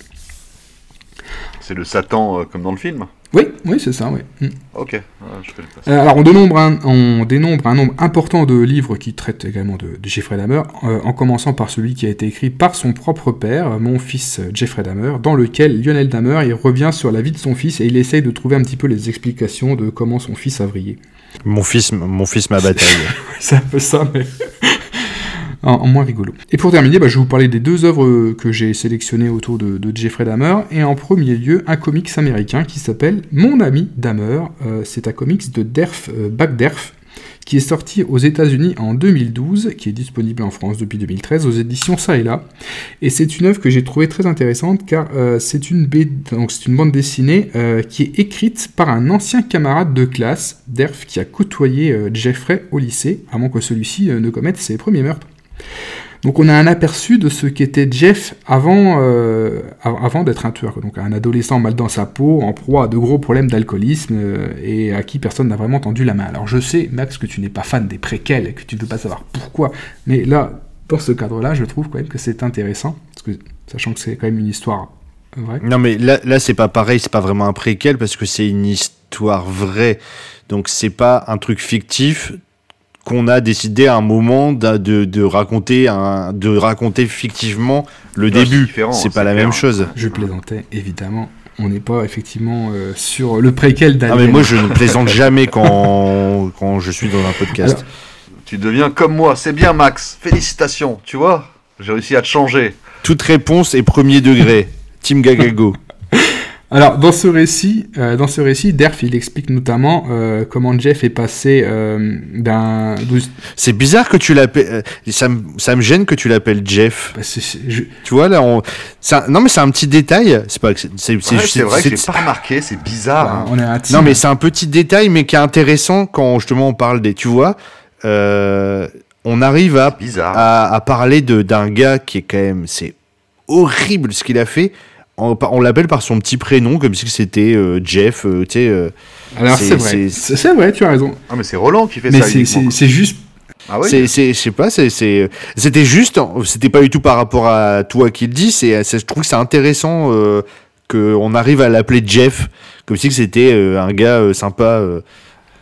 C'est le Satan comme dans le film Oui, oui, c'est ça, oui. Mm. Ok, ah, je connais pas ça. Euh, alors, on dénombre, un, on dénombre un nombre important de livres qui traitent également de, de Jeffrey Dahmer, euh, en commençant par celui qui a été écrit par son propre père, mon fils Jeffrey Dahmer, dans lequel Lionel Dahmer il revient sur la vie de son fils et il essaye de trouver un petit peu les explications de comment son fils a vrillé. Mon fils, mon fils, ma bataille. C'est un peu ça, mais en, moins rigolo. Et pour terminer, bah, je vais vous parler des deux œuvres que j'ai sélectionnées autour de, Jeffrey Dahmer. Et en premier lieu, un comics américain qui s'appelle Mon ami Dahmer. Euh, c'est un comics de Derf euh, Backderf qui est sorti aux États-Unis en 2012, qui est disponible en France depuis 2013 aux éditions Ça et là. Et c'est une œuvre que j'ai trouvée très intéressante car euh, c'est une, bande dessinée euh, qui est écrite par un ancien camarade de classe, Derf, qui a côtoyé Jeffrey au lycée avant que celui-ci ne commette ses premiers meurtres. Donc on a un aperçu de ce qu'était Jeff avant, euh, av- avant d'être un tueur. Donc un adolescent mal dans sa peau, en proie à de gros problèmes d'alcoolisme euh, et à qui personne n'a vraiment tendu la main. Alors je sais, Max, que tu n'es pas fan des préquels que tu ne veux pas savoir pourquoi, mais là, dans ce cadre-là, je trouve quand même que c'est intéressant, sachant que c'est quand même une histoire vraie. Non, mais là, là c'est pas pareil, c'est pas vraiment un préquel parce que c'est une histoire vraie. Donc, c'est pas un truc fictif qu'on a décidé à un moment de, de, de raconter un, de raconter fictivement le Non, début. différent, C'est pas la même chose. Je plaisantais, évidemment. On n'est pas effectivement euh, sur le préquel Ah, d'Alien. mais moi, je ne plaisante jamais quand, quand je suis dans un podcast. Alors, Tu deviens comme moi, c'est bien Max, félicitations, tu vois J'ai réussi à te changer. Toute réponse est premier degré. Team Gagago. Alors, dans ce récit, euh, dans ce récit, Derf, il explique notamment euh, comment Jeff est passé euh, d'un... C'est bizarre que tu l'appelles. Ça me, ça me gêne que tu l'appelles Jeff. bah, je- Tu vois, là, on. un- Non, mais c'est un petit détail. C'est pas. que C'est c'est- Ouais, vrai que j'ai pas remarqué, c'est bizarre. bah, hein. on est un team. Non, mais c'est un petit détail, mais qui est intéressant quand justement on parle des. Tu vois, euh, on arrive à, Bizarre. à, à parler de- d'un gars qui est quand même. C'est horrible ce qu'il a fait. On, on l'appelle par son petit prénom, comme si c'était euh, Jeff, euh, tu sais. euh, Alors, c'est- vrai. c'est- vrai, tu as raison. Ah, mais c'est Roland qui fait Mais ça. c'est- uniquement. c'est c'est juste... Ah oui C'est, c'est, je sais pas, c'est, c'est, c'était juste, c'était pas du tout par rapport à toi qui le dis, c'est, c'est- je trouve que c'est intéressant euh, qu'on arrive à l'appeler Jeff, comme si que c'était euh, un gars euh, sympa. euh,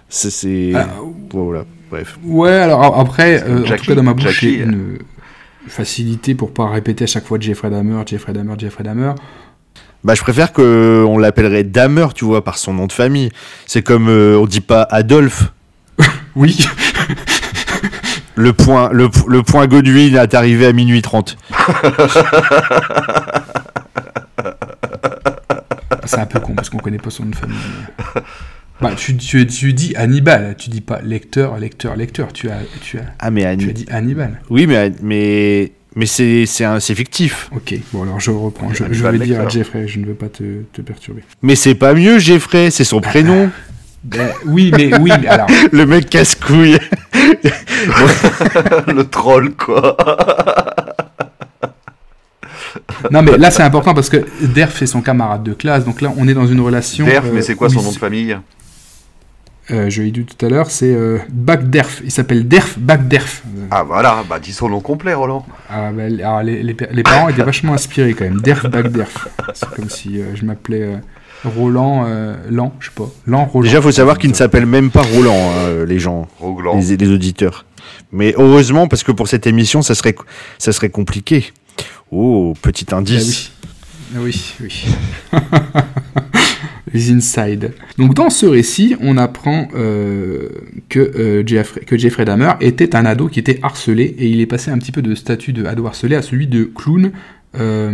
c'est, c'est- Ah, voilà, bref. Ouais, alors après, en tout cas dans ma bouche, Jackie, j'ai euh. une facilité pour pas répéter à chaque fois Jeffrey Dahmer, Jeffrey Dahmer, Jeffrey Dahmer. Bah, je préfère que on l'appellerait Dahmer, tu vois, par son nom de famille. C'est comme euh, on dit pas Adolphe. Oui, Le point, le, le point Godwin est arrivé à minuit 30. c'est un peu con parce qu'on connaît pas son nom de famille. Bah, tu, tu, tu dis Hannibal, tu dis pas lecteur, lecteur, lecteur. Tu as, tu as, Ah, mais, tu as dit Hannibal. oui, mais, mais, mais c'est, c'est, un- c'est fictif. Ok, bon alors je reprends. Je, vais dire à. Jeffrey, je ne veux pas te, te perturber. Mais c'est pas mieux, Jeffrey, c'est son prénom. Ben, oui, mais oui, mais alors. Le mec casse-couille. le troll, quoi. Non, mais là c'est important parce que Derf est son camarade de classe, donc là on est dans une relation. Derf, euh, mais c'est quoi son nom de famille? Euh, Je l'ai dit tout à l'heure, c'est euh, Backderf. Il s'appelle Derf Backderf. Euh, Ah voilà, bah dis son nom complet, Roland. Ah, bah, les- alors, les, les pa- les parents étaient vachement inspirés quand même. Derf Backderf. C'est comme si euh, je m'appelais euh, Roland euh, Lan, je sais pas. Lan Roland. Déjà, faut savoir qu'il ne s'appelle même pas Roland, hein, euh, les gens, les, les auditeurs. Mais heureusement, parce que pour cette émission, ça serait, ça serait compliqué. Oh, petit Ah indice. oui, oui, oui. Inside. Donc dans ce récit, on apprend euh, que, euh, Jeffrey, que Jeffrey Dahmer était un ado qui était harcelé et il est passé un petit peu de statut de ado harcelé à celui de clown euh,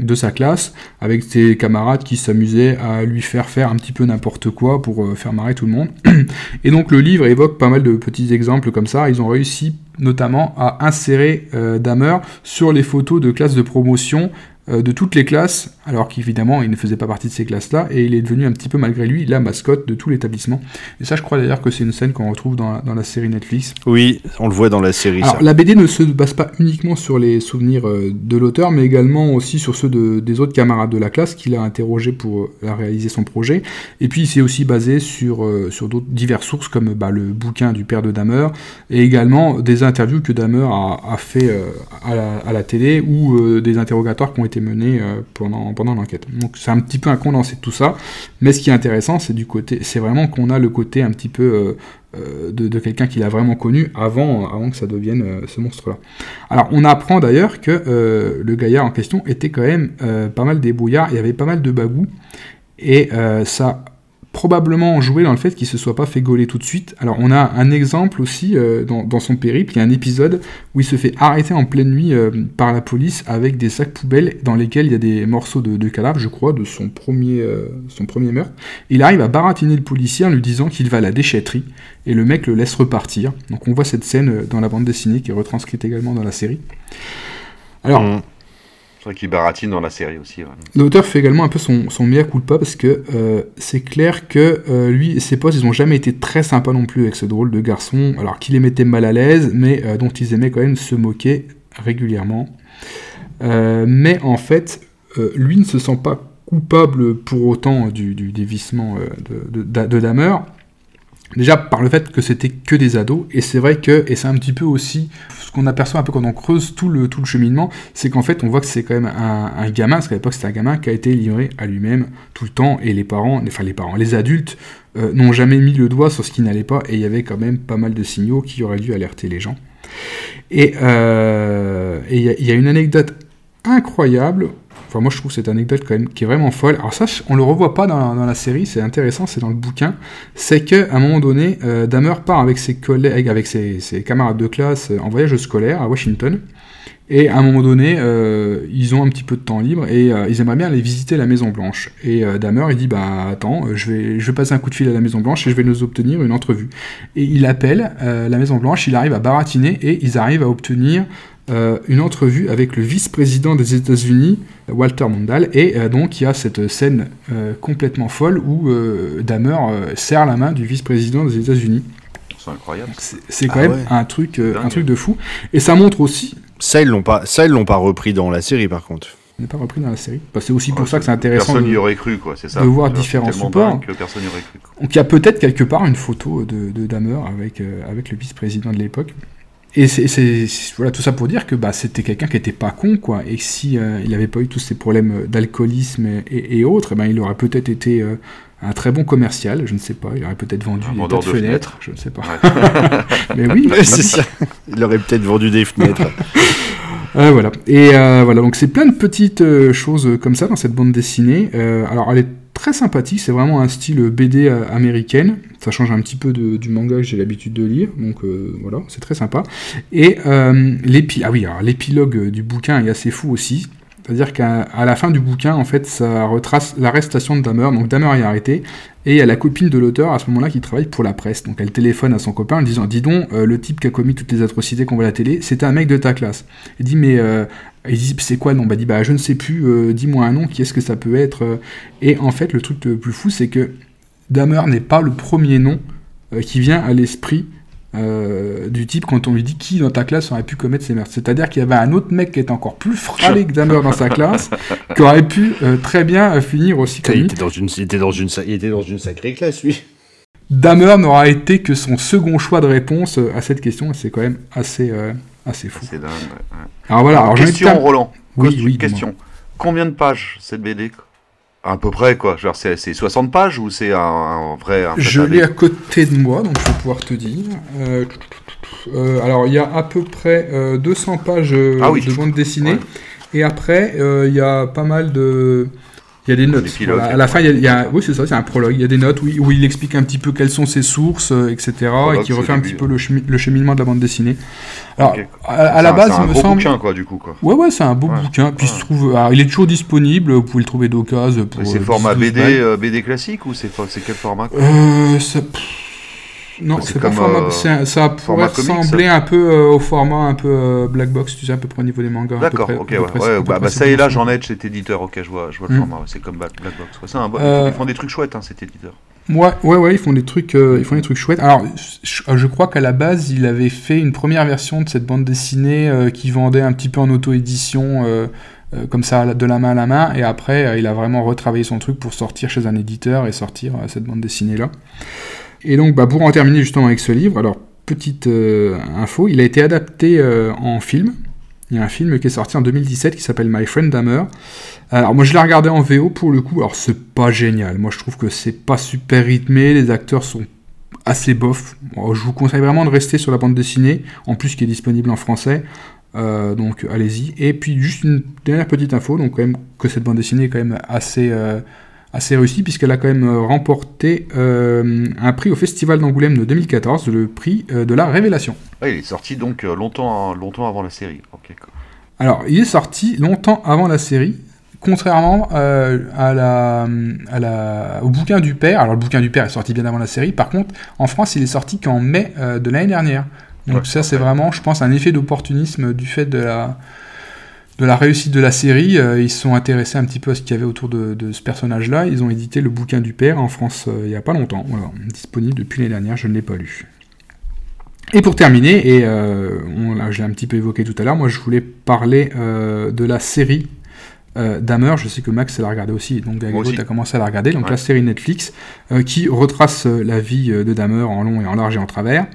de sa classe avec ses camarades qui s'amusaient à lui faire faire un petit peu n'importe quoi pour euh, faire marrer tout le monde. Et donc le livre évoque pas mal de petits exemples comme ça. Ils ont réussi notamment à insérer euh, Dahmer sur les photos de classe de promotion euh, de toutes les classes, alors qu'évidemment il ne faisait pas partie de ces classes-là, et il est devenu un petit peu malgré lui la mascotte de tout l'établissement. Et ça, je crois d'ailleurs que c'est une scène qu'on retrouve dans, dans, la série Netflix. Oui, on le voit dans la série. Alors, la BD ne se base pas uniquement sur les souvenirs euh, de l'auteur, mais également aussi sur ceux de, des autres camarades de la classe qu'il a interrogé pour euh, réaliser son projet. Et puis, il s'est aussi basé sur, euh, sur d'autres diverses sources, comme bah, le bouquin du père de Damer, et également des interviews que Damer a, a fait à la, à, la, télé, ou des interrogatoires qui ont été menés pendant, pendant l'enquête. Donc, c'est un petit peu un condensé de tout ça, mais ce qui est intéressant, c'est du côté, c'est vraiment qu'on a le côté un petit peu euh, de, quelqu'un qu'il a vraiment connu avant, avant que ça devienne euh, ce monstre-là. Alors on apprend d'ailleurs que euh, le gaillard en question était quand même pas mal débrouillard, il y avait pas mal de bagou, et ça probablement joué dans le fait qu'il se soit pas fait gauler tout de suite. Alors on a un exemple aussi euh, dans, son périple, il y a un épisode où il se fait arrêter en pleine nuit euh, par la police avec des sacs poubelles dans lesquels il y a des morceaux de, cadavres, je crois, de son premier, euh, son premier meurtre. Il arrive à baratiner le policier en lui disant qu'il va à la déchetterie et le mec le laisse repartir. Donc on voit cette scène dans la bande dessinée qui est retranscrite également dans la série. Alors... Mmh qui baratine dans la série aussi. L'auteur fait également un peu son, son mea culpa parce que euh, c'est clair que euh, lui et ses potes, ils ont jamais été très sympas non plus avec ce drôle de garçon, alors qu'il les mettait mal à l'aise, mais euh, dont ils aimaient quand même se moquer régulièrement. mais en fait, lui ne se sent pas coupable pour autant du, dévissement de, de, Déjà par le fait que c'était que des ados, et c'est vrai que, et c'est un petit peu aussi ce qu'on aperçoit un peu quand on creuse tout le, cheminement, c'est qu'en fait on voit que c'est quand même un, gamin, parce qu'à l'époque c'était un gamin qui a été livré à lui-même tout le temps, et les parents, enfin les parents, les adultes euh, n'ont jamais mis le doigt sur ce qui n'allait pas, et il y avait quand même pas mal de signaux qui auraient dû alerter les gens. Et euh, il y, a une anecdote incroyable Moi, je trouve cette anecdote quand même qui est vraiment folle. Alors ça, on le revoit pas dans, la série, c'est intéressant, c'est dans le bouquin. C'est qu'à un moment donné, euh, Damer part avec ses collègues, avec ses, camarades de classe euh, en voyage scolaire à Washington. Et à un moment donné, euh, ils ont un petit peu de temps libre et ils aimeraient bien aller visiter la Maison Blanche. Et Damer, il dit bah attends, je vais, je vais passer un coup de fil à la Maison Blanche et je vais nous obtenir une entrevue. Et il appelle la Maison Blanche, il arrive à baratiner et ils arrivent à obtenir euh, une entrevue avec le vice-président des États-Unis, Walter Mondale, et euh, donc il y a cette scène euh, complètement folle où Damer serre la main du vice-président des États-Unis. C'est incroyable. C'est quand ah même un truc, un truc de fou, et ça montre aussi. Ça ils l'ont pas, ça ils l'ont pas repris dans la série par contre. N'est pas repris dans la série. Bah, c'est aussi pour ça que c'est intéressant personne de, aurait cru, quoi, ça. de voir différents supports. Que personne aurait cru, Donc il y a peut-être quelque part une photo de, de Damer avec, avec le vice-président de l'époque. Et c'est voilà tout ça pour dire que bah, c'était quelqu'un qui était pas con quoi. Et si euh, il n'avait pas eu tous ces problèmes d'alcoolisme et, autres, ben il aurait peut-être été euh, un très bon commercial. Je ne sais pas. Il aurait peut-être vendu des de, fenêtres, Je ne sais pas. mais oui, c'est ça. Il aurait peut-être vendu des fenêtres. Euh, voilà. Et voilà. Donc c'est plein de petites choses comme ça dans cette bande dessinée. alors elle est très sympathique, c'est vraiment un style BD américaine, ça change un petit peu du manga que j'ai l'habitude de lire, donc euh, voilà, c'est très sympa. Et euh, ah l'épilogue du bouquin est assez fou aussi, c'est-à-dire qu'à la fin du bouquin, en fait, ça retrace l'arrestation de Damer, donc Damer est arrêté, et il y a la copine de l'auteur à ce moment-là qui travaille pour la presse, donc elle téléphone à son copain en disant, dis donc, euh, le type qui a commis toutes les atrocités qu'on voit à la télé, c'était un mec de ta classe. Il dit, mais il dit c'est quoi le nom? Bah dit bah je ne sais plus, euh, dis-moi un nom, qui est-ce que ça peut être euh. Et en fait le truc le plus fou c'est que Damer n'est pas le premier nom euh, qui vient à l'esprit du type quand on lui dit qui dans ta classe aurait pu commettre ces meurtres. C'est-à-dire qu'il y avait un autre mec qui était encore plus fralé que Damer dans sa classe, qui aurait pu très bien finir aussi comme il était, dans une, il, était dans une, il était dans une sacrée classe lui. Damer n'aura été que son second choix de réponse à cette question, et c'est quand même assez, assez fou. C'est dingue. Alors voilà. Alors, question, Roland. Oui, oui, question. Combien de pages cette BD? À peu près, quoi. Genre, c'est 60 pages ou c'est un, vrai. je l'ai à côté de moi, donc je vais pouvoir te dire. Euh, euh, alors, il y a à peu près 200 euh, pages ah de bande dessinée. Et après, il y a pas mal de. Il y a des notes. À la fin, il y a, oui, c'est ça, c'est un prologue. Il y a des notes où, où, il explique un petit peu quelles sont ses sources, etc. et qui refait un petit peu le, le, cheminement de la bande dessinée. Alors, à, la base, il me semble. C'est un bouquin, quoi, du coup. Quoi. Ouais, ouais, c'est un beau bouquin. Puis se trouve, alors, il est toujours disponible. Vous pouvez le trouver d'occasion. C'est euh, format BD, euh, BD classique ou c'est quel format euh, Non, C'est pas format. euh, ça pourrait ressembler un peu euh, au format un peu euh, black box, tu sais, à peu près au niveau des mangas. D'accord, ok, ouais, près- ouais, bah, bah, ça y est, là, j'en ai de cet éditeur, ok, je vois, je vois le Mm. format, ouais, c'est comme Black, Black Box. Ouais, un bon- Euh, Ils font des trucs chouettes, hein, cet éditeur. Ouais, ouais, ouais, ils font des trucs, ils font des trucs chouettes. Alors, je, je crois qu'à la base, il avait fait une première version de cette bande dessinée qui vendait un petit peu en auto-édition, euh, comme ça, de la main à la main, et après, euh, il a vraiment retravaillé son truc pour sortir chez un éditeur et sortir euh, cette bande dessinée-là. Et donc, bah, pour en terminer justement avec ce livre, alors, petite euh, info, il a été adapté euh, en film. Il y a un film qui est sorti en 2017 qui s'appelle My Friend Dahmer. Alors moi je l'ai regardé en VO pour le coup, alors c'est pas génial. Moi je trouve que c'est pas super rythmé, les acteurs sont assez bof. Je vous conseille vraiment de rester sur la bande dessinée, en plus qui est disponible en français. Euh, donc allez-y. Et puis juste une dernière petite info, donc quand même que cette bande dessinée est quand même assez, assez réussie puisqu'elle a quand même euh, remporté euh, un prix au Festival d'Angoulême de 2014, le prix euh, de la révélation. Ouais, il est sorti donc longtemps, longtemps avant la série. Alors, il est sorti longtemps avant la série, contrairement euh, à la, à la, au bouquin du père. Alors, le bouquin du père est sorti bien avant la série. Par contre, en France, il est sorti qu'en mai de l'année dernière. Donc, Ouais, ça, c'est ouais. vraiment, je pense, un effet d'opportunisme du fait de la, de la réussite de la série. Euh, ils se sont intéressés un petit peu à ce qu'il y avait autour de, de ce personnage-là. Ils ont édité le bouquin du père en France euh, il n'y a pas longtemps. Voilà, disponible depuis l'année dernière. Je ne l'ai pas lu. Et pour terminer, et euh, on, là, je l'ai un petit peu évoqué tout à l'heure, moi je voulais parler de la série Dahmer. Je sais que Max l'a regardé aussi, donc aussi. tu as commencé à la regarder. Donc Ouais. la série Netflix qui retrace la vie de Dahmer en long et en large et en travers.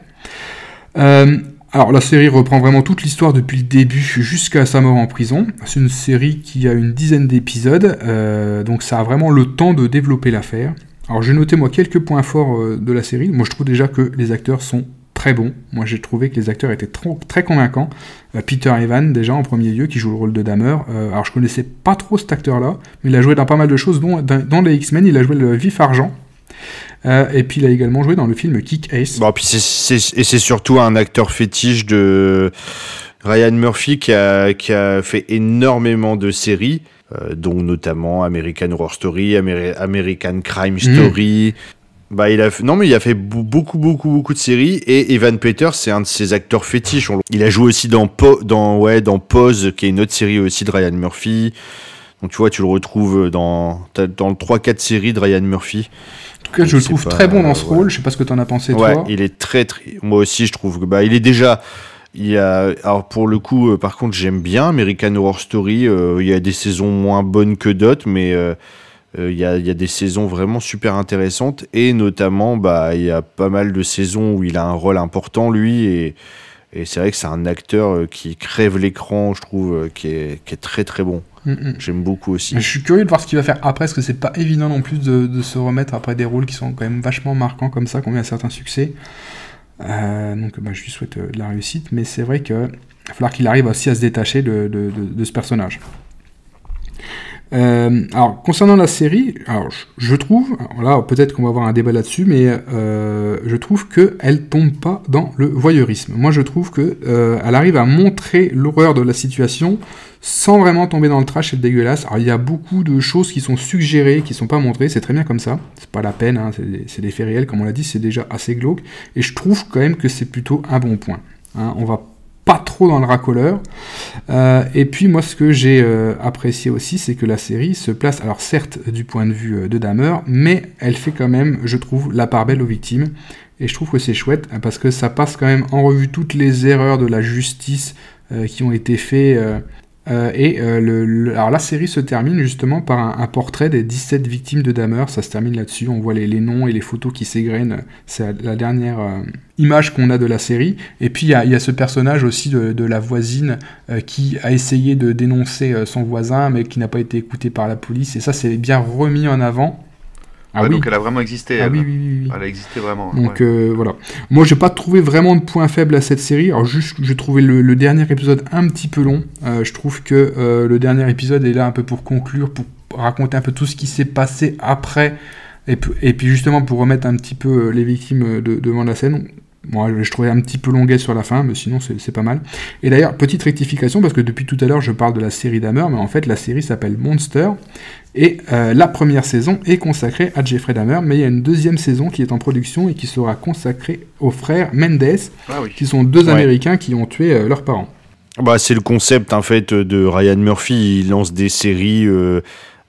Alors la série reprend vraiment toute l'histoire depuis le début jusqu'à sa mort en prison. C'est une série qui a une dizaine d'épisodes, euh, donc ça a vraiment le temps de développer l'affaire. Alors j'ai noté moi quelques points forts euh, de la série. Moi je trouve déjà que les acteurs sont très bons. Moi j'ai trouvé que les acteurs étaient très convaincants. Euh, Peter Evan déjà en premier lieu qui joue le rôle de Dahmer. Euh, alors je connaissais pas trop cet acteur-là, mais il a joué dans pas mal de choses, dont dans les X-Men il a joué le Vif Argent. Euh, et puis il a également joué dans le film Kick Ace. Bon, puis c'est- c'est- et c'est surtout un acteur fétiche de Ryan Murphy qui a, qui a fait énormément de séries, euh, dont notamment American Horror Story, Ameri- American Crime Story. Bah, il a fait- non mais il a fait beaucoup beaucoup beaucoup de séries et Evan Peters c'est un de ses acteurs fétiches. Il a joué aussi dans Po- dans ouais dans Pose qui est une autre série aussi de Ryan Murphy. Donc tu vois tu le retrouves dans dans le 3 4 séries de Ryan Murphy. En tout cas, je le trouve pas- très bon dans ce ouais. rôle. Je sais pas ce que t'en as pensé Ouais, toi. il est très très. Moi aussi, je trouve que bah il est déjà. Il y a alors pour le coup, euh, par contre, j'aime bien American Horror Story. euh, il y a des saisons moins bonnes que d'autres, mais euh, il y, a, il y a des saisons vraiment super intéressantes et notamment bah il y a pas mal de saisons où il a un rôle important lui et et c'est vrai que c'est un acteur euh, qui crève l'écran, je trouve, euh, qui est qui est très très bon. Mm, mm. J'aime beaucoup aussi. Je suis curieux de voir ce qu'il va faire après, parce que c'est pas évident non plus de, de se remettre après des rôles qui sont quand même vachement marquants comme ça, qui ont eu un certain succès. Euh, donc bah, je lui souhaite de la réussite, mais c'est vrai qu'il va falloir qu'il arrive aussi à se détacher de, de- de- de ce personnage. Euh, alors, concernant la série, alors, je, trouve, là peut-être qu'on va avoir un débat là-dessus, mais euh, je trouve qu'elle tombe pas dans le voyeurisme. Moi je trouve que euh, arrive à montrer l'horreur de la situation sans vraiment tomber dans le trash et le dégueulasse. Alors il y a beaucoup de choses qui sont suggérées, qui sont pas montrées, c'est très bien comme ça, c'est pas la peine, hein, c'est des, c'est des faits réels, comme on l'a dit, c'est déjà assez glauque, et je trouve quand même que c'est plutôt un bon point. hein. On va pas trop dans le racoleur. Euh, et puis moi ce que j'ai euh, apprécié aussi, c'est que la série se place, alors certes du point de vue euh, de Dahmer, mais elle fait quand même, je trouve, la part belle aux victimes. Et je trouve que c'est chouette hein, parce que ça passe quand même en revue toutes les erreurs de la justice qui ont été faites. Euh, et euh, alors la série se termine justement par un, portrait des 17 victimes de Dahmer. Ça se termine là-dessus. On voit les, noms et les photos qui s'égrènent. C'est la dernière euh, image qu'on a de la série. Et puis il y a, ce personnage aussi de, de la voisine qui a essayé de dénoncer son voisin mais qui n'a pas été écouté par la police. Et ça c'est bien remis en avant. Ah Ouais, oui. Donc elle a vraiment existé. Ah elle. oui, oui. Elle a existé vraiment. Donc ouais. euh, voilà. Moi, j'ai pas trouvé vraiment de point faible à cette série. Alors juste, j'ai trouvé le, le dernier épisode un petit peu long. Euh, je trouve que euh, le dernier épisode est là un peu pour conclure, pour raconter un peu tout ce qui s'est passé après, et, puis justement pour remettre un petit peu les victimes de- devant la scène. Moi, je trouvais un petit peu longuet sur la fin, mais sinon c'est pas mal. Et d'ailleurs, petite rectification, parce que depuis tout à l'heure je parle de la série Dahmer, mais en fait la série s'appelle Monster, et euh, la première saison est consacrée à Jeffrey Dahmer, mais il y a une deuxième saison qui est en production et qui sera consacrée aux frères Mendes, Ah oui. qui sont deux Ouais. Américains qui ont tué euh, leurs parents. Bah, c'est le concept en fait de Ryan Murphy. Il lance des séries euh,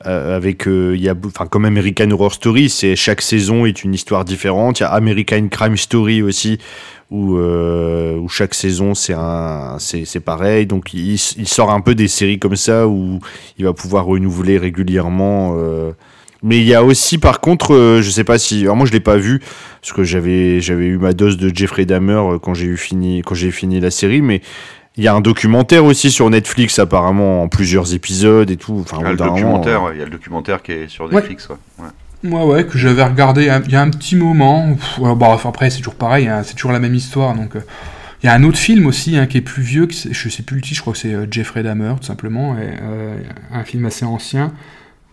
euh, avec, euh, il y enfin comme American Horror Story, c'est chaque saison est une histoire différente. Il y a American Crime Story aussi, où, euh, chaque saison c'est un, c'est pareil. Donc il, sort un peu des séries comme ça où il va pouvoir renouveler régulièrement. Mais il y a aussi, par contre, euh, je sais pas si, alors moi je l'ai pas vu parce que j'avais j'avais eu ma dose de Jeffrey Dahmer quand j'ai eu fini quand j'ai fini la série, mais il y a un documentaire aussi sur Netflix apparemment en plusieurs épisodes et tout. Enfin, Il y a le documentaire, euh, ouais, il y a le documentaire qui est sur Netflix. ouais. Ouais. Moi, ouais, que j'avais regardé il y a un petit moment. Pff, enfin, après, c'est toujours pareil, hein, c'est toujours la même histoire. Donc, euh, il y a un autre film aussi hein, qui est plus vieux, que je sais plus le titre, je crois que c'est euh, Jeffrey Dahmer, tout simplement, et, euh, un film assez ancien.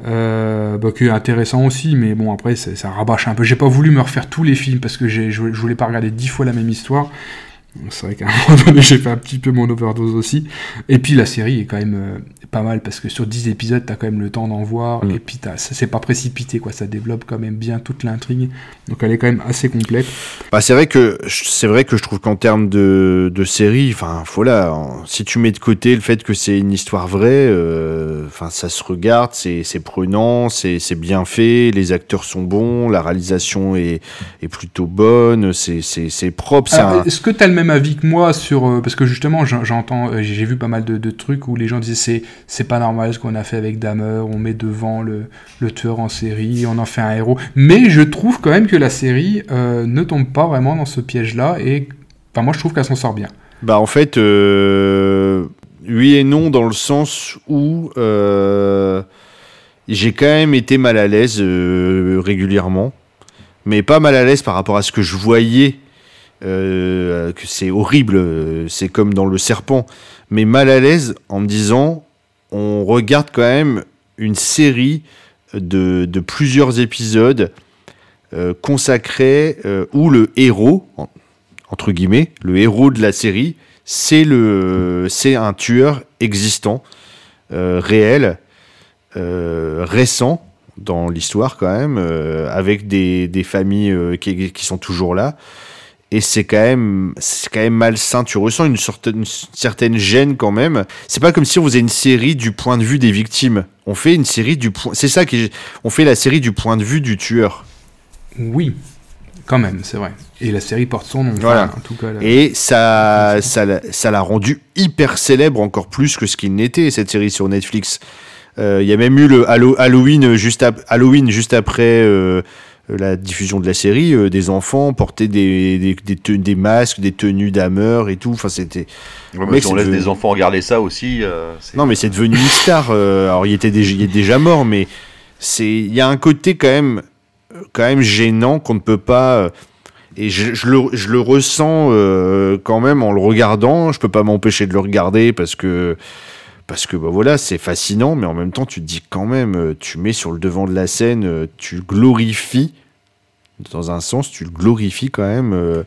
Euh, bah, qui est intéressant aussi, mais bon après ça rabâche un peu. J'ai pas voulu me refaire tous les films parce que je, je voulais pas regarder dix fois la même histoire. C'est vrai qu'à un moment donné j'ai fait un petit peu mon overdose aussi. Et puis la série est quand même euh, pas mal parce que sur 10 épisodes t'as quand même le temps d'en voir Mm. et puis t'as- ça c'est pas précipité quoi, ça développe quand même bien toute l'intrigue. Donc elle est quand même assez complète. Bah, c'est vrai que c'est vrai que je trouve qu'en termes de, de série, enfin voilà, en- si tu mets de côté le fait que c'est une histoire vraie, euh, enfin ça se regarde, c'est c'est prenant, c'est c'est bien fait, les acteurs sont bons, la réalisation est, est plutôt bonne, c'est c'est c'est propre, un- Est-ce que tu as le même avis que moi sur. euh, parce que justement, j'en- j'entends, euh, j'ai vu pas mal de, de trucs où les gens disaient c'est, c'est pas normal ce qu'on a fait avec Dahmer, on met devant le, le tueur en série, on en fait un héros. Mais je trouve quand même que la série euh, ne tombe pas vraiment dans ce piège-là et. Enfin, moi je trouve qu'elle s'en sort bien. Bah en fait, euh, oui et non dans le sens où euh, j'ai quand même été mal à l'aise régulièrement, mais pas mal à l'aise par rapport à ce que je voyais, que c'est horrible, c'est comme dans le serpent, mais mal à l'aise en me disant, on regarde quand même une série de, plusieurs épisodes euh, consacrés euh, où le héros, en- entre guillemets, le héros de la série, c'est un tueur existant, euh, réel, récent dans l'histoire quand même, avec des, familles qui sont toujours là. Et c'est quand même, c'est quand même malsain. Tu ressens une, sorte, une certaine gêne quand même. C'est pas comme si on faisait une série du point de vue des victimes. On fait une série du point. C'est ça qui, on fait la série du point de vue du tueur. Oui, quand même, c'est vrai. Et la série porte son nom. enfin, Voilà. En tout cas, Et ça, ça, l'a- ça l'a rendu hyper célèbre encore plus que ce qu'il n'était cette série sur Netflix. Euh, Il y a même eu le Hallo- Halloween juste, ap- Halloween juste après euh, la diffusion de la série. euh, des enfants portaient des, des, des, te- des masques, des tenues d'ameur et tout. Enfin, c'était. Ouais, mais si on laisse devenu- des enfants regarder ça aussi. euh, Non, mais c'est devenu une star. euh, alors, il était déjà, il est déjà mort, mais c'est, il y a un côté quand même, euh, quand même gênant qu'on ne peut pas. euh, Et je, je le, je le ressens euh, quand même en le regardant. Je peux pas m'empêcher de le regarder parce que parce que bah voilà, c'est fascinant, mais en même temps, tu te dis quand même, euh, tu mets sur le devant de la scène, euh, tu glorifies, dans un sens, tu glorifies quand même euh,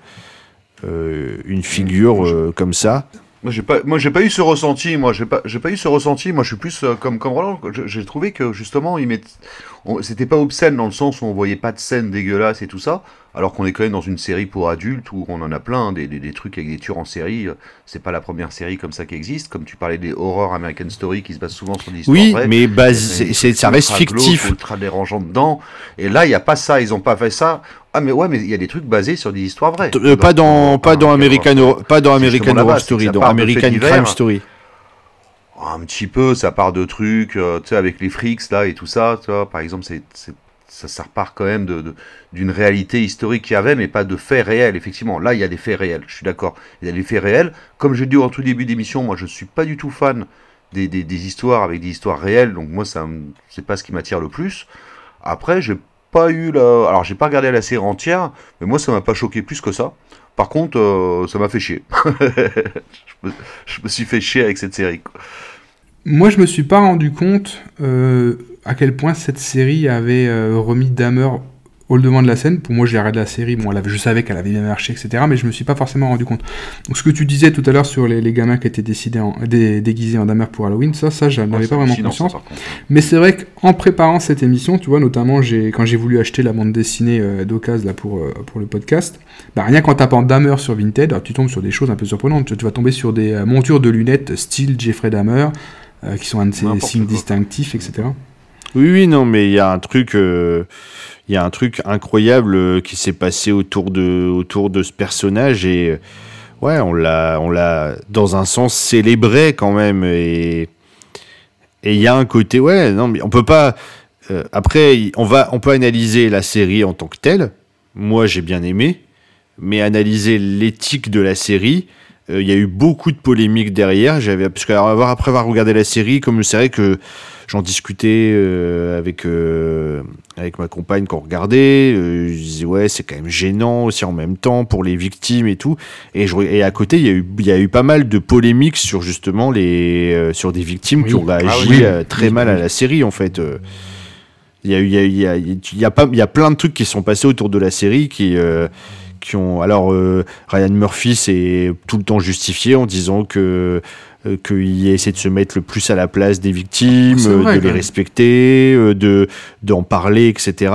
euh, une figure euh, comme ça. Moi j'ai pas, moi j'ai pas eu ce ressenti. Moi j'ai pas, j'ai pas eu ce ressenti. Moi je suis plus comme comme Roland. J'ai trouvé que justement mettent, on- c'était pas obscène dans le sens où on voyait pas de scènes dégueulasses et tout ça. Alors qu'on est quand même dans une série pour adultes où on en a plein des, des, des trucs avec des tueurs en série. euh, C'est pas la première série comme ça qui existe. Comme tu parlais des horror American Story qui se basent souvent sur des histoires Oui, vraies. mais Il y a base, des c'est, ça reste fictif. ultra dérangeant dedans. Et là il y a pas ça. Ils ont pas fait ça. Ah mais ouais mais il y a des trucs basés sur des histoires vraies. Euh, pas dans, pas dans American, Horror- pas dans American Horror Story, dans American Crime. Story. Un petit peu, ça part de trucs, euh, tu sais, avec les frics là et tout ça, tu vois, par exemple, c'est, ça, repart quand même de, d'une réalité historique qu'il y avait, mais pas de faits réels, effectivement. Là, il y a des faits réels, je suis d'accord. Il y a des faits réels. Comme je dis au tout début d'émission, moi, je suis pas du tout fan des, des, histoires avec des histoires réelles, donc moi, ça, c'est pas ce qui m'attire le plus. Après, j'ai pas eu la... Alors, j'ai pas regardé la série entière, mais moi, ça m'a pas choqué plus que ça. Par contre, euh, ça m'a fait chier. je, me, je me suis fait chier avec cette série. quoi. Moi, je me suis pas rendu compte euh, à quel point cette série avait euh, remis Dahmer au devant de la scène. Pour moi, j'ai regardé la série, bon, elle avait- je savais qu'elle avait bien marché, etc., mais je me suis pas forcément rendu compte. Donc, ce que tu disais tout à l'heure sur les, les gamins qui étaient décidés en, dé- déguisés en Damer pour Halloween, ça, ça, j'en Ouais, avais c'est pas vraiment ça, conscience. Mais c'est vrai qu'en préparant cette émission, tu vois, notamment j'ai, quand j'ai voulu acheter la bande dessinée euh, d'occasion là pour, euh, pour le podcast, bah, rien qu'en tapant Dahmer sur Vinted, alors, tu tombes sur des choses un peu surprenantes. Tu, tu vas tomber sur des euh, montures de lunettes style Jeffrey Dahmer, euh, qui sont un de ses signes quoi. distinctifs, etc. Oui, oui, non, mais il y a un truc, euh, il y a un truc incroyable euh, qui s'est passé autour de, autour de ce personnage et ouais, on l'a, on l'a dans un sens célébré quand même et et il y a un côté, ouais, non, mais on peut pas. euh, après, on va, on peut analyser la série en tant que telle. Moi, j'ai bien aimé, mais analyser l'éthique de la série. Euh, Il y a eu beaucoup de polémiques derrière. J'avais parce que alors, après avoir regardé la série, comme c'est vrai que j'en discutais euh, avec euh, avec ma compagne quand on regardait, je disais ouais c'est quand même gênant aussi en même temps pour les victimes et tout. Et, je, et à côté il y a eu il y a eu pas mal de polémiques sur justement les sur des victimes qui ont réagi Ah oui. euh, très mal à la série en fait. Il y a il y a, y a, y a pas il y a plein de trucs qui sont passés autour de la série qui qui ont alors euh, Ryan Murphy s'est tout le temps justifié en disant que euh, qu'il essaie de se mettre le plus à la place des victimes, vrai, de les respecter, euh, de d'en parler, etc.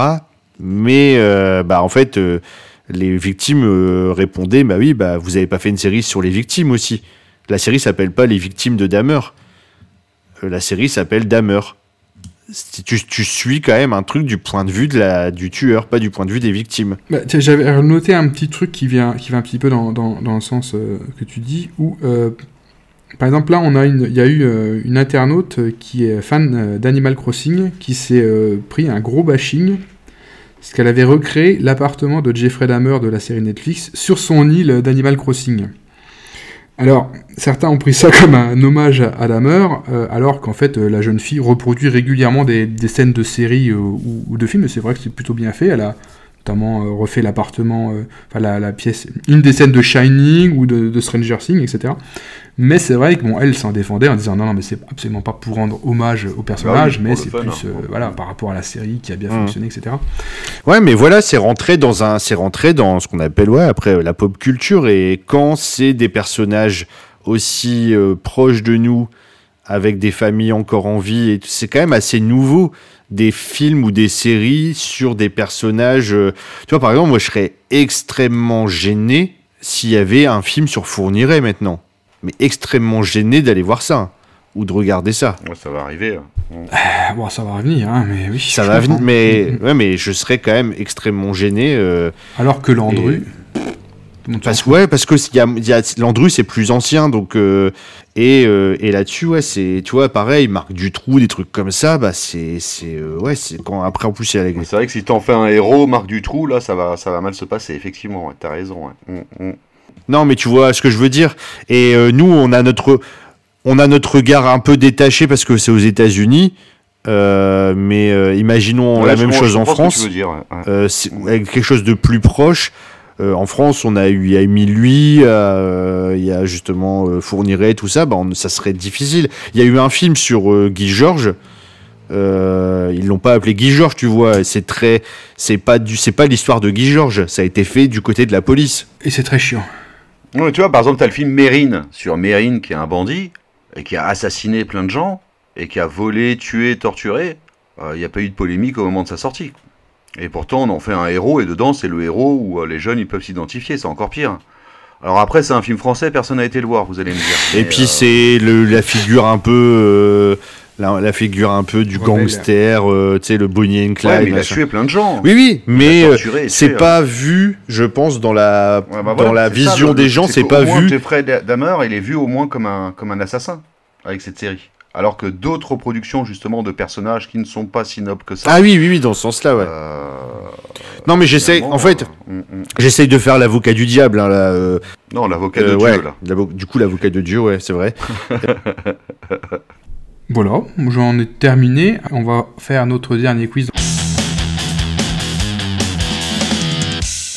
Mais euh, bah en fait les victimes répondaient bah oui bah vous avez pas fait une série sur les victimes aussi. La série s'appelle pas les victimes de Dahmer. La série s'appelle Dahmer. Tu, tu suis quand même un truc du point de vue de la, du tueur, pas du point de vue des victimes. Bah, J'avais noté un petit truc qui vient, qui va un petit peu dans, dans, dans le sens euh, que tu dis, où, euh, par exemple, là, il y a eu euh, une internaute qui est fan d'Animal Crossing, qui s'est pris un gros bashing, parce qu'elle avait recréé l'appartement de Jeffrey Dahmer de la série Netflix sur son île d'Animal Crossing. Alors, certains ont pris ça comme un hommage à Dahmer, euh, alors qu'en fait, euh, la jeune fille reproduit régulièrement des, des scènes de séries euh, ou, de films, et c'est vrai que c'est plutôt bien fait. Elle a notamment refait l'appartement, enfin la, la pièce, une des scènes de Shining ou de, de Stranger Things, etc. Mais c'est vrai que bon, elle s'en défendait en disant non, non, mais c'est absolument pas pour rendre hommage au personnage, Bah oui, mais c'est plus hein. euh, voilà par rapport à la série qui a bien Mhm. fonctionné, etc. Ouais, mais voilà, c'est rentré dans un, c'est rentré dans ce qu'on appelle ouais après la pop culture et quand c'est des personnages aussi euh, proches de nous, avec des familles encore en vie, et c'est quand même assez nouveau des films ou des séries sur des personnages. euh, tu vois, par exemple, moi, je serais extrêmement gêné s'il y avait un film sur Fourniret maintenant, mais extrêmement gêné d'aller voir ça ou de regarder ça. Ouais, ça va arriver. hein. Ah, bon, ça va revenir, hein, mais oui. Ça va venir, mais Mhm. ouais, mais je serais quand même extrêmement gêné. euh, Alors que Landru. s'en Parce ouais, parce que il y a, y a Landru c'est plus ancien donc euh, et, euh, et là-dessus ouais c'est tu vois pareil Marc Dutroux des trucs comme ça bah c'est c'est euh, ouais c'est quand après en plus il y a la- Mais C'est vrai que si t'en fais un héros, Marc Dutroux, là, ça va, ça va mal se passer, effectivement. ouais, T'as raison. ouais. Mm, mm. Non mais tu vois ce que je veux dire et euh, nous on a notre on a notre regard un peu détaché parce que c'est aux États-Unis euh, mais euh, imaginons Ouais, la même chose en que France tu veux dire, ouais, ouais. Euh, c'est- avec quelque chose de plus proche. Euh, en France, on a eu, il y a Émile Lui, euh, il y a justement euh, Fourniret, tout ça. Bah, on- ça serait difficile. Il y a eu un film sur euh, Guy Georges. Euh, ils l'ont pas appelé Guy Georges, tu vois. C'est très, c'est pas du, c'est pas l'histoire de Guy Georges. Ça a été fait du côté de la police. Et c'est très chiant. Tu vois, par exemple, t'as le film Mérine, sur Mérine qui est un bandit, et qui a assassiné plein de gens, et qui a volé, tué, torturé. Il n'y a pas eu de polémique au moment de sa sortie. Et pourtant, on en fait un héros, et dedans, c'est le héros où euh, les jeunes ils peuvent s'identifier, c'est encore pire. Alors après, c'est un film français, personne n'a été le voir, vous allez me dire. Et Mais, puis euh, c'est la figure un peu, euh, la, la figure un peu du gangster, euh, tu sais, le Bonnie and Clyde. ouais, mais il a tué plein de gens. Oui, oui, mais c'est tué, hein. pas vu, je pense, dans la, Ouais, bah dans voilà, la ça, vision des le- gens, c'est pas moins, vu. Jeffrey Dahmer, il est vu au moins comme un, comme un assassin avec cette série. Alors que d'autres reproductions justement de personnages qui ne sont pas si nobles que ça. Ah oui, oui, oui, dans ce sens-là, ouais. euh, non, mais j'essaie, en fait, euh, mm, mm. j'essaye de faire l'avocat du diable, hein, là. euh, non, l'avocat euh, de ouais, Dieu là. du coup, l'avocat de Dieu, ouais, c'est vrai. Voilà, j'en ai terminé. On va faire notre dernier quiz.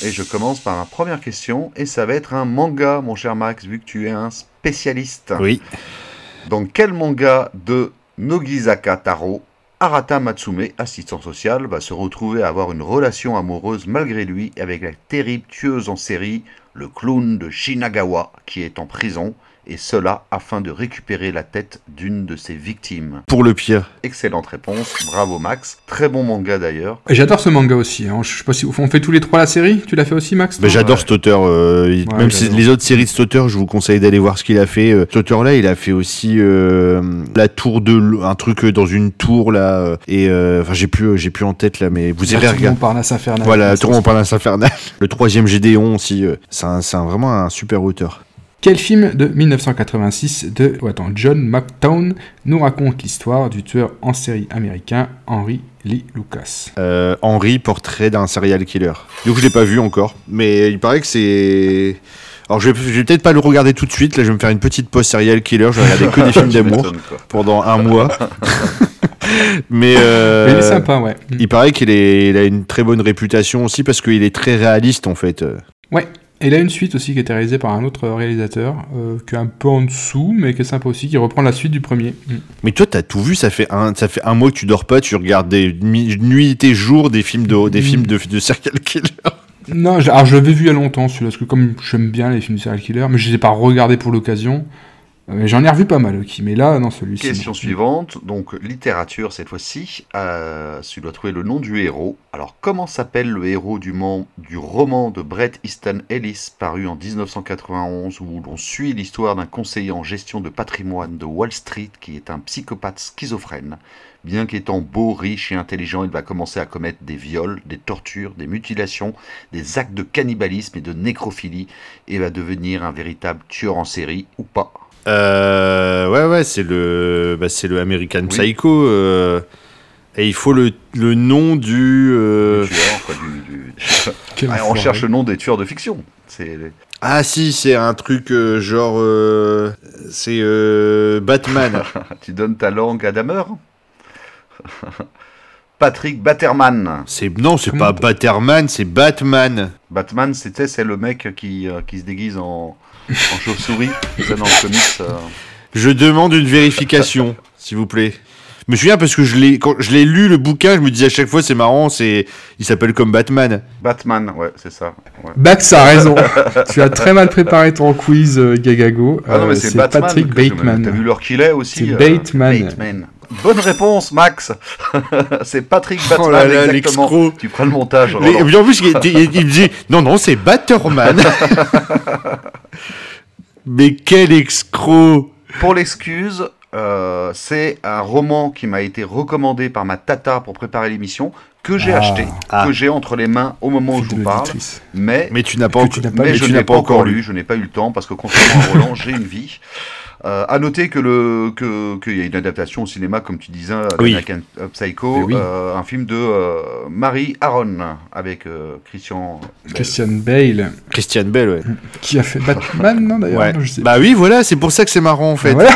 Et je commence par la première question et ça va être un manga, mon cher Max, vu que tu es un spécialiste. Oui. Donc quel manga de Nogizaka Taro Arata Matsume, assistant social, va se retrouver à avoir une relation amoureuse malgré lui avec la terrible tueuse en série, le clown de Shinagawa, qui est en prison et cela afin de récupérer la tête d'une de ses victimes. Pour le pire. Excellente réponse, bravo Max. Très bon manga d'ailleurs. Et J'adore ce manga aussi. Hein. Je sais pas si on fait tous les trois la série? Tu l'as fait aussi, Max? Mais toi j'adore Ouais. cet auteur. euh, il- Ouais, même si les autres séries de cet auteur, je vous conseille d'aller voir ce qu'il a fait. Euh, cet auteur-là, il a fait aussi euh, la tour de l- un truc dans une tour là. et euh, enfin, j'ai plus, j'ai plus en tête là, mais vous irez Tour regarder. Montparnasse infernal. Voilà, Ça, Tour Montparnasse infernal. Le troisième Gédéon aussi. euh, c'est vraiment un super auteur. Quel film de 1986 de oh, attends, John McTown nous raconte l'histoire du tueur en série américain Henry Lee Lucas? Euh, Henry, portrait d'un serial killer. Donc je l'ai pas vu encore, mais il paraît que c'est. Alors je vais, vais peut-être pas le regarder tout de suite. Là, je vais me faire une petite pause serial killer. Je vais regarder que des films d'amour pendant un mois. mais euh, Mais Il est sympa, ouais. Il paraît qu'il il a une très bonne réputation aussi parce qu'il est très réaliste en fait. Euh, Ouais. Et il a une suite aussi qui a été réalisée par un autre réalisateur, euh, qui est un peu en dessous, mais qui est sympa aussi, qui reprend la suite du premier. Mm. Mais toi, t'as tout vu. Ça fait un, ça fait un mois que tu dors pas. Tu regardes des nuits et jours des films de, des films de, de serial killer. Non, alors je l'avais vu il y a longtemps celui-là, parce que comme j'aime bien les films de serial killer, mais je les ai pas regardés pour l'occasion. Euh, J'en ai revu pas mal, ok, mais là, non, celui-ci. Question suivante, donc littérature cette fois-ci. Euh, tu dois trouver le nom du héros. Alors, comment s'appelle le héros du, du roman de Bret Easton Ellis paru en 1991 où l'on suit l'histoire d'un conseiller en gestion de patrimoine de Wall Street qui est un psychopathe schizophrène? Bien qu'étant beau, riche et intelligent, il va commencer à commettre des viols, des tortures, des mutilations, des actes de cannibalisme et de nécrophilie et va devenir un véritable tueur en série ou pas. Euh, ouais, ouais, c'est le, bah, c'est le American Oui. Psycho. euh, et il faut le, le nom du. euh, Du tueur, quoi, du- du- Quel Ah, on cherche le nom des tueurs de fiction. C'est Ah si, c'est un truc euh, genre, euh, c'est euh, Batman. tu donnes ta langue à Damer Patrick Batterman. c'est non, c'est pas Batterman, c'est Batman. Batman, c'était c'est le mec qui, euh, qui se déguise en, en chauve-souris. Ça dans le comics. euh. Je demande une vérification, s'il vous plaît. Je me souviens parce que je l'ai, quand je l'ai lu le bouquin, je me disais à chaque fois c'est marrant, c'est, il s'appelle comme Batman. Batman, ouais, c'est ça. ouais. Bax a raison. tu as très mal préparé ton quiz, euh, Gagago. Ah non, mais Euh, c'est Batman. Patrick Bateman. T'as vu l'heure qu'il est aussi C'est euh, Bateman. Bateman. Bonne réponse, Max. c'est Patrick Batman, Oh là là, exactement. l'excro. Tu prends le montage. Mais, Roland. et puis en plus, il, il- il me dit non, non, c'est Batterman. Mais quel escroc Pour l'excuse, euh, c'est un roman qui m'a été recommandé par ma tata pour préparer l'émission, que j'ai Ah. acheté, Ah. que j'ai entre les mains au moment où je vous parle, mais, Mais tu n'as pas, mais mais je n'ai n'as pas encore lu, je n'ai pas eu le temps, parce que contrairement à Roland, j'ai une vie. Euh, à noter que le que qu'il y a une adaptation au cinéma, comme tu disais, Oui. d'American Psycho, Mais oui. euh, un film de euh, Marie Aaron avec euh, Christian. Bale. Christian Bale, Christian Bell, ouais. qui a fait Batman, non d'ailleurs Ouais. non, je sais. Bah oui, voilà, c'est pour ça que c'est marrant en fait. Ah, voilà.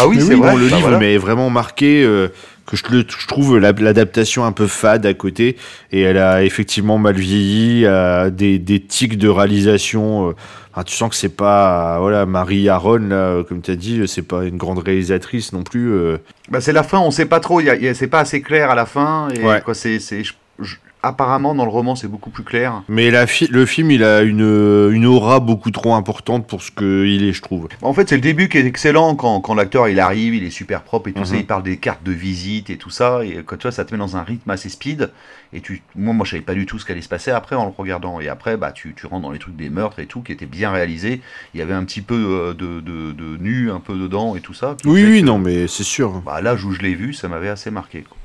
Ah oui, Mais c'est oui, vrai. Bon, le bah livre voilà. m'est vraiment marqué euh, que je, le- je trouve la- l'adaptation un peu fade à côté et elle a effectivement mal vieilli, a des, des tics de réalisation. euh, enfin, tu sens que c'est pas voilà Marie Aaron là, comme tu as dit, c'est pas une grande réalisatrice non plus. euh. Bah, c'est la fin, on sait pas trop, c'est pas assez clair à la fin. Et Ouais. quoi, c'est, je- apparemment, dans le roman, c'est beaucoup plus clair. Mais la fi- le film, il a une, une aura beaucoup trop importante pour ce qu'il est, je trouve. En fait, c'est le début qui est excellent quand, quand l'acteur il arrive, il est super propre et tout ça, Mhm. il parle des cartes de visite et tout ça. Et quand tu vois, ça te met dans un rythme assez speed. Et tu, moi, moi, je savais pas du tout ce qu'allait se passer après en le regardant. Et après, bah, tu, tu rentres dans les trucs des meurtres et tout qui étaient bien réalisés. Il y avait un petit peu euh, de, de, de nu un peu dedans et tout ça. Oui, oui, que, non, mais c'est sûr. Bah, l'âge où je l'ai vu, ça m'avait assez marqué. quoi.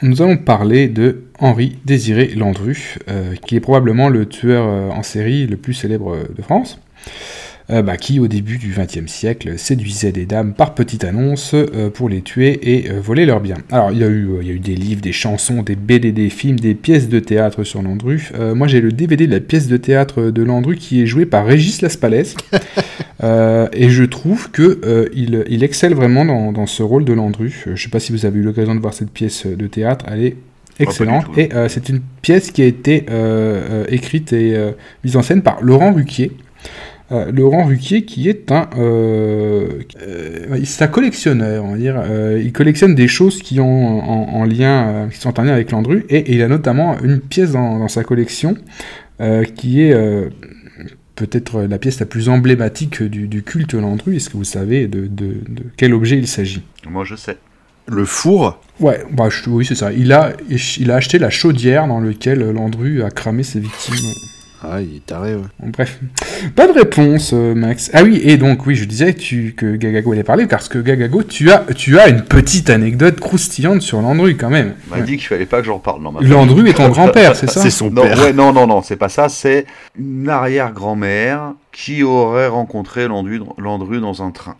Nous allons parler de Henri Désiré Landru, euh, qui est probablement le tueur euh, en série le plus célèbre euh, de France, euh, bah, qui au début du XXe siècle séduisait des dames par petite annonce euh, pour les tuer et euh, voler leurs biens. Alors il y, a eu, euh, il y a eu des livres, des chansons, des BD, des films, des pièces de théâtre sur Landru. Moi j'ai le DVD de la pièce de théâtre de Landru qui est jouée par Régis Laspalès. Et je trouve que euh, il, il excelle vraiment dans, dans ce rôle de Landru. Je sais pas si vous avez eu l'occasion de voir cette pièce de théâtre, elle est excellente. du tout. et c'est une pièce qui a été écrite et mise en scène par Laurent Ruquier. Euh, Laurent Ruquier, qui est un, euh, euh, c'est un collectionneur, on va dire. Il collectionne des choses qui ont en, en lien, qui sont en lien avec Landru, et, il a notamment une pièce dans, dans sa collection qui est peut-être la pièce la plus emblématique du, du culte Landru. Est-ce que vous savez de, de, de quel objet il s'agit? Moi, je sais. Le four? Ouais, bah, je- oui, c'est ça. Il a, il a acheté la chaudière dans laquelle Landru a cramé ses victimes. Ah, il est taré, ouais. Bon, bref, pas de réponse, euh, Max. Ah oui, et donc oui, je disais tu, que Gagago allait parler, parce que Gagago, tu as, tu as une petite anecdote croustillante sur Landru quand même. On m'a Ouais. dit qu'il fallait pas que j'en parle. Non, ma Landru est ton grand-père, c'est ça C'est son Non, père. ouais, non, non, non, c'est pas ça. C'est une arrière-grand-mère qui aurait rencontré Landru, Landru dans un train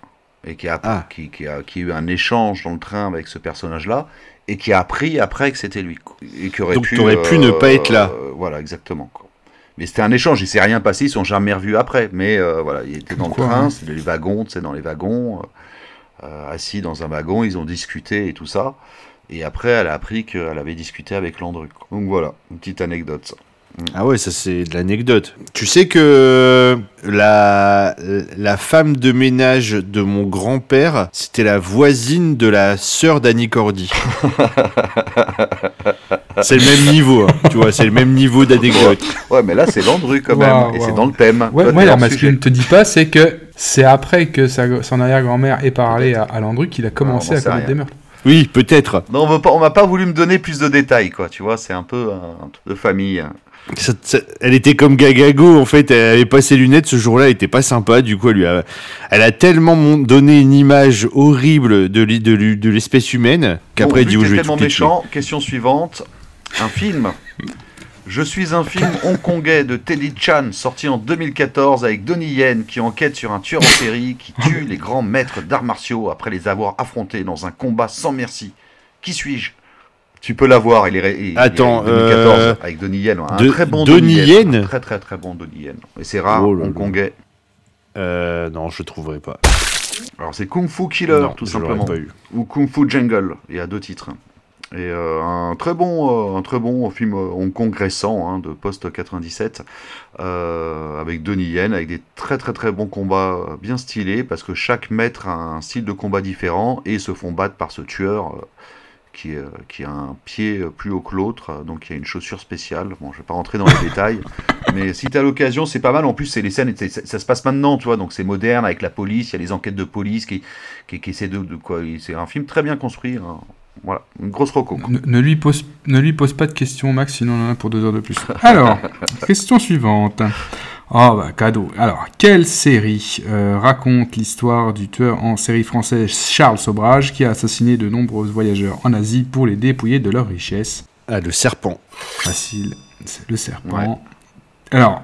et qui a, Ah. qui, qui a, qui a eu un échange dans le train avec ce personnage-là et qui a appris après que c'était lui. Et qui aurait Donc pu, t'aurais pu ne pas être là. euh, voilà, exactement. quoi. Mais c'était un échange, il s'est rien passé, ils sont jamais revus après. Mais euh, voilà, il était dans Quoi, le train, hein. c'est les wagons, tu sais, dans les wagons, euh, euh, assis dans un wagon, ils ont discuté et tout ça. Et après, elle a appris qu'elle avait discuté avec Landru. quoi. Donc voilà, une petite anecdote. ça. Ah ouais, ça c'est de l'anecdote. Tu sais que la, la femme de ménage de mon grand-père, c'était la voisine de la sœur d'Annie Cordy. c'est le même niveau, hein, tu vois, c'est le même niveau d'anecdote. Ouais, mais là, c'est Landru quand même, et c'est dans le thème. Ouais, Toi, moi, qu'il ne te dit pas, c'est que c'est après que sa, son arrière-grand-mère ait parlé à, à Landru qu'il a commencé on à commettre rien. des meurtres. Oui, peut-être. Non, on veut pas- on m'a pas voulu me donner plus de détails, quoi. Tu vois, c'est un peu un, un truc de famille. hein. Ça- ça- elle était comme Gagago, en fait, elle avait pas ses lunettes ce jour-là, elle était pas sympa, du coup elle lui a, elle a tellement mon- donné une image horrible de, l'espèce humaine qu'après Bon, elle dit vu où que je vais tellement méchant, question suivante. Un film. Je suis un film hongkongais de Teddy Chan sorti en 2014 avec Donnie Yen qui enquête sur un tueur en série qui tue les grands maîtres d'arts martiaux après les avoir affrontés dans un combat sans merci. Qui suis-je? Tu peux l'avoir, il est, il est Attends, 2014 euh, avec Donnie Yen, un De- très bon Donnie Yen Très très très bon Donnie Yen. Et c'est rare, Oh hongkongais. Euh, non, je trouverai pas. Alors c'est Kung Fu Killer non, tout simplement. pas eu. ou Kung Fu Jungle. Il y a deux titres. Et euh, un très bon, euh, un très bon film euh, Hong Kong récent hein, de post 97 euh, avec Donnie Yen, avec des très très très bons combats euh, bien stylés parce que chaque maître a un style de combat différent et se font battre par ce tueur euh, qui, euh, qui a un pied euh, plus haut que l'autre, euh, donc il y a une chaussure spéciale. Bon, je vais pas rentrer dans les détails, mais si tu as l'occasion, c'est pas mal. En plus, c'est les scènes, ça, ça se passe maintenant, tu vois, donc c'est moderne avec la police, il y a les enquêtes de police qui, qui, qui essaient de, de quoi. C'est un film très bien construit. hein. Voilà, une grosse reco. quoi. Ne, ne lui pose, ne lui pose pas de questions, Max, sinon on en a pour deux heures de plus. Alors, question suivante. Oh bah cadeau. Alors, quelle série euh, raconte l'histoire du tueur en série française Charles Sobrage qui a assassiné de nombreux voyageurs en Asie pour les dépouiller de leurs richesses Ah, le serpent. Facile, c'est le serpent. Ouais. Alors,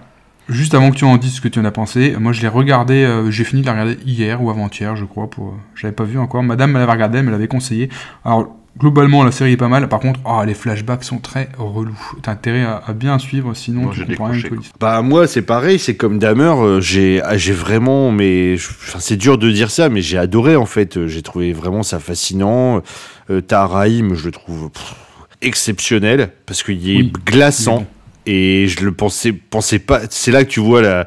juste avant que tu en dises ce que tu en as pensé, moi je l'ai regardé, euh, j'ai fini de la regarder hier ou avant-hier, je crois, pour, euh, j'avais pas vu encore. Madame me l'avait regardé, elle me l'avait conseillé. Alors, globalement, la série est pas mal. Par contre, oh, les flashbacks sont très relous. T'as intérêt à, à bien suivre, sinon tu comprends rien. Bah moi c'est pareil, c'est comme Damer, euh, j'ai ah, j'ai vraiment mais enfin, c'est dur de dire ça mais j'ai adoré en fait, j'ai trouvé vraiment ça fascinant. Euh, Taharaïm, je le trouve pff, exceptionnel parce qu'il est Oui, glaçant et je le pensais pensais pas c'est là que tu vois la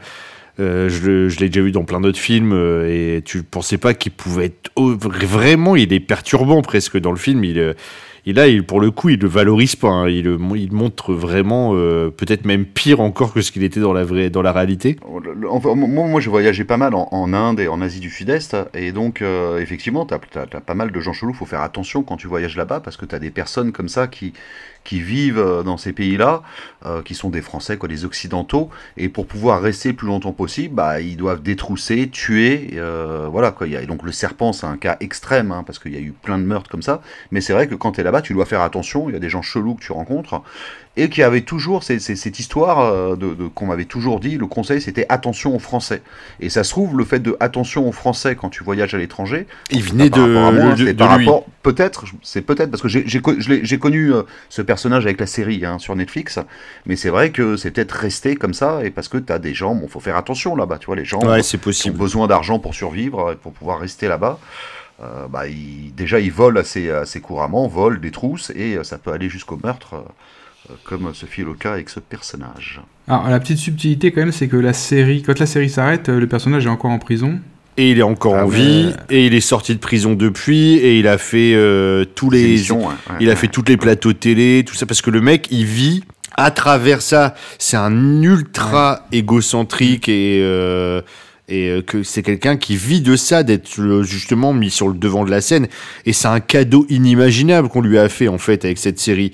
euh, je je l'ai déjà vu dans plein d'autres films euh, et tu pensais pas qu'il pouvait être oh, vraiment il est perturbant presque dans le film il euh, et là, il, pour le coup, il le valorise pas. hein. Il, il montre vraiment, peut-être même pire encore que ce qu'il était dans la vraie, dans la réalité. Enfin, moi, moi, j'ai voyagé pas mal en, Inde et en Asie du Sud-Est, et donc, effectivement, tu as, pas mal de gens chelous. faut faire attention quand tu voyages là-bas, parce que tu as des personnes comme ça qui, qui vivent euh, dans ces pays-là, euh, qui sont des Français, quoi, des Occidentaux, et pour pouvoir rester le plus longtemps possible, bah, ils doivent détrousser, tuer, euh, voilà, quoi. Et donc, le serpent, c'est un cas extrême, hein, parce qu'il y a eu plein de meurtres comme ça, mais c'est vrai que quand tu es là-bas, tu dois faire attention, il y a des gens chelous que tu rencontres, et qui avait toujours cette histoire euh, de, de- qu'on m'avait toujours dit, le conseil c'était attention aux Français. Et ça se trouve, le fait de attention aux Français quand tu voyages à l'étranger, Il venait de, moi, de- de par lui. rapport, peut-être, c'est peut-être, parce que j'ai connu euh, ce personnage avec la série hein, sur Netflix, mais c'est vrai que c'est peut-être resté comme ça, et parce que tu as des gens, bon, faut faire attention là-bas, tu vois, les gens Ouais, qui ont besoin d'argent pour survivre, pour pouvoir rester là-bas. Euh, bah, déjà, ils volent assez, assez couramment, volent des trousses, et euh, ça peut aller jusqu'au meurtre. euh, euh, comme ce fut le cas avec ce personnage. Alors, la petite subtilité quand même, c'est que la série, quand la série s'arrête, euh, le personnage est encore en prison. Et il est encore Ah en ouais. vie, et il est sorti de prison depuis, et il a fait euh, tous les, ouais, il a ouais. fait toutes les plateaux télé, tout ça, parce que le mec, il vit à travers ça. C'est un ultra égocentrique et euh, et que c'est quelqu'un qui vit de ça, d'être justement mis sur le devant de la scène. Et c'est un cadeau inimaginable qu'on lui a fait en fait avec cette série.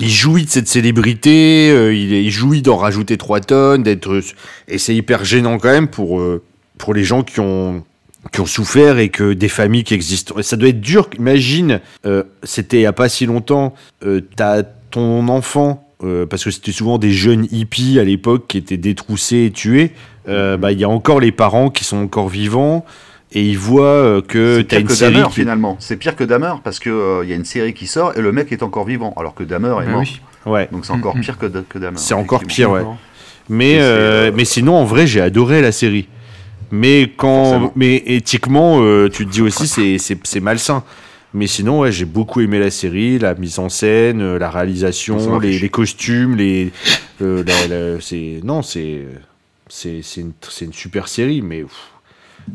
Il jouit de cette célébrité, euh, il, jouit d'en rajouter 3 tonnes, d'être et c'est hyper gênant quand même pour euh, pour les gens qui ont qui ont souffert et que des familles qui existent. Ça doit être dur. Imagine, euh, c'était il y a pas si longtemps, t'as ton enfant, parce que c'était souvent des jeunes hippies à l'époque qui étaient détroussés et tués. bah, il y a encore les parents qui sont encore vivants et ils voient euh, que C'est t'as pire une que série Dahmer qui- finalement. C'est pire que Dahmer parce que euh, il y a une série qui sort et le mec est encore vivant alors que Dahmer est Bah mort. oui. Ouais. Donc c'est encore pire que, que Dahmer. C'est encore pire, ouais. Mais, euh, mais sinon, en vrai, j'ai adoré la série. Mais quand, Forcément. mais éthiquement, euh, tu te dis aussi c'est c'est c'est malsain. Mais sinon, ouais, j'ai beaucoup aimé la série, la mise en scène, la réalisation, les, costumes, les, euh, la- non, c'est c'est c'est une, une super série, mais pff.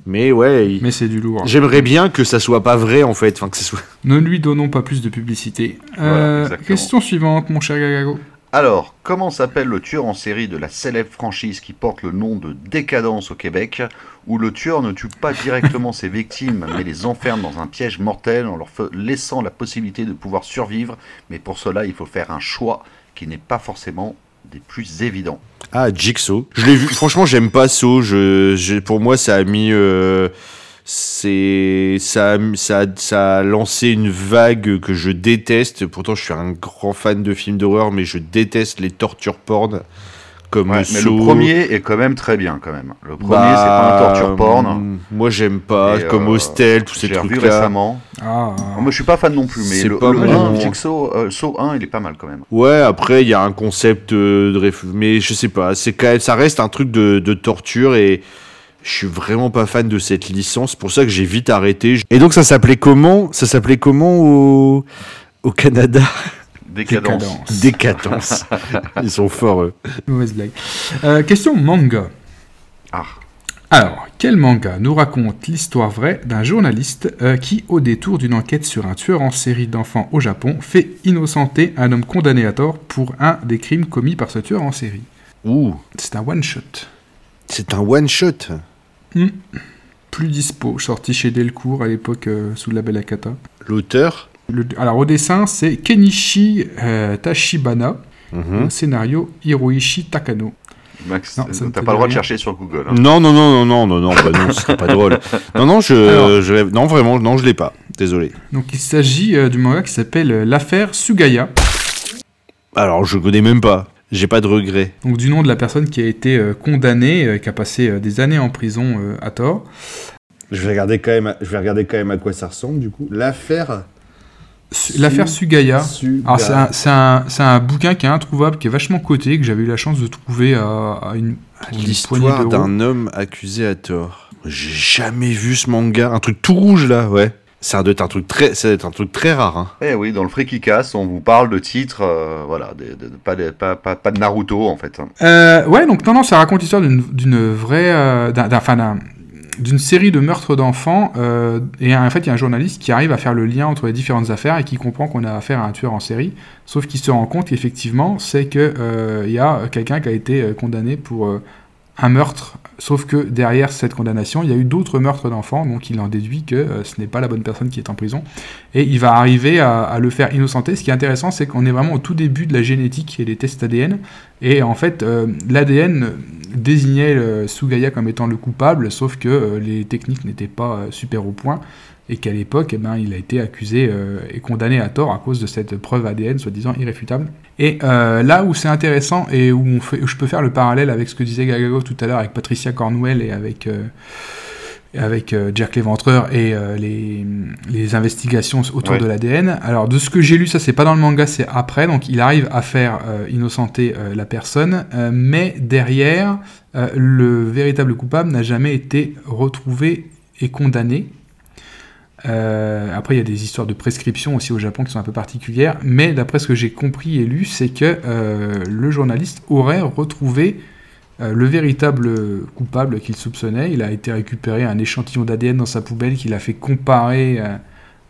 Mais ouais, il- Mais c'est du lourd. j'aimerais bien que ça soit pas vrai en fait, enfin que ça soit. Ne lui donnons pas plus de publicité. Euh, question suivante, mon cher Gagago. Alors, comment s'appelle le tueur en série de la célèbre franchise qui porte le nom de Décadence au Québec, où le tueur ne tue pas directement ses victimes, mais les enferme dans un piège mortel en leur laissant la possibilité de pouvoir survivre, mais pour cela il faut faire un choix qui n'est pas forcément des plus évidents. Ah, Jigsaw. Je l'ai vu. Franchement, j'aime pas Saw. Je, pour moi, ça a mis. euh, ça, ça, a- lancé une vague que je déteste. Pourtant, je suis un grand fan de films d'horreur, mais je déteste les torture porn. Comme Ouais, mais Saw. le premier est quand même très bien quand même. Le premier Bah, c'est pas un torture porn. hum, Moi, j'aime pas. Et, comme euh, Hostel, tous ces Je l'ai revu trucs-là. récemment. Ah, Moi je suis pas fan non plus, mais C'est le, pas le mon- 1, Jigsaw, euh, Saw 1 il est pas mal quand même. Ouais, après, il y a un concept euh, de réf... Mais je sais pas, c'est quand même, ça reste un truc de, de torture et je suis vraiment pas fan de cette licence. C'est pour ça que j'ai vite arrêté. Et donc, ça s'appelait comment? Ça s'appelait comment au, au Canada? Décadence. décadence. Ils sont forts, eux. Mauvaise blague. Euh, question manga. Ah. Alors, quel manga nous raconte l'histoire vraie d'un journaliste euh, qui, au détour d'une enquête sur un tueur en série d'enfants au Japon, fait innocenter un homme condamné à tort pour un des crimes commis par ce tueur en série? Ouh, C'est un one-shot. c'est un one-shot. Plus dispo, sorti chez Delcourt à l'époque euh, sous le label Akata. L'auteur Le- alors, au dessin, c'est Kenichi euh, Tachibana. Mhm. Scénario, Hiroishi Takano. Max, t'as pas le droit de chercher sur Google. hein. Non, non, non, non, non, non, non, bah non, ce serait pas drôle. Non, non, je, Alors. je rêve- non, vraiment, non, je l'ai pas. Désolé. Donc, il s'agit euh, du manga qui s'appelle euh, L'affaire Sugaya. Alors, je connais même pas. J'ai pas de regrets. Donc du nom de la personne qui a été euh, condamnée, euh, qui a passé euh, des années en prison euh, à tort. Je vais regarder quand même, à, je vais regarder quand même à quoi ça ressemble du coup. L'affaire. L'affaire Sugaya. Alors c'est un, c'est un- c'est un bouquin qui est introuvable, qui est vachement coté, que j'avais eu la chance de trouver à, à une, à une poignée L'histoire d'euros. d'un homme accusé à tort. J'ai jamais vu ce manga. Un truc tout rouge là, ouais. Ça doit être un truc très, ça doit être un truc très rare. Hein. Eh oui, dans le Freaky Cast, on vous parle de titres, euh, voilà, de, de- de- pas, de, pas, pas, pas de Naruto en fait. hein. Euh, ouais, donc non, non, ça raconte l'histoire d'une d'une vraie, euh, d'un- d'une série de meurtres d'enfants. euh, et en fait, il y a un journaliste qui arrive à faire le lien entre les différentes affaires et qui comprend qu'on a affaire à un tueur en série. Sauf qu'il se rend compte qu'effectivement, c'est que euh, y a quelqu'un qui a été euh, condamné pour un meurtre. Sauf que derrière cette condamnation, il y a eu d'autres meurtres d'enfants, donc il en déduit que euh, ce n'est pas la bonne personne qui est en prison. Et il va arriver à, le faire innocenter. Ce qui est intéressant, c'est qu'on est vraiment au tout début de la génétique et des tests ADN. Et en fait, euh, l'ADN désignait euh, Sugaya comme étant le coupable, sauf que les techniques n'étaient pas super au point. Et qu'à l'époque, eh ben, il a été accusé euh, et condamné à tort à cause de cette preuve ADN soi-disant irréfutable. Et euh, là où c'est intéressant et où, on fait, où je peux faire le parallèle avec ce que disait Gagago tout à l'heure avec Patricia Cornwell et avec, euh, avec euh, Jack Léventreur et les, les investigations autour Ouais. de l'ADN. Alors de ce que j'ai lu, ça c'est pas dans le manga, c'est après. Donc il arrive à faire innocenter la personne, mais derrière, le véritable coupable n'a jamais été retrouvé et condamné. Euh, après, il y a des histoires de prescription aussi au Japon qui sont un peu particulières, mais d'après ce que j'ai compris et lu, c'est que euh, le journaliste aurait retrouvé euh, le véritable coupable qu'il soupçonnait. Il a été récupéré un échantillon d'ADN dans sa poubelle qu'il a fait comparer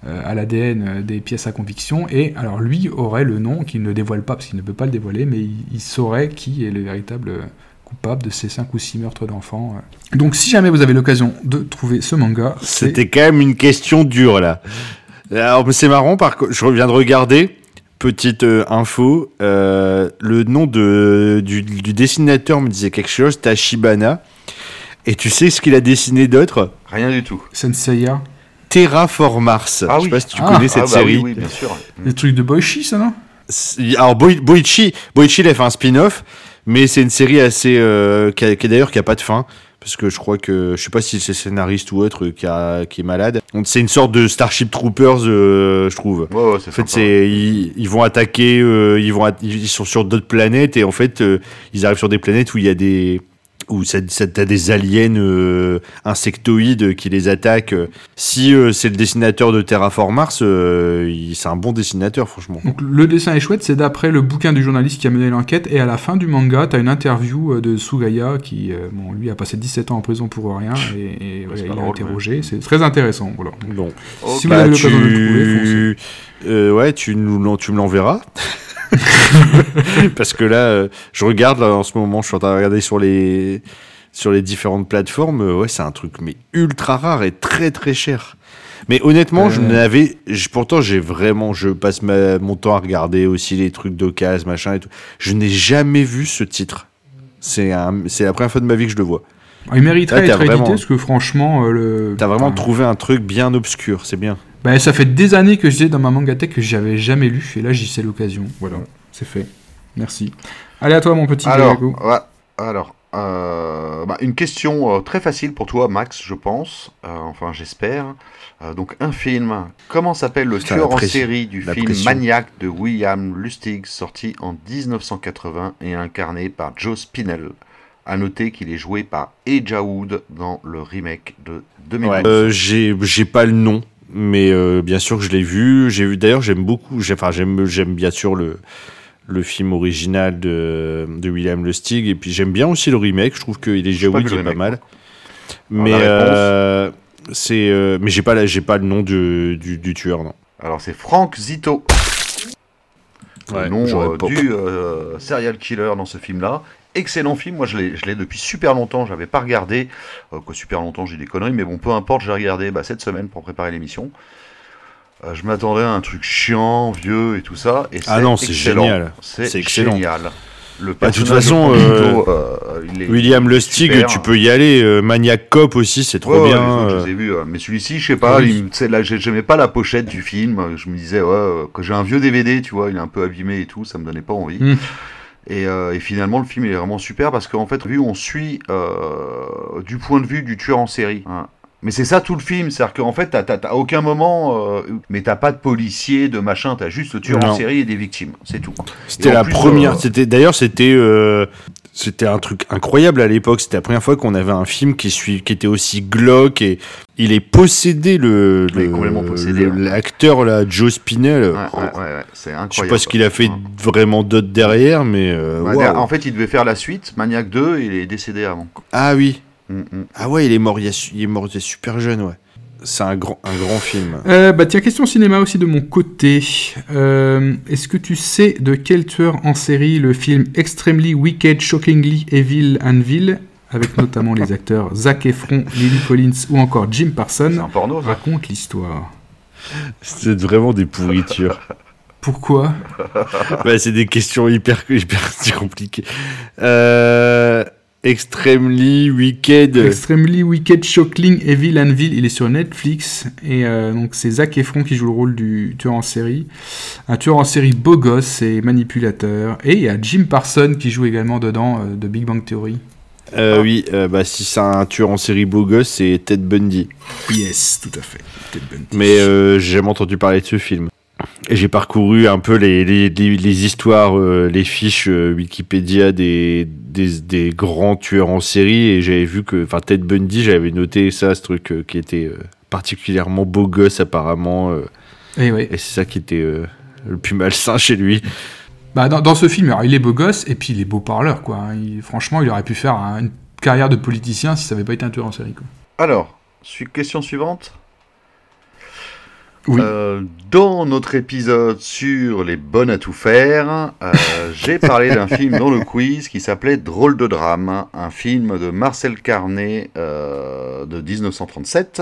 à l'ADN des pièces à conviction, et alors lui aurait le nom qu'il ne dévoile pas, parce qu'il ne peut pas le dévoiler, mais il saurait qui est le véritable coupable de ces 5 ou 6 meurtres d'enfants. Donc si jamais vous avez l'occasion de trouver ce manga. C'était quand même une question dure là. Alors mais c'est marrant, par je reviens de regarder. Petite euh, info, euh, le nom de, du, du dessinateur me disait quelque chose, Tachibana. Et tu sais ce qu'il a dessiné d'autre? Rien du tout. Senseiya. Terraform Mars. Ah je sais oui. pas si tu Ah. connais cette Ah bah série. Oui, oui, bien sûr. De Boichi, ça, non? Alors Boi- Boichi, Boichi il a fait un spin-off, mais c'est une série assez euh, qui, qui d'ailleurs qui a pas de fin parce que je crois que je sais pas si c'est scénariste ou autre qui, a- qui est malade. C'est une sorte de Starship Troopers, euh, je trouve. C'est En fait, c'est ils, ils vont attaquer, euh, ils vont at- ils sont sur d'autres planètes et en fait euh, ils arrivent sur des planètes où il y a des où t'as des aliens euh, insectoïdes qui les attaquent. Si euh, c'est le dessinateur de Terraform Mars, euh, il- c'est un bon dessinateur franchement. Donc le dessin est chouette, c'est d'après le bouquin du journaliste qui a mené l'enquête, et à la fin du manga, t'as une interview euh, de Sugaya qui, euh, bon, lui a passé 17 ans en prison pour rien, et, il a drôle, interrogé, c'est très intéressant. Voilà. Bon. Si vous Bah, avez l'occasion de le trouver, tu... foncez. Euh, ouais, tu, nous, l'en- tu me l'enverras. Parce que là, euh, je regarde là, en ce moment, je suis en train de regarder sur les, sur les différentes plateformes. euh, ouais, c'est un truc mais ultra rare et très très cher. Mais honnêtement, je n'avais. je- Pourtant, j'ai vraiment. Je passe ma- mon temps à regarder aussi les trucs d'occasion, machin et tout. Je n'ai jamais vu ce titre. C'est la première fois de ma vie que je le vois. Il mériterait d'être édité, vraiment- parce que franchement, euh, le... T'as vraiment enfin, trouvé un truc bien obscur, c'est bien. bah, ça fait des années que j'étais dans ma mangatech que j'avais jamais lu, et là j'y sais l'occasion. Voilà, c'est fait. Merci. Allez à toi mon petit Alors, Diego. ouais, alors euh, bah, une question euh, très facile pour toi, Max, je pense. Euh, enfin, j'espère. Euh, donc, un film. Comment s'appelle le Putain, tueur en série du La film pression. Maniac de William Lustig, sorti en 1980 et incarné par Joe Spinell? À noter qu'il est joué par Elijah Wood dans le remake de 2012. Euh, j'ai j'ai pas le nom, mais euh, bien sûr que je l'ai vu. J'ai vu d'ailleurs, j'aime beaucoup. j'ai- Enfin, j'aime j'aime bien sûr le le film original de, de William Lustig et puis j'aime bien aussi le remake. Je trouve que il est J'ai pas Wood est pas remake, mal. Alors, Mais euh, c'est euh, mais j'ai pas j'ai pas le nom du, du, du tueur non. Alors, c'est Frank Zito. Ouais, le nom euh, pas- du euh, serial killer dans ce film-là. Excellent film, moi je l'ai je l'ai depuis super longtemps, j'avais pas regardé, euh, quoi super longtemps j'ai des conneries, mais bon peu importe, j'ai regardé bah, cette semaine pour préparer l'émission. Euh, je m'attendais à un truc chiant, vieux et tout ça, et Ah non, c'est génial. C'est excellent. génial. Le Bah, de toute façon, euh, euh, William Lustig, super. tu peux y aller. Maniac Cop aussi, c'est trop Ouais, bien. je les ai vus, mais celui-ci, je sais pas, Oui. tu sais, là, j'ai- j'aimais pas la pochette du film. Je me disais, ouais, que j'ai un vieux DVD, tu vois, il est un peu abîmé et tout, ça me donnait pas envie. Mm. Et, euh, et finalement, le film il est vraiment super parce qu'en fait, vu on suit euh, du point de vue du tueur en série. hein. Mais c'est ça tout le film, c'est-à-dire qu'en fait, t'as- t'as t'as aucun moment, euh, mais t'as pas de policier, de machin, t'as juste le tueur en série et des victimes, c'est tout. C'était la plus, première. euh, C'était d'ailleurs c'était euh, c'était un truc incroyable à l'époque. C'était la première fois qu'on avait un film qui suit, qui était aussi glauque et il est possédé le ouais. l'acteur là Joe Spinell. Ouais, Oh, ouais, ouais, c'est incroyable. Je sais pas ce qu'il a fait Ouais. vraiment d'autre derrière, mais euh, waouh. En fait, il devait faire la suite, Maniac 2, et il est décédé avant. ah oui, Mm, ah ouais, il est mort, il, est mort il est super jeune, ouais. C'est un grand, un grand film. Euh, bah tiens, question cinéma aussi de mon côté. Euh, Est-ce que tu sais de quel tueur en série le film Extremely Wicked, Shockingly Evil and Vil, avec notamment les acteurs Zac Efron, Lily Collins ou encore Jim Parsons, porno, raconte l'histoire C'est vraiment des pourritures. Pourquoi? Bah, c'est des questions hyper, hyper compliquées. Euh, extremely Wicked. Extremely Wicked, Shockingly Evil and Vil, il est sur Netflix et euh, donc c'est Zac Efron qui joue le rôle du tueur en série. Un tueur en série beau gosse et manipulateur. Et il y a Jim Parsons qui joue également dedans euh, de Big Bang Theory. Euh, oui, bah, si c'est un tueur en série beau gosse, c'est Ted Bundy. Yes, tout à fait. Ted Bundy. Mais j'ai jamais entendu parler de ce film. J'ai parcouru un peu les, les, les, les histoires, euh, les fiches euh, Wikipédia des, des, des grands tueurs en série et j'avais vu que, enfin Ted Bundy, j'avais noté ça, ce truc euh, qui était euh, particulièrement beau gosse apparemment. euh, Et oui. et c'est ça qui était euh, le plus malsain chez lui. Bah, dans, dans ce film, alors, il est beau gosse et puis il est beau parleur, quoi. Il- franchement, il aurait pu faire un- une carrière de politicien si ça avait pas été un tueur en série, quoi. Alors, question suivante. Oui. Euh, dans notre épisode sur les bonnes à tout faire, euh, j'ai parlé d'un film dans le quiz qui s'appelait Drôle de drame, un film de Marcel Carnet euh, de 1937,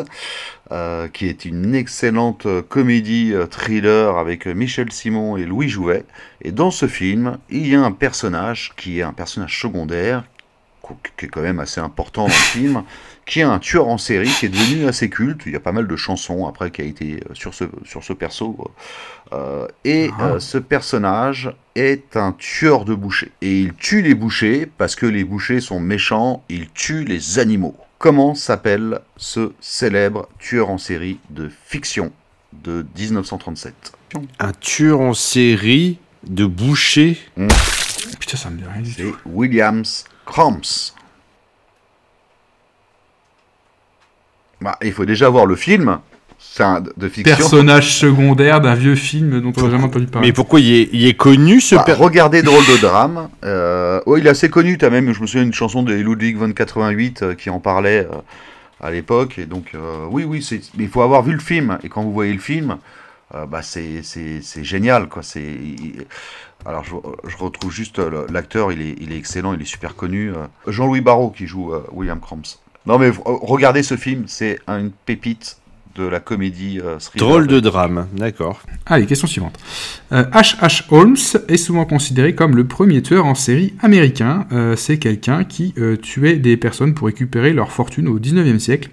euh, qui est une excellente comédie thriller avec Michel Simon et Louis Jouvet. Et dans ce film, il y a un personnage qui est un personnage secondaire, qui est quand même assez important dans le film, qui est un tueur en série qui est devenu assez culte. Il y a pas mal de chansons après qui a été euh, sur ce, sur ce perso. Euh, et Ah. euh, ce personnage est un tueur de bouchers. Et il tue les bouchers parce que les bouchers sont méchants, il tue les animaux. Comment s'appelle ce célèbre tueur en série de fiction de 1937 Un tueur en série de boucher. Putain, ça me dit rien du tout. Williams Cramps. Bah, il faut déjà voir le film. C'est un de fiction. Personnage secondaire d'un vieux film dont on n'a jamais entendu parler. Mais pourquoi il est, il est connu ce Bah, per- regardez Drôle de drame. Euh, ouais, il est assez connu, as même, je me souviens d'une chanson de Ludwig von 88 euh, qui en parlait euh, à l'époque. Et donc, euh, oui, oui, mais il faut avoir vu le film. Et quand vous voyez le film, euh, bah, c'est génial. Quoi. C'est- il- Alors, je, je retrouve juste l'acteur, il est, il est excellent, il est super connu. euh, Jean-Louis Barrault qui joue euh, William Cramps. Non, mais euh, regardez ce film, c'est une pépite de la comédie euh. Drôle de drame, d'accord. Allez, question suivante. Euh, H.H. Holmes est souvent considéré comme le premier tueur en série américain. Euh, c'est quelqu'un qui euh, tuait des personnes pour récupérer leur fortune au 19e siècle.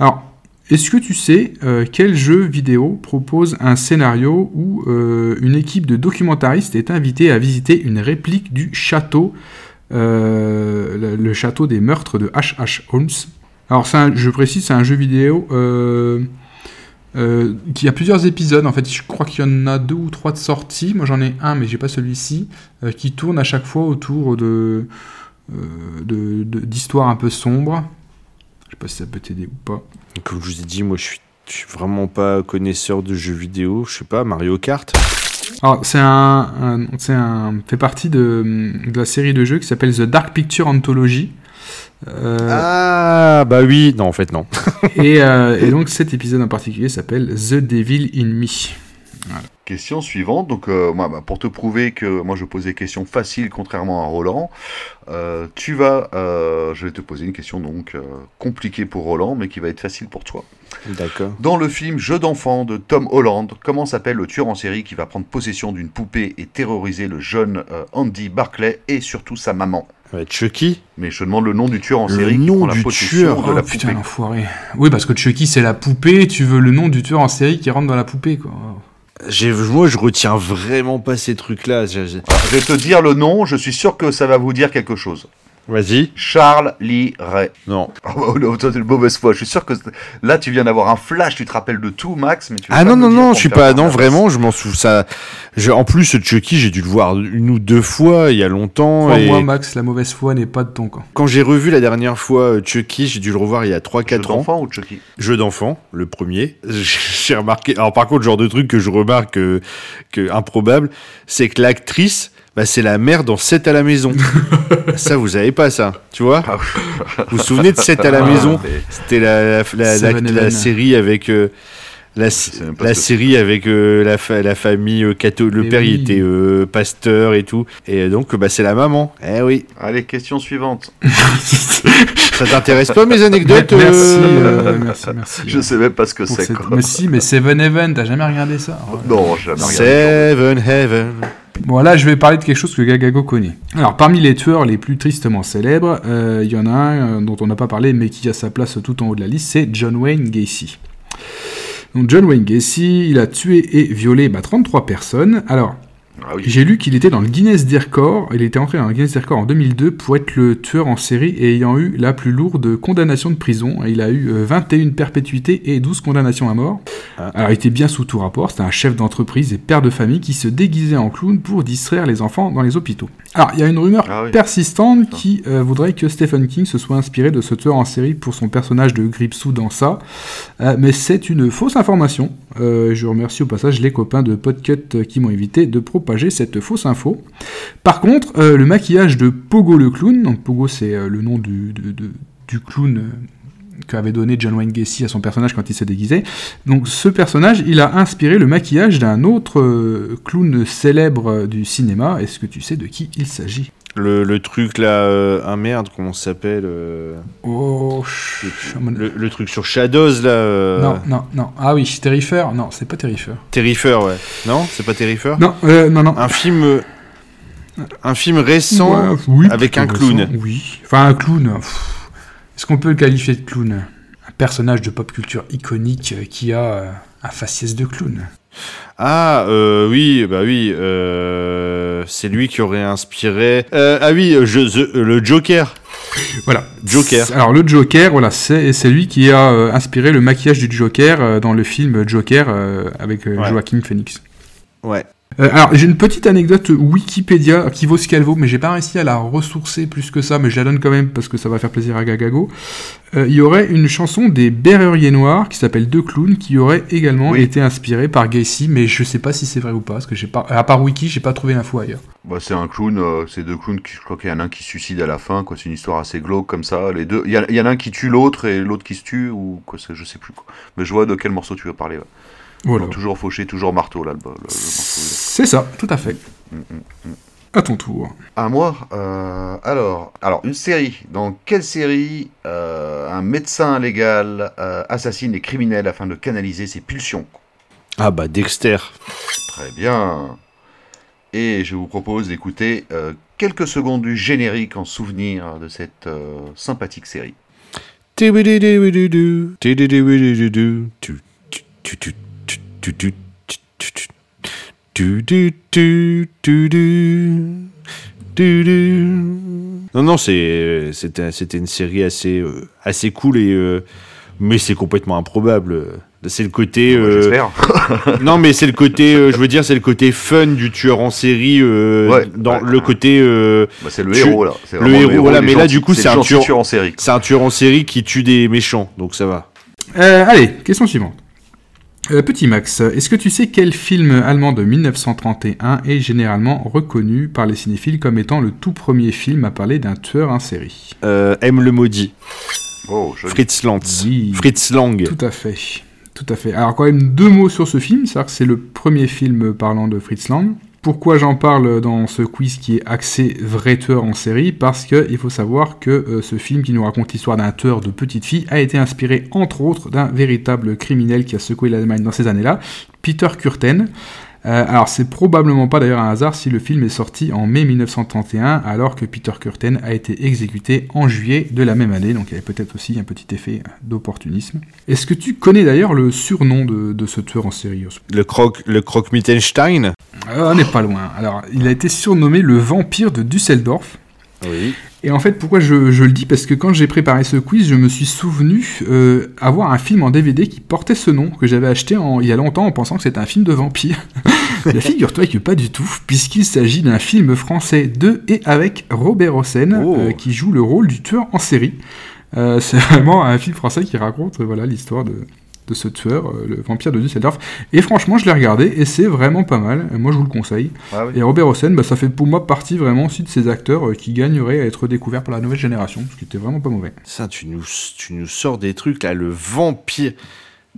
Alors, est-ce que tu sais euh, quel jeu vidéo propose un scénario où euh, une équipe de documentaristes est invitée à visiter une réplique du château, euh, le, le château des meurtres de H.H. Holmes Alors, je précise, c'est un jeu vidéo euh, euh, qui a plusieurs épisodes. En fait, je crois qu'il y en a deux ou trois de sortie. Moi, j'en ai un, mais j'ai pas celui-ci, euh, qui tourne à chaque fois autour euh, de- d'histoires un peu sombres. Je sais pas si ça peut t'aider ou pas. Comme je vous ai dit, moi je suis, je suis vraiment pas connaisseur de jeux vidéo. Je sais pas, Mario Kart. Alors, c'est un, un- c'est un, fait partie de, de la série de jeux qui s'appelle The Dark Picture Anthology. Euh, Ah, bah oui. Non, en fait, non. et, euh, et donc, cet épisode en particulier s'appelle The Devil in Me. Question suivante. Donc, euh, moi, bah, pour te prouver que moi je pose des questions faciles, contrairement à Roland, euh, tu vas, euh, je vais te poser une question donc euh, compliquée pour Roland, mais qui va être facile pour toi. D'accord. Dans le film Jeu d'enfant de Tom Holland, comment s'appelle le tueur en série qui va prendre possession d'une poupée et terroriser le jeune euh, Andy Barclay et surtout sa maman? Chucky. Mais je te demande le nom du tueur en Le série qui nom prend la du possession tueur. de Oh la putain, poupée. l'enfoiré. Oui, parce que Chucky, c'est la poupée, tu veux le nom du tueur en série qui rentre dans la poupée, quoi. Moi, je retiens vraiment pas ces trucs-là. Je vais te dire le nom, je suis sûr que ça va vous dire quelque chose. Vas-y. Charles Lee Ray. Non. Oh non, toi t'es une mauvaise foi. Je suis sûr que là tu viens d'avoir un flash, tu te rappelles de tout, Max, mais tu veux Ah non, non, non, je suis pas. Non, vraiment, je m'en souviens. Ça... Je... En plus, Chucky, j'ai dû le voir une ou deux fois il y a longtemps. Pour et moi, Max, la mauvaise foi n'est pas de ton camp. Quand j'ai revu la dernière fois euh, Chucky, j'ai dû le revoir il y a 3-4 Jeu ans. d'enfant ou Chucky? Jeu d'enfant, le premier. J'ai remarqué. Alors par contre, le genre de truc que je remarque euh, que improbable, c'est que l'actrice, bah, c'est la mère dans 7 à la maison. ça, vous savez pas ça, tu vois? Ah, Vous vous souvenez de 7 à la Ah, maison? mais- C'était la, la, la, la- Seven la Eleven. série avec euh, la, la série avec euh, la, fa- la famille euh, catho- Le Mais père, il était euh, pasteur et tout. Et donc, bah, c'est la maman. Eh oui. Allez, question suivante. Ça t'intéresse pas mes anecdotes merci, euh euh, merci, merci. Je sais même pas ce que c'est. cette-. Mais si, mais Seven Heaven, t'as jamais regardé ça Oh. Non, j'ai jamais regardé. Seven Heaven. Bon, là, je vais parler de quelque chose que Gagago connaît. Alors, parmi les tueurs les plus tristement célèbres, euh, il y en a un euh, dont on n'a pas parlé, mais qui a sa place tout en haut de la liste, c'est John Wayne Gacy. Donc, John Wayne Gacy, il a tué et violé bah, 33 personnes. Alors, Ah oui. J'ai lu qu'il était dans le Guinness des records, il était entré dans le Guinness des records en 2002 pour être le tueur en série ayant eu la plus lourde condamnation de prison. Il a eu euh, 21 perpétuités et 12 condamnations à mort. Ah. Alors il était bien sous tout rapport, c'était un chef d'entreprise et père de famille qui se déguisait en clown pour distraire les enfants dans les hôpitaux. Alors il y a une rumeur Ah oui. persistante qui euh, voudrait que Stephen King se soit inspiré de ce tueur en série pour son personnage de Gripsou dans ça, Euh, mais c'est une fausse information. Euh, je remercie au passage les copains de Podcut euh, qui m'ont évité de cette fausse info. Par contre, euh, le maquillage de Pogo le clown, donc Pogo c'est euh, le nom du, de- clown euh, qu'avait donné John Wayne Gacy à son personnage quand il se déguisait. Donc ce personnage, il a inspiré le maquillage d'un autre clown célèbre du cinéma. Est-ce que tu sais de qui il s'agit? Le, le truc là, euh, ah merde, comment ça s'appelle euh, Oh, le, le truc sur Shadows là. euh, Non, non, non. Ah oui, Terrifier Non, c'est pas Terrifier. Terrifier, ouais. Non, c'est pas Terrifier Non, non, non. Un film. Un film récent. Ouais, oui, avec un clown. récent, Oui. Enfin, un clown. Est-ce qu'on peut le qualifier de clown? Un personnage de pop culture iconique qui a un faciès de clown. Ah, euh, oui, bah oui. euh, c'est lui qui aurait inspiré. euh, ah oui, je, The- le Joker. Voilà. Joker. Alors, le Joker, voilà, c'est c'est lui qui a inspiré le maquillage du Joker dans le film Joker avec Ouais. Joaquin Phoenix. Ouais. Euh, alors, j'ai une petite anecdote Wikipédia qui vaut ce qu'elle vaut, mais j'ai pas réussi à la ressourcer plus que ça, mais je la donne quand même parce que ça va faire plaisir à Gagago. Euh, Il y aurait une chanson des Berruriers Noirs qui s'appelle Deux Clowns qui aurait également Oui. été inspirée par Gacy, mais je sais pas si c'est vrai ou pas, parce que j'ai pas, à part Wiki, j'ai pas trouvé l'info ailleurs. Bah, c'est un clown, euh, c'est deux clowns, qui, je crois qu'il y en a un qui se suicide à la fin, quoi. C'est une histoire assez glauque comme ça. Les deux, il y, en a- il y en a un qui tue l'autre et l'autre qui se tue, ou quoi, je sais plus quoi. Mais je vois de quel morceau tu veux parler. ouais. Voilà. Donc, toujours fauché, toujours marteau là, le, le- le morceau. C'est ça, tout à fait. Mm, mm, mm. À ton tour. À moi, euh, alors, alors une série. Dans quelle série euh, un médecin légal euh, assassine les criminels afin de canaliser ses pulsions? Ah bah Dexter. Très bien. Et je vous propose d'écouter euh, quelques secondes du générique en souvenir de cette euh, sympathique série. Non, non, c'est, c'était, c'était une série assez, euh, assez cool et, euh, mais c'est complètement improbable. C'est le côté. Bah, euh, non, mais c'est le côté, euh, je veux dire, c'est le côté fun du tueur en série, euh, Ouais, dans ouais. le côté. euh, Bah, c'est le tu- héros là. C'est le héros, voilà, mais là, du coup, c'est un tueur- tueur en série. c'est un tueur en série qui tue des méchants, donc ça va. Euh, allez, question suivante. Euh, petit Max, est-ce que tu sais quel film allemand de 1931 est généralement reconnu par les cinéphiles comme étant le tout premier film à parler d'un tueur en série? Euh, M le maudit, Oh, joli. Fritz Lang. Oui. Fritz Lang. Tout à fait. Tout à fait. Alors quand même deux mots sur ce film, c'est-à-dire que c'est le premier film parlant de Fritz Lang. Pourquoi j'en parle dans ce quiz qui est axé vrai tueur en série Parce qu'il faut savoir que euh, ce film qui nous raconte l'histoire d'un tueur de petite fille a été inspiré entre autres d'un véritable criminel qui a secoué l'Allemagne dans ces années-là, Peter Kürten. Euh, alors c'est probablement pas d'ailleurs un hasard si le film est sorti en mai 1931 alors que Peter Kürten a été exécuté en juillet de la même année, donc il y avait peut-être aussi un petit effet d'opportunisme. Est-ce que tu connais d'ailleurs le surnom de, ce tueur en série Le croc, le croc Mittenstein. Euh, On n'est pas loin. Alors il a été surnommé le vampire de Düsseldorf. Oui. Et en fait, pourquoi je, je le dis? Parce que quand j'ai préparé ce quiz, je me suis souvenu euh, avoir un film en DVD qui portait ce nom, que j'avais acheté en- il y a longtemps en pensant que c'était un film de vampire. Figure-toi que pas du tout, puisqu'il s'agit d'un film français de et avec Robert Hossein, Oh. euh, qui joue le rôle du tueur en série. Euh, c'est vraiment un film français qui raconte voilà l'histoire de, de ce tueur, euh, le vampire de Düsseldorf. Et franchement, je l'ai regardé et c'est vraiment pas mal. Moi, je vous le conseille. Ah oui. Et Robert Hossein, bah, ça fait pour moi partie vraiment aussi de ces acteurs euh, qui gagneraient à être découverts par la nouvelle génération, ce qui était vraiment pas mauvais. Ça, tu nous, tu nous sors des trucs là. Le vampire,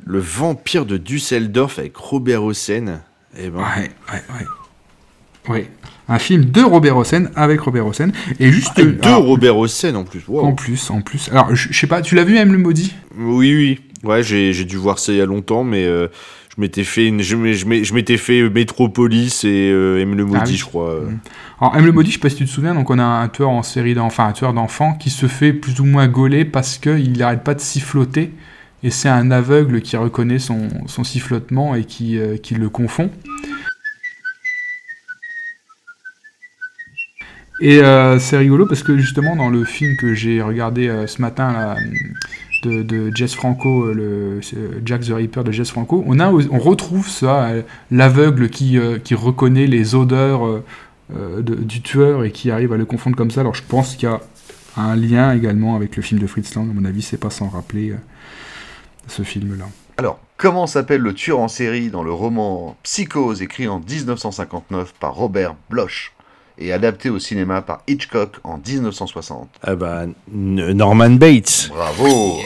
le vampire de Düsseldorf avec Robert Hossein. Eh ben, Ouais, ouais, ouais. Ouais. Un film de Robert Hossein avec Robert Hossein. Et juste. deux alors, Robert Hossein en plus. Wow. En plus, en plus. Alors, je sais pas, tu l'as vu, même le maudit? Oui, oui. Ouais, j'ai dû voir ça il y a longtemps, mais euh, je m'étais fait, une- je m'étais fait Metropolis et euh, M le maudit, Ah oui. je crois. euh. Alors, M. le maudit, je sais pas si tu te souviens, donc on a un tueur en série d'enfants, un tueur d'enfants qui se fait plus ou moins gauler parce qu'il n'arrête pas de siffloter. Et c'est un aveugle qui reconnaît son, son sifflotement et qui, euh, qui le confond. Et euh, c'est rigolo parce que justement dans le film que j'ai regardé euh, ce matin là, de, Jess Franco, euh, le Jack the Ripper de Jess Franco, on, retrouve ça, euh, l'aveugle qui, euh, qui reconnaît les odeurs de- du tueur et qui arrive à le confondre comme ça. Alors je pense qu'il y a un lien également avec le film de Fritz Lang, à mon avis, c'est pas sans rappeler ce film-là. Alors, comment s'appelle le tueur en série dans le roman Psychose écrit en 1959 par Robert Bloch? Et adapté au cinéma par Hitchcock en 1960 Ah bah, Norman Bates. Bravo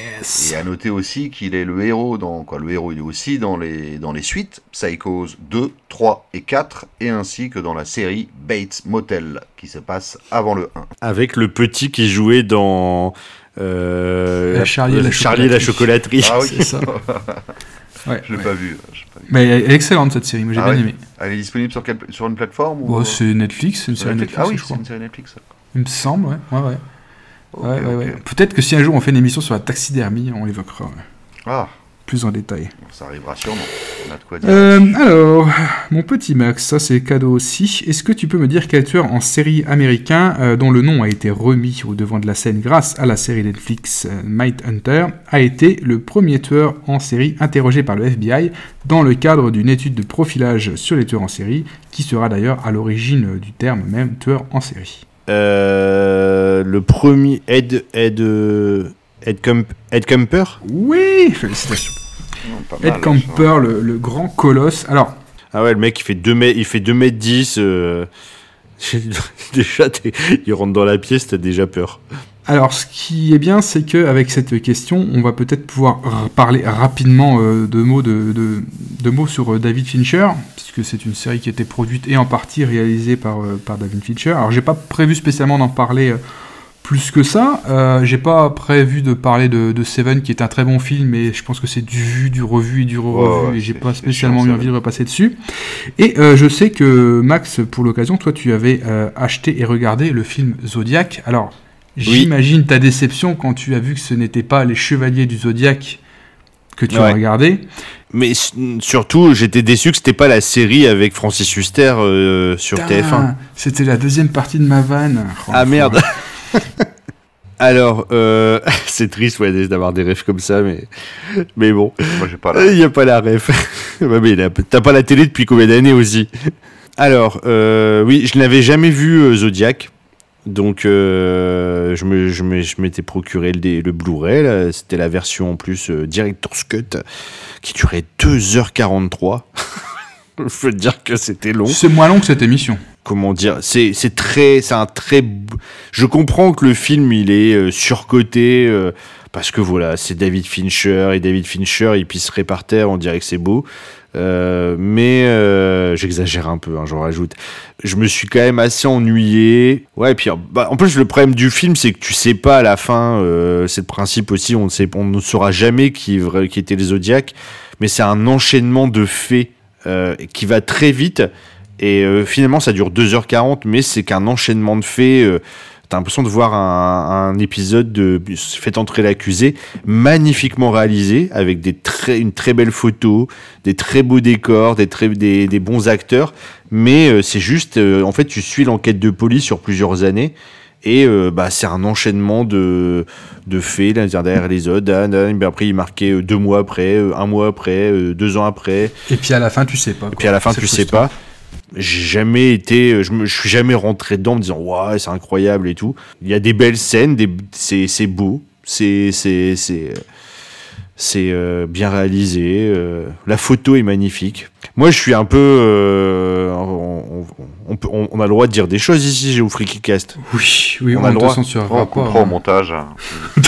Et à noter aussi qu'il est le héros dans quoi le héros il est aussi dans les dans les suites Psychose 2, 3 et 4 et ainsi que dans la série Bates Motel qui se passe avant le 1. Avec le petit qui jouait dans. euh, La Charlie et la Charlie et la chocolaterie. Ah oui, C'est ça. Ouais, je l'ai ouais. pas vu. pas. Mais elle est excellente cette série, moi j'ai Ah bien ouais aimé. Elle est disponible sur, quelle- sur une plateforme ou... Bon, c'est Netflix, c'est une série Netflix Netflix, Ah oui, c'est une série Netflix. ça. Il me semble, ouais. ouais, ouais. Ok, Ouais, ouais, ok. ouais. Peut-être que si un jour on fait une émission sur la taxidermie, on l'évoquera Ah, plus en détail. ça arrivera sûrement. On a de quoi dire. Euh, alors, mon petit Max, ça c'est cadeau aussi. Est-ce que tu peux me dire quel tueur en série américain, euh, dont le nom a été remis au devant de la scène grâce à la série Netflix euh, Mindhunter, a été le premier tueur en série interrogé par le FBI dans le cadre d'une étude de profilage sur les tueurs en série, qui sera d'ailleurs à l'origine du terme même tueur en série? Euh, le premier Ed Ed Ed, Kump- Ed Kumper? Oui, félicitations. Non, Ed mal, Camper, le, le grand colosse. Alors, Ah ouais, le mec il fait 2 mètres, il fait 2 mètres 10. euh, déjà, il rentre dans la pièce, t'as déjà peur. Alors, ce qui est bien, c'est qu'avec cette question, on va peut-être pouvoir parler rapidement euh, de, mots de, de- de mots sur euh, David Fincher, puisque c'est une série qui a été produite et en partie réalisée par, euh, par David Fincher. Alors, j'ai pas prévu spécialement d'en parler euh, plus que ça. Euh, j'ai pas prévu de parler de, de Seven, qui est un très bon film, mais je pense que c'est du vu, du revu et du re-revu, ouais, et j'ai pas spécialement eu envie de repasser dessus. Et euh, je sais que Max, pour l'occasion, toi, tu avais euh, acheté et regardé le film Zodiac. Alors, j'imagine ta déception quand tu as vu que ce n'était pas les Chevaliers du Zodiac que tu as regardé. Mais surtout, j'étais déçu que c'était pas la série avec Francis Huster euh, sur Putain, TF1. C'était la deuxième partie de ma vanne. Oh, Ah merde. Alors, euh, c'est triste ouais, d'avoir des rêves comme ça, mais, mais bon, Moi, j'ai pas la... il n'y a pas la ref. Ouais, mais t'as pas la télé depuis combien d'années aussi? Alors, euh, oui, je n'avais jamais vu euh, Zodiac. Donc, euh, je me- je me- je m'étais procuré le, le Blu-ray. là. C'était la version en plus euh, Director's Cut qui durait 2h43. Je peux te dire que c'était long C'est moins long que cette émission. Comment dire c'est c'est très c'est un très je comprends que le film il est euh, surcoté euh, parce que voilà c'est David Fincher et David Fincher il pisserait par terre on dirait que c'est beau. Euh, mais j'exagère un peu hein, j'en rajoute. Je me suis quand même assez ennuyé. Ouais et puis bah, en plus le problème du film c'est que tu sais pas à la fin c'est le principe aussi on ne sait on ne saura jamais qui qui était les Zodiacs mais c'est un enchaînement de faits qui va très vite et euh, finalement, ça dure 2h40, mais c'est qu'un enchaînement de faits. euh, T'as l'impression de voir un, un épisode de Fait entrer l'accusé, magnifiquement réalisé, avec des très, une très belle photo, des très beaux décors, des, très, des, des bons acteurs. Mais euh, c'est juste, euh, en fait, tu suis l'enquête de police sur plusieurs années. Et euh, bah, c'est un enchaînement de, de faits, l'un derrière les autres. Après, il marquait deux mois après, un mois après, deux ans après. Et puis à la fin, tu sais pas. Et puis à la fin, tu sais pas. J'ai jamais été, je, me, je suis jamais rentré dedans en me disant ouais c'est incroyable et tout. Il y a des belles scènes, des, c'est, c'est beau, c'est, c'est, c'est, euh, c'est euh, bien réalisé. euh, la photo est magnifique. Moi je suis un peu, euh, on, on- on peut- on- a le droit de dire des choses ici, j'ai au Cast. Oui, oui, On on, a le te droit. On coupera au montage.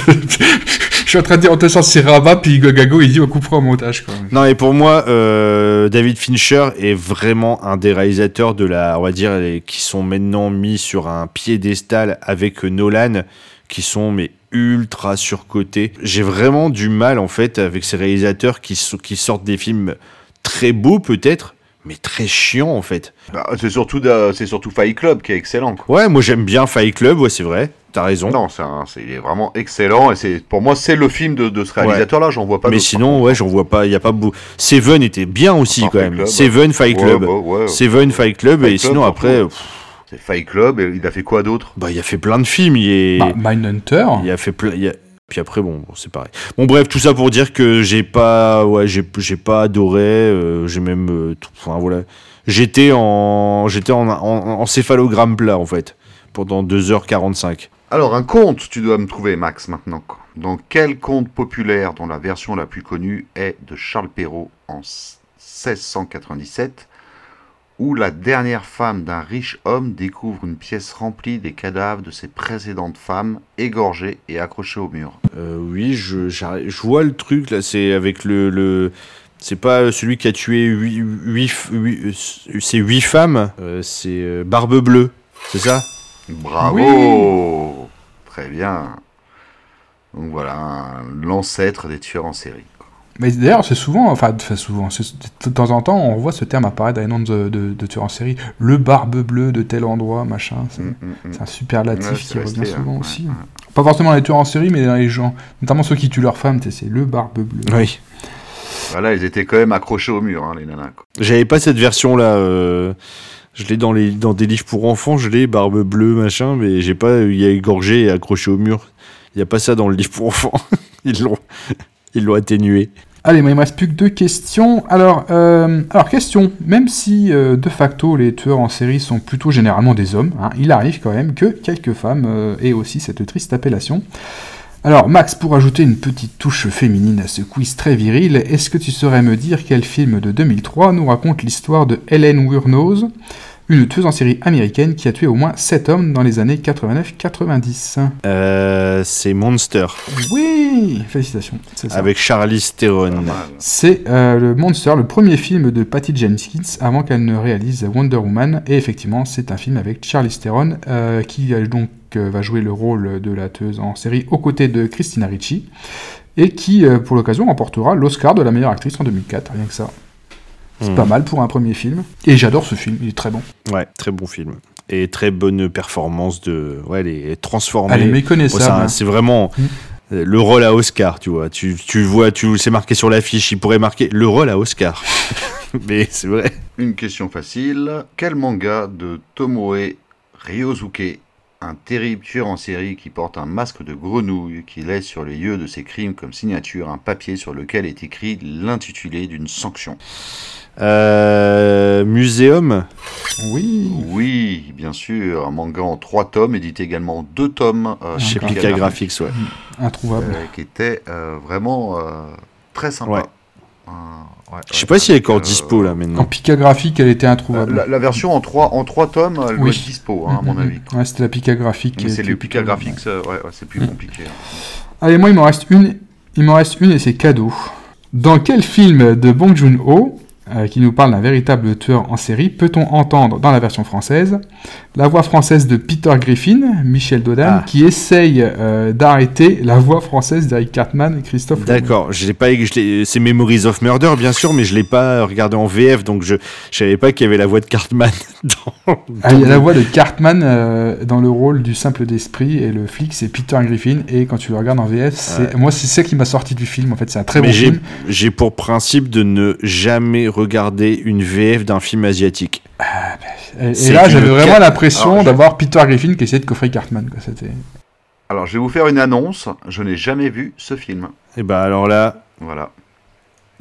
Je suis en train de dire on te censurera pas, puis Gagago il dit on coupera au montage. Quoi. Non, et pour moi, euh, David Fincher est vraiment un des réalisateurs de la, on va dire, les- qui sont maintenant mis sur un piédestal avec Nolan, qui sont mais ultra surcotés. J'ai vraiment du mal en fait avec ces réalisateurs qui, so- qui sortent des films très beaux peut-être, mais très chiants en fait. Bah, c'est surtout, de- c'est surtout Fight Club qui est excellent. quoi. Ouais, moi j'aime bien Fight Club, ouais c'est vrai, t'as raison. Non, c'est un- c'est- il est vraiment excellent et c'est pour moi c'est le film de, de ce réalisateur-là. J'en vois pas. mais sinon, ouais, j'en vois pas, il y a pas beaucoup. Seven était bien aussi Enfin, quand Fight même. Club, Seven Fight Ouais, Club. bah, ouais. Seven Fight Club Fight et Club, sinon après pff, C'est Fight Club, et il a fait quoi d'autre? Bah, il a fait plein de films. Il est. Bah, Mindhunter. Il a fait plein. a- Puis après, bon, bon, c'est pareil. Bon, bref, tout ça pour dire que j'ai pas, ouais, j'ai, j'ai pas adoré. euh, j'ai même, euh, tout- enfin voilà, j'étais en, j'étais en, en, en céphalogramme plat en fait pendant 2h45. Alors, un conte, tu dois me trouver, Max, maintenant. Dans quel conte populaire, dont la version la plus connue est de Charles Perrault en 1697, où la dernière femme d'un riche homme découvre une pièce remplie des cadavres de ses précédentes femmes, égorgées et accrochées au mur Euh, oui, je, vois le truc là. C'est avec le, le c'est pas celui qui a tué huit, huit, huit- euh, c'est huit femmes. euh, c'est euh, Barbe Bleue, c'est ça? Bravo Très bien. Donc voilà, l'ancêtre des tueurs en série. Mais d'ailleurs, c'est souvent, enfin, souvent, de temps en temps, on voit ce terme apparaître dans les noms de, de, de tueurs en série. Le barbe bleue de tel endroit, machin. C'est Mm, mm, mm. un superlatif Ouais, qui revient souvent hein, aussi. ouais, Pas forcément dans les tueurs en série, mais dans les gens. Notamment ceux qui tuent leurs femmes, tu sais, c'est le barbe bleue. Oui. Voilà, ils étaient quand même accrochés au mur, hein, les nanas. J'avais pas cette version là. je l'ai dans les dans des livres pour enfants. Je l'ai Barbe Bleue machin, mais j'ai pas. Il y a égorgé et accroché au mur. Il y a pas ça dans le livre pour enfants. Ils l'ont ils l'ont atténué. Allez, moi, il me reste plus que deux questions. Alors, euh, alors question, même si euh, de facto les tueurs en série sont plutôt généralement des hommes, hein, il arrive quand même que quelques femmes euh, aient aussi cette triste appellation. Alors, Max, pour ajouter une petite touche féminine à ce quiz très viril, est-ce que tu saurais me dire quel film de 2003 nous raconte l'histoire de Helen Wuornos, une tueuse en série américaine qui a tué au moins 7 hommes dans les années 89-90 Euh, c'est Monster Oui Félicitations, c'est ça. avec Charlize Theron. Mal. C'est euh, le Monster, le premier film de Patty Jenkins avant qu'elle ne réalise Wonder Woman. Et effectivement, c'est un film avec Charlize Theron euh, qui donc euh, va jouer le rôle de la tueuse en série aux côtés de Christina Ricci et qui, euh, pour l'occasion, remportera l'Oscar de la meilleure actrice en 2004. Rien que ça. C'est Hmm. pas mal pour un premier film. Et j'adore ce film, il est très bon. Ouais, très bon film. Et très bonne performance de. Ouais, elle est transformée. Elle est méconnaissable. c'est hein. c'est vraiment Mm. euh, le rôle à Oscar, tu vois. Tu, tu vois, tu c'est marqué sur l'affiche. Il pourrait marquer le rôle à Oscar. Mais c'est vrai. Une question facile. Quel manga de Tomoe Ryosuke, un terrible tueur en série qui porte un masque de grenouille, qui laisse sur les lieux de ses crimes comme signature un papier sur lequel est écrit l'intitulé d'une sanction? Euh, Muséum. Oui. Oui, bien sûr, un manga en trois tomes, édité également en deux tomes euh, Chez D'accord. Pika Graphics, ouais. Introuvable. euh, qui était euh, vraiment euh, très sympa. Ouais. Euh, ouais, Je sais pas si elle est encore Euh, dispo là En maintenant. Pika graphique, elle était Euh, introuvable. La, la version en trois, en trois tomes, elle doit Oui. être dispo, hein, à mon avis. Ouais, c'était la Pika graphique. C'est le Pika plutôt- Graphics, ouais, ouais, c'est plus Mm. compliqué. hein. Allez, moi, il m'en reste une. Il m'en reste une et c'est cadeau. Dans quel film de Bong Joon-ho, euh, qui nous parle d'un véritable tueur en série, peut-on entendre dans la version française la voix française de Peter Griffin, Michel Dodan, Ah. qui essaye euh, d'arrêter la voix française d'Eric Cartman et Christophe. D'accord, je l'ai pas, c'est Memories of Murder bien sûr, mais je l'ai pas regardé en VF, donc je, je savais pas qu'il y avait la voix de Cartman dans. Ah, il y a la le- voix de Cartman euh, dans le rôle du simple d'esprit et le flic c'est Peter Griffin et quand tu le regardes en VF, c'est moi c'est ça qui m'a sorti du film en fait, c'est un très Mais bon film. j'ai pour principe de ne jamais regarder une VF d'un film asiatique. Et, et c'est là j'avais vraiment ca- l'impression d'avoir Peter Griffin qui essayait de coffrer Cartman. Quoi. Alors, je vais vous faire une annonce. Je n'ai jamais vu ce film. Et bah alors là, Voilà.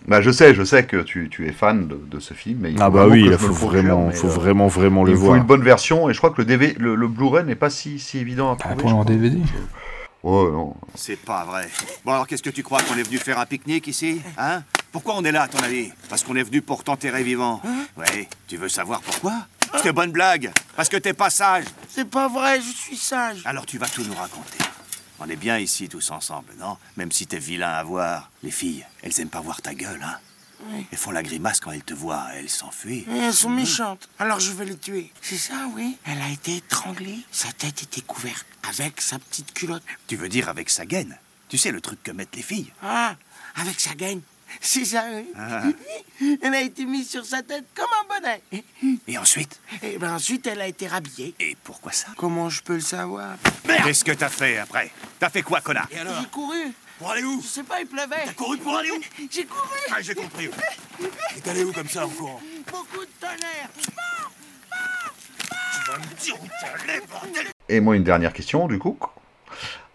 Bah, je sais, je sais que tu, tu es fan de, de ce film, mais il faut ah bah vraiment oui, il faut vraiment, faut euh, vraiment, vraiment il le faut voir. une bonne version, et je crois que le, DV, le, le Blu-ray n'est pas si, si évident à Bah, trouver. pour je en. DVD. Ouais, non. C'est pas vrai. Bon alors qu'est-ce que tu crois qu'on est venu faire un pique-nique ici Hein? Pourquoi on est là à ton avis? Parce qu'on est venu pour t'enterrer vivant. Ouais, tu veux savoir pourquoi? C'est bonne blague. Parce que t'es pas sage. C'est pas vrai, je suis sage. Alors tu vas tout nous raconter. On est bien ici tous ensemble, non? Même si t'es vilain à voir. Les filles, elles aiment pas voir ta gueule, hein? Oui. Elles font la grimace quand elles te voient, elles s'enfuient. Et elles sont méchantes, alors je vais les tuer. C'est ça, oui Elle a été étranglée, sa tête était couverte, avec sa petite culotte. Tu veux dire avec sa gaine Tu sais le truc que mettent les filles Ah, avec sa gaine. C'est ça, oui. Ah. Elle a été mise sur sa tête comme un bonnet. Et ensuite? Et ben ensuite, elle a été rhabillée. Et pourquoi ça? Comment je peux le savoir? Qu'est-ce que t'as fait après? T'as fait quoi, connard? Et J'ai couru. Pour aller où Je sais pas, il pleuvait. T'as couru pour aller où J'ai couru. Ah, j'ai compris. Et t'es allé où comme ça en courant Beaucoup de tonnerre. Tu Et moi, une dernière question, du coup.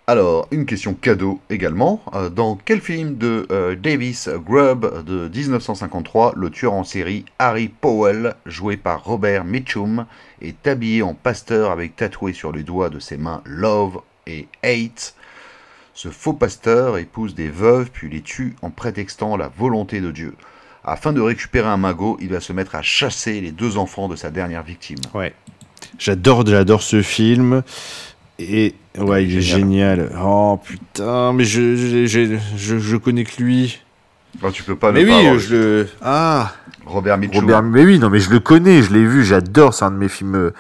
Alors, une question cadeau également. Euh, Dans quel film de euh, Davis Grubb de 1953, le tueur en série Harry Powell, joué par Robert Mitchum, est habillé en pasteur avec tatoué sur les doigts de ses mains Love et Hate? Ce faux pasteur épouse des veuves puis les tue en prétextant la volonté de Dieu. Afin de récupérer un magot, il va se mettre à chasser les deux enfants de sa dernière victime. Ouais. J'adore, j'adore ce film. Et ouais, il est génial. Oh putain, mais je, je, je, je, je connais que lui. Oh, tu peux pas Mais ne oui, pas avoir- je le. Ah Robert Mitchum. Robert, mais oui, non, mais je le connais, je l'ai vu, j'adore, c'est un de mes films.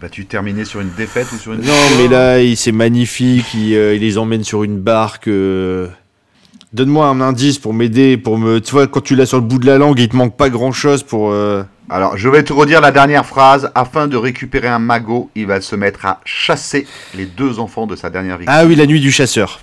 Vas-tu terminer sur une défaite ou sur une Non, mais là, il- c'est magnifique, il, euh, il les emmène sur une barque. euh, Donne-moi un indice pour m'aider, pour me. Tu vois, quand tu l'as sur le bout de la langue, il te manque pas grand-chose pour. euh, Alors, je vais te redire la dernière phrase. Afin de récupérer un magot, il va se mettre à chasser les deux enfants de sa dernière victime. Ah oui, la nuit du chasseur.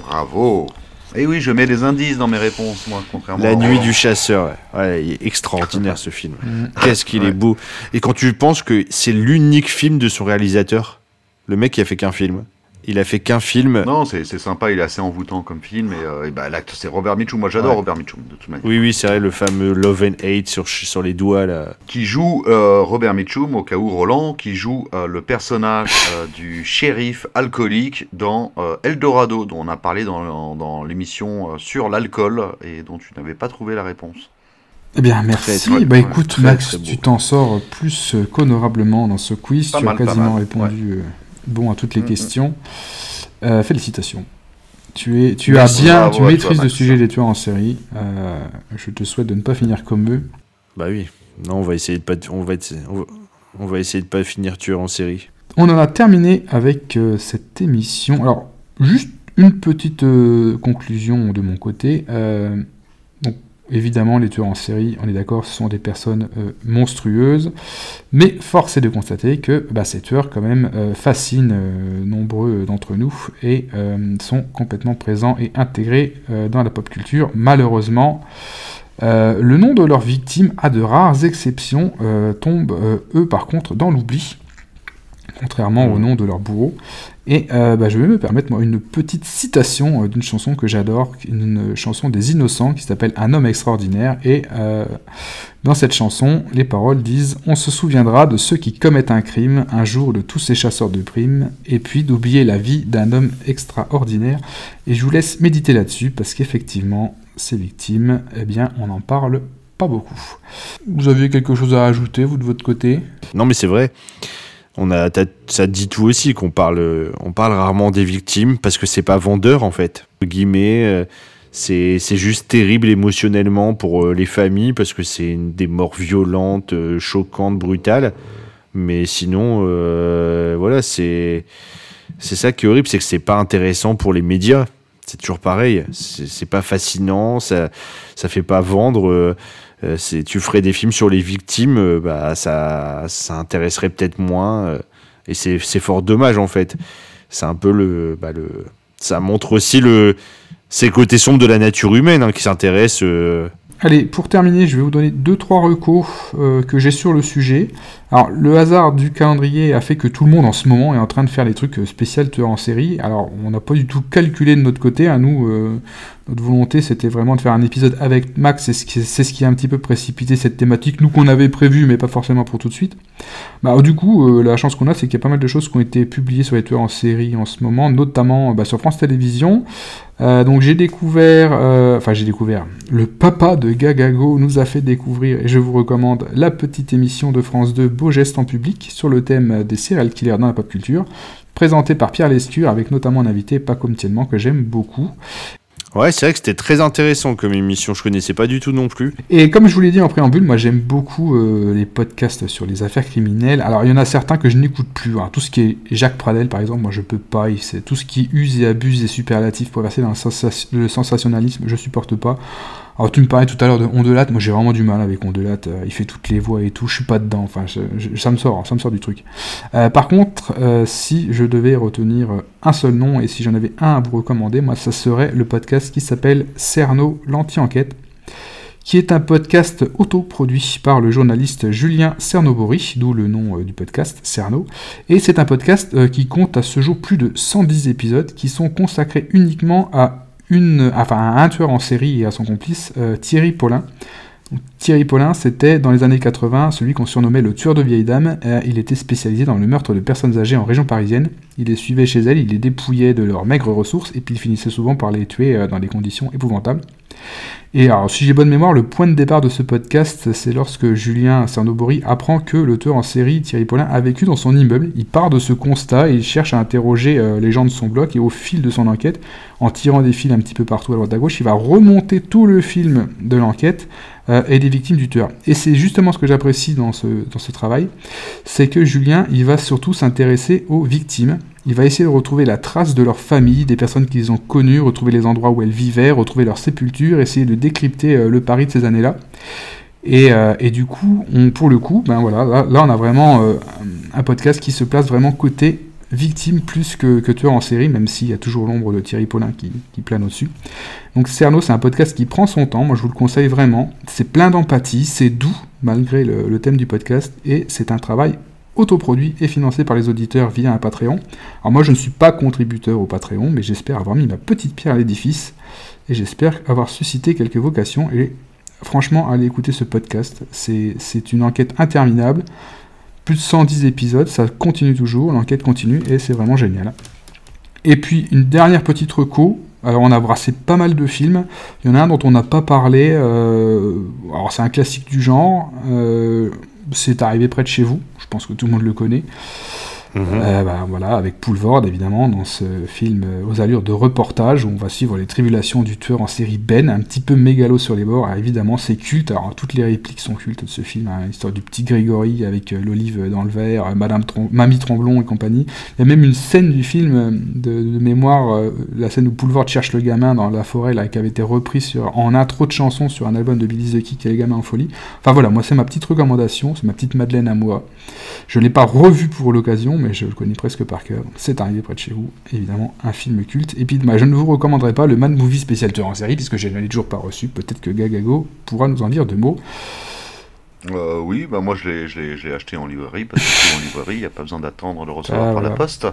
Bravo. Et oui, je mets des indices dans mes réponses, moi, contrairement La à nuit du chasseur, ouais. Ouais, il est extraordinaire ce film. Mm. Qu'est-ce qu'il Ouais. est beau. Et quand tu penses que c'est l'unique film de son réalisateur, le mec qui a fait qu'un film. Il a fait qu'un film. Non, c'est c'est sympa, il est assez envoûtant comme film. Et, euh, et bah, l'acte, c'est Robert Mitchum. Moi, j'adore Ouais. Robert Mitchum, de toute manière. Oui, oui, c'est vrai, le fameux Love and Hate sur, sur les doigts, là. Qui joue euh, Robert Mitchum, au cas où Roland, qui joue euh, le personnage euh, du shérif alcoolique dans euh, Eldorado, dont on a parlé dans, dans l'émission euh, sur l'alcool et dont tu n'avais pas trouvé la réponse. Eh bien, merci. très- bah écoute, très, Max, tu t'en sors plus qu'honorablement dans ce quiz. Pas tu mal, as quasiment mal, répondu euh, bon à toutes les Mm, mm. questions. Euh, félicitations. Tu, es, tu Merci, as bien, bravo tu toi, maîtrises le sujet des tueurs en série. Euh, je te souhaite de ne pas finir comme eux. Bah oui. Non, on va essayer de pas, on va, être- on va, on va essayer de pas finir tueur en série. On en a terminé avec euh, cette émission. Alors, juste une petite conclusion de mon côté. Évidemment, les tueurs en série, on est d'accord, ce sont des personnes euh, monstrueuses. Mais force est de constater que bah, ces tueurs, quand même, euh, fascinent euh, nombreux d'entre nous et sont complètement présents et intégrés dans la pop culture. Malheureusement, le nom de leurs victimes, à de rares exceptions, tombe, eux, par contre, dans l'oubli contrairement au nom de leur bourreau. Et euh, bah, je vais me permettre moi, une petite citation euh, d'une chanson que j'adore, une chanson des Innocents qui s'appelle Un homme extraordinaire. Et euh, dans cette chanson, les paroles disent On se souviendra de ceux qui commettent un crime, un jour de tous ces chasseurs de primes, et puis d'oublier la vie d'un homme extraordinaire. Et je vous laisse méditer là-dessus parce qu'effectivement, ces victimes, eh bien, on n'en parle pas beaucoup. Vous aviez quelque chose à ajouter, vous, de votre côté? Non, mais c'est vrai. On a, ça dit tout aussi qu'on parle, on parle rarement des victimes parce que c'est pas vendeur en fait. Guillemets, euh, c'est juste terrible émotionnellement pour euh, les familles parce que c'est des morts violentes, euh, choquantes, brutales. Mais sinon, voilà, c'est c'est ça qui est horrible, c'est que c'est pas intéressant pour les médias. C'est toujours pareil. C'est pas fascinant, ça ça fait pas vendre. C'est tu ferais des films sur les victimes, euh, bah ça ça intéresserait peut-être moins. euh, et c'est c'est fort dommage en fait. C'est un peu le bah, le ça montre aussi le ces côtés sombres de la nature humaine hein, qui s'intéressent. Allez, pour terminer, je vais vous donner deux trois recos euh, que j'ai sur le sujet. Alors, le hasard du calendrier a fait que tout le monde en ce moment est en train de faire les trucs euh, spéciaux tueurs en série. Alors, on n'a pas du tout calculé de notre côté. À nous, euh, notre volonté, c'était vraiment de faire un épisode avec Max. C'est ce, qui, c'est ce qui a un petit peu précipité cette thématique. Nous qu'on avait prévu, mais pas forcément pour tout de suite. Bah, du coup, la chance qu'on a, c'est qu'il y a pas mal de choses qui ont été publiées sur les tueurs en série en ce moment, notamment bah, sur France Télévisions. Euh, donc j'ai découvert, euh, enfin j'ai découvert, le papa de Gagago nous a fait découvrir, et je vous recommande, la petite émission de France 2 Beau geste en public sur le thème des serial killers dans la pop culture, présentée par Pierre Lescure avec notamment un invité Paco Mtiennement que j'aime beaucoup. Ouais, c'est vrai que c'était très intéressant comme émission. Je connaissais pas du tout non plus. Et comme je vous l'ai dit en préambule, moi j'aime beaucoup euh, les podcasts sur les affaires criminelles. Alors il y en a certains que je n'écoute plus. hein. Tout ce qui est Jacques Pradel par exemple, moi je peux pas. C'est tout ce qui use et abuse des superlatifs pour verser dans le, le sensationnalisme, je supporte pas. Alors tu me parlais tout à l'heure de Ondelat, moi j'ai vraiment du mal avec Ondelat. euh, il fait toutes les voix et tout, je suis pas dedans. Enfin, ça me sort, ça me sort du truc. Euh, par contre, euh, si je devais retenir un seul nom et si j'en avais un à vous recommander, moi ça serait le podcast qui s'appelle Cerno l'anti-enquête qui est un podcast autoproduit par le journaliste Julien Cernobori, d'où le nom du podcast, Cerno. Et c'est un podcast qui compte à ce jour plus de 110 épisodes qui sont consacrés uniquement à, une, enfin, un tueur en série et à son complice, euh, Thierry Paulin. Thierry Paulin, c'était dans les années 80 celui qu'on surnommait le tueur de vieilles dames. il était spécialisé dans le meurtre de personnes âgées en région parisienne. Il les suivait chez elles, il les dépouillait de leurs maigres ressources et puis il finissait souvent par les tuer dans des conditions épouvantables. Et alors, si j'ai bonne mémoire, le point de départ de ce podcast, c'est lorsque Julien Cernobori apprend que le tueur en série, Thierry Paulin, a vécu dans son immeuble. Il part de ce constat il cherche à interroger euh, les gens de son bloc. Et au fil de son enquête, en tirant des fils un petit peu partout à droite à gauche, il va remonter tout le film de l'enquête euh, et des victimes du tueur. Et c'est justement ce que j'apprécie dans ce, travail, c'est que Julien, il va surtout s'intéresser aux victimes. Il va essayer de retrouver la trace de leur famille, des personnes qu'ils ont connues, retrouver les endroits où elles vivaient, retrouver leur sépulture, essayer de décrypter euh, le Paris de ces années-là. Et, euh, du coup, pour le coup, ben voilà, là, on a vraiment un podcast qui se place vraiment côté victime plus que, que tueur en série, même s'il y a toujours l'ombre de Thierry Paulin qui, qui plane au-dessus. Donc Cerno, c'est un podcast qui prend son temps, moi je vous le conseille vraiment. C'est plein d'empathie, c'est doux malgré le, le, thème du podcast, et c'est un travail autoproduit et financé par les auditeurs via un Patreon. Alors moi je ne suis pas contributeur au Patreon, mais j'espère avoir mis ma petite pierre à l'édifice et j'espère avoir suscité quelques vocations. Et franchement, allez écouter ce podcast, c'est une enquête interminable. Plus de 110 épisodes, ça continue toujours, l'enquête continue et c'est vraiment génial. Et puis une dernière petite reco, alors on a brassé pas mal de films. Il y en a un dont on n'a pas parlé. Euh, alors c'est un classique du genre. Euh, c'est arrivé près de chez vous. Je pense que tout le monde le connaît. Mhm. Euh, bah, voilà, avec Poulvord évidemment dans ce film euh, aux allures de reportage où on va suivre les tribulations du tueur en série Ben, un petit peu mégalo sur les bords. évidemment, c'est culte. Alors toutes les répliques sont cultes de ce film. Hein, l'histoire du petit Grégory avec euh, l'olive dans le verre, Madame Mamie Tremblon et compagnie. Il y a même une scène du film de, mémoire, la scène où Poulvord cherche le gamin dans la forêt, là, qui avait été reprise sur, en intro de chansons sur un album de Billy the Kid qui est le gamin en folie. Enfin voilà, moi c'est ma petite recommandation, c'est ma petite Madeleine à moi. Je l'ai pas revu pour l'occasion mais je le connais presque par cœur. C'est arrivé près de chez vous, évidemment, un film culte. Et puis, bah, je ne vous recommanderai pas le Man Movie spécial tueur en série, puisque je ne l'ai toujours pas reçu. Peut-être que Gagago pourra nous en dire deux mots. Euh, oui, bah moi je l'ai acheté en librairie parce que en librairie, il n'y a pas besoin d'attendre de recevoir ah, par la poste.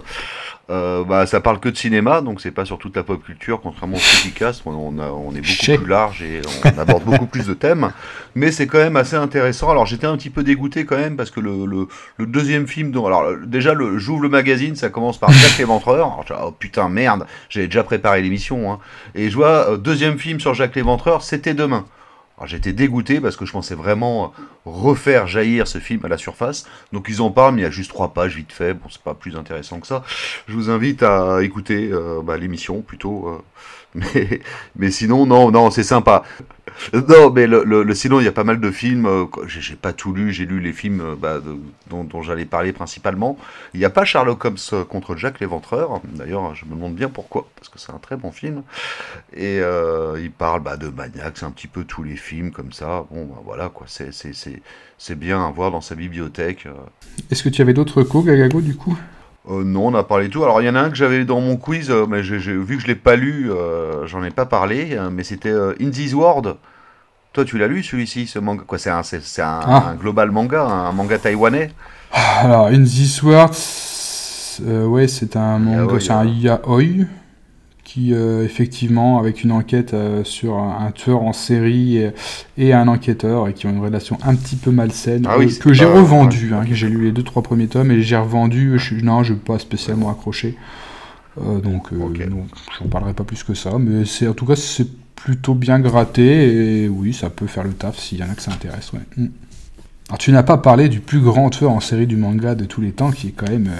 Euh, bah, ça parle que de cinéma, donc c'est pas sur toute la pop culture, contrairement au Criticast, on, on, on est beaucoup plus large et on aborde beaucoup plus de thèmes, mais c'est quand même assez intéressant. Alors j'étais un petit peu dégoûté quand même parce que le, le, le deuxième film, dont, alors déjà j'ouvre le magazine, ça commence par Jack l'Éventreur, alors oh putain merde, j'avais déjà préparé l'émission, hein, et je vois euh, deuxième film sur Jacques l'Éventreur, c'était demain. J'étais dégoûté parce que je pensais vraiment refaire jaillir ce film à la surface. Donc ils en parlent, mais il y a juste trois pages vite fait. Bon, c'est pas plus intéressant que ça. Je vous invite à écouter euh, bah, l'émission plutôt. Euh, mais, sinon, non, non, c'est sympa. Non, mais le, sinon, il y a pas mal de films. Euh, j'ai pas tout lu, j'ai lu les films euh, bah, dont, j'allais parler principalement. Il n'y a pas Sherlock Holmes euh, contre Jack l'Éventreur. D'ailleurs, je me demande bien pourquoi, parce que c'est un très bon film. Et il parle bah, de Maniac, c'est un petit peu tous les films comme ça. Bon, bah, voilà, quoi. C'est bien à voir dans sa bibliothèque. Est-ce que tu avais d'autres co, Gagago, du coup? Euh, non, on a parlé tout. Alors il y en a un que j'avais dans mon quiz, euh, mais j'ai, vu que je l'ai pas lu, euh, j'en ai pas parlé. mais c'était In This World. Toi, tu l'as lu celui-ci, ce manga? Quoi, c'est un, c'est, un, ah. global manga, un manga taïwanais? Alors In This World, ouais, c'est un manga, c'est un yaoi qui euh, effectivement avec une enquête euh, sur un, tueur en série et, un enquêteur et qui ont une relation un petit peu malsaine ah euh, que j'ai revendu hein, j'ai lu les deux trois premiers tomes et j'ai revendu je, non je pas spécialement accroché donc okay. j'en parlerai pas plus que ça mais c'est en tout cas c'est plutôt bien gratté et oui ça peut faire le taf s'il y en a que ça intéresse ouais. Mm. alors tu n'as pas parlé du plus grand tueur en série du manga de tous les temps qui est quand même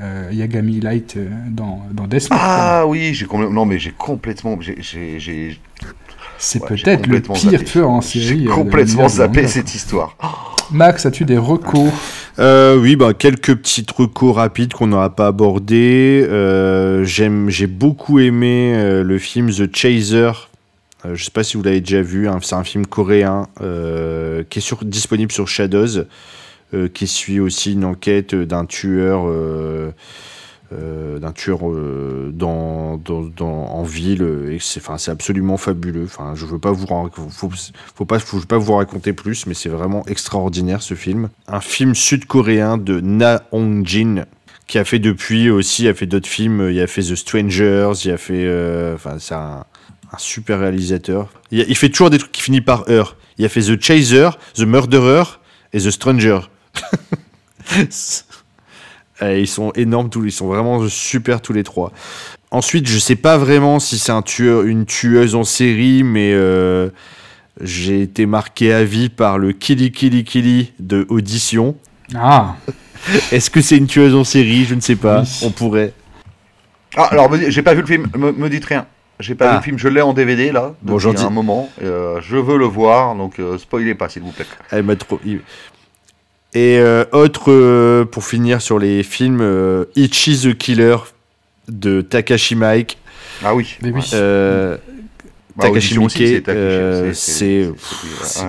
euh, Yagami Light euh, dans, dans Death Ah oui, j'ai non mais j'ai complètement, C'est peut-être le pire tueur en série. J'ai euh, complètement zappé cette histoire. Max, as-tu des recos? Oui, bah quelques petites recos rapides qu'on n'aura pas abordées. J'aime, j'ai beaucoup aimé le film The Chaser. je sais pas si vous l'avez déjà vu. Hein, c'est un film coréen qui est sur, disponible sur Shadows. Euh, qui suit aussi une enquête d'un tueur euh, euh, d'un tueur dans, dans, en ville. c'est, absolument fabuleux. Enfin, je veux pas vous, faut, faut pas, faut pas vous raconter plus, mais c'est vraiment extraordinaire ce film. Un film sud-coréen de Na Hong Jin qui a fait depuis aussi, a fait d'autres films. Il a fait The Strangers, il a fait, enfin, c'est un, super réalisateur. Il, il fait toujours des trucs qui finissent par heure. Il a fait The Chaser, The Murderer et The Stranger. Ils sont énormes tous, ils sont vraiment super tous les trois. Ensuite, je sais pas vraiment si c'est un tueur, une tueuse en série, mais euh, j'ai été marqué à vie par le Killy Killy Killy de Audition. Ah, Est-ce que c'est une tueuse en série? Je ne sais pas. Oui. On pourrait. Ah, alors, j'ai pas vu le film, me, me dites rien. J'ai pas Ah. vu le film, je l'ai en DVD là, Bon, depuis un moment. Euh, je veux le voir, donc euh, spoilez pas s'il vous plaît. Elle m'a trop. Et euh, autre euh, pour finir sur les films, euh, Ichi the Killer de Takashi Mike. Ah oui. mais oui. Euh, Bah, Takashi Miike, c'est euh,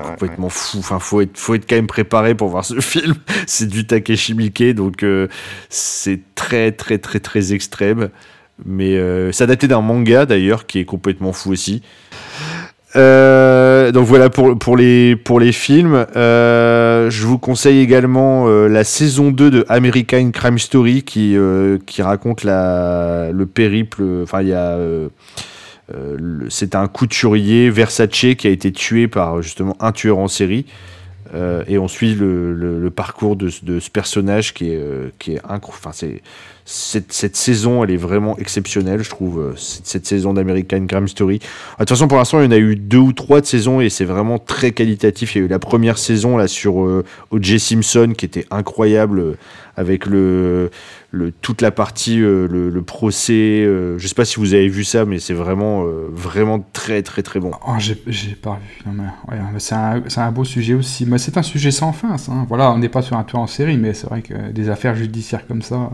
complètement fou. Enfin, faut être, faut être quand même préparé pour voir ce film. C'est du Takashi Miike, donc euh, c'est très, très, très, très extrême. Mais euh, ça datait d'un manga d'ailleurs qui est complètement fou aussi. Euh, donc voilà pour, pour, les, pour les films. Euh, je vous conseille également euh, la saison 2 de American Crime Story qui, qui raconte la, le périple. Enfin, il y a. c'est un couturier Versace qui a été tué par justement un tueur en série. Et on suit le, parcours de, ce- personnage qui est, qui est incroyable. Cette, saison, elle est vraiment exceptionnelle, je trouve, euh, cette, saison d'American Crime Story. Ah, De toute façon, pour l'instant, il y en a eu deux ou trois de saisons et c'est vraiment très qualitatif. Il y a eu la première saison là sur euh, O.J. Simpson qui était incroyable euh, avec le, toute la partie, le, procès. je sais pas si vous avez vu ça, mais c'est vraiment, vraiment très, très, très bon. Oh, j'ai pas vu. Mais c'est un, beau sujet aussi. C'est un sujet sans fin, ça. hein. Voilà, on n'est pas sur un tueur en série, mais c'est vrai que des affaires judiciaires comme ça,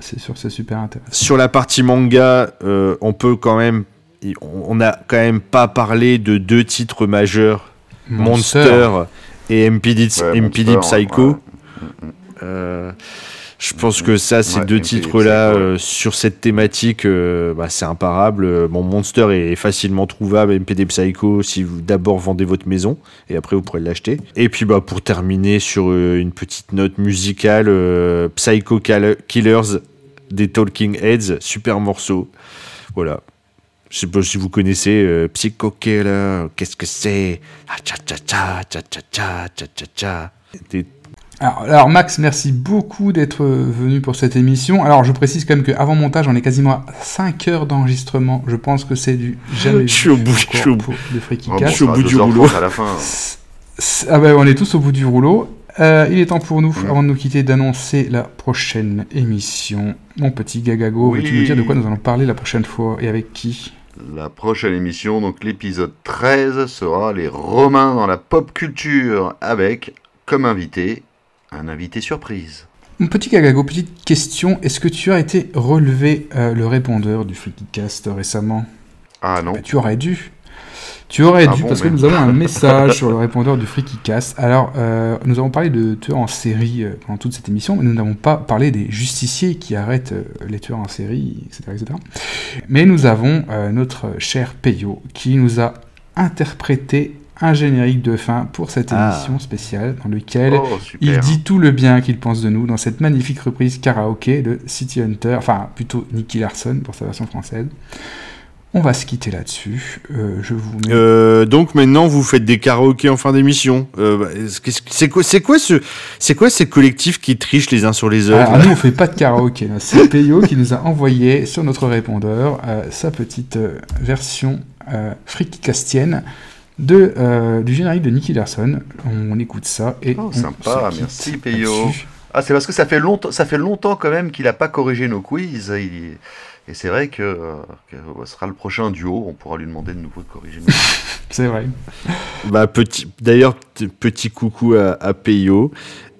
c'est sûr, c'est super intéressant. Sur la partie manga, euh, on peut quand même. On n'a quand même pas parlé de deux titres majeurs, Monster, et MPD, Ouais, MPD Monster, Psycho. ouais. Euh, je pense que ça, ces deux titres-là, euh, sur cette thématique, euh, bah, c'est imparable. Euh, mon Monster est facilement trouvable, MPD Psycho, si vous d'abord vendez votre maison, et après vous pourrez l'acheter. Et puis bah, pour terminer sur une petite note musicale, Psycho Killers des Talking Heads, super morceau. Voilà. Je sais pas si vous connaissez Psycho Killer, qu'est-ce que c'est? Ah, Des alors, alors, Max, merci beaucoup d'être venu pour cette émission. Alors je précise quand même qu'avant montage, on est quasiment à 5 heures d'enregistrement. Je pense que c'est du jamais Je suis au bout, je suis au pour de Freaky Oh, Cast. je suis au ça bout sera du 2h30 rouleau. à la fin. Ah ben, on est tous au bout du rouleau. Euh, il est temps pour nous, avant de nous quitter, d'annoncer la prochaine émission. Mon petit Gagago, Oui. veux-tu nous dire de quoi nous allons parler la prochaine fois et avec qui? La prochaine émission, donc l'épisode 13, sera les Romains dans la pop culture avec, comme invité, un invité surprise. Mon petit Gagago, petite question. Est-ce que tu as été relevé euh, le répondeur du FreakyCast récemment? Ah non Bah, Tu aurais dû. Tu aurais Ah dû, bon, parce que nous avons un message sur le répondeur du FreakyCast. Alors, euh, nous avons parlé de tueurs en série euh, pendant toute cette émission, mais nous n'avons pas parlé des justiciers qui arrêtent euh, les tueurs en série, etc. etc. Mais nous avons notre cher Peyo qui nous a interprété un générique de fin pour cette Ah. émission spéciale dans lequel Oh, il dit tout le bien qu'il pense de nous dans cette magnifique reprise karaoké de City Hunter, enfin plutôt Nicky Larson pour sa version française. On va se quitter là-dessus. Euh, je vous mets... Euh, donc maintenant vous faites des karaokés en fin d'émission. Euh, bah, c'est quoi, c'est quoi ce, c'est quoi ces collectifs qui trichent les uns sur les autres Alors, nous, on fait pas de karaoké. là. C'est Peyo qui nous a envoyé sur notre répondeur euh, sa petite euh, version euh, frikicastienne de, euh, du générique de Nicky Larson. On, écoute ça et Oh, on sympa, merci, Peyo. Ah, c'est parce que ça fait longtemps, ça fait longtemps quand même qu'il n'a pas corrigé nos quiz. il- Et c'est vrai que, euh, que ce sera le prochain duo. On pourra lui demander de nouveau de corriger nos quiz. C'est vrai. Bah, petit, d'ailleurs, petit coucou à, à Peyo.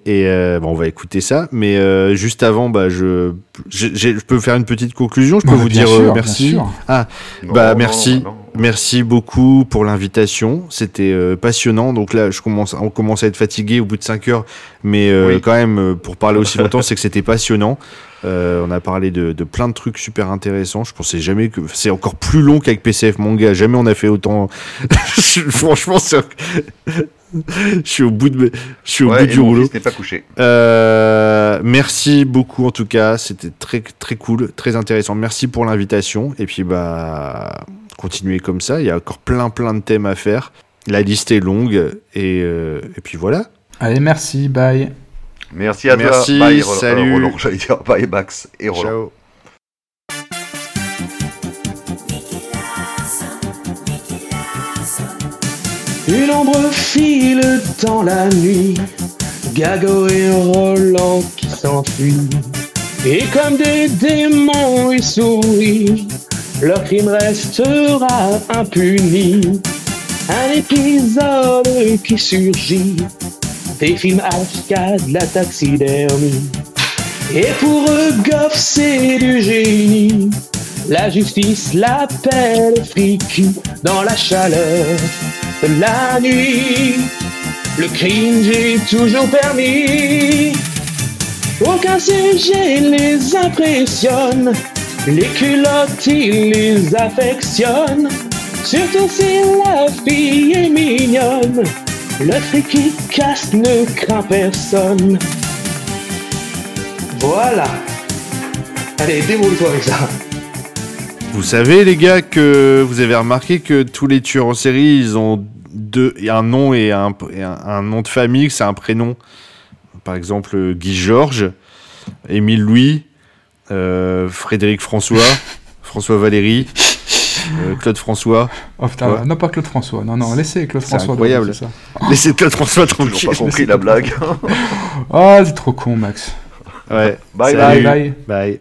Et euh, bon, on va écouter ça. Mais euh, juste avant, bah, je, je, peux faire une petite conclusion. Je peux Bah, vous dire sûr, euh, merci. Ah, Non, bah non, merci. non. Merci beaucoup pour l'invitation. C'était euh, passionnant. Donc là, je commence, on commence à être fatigué au bout de 5 heures. Mais euh, Oui. quand même, pour parler aussi longtemps, c'est que c'était passionnant. Euh, on a parlé de, de plein de trucs super intéressants. Je pensais jamais que c'est encore plus long qu'avec PCF Manga. Jamais on a fait autant. Franchement, c'est- je suis au bout de, je suis au Ouais, bout et du rouleau. pas couché. Euh, merci beaucoup en tout cas, c'était très très cool, très intéressant. Merci pour l'invitation et puis bah continuez comme ça. Il y a encore plein plein de thèmes à faire. La liste est longue et, euh, et puis voilà. Allez, merci, bye. Merci à Merci, toi. Bye, salut. euh, Roland, j'allais dire bye Max et Roland. Ciao. Une ombre file dans la nuit, Gago et Roland qui s'enfuient. Et comme des démons ils sourient, leur crime restera impuni. Un épisode qui surgit, des films arcade, la taxidermie. Et pour eux, Goff, c'est du génie. La justice l'appelle friki dans la chaleur la nuit. Le crime, j'ai toujours permis. Aucun sujet les impressionne. Les culottes, ils les affectionnent. Surtout si la fille est mignonne. Le friki casse ne craint personne. Voilà. Allez, débrouille-toi avec ça. Vous savez les gars que vous avez remarqué que tous les tueurs en série ils ont deux un nom et un, et un, un nom de famille, c'est un prénom. Par exemple Guy Georges, Émile Louis, euh, Frédéric François, François Valéry, euh, Claude François. Oh putain, non pas Claude François. Non, non, laissez Claude C'est François. incroyable. c'est ça. Laissez Claude François tranquille. pas compris la blague. Oh, c'est trop con, Max. Ouais. Bye, Salut. bye. Bye.